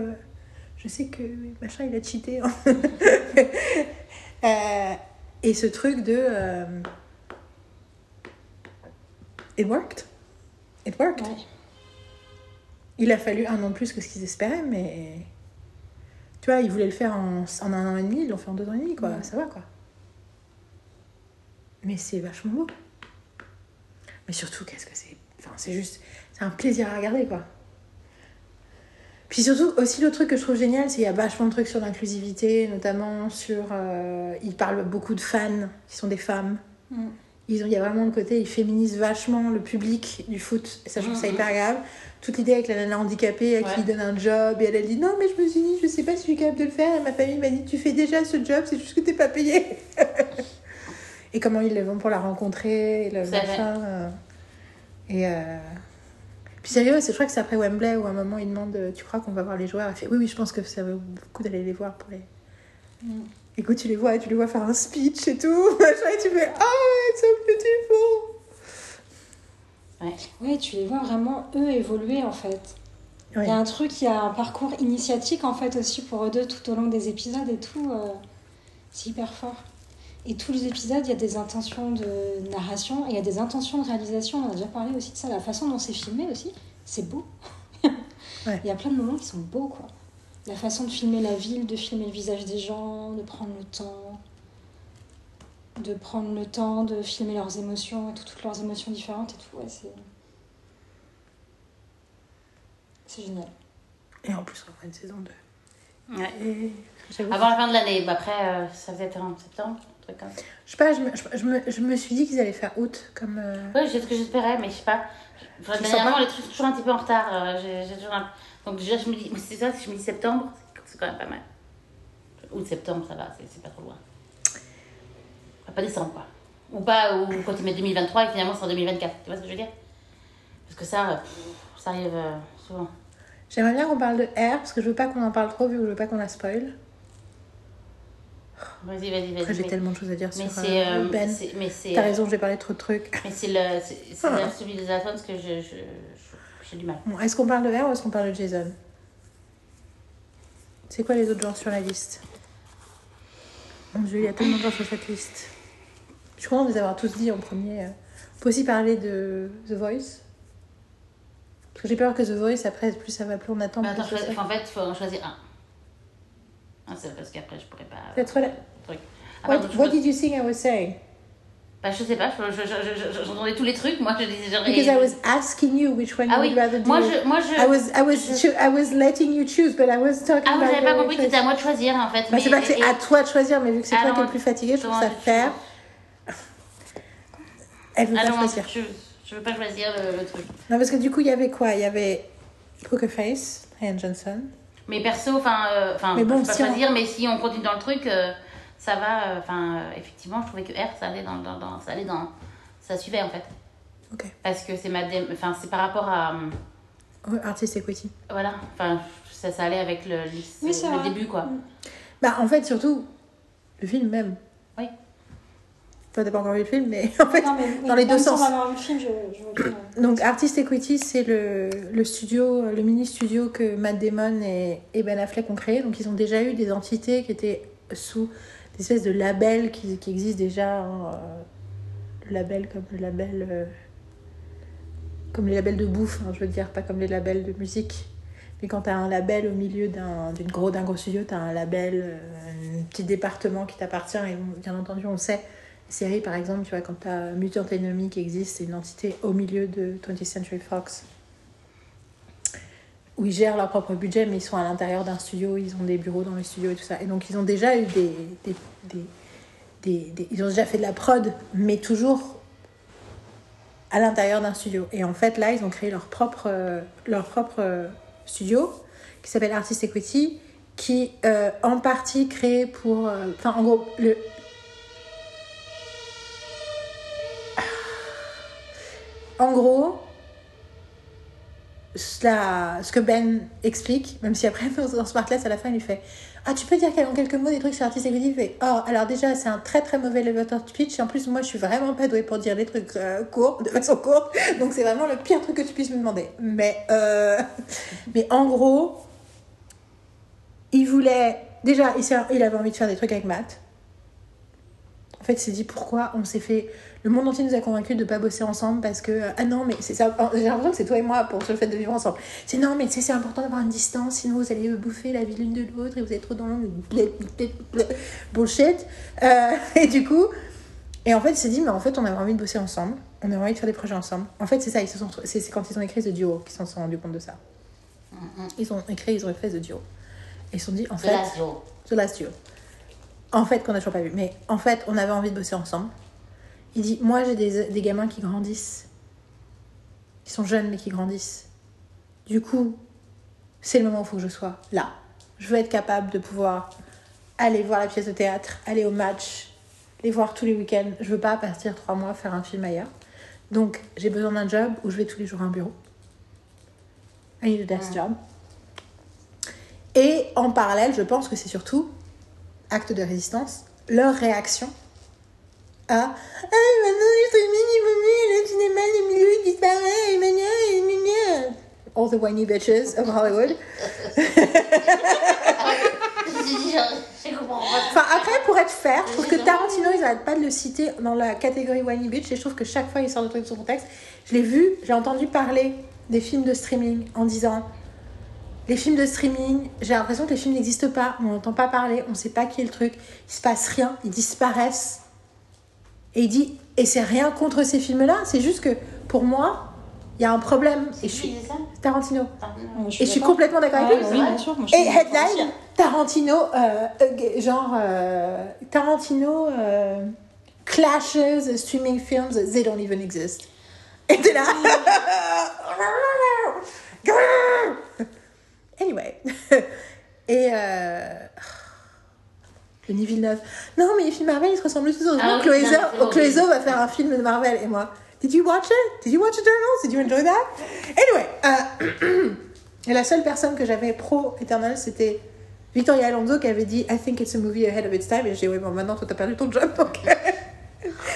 je sais que machin, il a cheaté. hein. Euh, et ce truc de. euh, It worked. It worked. Ouais. Il a fallu un an de plus que ce qu'ils espéraient, mais. Tu vois, ils voulaient le faire en, en un an et demi, ils l'ont fait en deux ans et demi, quoi. Ça va, quoi. Mais c'est vachement beau. Mais surtout, qu'est-ce que c'est? Enfin, c'est juste. C'est un plaisir à regarder, quoi. Puis surtout, aussi le truc que je trouve génial, c'est qu'il y a vachement de trucs sur l'inclusivité, notamment sur. euh, ils parlent beaucoup de fans qui sont des femmes. Mm. Ils ont, il y a vraiment le côté, ils féminisent vachement le public du foot. Et ça, je trouve ça Mhm. hyper grave. Toute l'idée avec la nana handicapée à qui Ouais. il donne un job et elle a dit non, mais je me suis dit, je sais pas si je suis capable de le faire. Et ma famille m'a dit, tu fais déjà ce job, c'est juste que t'es pas payé. et comment ils le vont pour la rencontrer, et le machin. euh. Et. euh, Puis sérieux, c'est- je crois que c'est après Wembley où à un moment il demande euh, Tu crois qu'on va voir les joueurs? Elle fait Oui, oui, je pense que ça vaut beaucoup d'aller les voir pour les. Mm. Écoute, tu les vois, tu les vois faire un speech et tout, et tu fais Oh, it's so beautiful Ouais, tu les vois vraiment, eux, évoluer, en fait. Ouais. Il y a un truc, il y a un parcours initiatique, en fait, aussi, pour eux deux, tout au long des épisodes et tout. euh, c'est hyper fort. Et tous les épisodes, il y a des intentions de narration et il y a des intentions de réalisation. On a déjà parlé aussi de ça, la façon dont c'est filmé aussi. C'est beau. Ouais. Il y a plein de moments qui sont beaux, quoi. La façon de filmer la ville, de filmer le visage des gens, de prendre le temps. De prendre le temps de filmer leurs émotions et tout- toutes leurs émotions différentes et tout. Ouais, c'est C'est génial. Et en plus, on fera une saison 2. Ouais. Et j'avoue Avant la fin de l'année. Bah, après, euh, ça faisait être en septembre, truc comme ça. Je sais pas, je me, je, me, je me suis dit qu'ils allaient faire août comme. euh, Oui, c'est ce que j'espérais, mais je sais pas. Enfin, Tu dernièrement, les trucs sont toujours un petit peu en retard. euh, j'ai toujours un- Donc, déjà, je me dis, c'est ça, si je me dis septembre, c'est quand même pas mal. Août, septembre, ça va, c'est pas trop loin. Enfin, Pas décembre, quoi. Ou pas, ou quand ils mettent 2023 et finalement c'est en 2024. Tu vois ce que je veux dire? Parce que ça, euh, pff, ça arrive euh, souvent. J'aimerais bien qu'on parle de R parce que je veux pas qu'on en parle trop vu que je veux pas qu'on la spoil. Vas-y, vas-y, vas-y. Après, j'ai mais- tellement de choses à dire Mais sur euh, euh, Ben. mais c'est. T'as euh, raison, j'ai parlé trop de trucs. Mais c'est le. C'est c'est Ah. la civilisation parce que je. je- je- J'ai du mal. Bon, est-ce qu'on parle de R ou est-ce qu'on parle de Jason? C'est quoi les autres genres sur la liste? Mon dieu, il y a tellement de gens sur cette liste. Je de les avoir tous dit en premier. On peut aussi parler de The Voice. Parce que j'ai peur que The Voice, après, plus ça va, plus on attend. Mais plus attends, en fait, il faut en choisir un. Ah, c'est parce qu'après, je pourrais pas. Peut-être la- Truc. Ah, What, what me- did you think I was saying? Bah, je sais pas, je- je- je- je- j'entendais tous les trucs. Moi, je disais genre. Because I was asking you which one Ah you oui, would rather do. moi je. Moi, je... I was, I was, I was letting you choose, but I was talking Ah, about j'avais pas compris que c'était à moi de choisir en fait. Bah, c'est pas que c'est à toi de choisir, mais vu que c'est Ah toi qui es le plus fatigué, je trouve ça tu fair. Elle veut Ah pas non, choisir. je, je veux pas choisir le, le truc. Non, parce que du coup, il y avait quoi? Il y avait Poker Face, Ryan Johnson. Mais perso, enfin, euh, enfin, Mais bon, je peux pas on- choisir, mais si on continue dans le truc, euh, ça va. euh, Enfin, euh, effectivement, je trouvais que R, ça allait dans, dans, dans- ça allait dans, ça suivait en fait, Ok. parce que c'est ma, dé- enfin, c'est par rapport à, euh, Ouais, Artist Equity. voilà, enfin, ça, ça allait avec le, le, Oui, début quoi. Bah, en fait, surtout, le film même. Toi, t'as pas encore vu le film, mais en fait. Non, mais, dans les deux sens. le film, je, je euh, Donc, Artist Equity, c'est le, le studio, le mini-studio que Matt Damon et, et Ben Affleck ont créé. Donc, ils ont déjà eu des entités qui étaient sous des espèces de labels qui, qui existent déjà. hein, euh, le label comme le label. euh, comme les labels de bouffe, hein, je veux dire, pas comme les labels de musique. Mais quand tu as un label au milieu d'un d'une gros, d'un gros studio, tu as un label, euh, un petit département qui t'appartient. Et bien entendu, on sait, séries par exemple, tu vois, quand tu as Mutant Enemy qui existe, c'est une entité au milieu de 20th Century Fox. Où ils gèrent leur propre budget, mais ils sont à l'intérieur d'un studio, ils ont des bureaux dans les studios et tout ça. Et donc, ils ont déjà eu des. des, des, des- ils ont déjà fait de la prod, mais toujours à l'intérieur d'un studio. Et en fait, là, ils ont créé leur propre, leur propre studio qui s'appelle Artist Equity, qui euh, en partie créé pour. euh, Enfin, en gros, le. En gros, ce que Ben explique, même si après dans, dans Smartless à la fin il lui fait Ah, tu peux dire en quelques mots des trucs sur Artist Equity Il fait Oh, alors déjà, c'est un très très mauvais elevator. Et en plus, moi je suis vraiment pas douée pour dire des trucs euh, courts, de façon courte. Donc c'est vraiment le pire truc que tu puisses me demander. Mais, euh, mais en gros, il voulait. Déjà, il avait envie de faire des trucs avec Matt. En fait, il s'est dit pourquoi on s'est fait. Le monde entier nous a convaincus de ne pas bosser ensemble parce que. euh, Ah non, mais c'est ça. J'ai l'impression que c'est toi et moi pour le fait de vivre ensemble. C'est non, mais tu sais, c'est important d'avoir une distance, sinon vous allez bouffer la vie l'une de l'autre et vous êtes trop dans l'ombre. Bullshit. Euh, et du coup. Et en fait, il s'est dit, mais en fait, on avait envie de bosser ensemble. On avait envie de faire des projets ensemble. En fait, c'est ça. Ils se sont... C'est quand ils ont écrit The Duo qu'ils s'en sont rendus compte de ça. Ils ont écrit, ils ont fait The Duo. Et ils se sont dit, en De fait. la Zio. The Last Duo. En fait, qu'on n'a toujours pas vu. Mais en fait, on avait envie de bosser ensemble. Il dit Moi, j'ai des, des gamins qui grandissent. Qui sont jeunes, mais qui grandissent. Du coup, c'est le moment où il faut que je sois là. Je veux être capable de pouvoir aller voir la pièce de théâtre, aller au match, les voir tous les week-ends. Je veux pas partir trois mois faire un film ailleurs. Donc, j'ai besoin d'un job où je vais tous les jours à un bureau. I need a desk job. Et en parallèle, je pense que c'est surtout acte de résistance, leur réaction à Ah, maintenant le streaming il vaut mieux, le cinéma, le milieu il disparaît, et maintenant, et. All the whiny bitches of Hollywood. Enfin, après, pour être fair, je trouve que Tarantino, ils n'arrêtent pas de le citer dans la catégorie whiny bitch, et je trouve que chaque fois, il sort de trucs sur contexte. Je l'ai vu, j'ai entendu parler des films de streaming en disant les films de streaming, j'ai l'impression que les films n'existent pas, on n'entend pas parler, on ne sait pas qui est le truc, il se passe rien, ils disparaissent. Et il dit, et c'est rien contre ces films-là, c'est juste que pour moi, il y a un problème. Et je suis. Tarantino. Ah, Et je suis complètement d'accord avec lui. oui, bien sûr. Moi, je suis Et headline, Tarantino, euh, euh, genre euh, Tarantino euh, clashes streaming films, they don't even exist. Et t'es là. anyway. Et euh, Denis Villeneuve. Non, mais les films Marvel, ils se ressemblent tous. Heureusement, Ah oui, c'est horrible. Chloé Zhao va faire un film de Marvel. Et moi, did you watch it? Did you watch Eternals? Did you enjoy that? Anyway. euh, et la seule personne que j'avais pro Eternals, c'était Victoria Alonso qui avait dit I think it's a movie ahead of its time. Et j'ai dit, ouais, bon, maintenant, toi, t'as perdu ton job. Donc...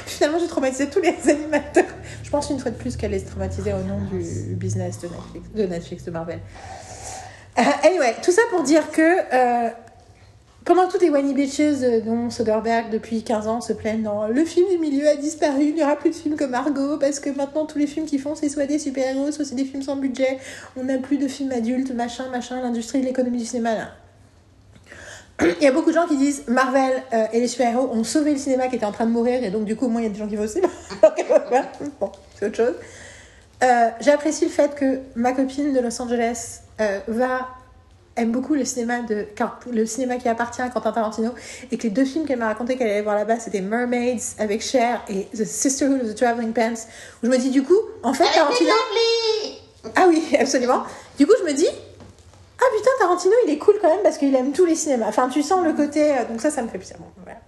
Finalement, j'ai traumatisé tous les animateurs. Je pense une fois de plus qu'elle est traumatisée au nom du business de Netflix, de, Netflix, de Marvel. Euh, anyway, tout ça pour dire que euh, que toutes les whiny bitches euh, dont Soderbergh depuis 15 ans se plaignent dans le film du milieu a disparu, il n'y aura plus de films comme Argo parce que maintenant tous les films qu'ils font c'est soit des super-héros, soit c'est des films sans budget, on n'a plus de films adultes, machin, machin, l'industrie de l'économie du cinéma là. Il y a beaucoup de gens qui disent Marvel euh, et les super-héros ont sauvé le cinéma qui était en train de mourir et donc du coup au moins il y a des gens qui vont au cinéma. bon, c'est autre chose. Euh, J'apprécie le fait que ma copine de Los Angeles va aime beaucoup le cinéma de le cinéma qui appartient à Quentin Tarantino et que les deux films qu'elle m'a raconté qu'elle allait voir là-bas c'était Mermaids avec Cher et The Sisterhood of the Traveling Pants où je me dis du coup en fait Tarantino ah oui absolument. Du coup je me dis ah putain Tarantino il est cool quand même parce qu'il aime tous les cinémas. Enfin tu sens le côté euh, donc ça ça me fait plaisir. Bon, voilà.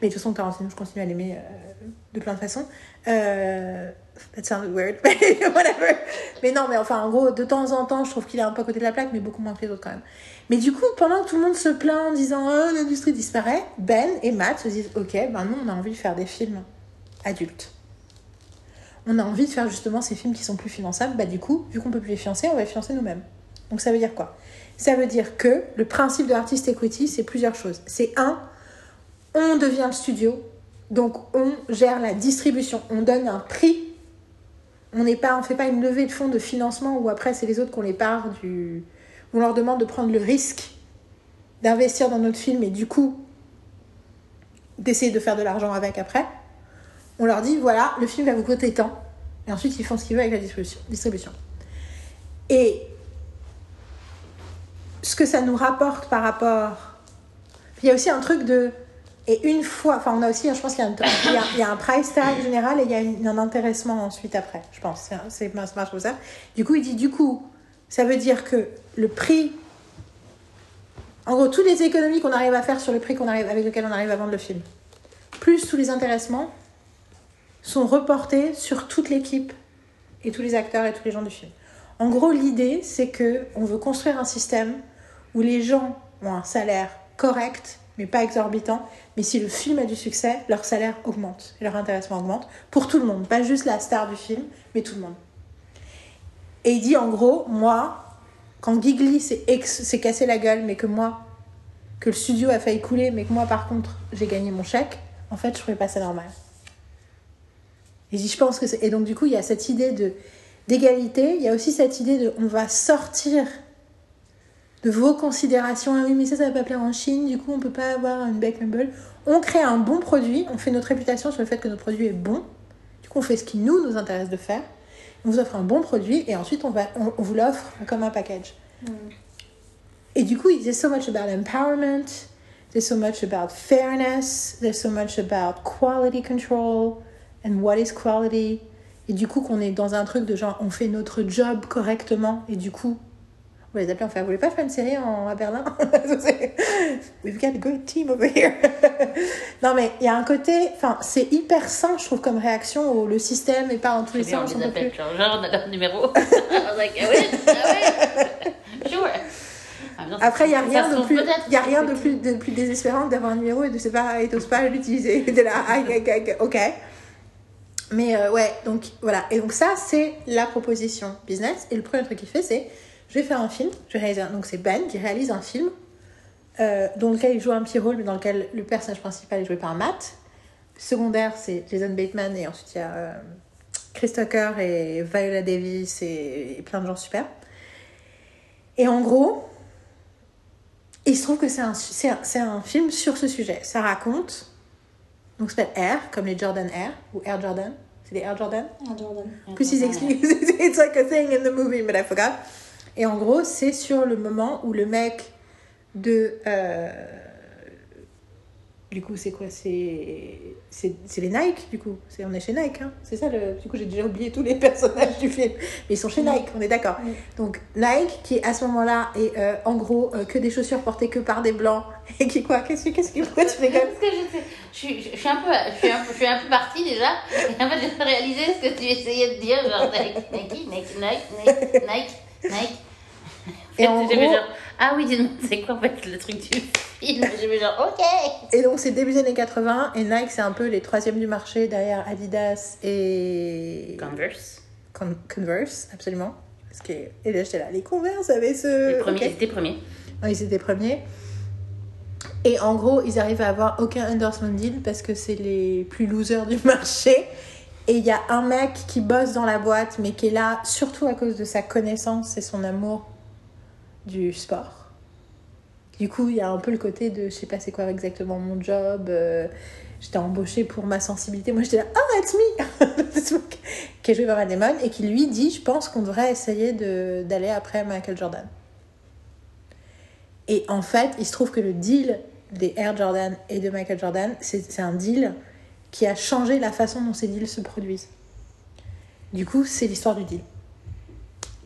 mais de toute façon Tarantino je continue à l'aimer euh, de plein de façons. Euh, that sounded weird mais whatever. Mais non mais enfin en gros de temps en temps je trouve qu'il est un peu à côté de la plaque mais beaucoup moins que les autres quand même. Mais du coup pendant que tout le monde se plaint en disant oh l'industrie disparaît Ben et Matt se disent ok ben nous on a envie de faire des films adultes. On a envie de faire justement ces films qui sont plus finançables. Bah du coup vu qu'on peut plus les financer on va les financer nous-mêmes. Donc ça veut dire quoi? Ça veut dire que le principe de Artist Equity, c'est plusieurs choses. C'est un, on devient le studio, donc on gère la distribution, on donne un prix. On n'est pas, on fait pas une levée de fonds de financement où après c'est les autres qu'on les part du, on leur demande de prendre le risque d'investir dans notre film et du coup d'essayer de faire de l'argent avec après. On leur dit voilà, le film va vous coûter tant, et ensuite ils font ce qu'ils veulent avec la distribution. distribution. Et ce que ça nous rapporte par rapport. Il y a aussi un truc de. Et une fois, enfin, on a aussi, je pense qu'il y, a un- price tag général et il y a un intéressement ensuite après, je pense. C'est- ça marche ça. Du coup, il dit, du coup, ça veut dire que le prix. En gros, toutes les économies qu'on arrive à faire sur le prix arrive, avec lequel on arrive à vendre le film, plus tous les intéressements, sont reportés sur toute l'équipe et tous les acteurs et tous les gens du film. En gros, l'idée, c'est que on veut construire un système où les gens ont un salaire correct, mais pas exorbitant. Mais si le film a du succès, leur salaire augmente et leur intéressement augmente pour tout le monde, pas juste la star du film, mais tout le monde. Et il dit en gros, moi, quand Gigli s'est cassé la gueule, mais que moi, que le studio a failli couler, mais que moi, par contre, j'ai gagné mon chèque, en fait, je trouvais pas ça normal. Et je pense que. Et donc, du coup, il y a cette idée de d'égalité, il y a aussi cette idée de on va sortir de vos considérations. Ah oui, mais ça, ça va pas plaire en Chine, du coup, on peut pas avoir une Back Mumble. On crée un bon produit, on fait notre réputation sur le fait que notre produit est bon. Du coup, on fait ce qui nous, nous intéresse de faire. On vous offre un bon produit et ensuite, on, va, on, on vous l'offre comme un package. Et du coup, there's so much about empowerment, there's so much about fairness, there's so much about quality control and what is quality? Et du coup, qu'on est dans un truc de genre, on fait notre job correctement et du coup, on les appeler, on fait, vous voulez pas faire une série en, à Berlin? We've got a great team over here. non, mais il y a un côté, enfin, c'est hyper sain, je trouve, comme réaction au le système et pas dans tous les sens. on les peut plus- appelle. Genre, genre, on a leur numéro. I was like, ah oui, ah oui. Sure. Ah, Après, il n'y a rien de plus, y a rien de plus, de plus désespérant d'avoir un numéro et de ne pas, et pas l'utiliser. De ah, ah, ah, ok. Mais euh, ouais, donc voilà. Et donc ça, c'est la proposition business. Et le premier truc qu'il fait, c'est, je vais faire un film. Je un- donc c'est Ben qui réalise un film euh, dans lequel il joue un petit rôle, mais dans lequel le personnage principal est joué par Matt. Secondaire, c'est Jason Bateman et ensuite il y a euh, Chris Tucker et Viola Davis et, et plein de gens super. Et en gros, il se trouve que c'est un, film sur ce sujet. Ça raconte, donc ça s'appelle Air, comme les Jordan Air, ou Air Jordan. C'est des Air Jordan? Ah, Jordan. Plus ils expliquent, it's like a thing in the movie, but I forgot. Et en gros, c'est sur le moment où le mec de. euh, du coup, c'est quoi C'est les Nike, du coup. C'est- On est chez Nike, hein. C'est ça, le... du coup, j'ai déjà oublié tous les personnages du film. Mais ils sont chez Nike, on est d'accord. Oui. Donc, Nike, qui à ce moment-là est euh, en gros euh, que des chaussures portées que par des blancs. Et qui quoi Qu'est-ce que qu'est-ce que pourquoi tu rigoles Parce que je, sais, je, suis, je, suis un peu, je, suis un, peu- je suis un peu partie déjà. Et en fait, j'ai réalisé ce que tu essayais de dire. Genre, Nike, Nike, Nike, Nike, Nike, Nike, Nike. Et en gros- genre, ah oui, c'est quoi en fait le truc du film? J'ai fait genre, ok. Et donc, c'est début des années 80. Et Nike, c'est un peu les troisièmes du marché derrière Adidas et. Converse. Con- Converse, absolument. Parce que, et là, j'étais là, les Converse avaient ce. Les premiers, ils étaient premiers. Non, ils étaient premiers. Et en gros, ils arrivent à avoir aucun endorsement deal parce que c'est les plus losers du marché. Et il y a un mec qui bosse dans la boîte, mais qui est là surtout à cause de sa connaissance et son amour du sport. Du coup, il y a un peu le côté de je sais pas c'est quoi exactement mon job. euh, J'étais embauchée pour ma sensibilité. Moi, j'étais là, oh, it's me Qui est joué par Matt et qui lui dit Je pense qu'on devrait essayer d'aller après Michael Jordan. Et en fait, il se trouve que le deal des Air Jordan et de Michael Jordan, c'est un deal qui a changé la façon dont ces deals se produisent. Du coup, c'est l'histoire du deal.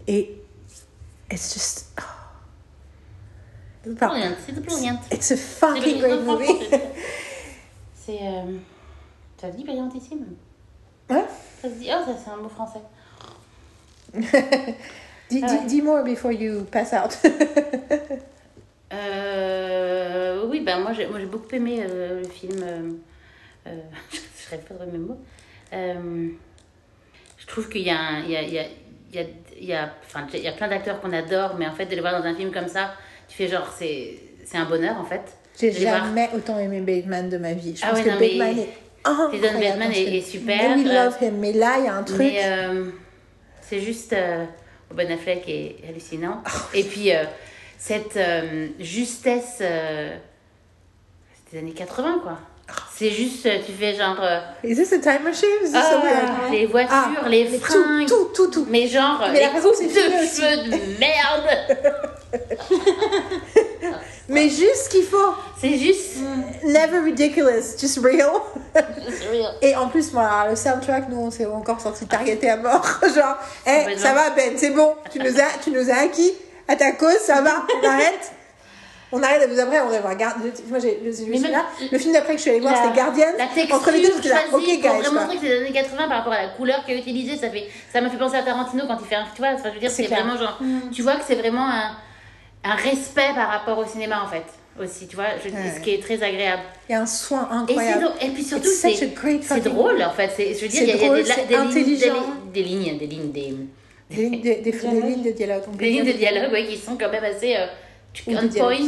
Et it's just. oh. C'est brilliant. it's a fucking great movie. C'est. Euh, ça se dit brillantissime. Ouais. Ça se dit. Oh, ça c'est un mot français. Dis, Ah ouais. dis more before you pass out. Euh, oui, ben moi j'ai j'ai beaucoup aimé euh, le film. Euh, je ne pas trop mes mots. Euh, je trouve qu'il y a, un- il y a, il y a, il y a, il y a, enfin, il y a plein d'acteurs qu'on adore, mais en fait, de les voir dans un film comme ça, tu fais genre, c'est c'est un bonheur en fait. J'ai De voir. jamais autant aimé Bateman de ma vie. Je Ah pense ouais, que non, mais Bateman est incroyable. Bateman est- est super, And we euh, love him. Mais là, il y a un truc. Mais euh, c'est juste. Euh, Ben Affleck est hallucinant. Et puis, euh, cette justesse. Des années 80, quoi. C'est juste, euh, tu fais genre. euh, Is this a time machine? Is this a ah, les voitures, Ah, les mais fringues. Tout, tout, tout, tout. Mais genre, Mais la les raison, c'est de cheveux de merde. Mais juste ce qu'il faut. C'est juste. Never ridiculous, just real. just real. Et en plus, moi, alors, le soundtrack, nous, on s'est encore senti targeté à mort. Genre, Complètement. ça va, Ben, c'est bon. Tu nous as, tu nous as acquis à ta cause, ça va, on arrête. On arrête, vous après, on va. Gar- Moi, j'ai même- Le film d'après que je suis allée voir, La- c'était Guardian. La texture Entre les deux, j'étais là, ok, guys. vraiment que c'est des années 80 par rapport à la couleur qu'il a utilisée. Ça, fait, ça m'a fait penser à Tarantino quand il fait un. Tu vois, enfin, je veux dire, C'est vraiment genre. Tu vois que c'est vraiment un, un respect par rapport au cinéma en fait. Aussi, tu vois, je, Ouais. ce qui est très agréable. Il y a un soin incroyable. et puis surtout, c'est drôle en fait. Je veux dire, il y a, y des, c'est des, lignes, des, lignes- des lignes, des des, Des lignes de, des, des lignes de dialogue. des lignes de dialogue ouais, qui sont quand même assez euh, on point.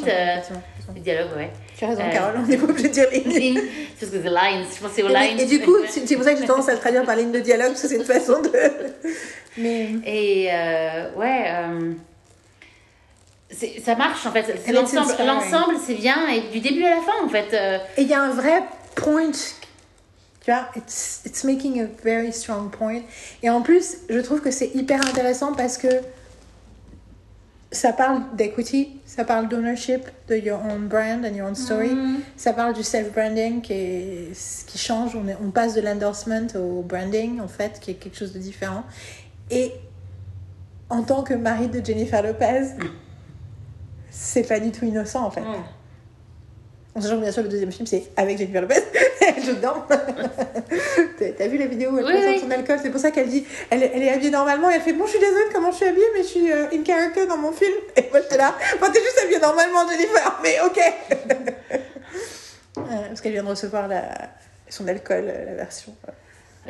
des dialogues, ouais. Tu as raison, Euh, Carole, on n'est pas obligé de dire les lignes. C'est parce que the lines, je pense c'est aux Et, lines. et du coup, c'est pour ça que j'ai tendance à le traduire par ligne de dialogue, parce que c'est une façon de. Mais. Et euh, ouais, euh, ça marche en fait. L'ensemble, l'ensemble, c'est bien et du début à la fin en fait. euh, Et il y a un vrai point. Tu vois, it's, it's making a very strong point. Et en plus, je trouve que c'est hyper intéressant parce que ça parle d'equity, ça parle d'ownership de your own brand and your own story. Ça parle du self-branding qui, est, qui change. On, est, on passe de l'endorsement au branding, en fait, qui est quelque chose de différent. Et en tant que mari de Jennifer Lopez, c'est pas du tout innocent, en fait. En sachant que bien sûr le deuxième film c'est avec Jennifer Lopez, elle joue dedans. T'as- vu la vidéo où elle Oui, présente oui. son alcool? C'est pour ça qu'elle dit, elle, elle est habillée normalement et elle fait bon je suis désolée comment je suis habillée mais je suis euh, in character dans mon film. Et moi j'étais là, bon t'es juste habillée normalement Jennifer, mais ok. Euh, parce qu'elle vient de recevoir la, son alcool, euh, la version.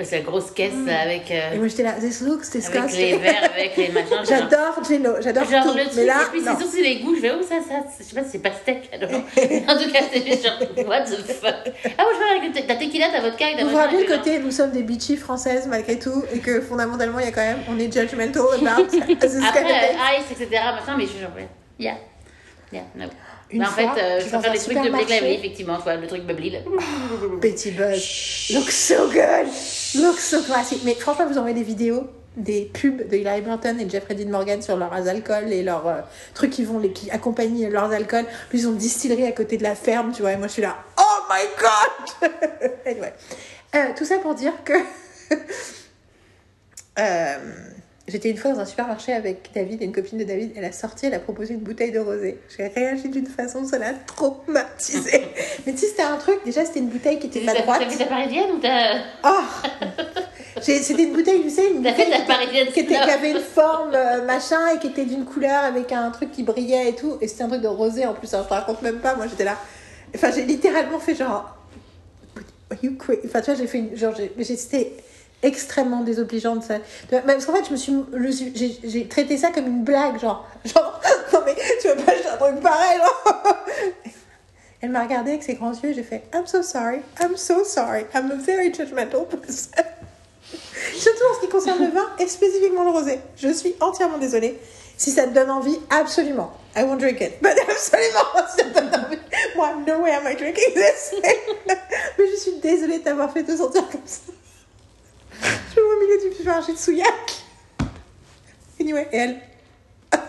C'est la grosse caisse avec, euh, Et moi j'étais là, this looks avec les disgusting. verres, avec les machins. J'adore Jello, j'adore Genre tout. le truc, mais là, et puis c'est surtout les goûts, je fais, oh ça, ça, je sais pas si c'est pastèque alors. en tout cas, c'est juste genre, what the fuck. Ah, moi je parle avec ta tequila, ta vodka, avec ta Vous rappelez et le côté, nous sommes des bitchy françaises malgré tout, et que fondamentalement, il y a quand même, on est judgmental about this kind of Après, euh, ice, etc. Machin, mais je suis genre, yeah. Yeah, no. Une Bah, en fait, fois, euh, je préfère les trucs de Blake. Lively, effectivement, tu vois, le truc bubbly là. Betty Buzz looks so good. Look so classy. Mais franchement, vous envoyez des vidéos des pubs de Hilary Burton et Jeffrey Dean Morgan sur leurs alcools et leurs euh, trucs qui vont les qui accompagnent leurs alcools. Puis ils ont une distillerie à côté de la ferme, tu vois. Et moi, je suis là, oh my god. anyway. Euh, tout ça pour dire que euh, j'étais une fois dans un supermarché avec David et une copine de David. Elle a sorti, elle a proposé une bouteille de rosé. J'ai réagi d'une façon, ça l'a traumatisée. Mais tu sais, c'était un truc. Déjà, c'était une bouteille qui était pas T'as droite. fait ta parisienne ou t'as Oh C'était une bouteille, tu sais, une t'as fait bouteille ta parisienne qui, était, qui avait une forme euh, machin et qui était d'une couleur avec un truc qui brillait et tout. Et c'était un truc de rosé en plus. Alors, je te raconte même pas. Moi, j'étais là. Enfin, j'ai littéralement fait genre. Are you crazy? Enfin, tu vois, j'ai fait une. Genre, j'ai- j'ai- c'était extrêmement désobligeant de ça. Parce qu'en fait, je me suis. J'ai traité ça comme une blague, genre. Genre, non mais tu veux pas acheter un truc pareil. Elle m'a regardé avec ses grands yeux j'ai fait I'm so sorry, I'm so sorry, I'm a very judgmental person. Surtout en ce qui concerne le vin et spécifiquement le rosé. Je suis entièrement désolée. Si ça te donne envie, absolument. I won't drink it. But absolument, si ça te donne envie. Moi, no way am I drinking this. Mais je suis désolée de t'avoir fait te sentir comme ça. Je suis au milieu du supermarché de Souillac. Anyway, et elle. Là,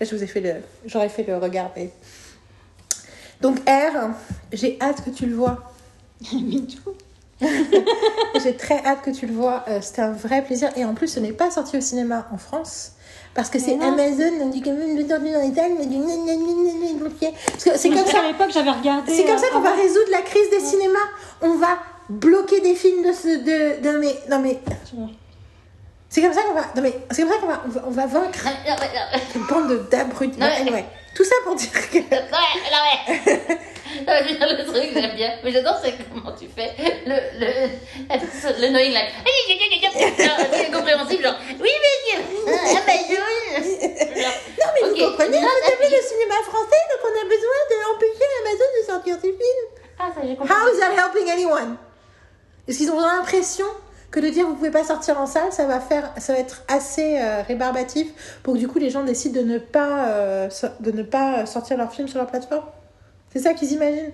je vous ai fait le. J'aurais fait le regard, mais. Donc, R, j'ai hâte que tu le vois. J'ai très hâte que tu le vois. Euh, C'était un vrai plaisir. Et en plus, ce n'est pas sorti au cinéma en France. Parce que c'est. Amazon, on dit quand même le sorti dans l'Italie, mais du. Parce que c'est comme ça. À l'époque, j'avais regardé. C'est comme ça euh, qu'on va résoudre la crise des cinémas. On va bloquer des films de ce. De, de, mais, non, mais. C'est comme ça qu'on va. Non, mais c'est comme ça qu'on va, on va, on va vaincre Non, non, non, une bande de- d'abrutis. Ouais. Tout ça pour dire que. non, ouais, non, dire, le truc, j'aime bien. Mais j'adore, c'est comment tu fais le, le, le knowing like. C'est compréhensible, genre. Oui. Ah, Amazon. Genre, Non, mais Ok. vous comprenez, Non, vous avez le cinéma français, donc on a besoin d'empêcher Amazon de sortir ses films. Ah, ça, j'ai compris. How is that helping anyone? Est-ce qu'ils ont l'impression que de dire vous pouvez pas sortir en salle, ça va faire, ça va être assez euh, rébarbatif pour que du coup les gens décident de ne pas, euh, so- de ne pas sortir leurs films sur leur plateforme? C'est ça qu'ils imaginent?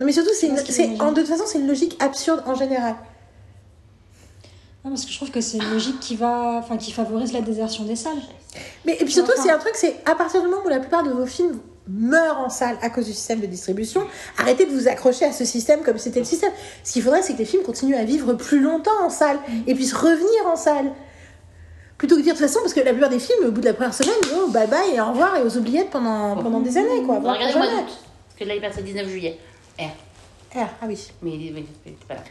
Non mais surtout c'est, en de toute façon c'est une logique absurde en général. Non, parce que je trouve que c'est une logique qui va, enfin, qui favorise la désertion des salles. Mais et puis surtout Enfin. c'est un truc c'est à partir du moment où la plupart de vos films meurent en salle à cause du système de distribution, arrêtez de vous accrocher à ce système comme c'était le système. Ce qu'il faudrait c'est que les films continuent à vivre plus longtemps en salle et puissent revenir en salle. Plutôt que de dire de toute façon parce que la plupart des films au bout de la première semaine, oh bye bye et au revoir et aux oubliettes pendant, pendant des années quoi. On va voire regarder le mois jamais. d'août. Parce que là, il passe le 19 juillet. R. Ah, ah oui. Mais, mais, mais pas là.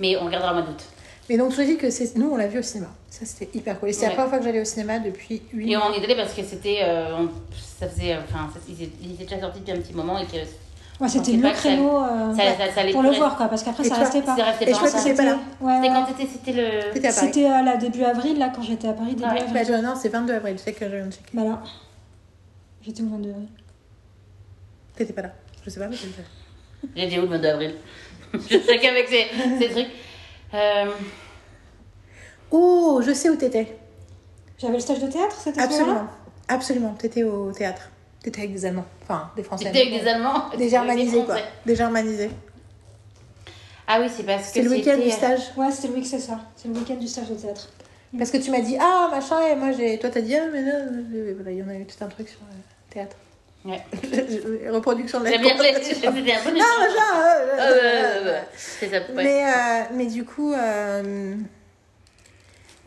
Mais on regardera mois d'août. Mais donc je dis que c'est nous on l'a vu au cinéma. Ça c'était hyper cool. Et c'est la première fois que j'allais au cinéma depuis 8 Et mois. on est allé parce que c'était. euh, on- ça faisait. Enfin, ça- il était- déjà sorti depuis un petit moment et que. Ouais, c'était le créneau euh, Ça, ça, ça allait pour le voir, quoi, parce qu'après, Et ça restait pas. C'est Et je pas crois en que c'est pas là. Ouais, C'était quand c'était c'était le. C'était à. C'était début avril, là, quand j'étais à Paris, début Ouais. avril. Bah, je- non, c'est 22 avril, je sais que je viens de checker. Bah là, j'étais au 22 avril. T'étais pas là. Je sais pas, mais là. J'ai dit où le 22 avril? Je sais qu'avec ces, ces trucs. Euh, Oh, je sais où t'étais. J'avais le stage de théâtre, c'était Absolument. Absolument. T'étais au théâtre. T'étais avec des Allemands. Enfin, des Français. C'était avec des Allemands? Des germanisés, des quoi. Des germanisés. Ah oui, c'est parce que C'est le week-end du stage. Ouais, c'était le week, c'est ça. C'est le week-end du stage de théâtre. Parce que tu m'as dit, ah, machin, et moi, j'ai. Toi, t'as dit, ah, mais euh, voilà, il y en a eu tout un truc sur le théâtre. Ouais. Reproduction de la bien. C'était un bon Ah, échange. machin, euh, Euh, euh, C'est ça, ouais. Mais, mais du coup,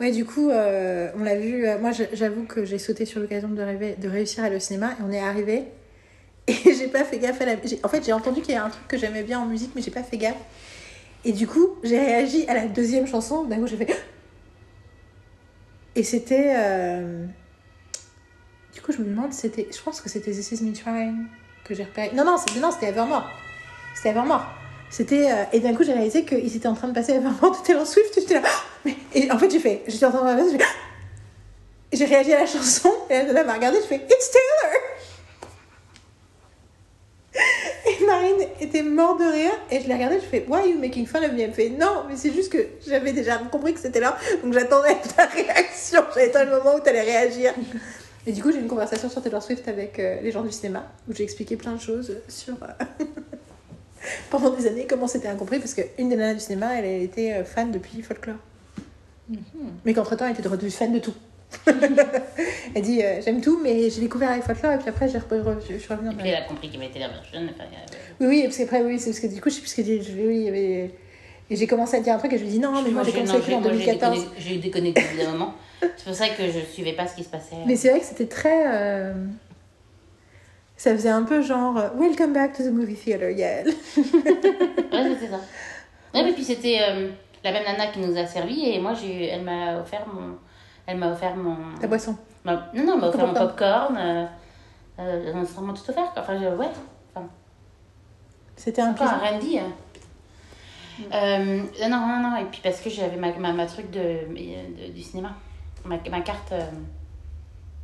ouais, du coup, on l'a vu. moi, j'avoue que j'ai sauté sur l'occasion de, rêver- de réussir à aller au cinéma et on est arrivé. Et j'ai pas fait gaffe à la. En fait, j'ai entendu qu'il y a un truc que j'aimais bien en musique, mais j'ai pas fait gaffe. Et du coup, j'ai réagi à la deuxième chanson. D'un coup, j'ai fait. Et c'était. Je me demande, c'était. Je pense que c'était This Is Me Trying que j'ai repéré. Non, non, c'était non, c'était Evermore. C'était Evermore. C'était. euh, Et d'un coup, j'ai réalisé qu'ils étaient en train de passer Evermore de Taylor Swift. J'étais là. Mais... Et en fait, j'ai fait. J'étais en train de passer. J'ai réagi à la chanson. Et elle m'a regardé. Je fais It's Taylor! Et Marine était morte de rire. Et je l'ai regardée. Je fais Why are you making fun of me? Elle me fait Non, mais c'est juste que j'avais déjà compris que c'était là. Donc j'attendais ta réaction. J'attendais le moment où tu allais réagir. Et du coup, j'ai eu une conversation sur Taylor Swift avec euh, les gens du cinéma où j'ai expliqué plein de choses sur, euh, pendant des années comment c'était incompris parce qu'une des nanas du cinéma, elle, elle était euh, fan depuis folklore. Mais qu'entre-temps, elle était devenue fan de tout. elle dit euh, J'aime tout, mais j'ai découvert avec folklore et puis après, j'ai re- je suis revenue Et puis elle a compris qu'il mettait la version. Oui, oui, parce qu'après, oui, c'est parce que du coup, je sais plus ce que dit. Oui, il y avait. Et j'ai commencé à dire un truc et je lui dis non, mais moi j'ai commencé en moi, j'ai 2014. déconné- J'ai déconnecté au bout d'un moment. C'est pour ça que je suivais pas ce qui se passait. Mais c'est vrai que c'était très. euh, Ça faisait un peu genre euh, Welcome back to the movie theater, Yael. Ouais, c'était ça. Ouais, mais puis c'était euh, la même nana qui nous a servi et moi, j'ai, elle m'a offert mon. Elle m'a offert mon. Ta boisson. ma- non, non, elle m'a offert mon popcorn. Euh, euh, instrument tout offert. quoi. Enfin, je- ouais. Enfin, C'était un encore un. Randy. hein. Euh, non, non, non. Et puis parce que j'avais ma, ma, ma truc de, de- du cinéma. Ma, ma carte euh,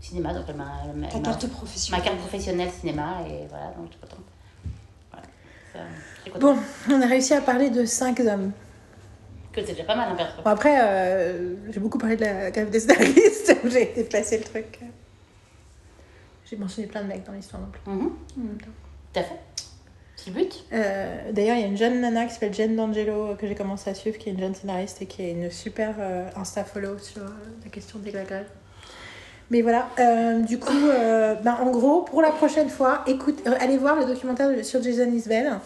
cinéma. Donc elle m'a. Ta carte professionnelle. ma carte professionnelle cinéma et voilà, donc je suis contente. Voilà. Suis contente. Bon, on a réussi à parler de cinq hommes. Que c'est déjà pas mal, hein. Bon, après, euh, j'ai beaucoup parlé de la grève des scénaristes j'ai déplacé le truc. J'ai mentionné plein de mecs dans l'histoire non plus. Mhm, temps. Tout à fait. Euh, D'ailleurs, il y a une jeune nana qui s'appelle Jen D'Angelo euh, que j'ai commencé à suivre, qui est une jeune scénariste et qui est une super euh, Insta-follow sur euh, la question de la grève. Mais voilà, euh, du coup, euh, ben, en gros, pour la prochaine fois, écoute, euh, allez voir le documentaire sur Jason Isbell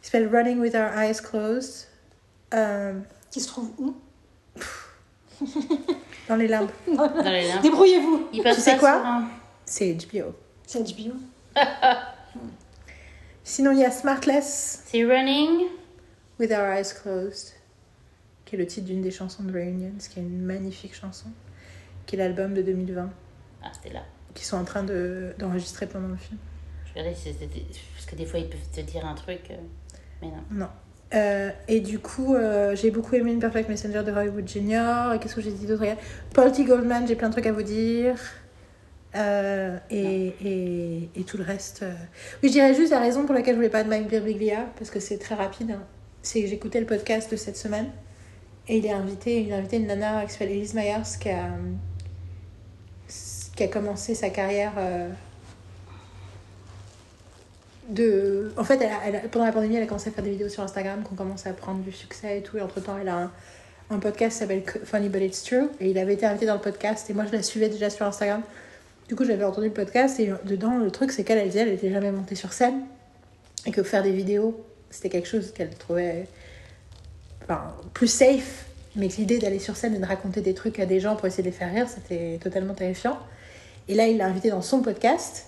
qui s'appelle Running with Our Eyes Closed euh, Qui se trouve où? Dans les limbes. Dans les limbes. Débrouillez-vous. Tu sais quoi? un- C'est HBO. C'est HBO. Sinon, il y a Smartless C'est Running. with Our Eyes Closed, qui est le titre d'une des chansons de Reunions, qui est une magnifique chanson, qui est l'album de 2020, Ah, c'était là. qu'ils sont en train de- d'enregistrer pendant le film. Je regardais si c'était. Parce que des fois, ils peuvent te dire un truc. euh, Mais non. Non. Euh, et du coup, euh, j'ai beaucoup aimé Imperfect Messenger de Roy Wood Jr. Et qu'est-ce que j'ai dit d'autre? Paul T. Goldman, j'ai plein de trucs à vous dire. Euh, et, et, et tout le reste. euh. Oui, je dirais juste la raison pour laquelle je voulais pas de Mike Birbiglia, parce que c'est très rapide. hein. C'est que j'écoutais le podcast de cette semaine. Et il est invité, il a invité une nana qui s'appelle Elise Myers, qui a, qui a commencé sa carrière. euh, de... En fait, elle a- elle pendant la pandémie, elle a commencé à faire des vidéos sur Instagram qui ont commencé à prendre du succès et tout. Et entre-temps, elle a un, un podcast qui s'appelle Funny But It's True. Et il avait été invité dans le podcast. Et moi, je la suivais déjà sur Instagram. Du coup, j'avais entendu le podcast. Et dedans, le truc, c'est qu'elle, elle disait, elle n'était jamais montée sur scène. Et que faire des vidéos, c'était quelque chose qu'elle trouvait enfin, plus safe. Mais que l'idée d'aller sur scène et de raconter des trucs à des gens pour essayer de les faire rire, c'était totalement terrifiant. Et là, il l'a invité dans son podcast.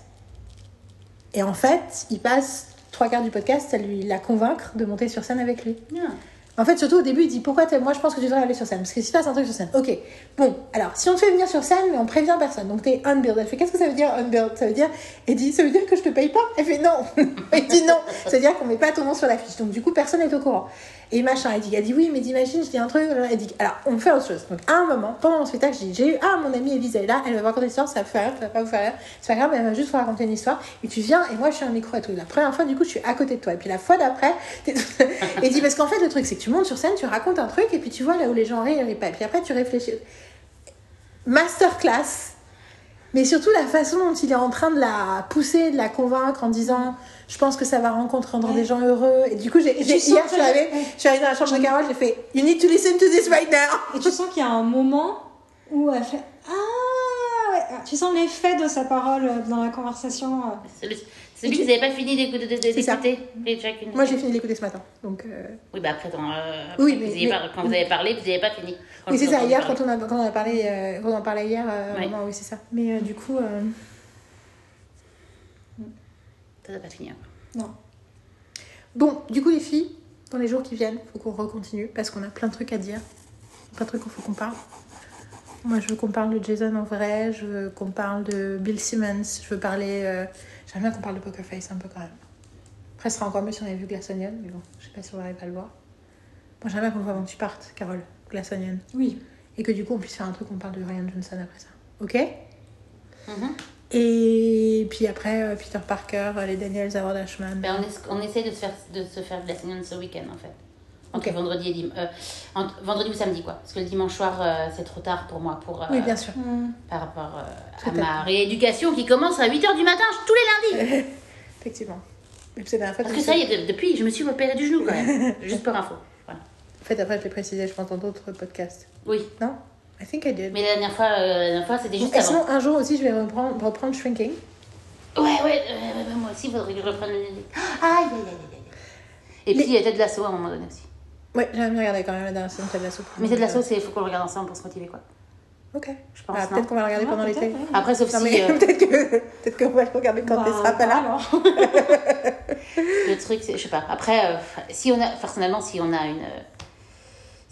Et en fait, il passe trois quarts du podcast à lui la convaincre de monter sur scène avec lui. Ah. En fait, surtout au début, il dit pourquoi moi je pense que tu devrais aller sur scène. Parce que s'il se passe un truc sur scène, ok. Bon, alors si on te fait venir sur scène, mais on prévient personne, donc t'es unbilled. Elle fait qu'est-ce que ça veut dire unbilled? Ça veut dire, elle dit ça veut dire que je te paye pas? Elle fait non. Elle dit non. Ça veut dire qu'on met pas ton nom sur la fiche. Donc du coup, personne n'est au courant. Et machin, elle dit, elle dit oui, mais d'imagine, je dis un truc. Elle dit, alors on fait autre chose. Donc à un moment, pendant mon spectacle, j'ai eu, ah, mon amie Elisa est là, elle va raconter une histoire, ça va faire rire, ça va pas vous faire rire. C'est pas grave, elle va juste vous raconter une histoire. Et tu viens, et moi je suis un micro et tout. La première fois, du coup, je suis à côté de toi. Et puis la fois d'après, et dit, parce qu'en fait, le truc, c'est que tu montes sur scène, tu racontes un truc, et puis tu vois là où les gens rient et pas. Et puis après, tu réfléchis. Masterclass. Mais surtout la façon dont il est en train de la pousser, de la convaincre en disant je pense que ça va rencontrer rendre Ouais. des gens heureux. Et du coup, j'ai, hier, je suis, arrivée, ouais. je suis arrivée dans la chambre de Carole, j'ai fait You need to listen to this right now. Et tu sens qu'il y a un moment où elle fait Ah ouais. Tu sens l'effet de sa parole euh, dans la conversation. euh. C'est que vous n'avez pas fini d'écouter. d'écouter, chacune. Moi, j'ai fini de l'écouter ce matin. Donc, euh, Oui, bah après, dans, euh, après, Oui, vous mais- quand vous avez parlé, vous n'avez pas fini. Quand oui, c'est ça. Hier, quand on, a, quand on a parlé, euh, quand on en parlait hier, euh, Ouais. vraiment, oui, c'est ça. Mais euh, du coup, euh, Ça n'a pas fini. encore. Non. bon, du coup, les filles, dans les jours qui viennent, faut qu'on recontinue parce qu'on a plein de trucs à dire, plein de trucs qu'il faut qu'on parle. Moi, je veux qu'on parle de Jason en vrai, je veux qu'on parle de Bill Simmons, je veux parler. euh, J'aimerais bien qu'on parle de Poker Face un peu quand même. Après, ce sera encore mieux si on avait vu Glass Onion, mais bon, je sais pas si on va arriver à le voir. Moi, j'aimerais bien qu'on le voit avant que tu partes, Carole, Glass Onion. Oui. Et que du coup, on puisse faire un truc, on parle de Ryan Johnson après ça. Ok? Mhm. Et puis après, euh, Peter Parker, euh, les Daniels, Howard Ashman. Ben, on, on essaie de se faire, de se faire de la semaine ce week-end en fait. Entre Ok. vendredi et dim- euh, entre vendredi ou samedi quoi. Parce que le dimanche soir euh, c'est trop tard pour moi pour, euh, Oui, bien sûr. par rapport euh, à ma rééducation qui commence à 8h du matin tous les lundis. Effectivement. Parce que que ça y est, depuis, je me suis opérée du genou quand même. Juste pour info. Voilà. En fait, après, je l'ai précisé, je pense, dans d'autres podcasts. Oui. Non? I think I did. Mais la dernière fois, euh, la dernière fois c'était juste Et avant. sinon, un jour aussi, je vais reprendre, reprendre Shrinking. Ouais, ouais, euh, moi aussi, il faudrait que je reprenne le. Aïe, aïe, aïe, aïe, aïe. Et puis, il y a Ted Lasso à un moment donné aussi. Ouais, j'ai bien regardé quand même la dernière saison de Ted Lasso. Mais Ted Lasso, il faut qu'on le regarde ensemble pour se motiver, quoi. Ok. Je pense. Ah, non peut-être qu'on va le regarder pendant peut-être, l'été. ouais. Après, sauf Non, si mais euh, peut-être que peut-être qu'on va le regarder quand Bah, tu seras pas là. alors. le truc, c'est, je sais pas. Après, euh, si on a, personnellement, si on a une.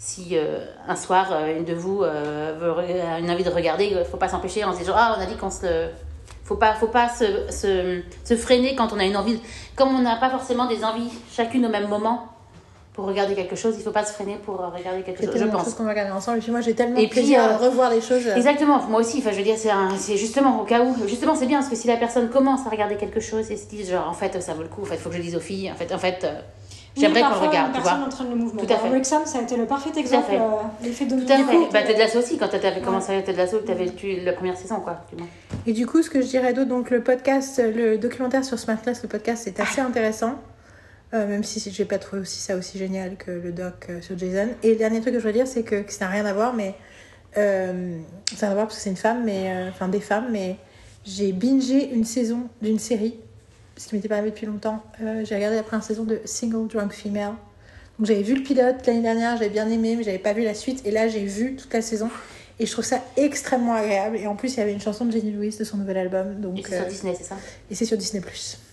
Si euh, un soir, euh, une de vous euh, a une envie de regarder, il faut pas s'empêcher en se disant Ah, on a dit qu'on se. le- Faut pas, faut pas se, se, se freiner quand on a une envie. Comme on n'a pas forcément des envies chacune au même moment pour regarder quelque chose, il faut pas se freiner pour regarder quelque chose, je pense. qu'on va regarder ensemble. Et puis moi, j'ai tellement Et de plaisir puis, à revoir des choses. Exactement, moi aussi, enfin je veux dire, c'est justement au cas où, justement c'est bien parce que si la personne commence à regarder quelque chose et se dit genre en fait ça vaut le coup, en fait il faut que je le dise aux filles, en fait, en fait j'aimerais qu'on le regarde, une tu vois. le mouvement. Tout à fait. Wrexham, ça a été le parfait exemple, fait. euh, l'effet Tout domino. à fait, bah Ted Lasso aussi, quand tu avais commencé à Ted Lasso, tu avais tu, la première saison quoi. du moins. Et du coup, ce que je dirais d'autre, donc le podcast, le documentaire sur Smartless, le podcast, c'est assez intéressant. Euh, même si je n'ai pas trouvé aussi ça aussi génial que le doc euh, sur Jason. Et le dernier truc que je veux dire, c'est que, que ça n'a rien à voir, mais. Euh, ça n'a rien à voir parce que c'est une femme, mais. euh, Enfin, des femmes, mais. J'ai bingé une saison d'une série, ce qui m'était pas arrivé depuis longtemps. Euh, j'ai regardé la première saison de Single Drunk Female. Donc j'avais vu le pilote l'année dernière, j'avais bien aimé, mais j'avais pas vu la suite. Et là, j'ai vu toute la saison. Et je trouve ça extrêmement agréable. Et en plus, il y avait une chanson de Jenny Lewis de son nouvel album. Donc, Et c'est sur euh, Disney, c'est ça? et c'est sur Disney+.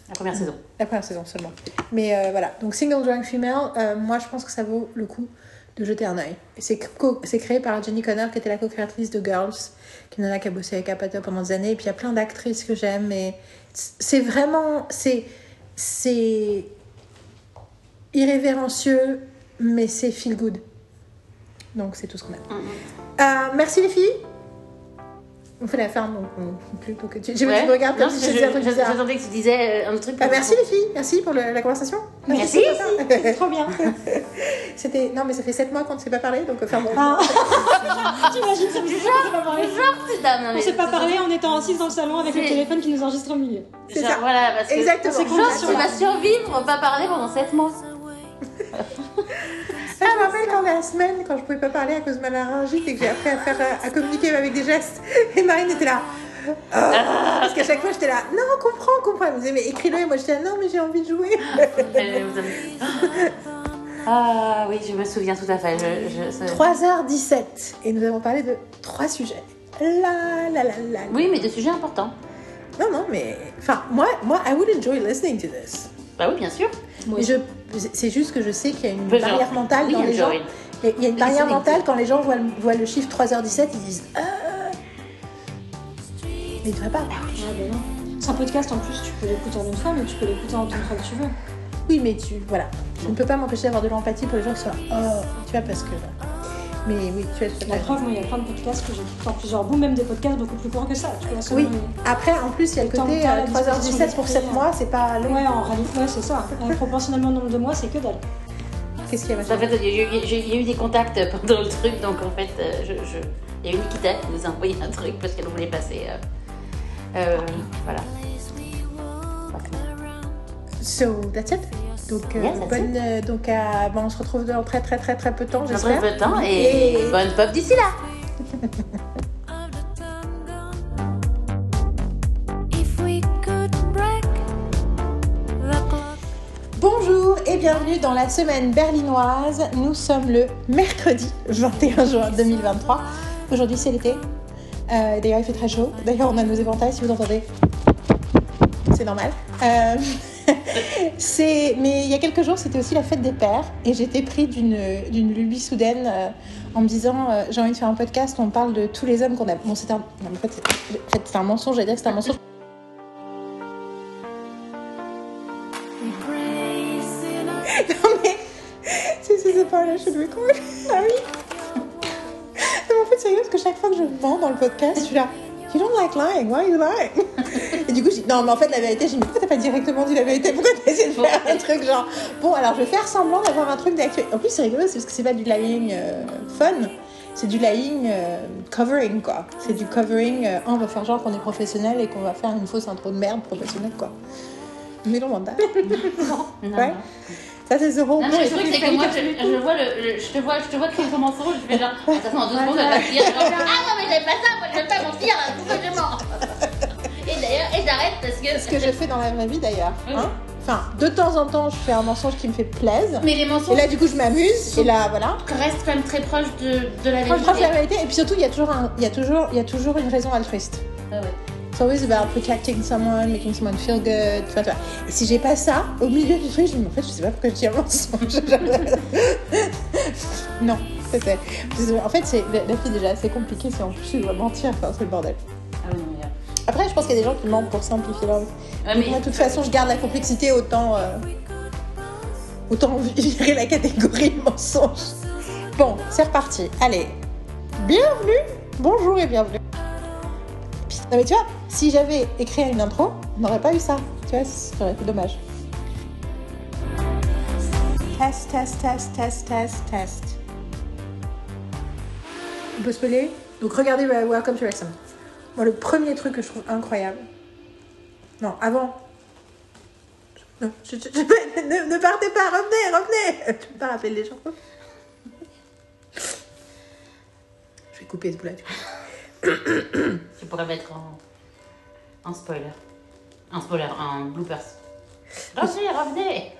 La première saison. La première saison seulement. Mais euh, voilà, donc Single Drunk Female, euh, moi je pense que ça vaut le coup de jeter un œil. Et C'est co- c'est créé par Jenny Connor, qui était la co-créatrice de Girls, qui une nana qui a bossé avec Apatow pendant des années. Et puis il y a plein d'actrices que j'aime. Et c'est vraiment. C'est. C'est. irrévérencieux, mais c'est feel good. Donc c'est tout ce qu'on a. Mhm. Euh, merci les filles. On fait la fin, donc on conclut. Donc, tu, je, Ouais. je me regarde comme Non, si je- je disais un truc je- bizarre. J'attendais que tu disais euh, un truc. Bah, merci les filles, merci pour le- la conversation. Merci. C'est trop bien. C'était non mais ça fait 7 mois qu'on ne s'est pas parlé donc enfin bon. Ah. T'imagines, ça fait sept mois qu'on s'est pas parlé. Non, On s'est pas parlé en étant assises dans le salon avec le téléphone qui nous enregistre au milieu. C'est Genre, ça. Voilà, parce que. Exactement. Genre, tu vas survivre, pas parler pendant 7 mois. Ah, je me rappelle quand la semaine quand je pouvais pas parler à cause de ma laryngite et que j'ai appris à faire à communiquer avec des gestes et Marine était là. Ah, parce qu'à chaque fois j'étais là non comprends comprends elle me disait mais écris-le et moi j'étais là non mais j'ai envie de jouer Ah oui, je me souviens tout à fait. Je, je, ça- 3h17 et nous avons parlé de trois sujets la la la la Oui, mais de sujets importants. non non mais enfin moi moi I would enjoy listening to this Bah oui, bien sûr. Moi mais aussi. je c'est juste que je sais qu'il y a une barrière mentale oui, dans les gens Il y a une barrière mentale quand les gens voient le, voient le chiffre 3h17, ils disent Ah Mais ils devraient pas. Ah, bah non. C'est un podcast en plus, tu peux l'écouter en une fois, mais tu peux l'écouter en tant que tu veux. Oui, mais tu. Voilà. Je ne peux pas m'empêcher d'avoir de l'empathie pour les gens qui sont Oh Tu vois, parce que. Mais oui, tu as tout à La preuve, moi, il y a plein de podcasts que j'écoute en plusieurs bouts, même des podcasts beaucoup plus courts que ça. Tu vois, selon Oui. les- Après, en plus, il y a le côté que t'as euh, la disposition 3h17 pour d'esprit, 7 euh. mois, c'est pas long. Ouais, en réalité, ouais, c'est ça. Euh, proportionnellement au nombre de mois, c'est que dalle. Qu'est-ce qu'il y a En fait, il y, a eu- des contacts pendant le truc, donc en fait, euh, je, je- il y a eu Nikita qui nous a envoyé un truc parce qu'elle voulait passer. euh, euh, voilà. So, that's it? Donc, euh, Yes, bonne, euh, donc bon, on se retrouve dans très très très très peu de temps, j'espère. très peu de temps et, Et- bonne pop d'ici là. Bonjour et bienvenue dans la semaine berlinoise. Nous sommes le mercredi 21 juin 2023. Aujourd'hui c'est l'été. Euh, D'ailleurs il fait très chaud. D'ailleurs on a nos éventails si vous entendez. C'est normal. Euh, c'est- Mais il y a quelques jours c'était aussi la fête des pères et j'étais pris d'une d'une lubie soudaine euh, en me disant euh, j'ai envie de faire un podcast où on parle de tous les hommes qu'on a. Bon c'est un... non, en fait c'est en fait, c'est un mensonge, j'allais dire que c'est un mensonge. Non mais, c'est c'est pas là, je record. Ah oui. Non, mais en fait, c'est rigolo parce que chaque fois que je mens dans le podcast, je suis là. You don't like lying, why you lying? Et du coup, je dis non, mais en fait, la vérité, je dis pourquoi t'as pas directement dit la vérité? Pourquoi t'as essayé de faire un truc genre bon, alors je vais faire semblant d'avoir un truc d'actualité. En plus, c'est rigolo, c'est parce que c'est pas du lying euh, fun, c'est du lying euh, covering quoi. C'est du covering, euh, on va faire genre qu'on est professionnel et qu'on va faire une fausse intro de merde professionnelle quoi. Mais non, Wanda. Non, Ouais. non. Ça, c'est The Whole Non, le truc, c'est que moi, je, je vois le, le- je te vois, je te vois créer ton mensonge, je fais genre, de toute façon, en deux secondes, elle va genre, ah non, mais j'aime pas ça, moi, je veux pas mentir, là, pourquoi je mens? Et d'ailleurs, et j'arrête parce que. Ce que je fais dans la vraie vie, d'ailleurs. Oui. hein. Enfin, de temps en temps, je fais un mensonge qui me fait plaisir. Mais les Et mensonges là, du coup, je m'amuse. Et là, voilà. restent quand même très proches de, de la vérité. que c'est la vérité. Et puis surtout, il y a toujours, un, il y a toujours, il y a toujours une raison altruiste. Ah ouais. It's always about protecting someone, making someone feel good. Tu vois. Et si j'ai pas ça, au milieu du truc, je me en fait, je sais pas pourquoi je dis un mensonge. non, c'était. En fait, c'est la, vie déjà assez compliquée si en plus tu dois mentir. Enfin, c'est le bordel. Ah oui, non, mais, Après, je pense qu'il y a des gens qui mentent pour simplifier leur vie. Ouais, Donc, mais- moi, de toute façon, je garde la complexité autant. euh, autant virer la catégorie mensonge. Bon, c'est reparti. Allez. Bienvenue. Bonjour et bienvenue. Non, mais tu vois, si j'avais écrit une intro, on n'aurait pas eu ça. Tu vois, ça aurait été dommage. Test, test, test, test, test, test. On peut spoiler Donc regardez Welcome to Wrexham. Moi, le premier truc que je trouve incroyable. Non, avant. Non, ne, partez pas, revenez, revenez Je peux pas rappeler les gens. Je vais couper ce bout-là. du coup. Tu pourrais mettre en spoiler. En spoiler, en bloopers. Revenez, revenez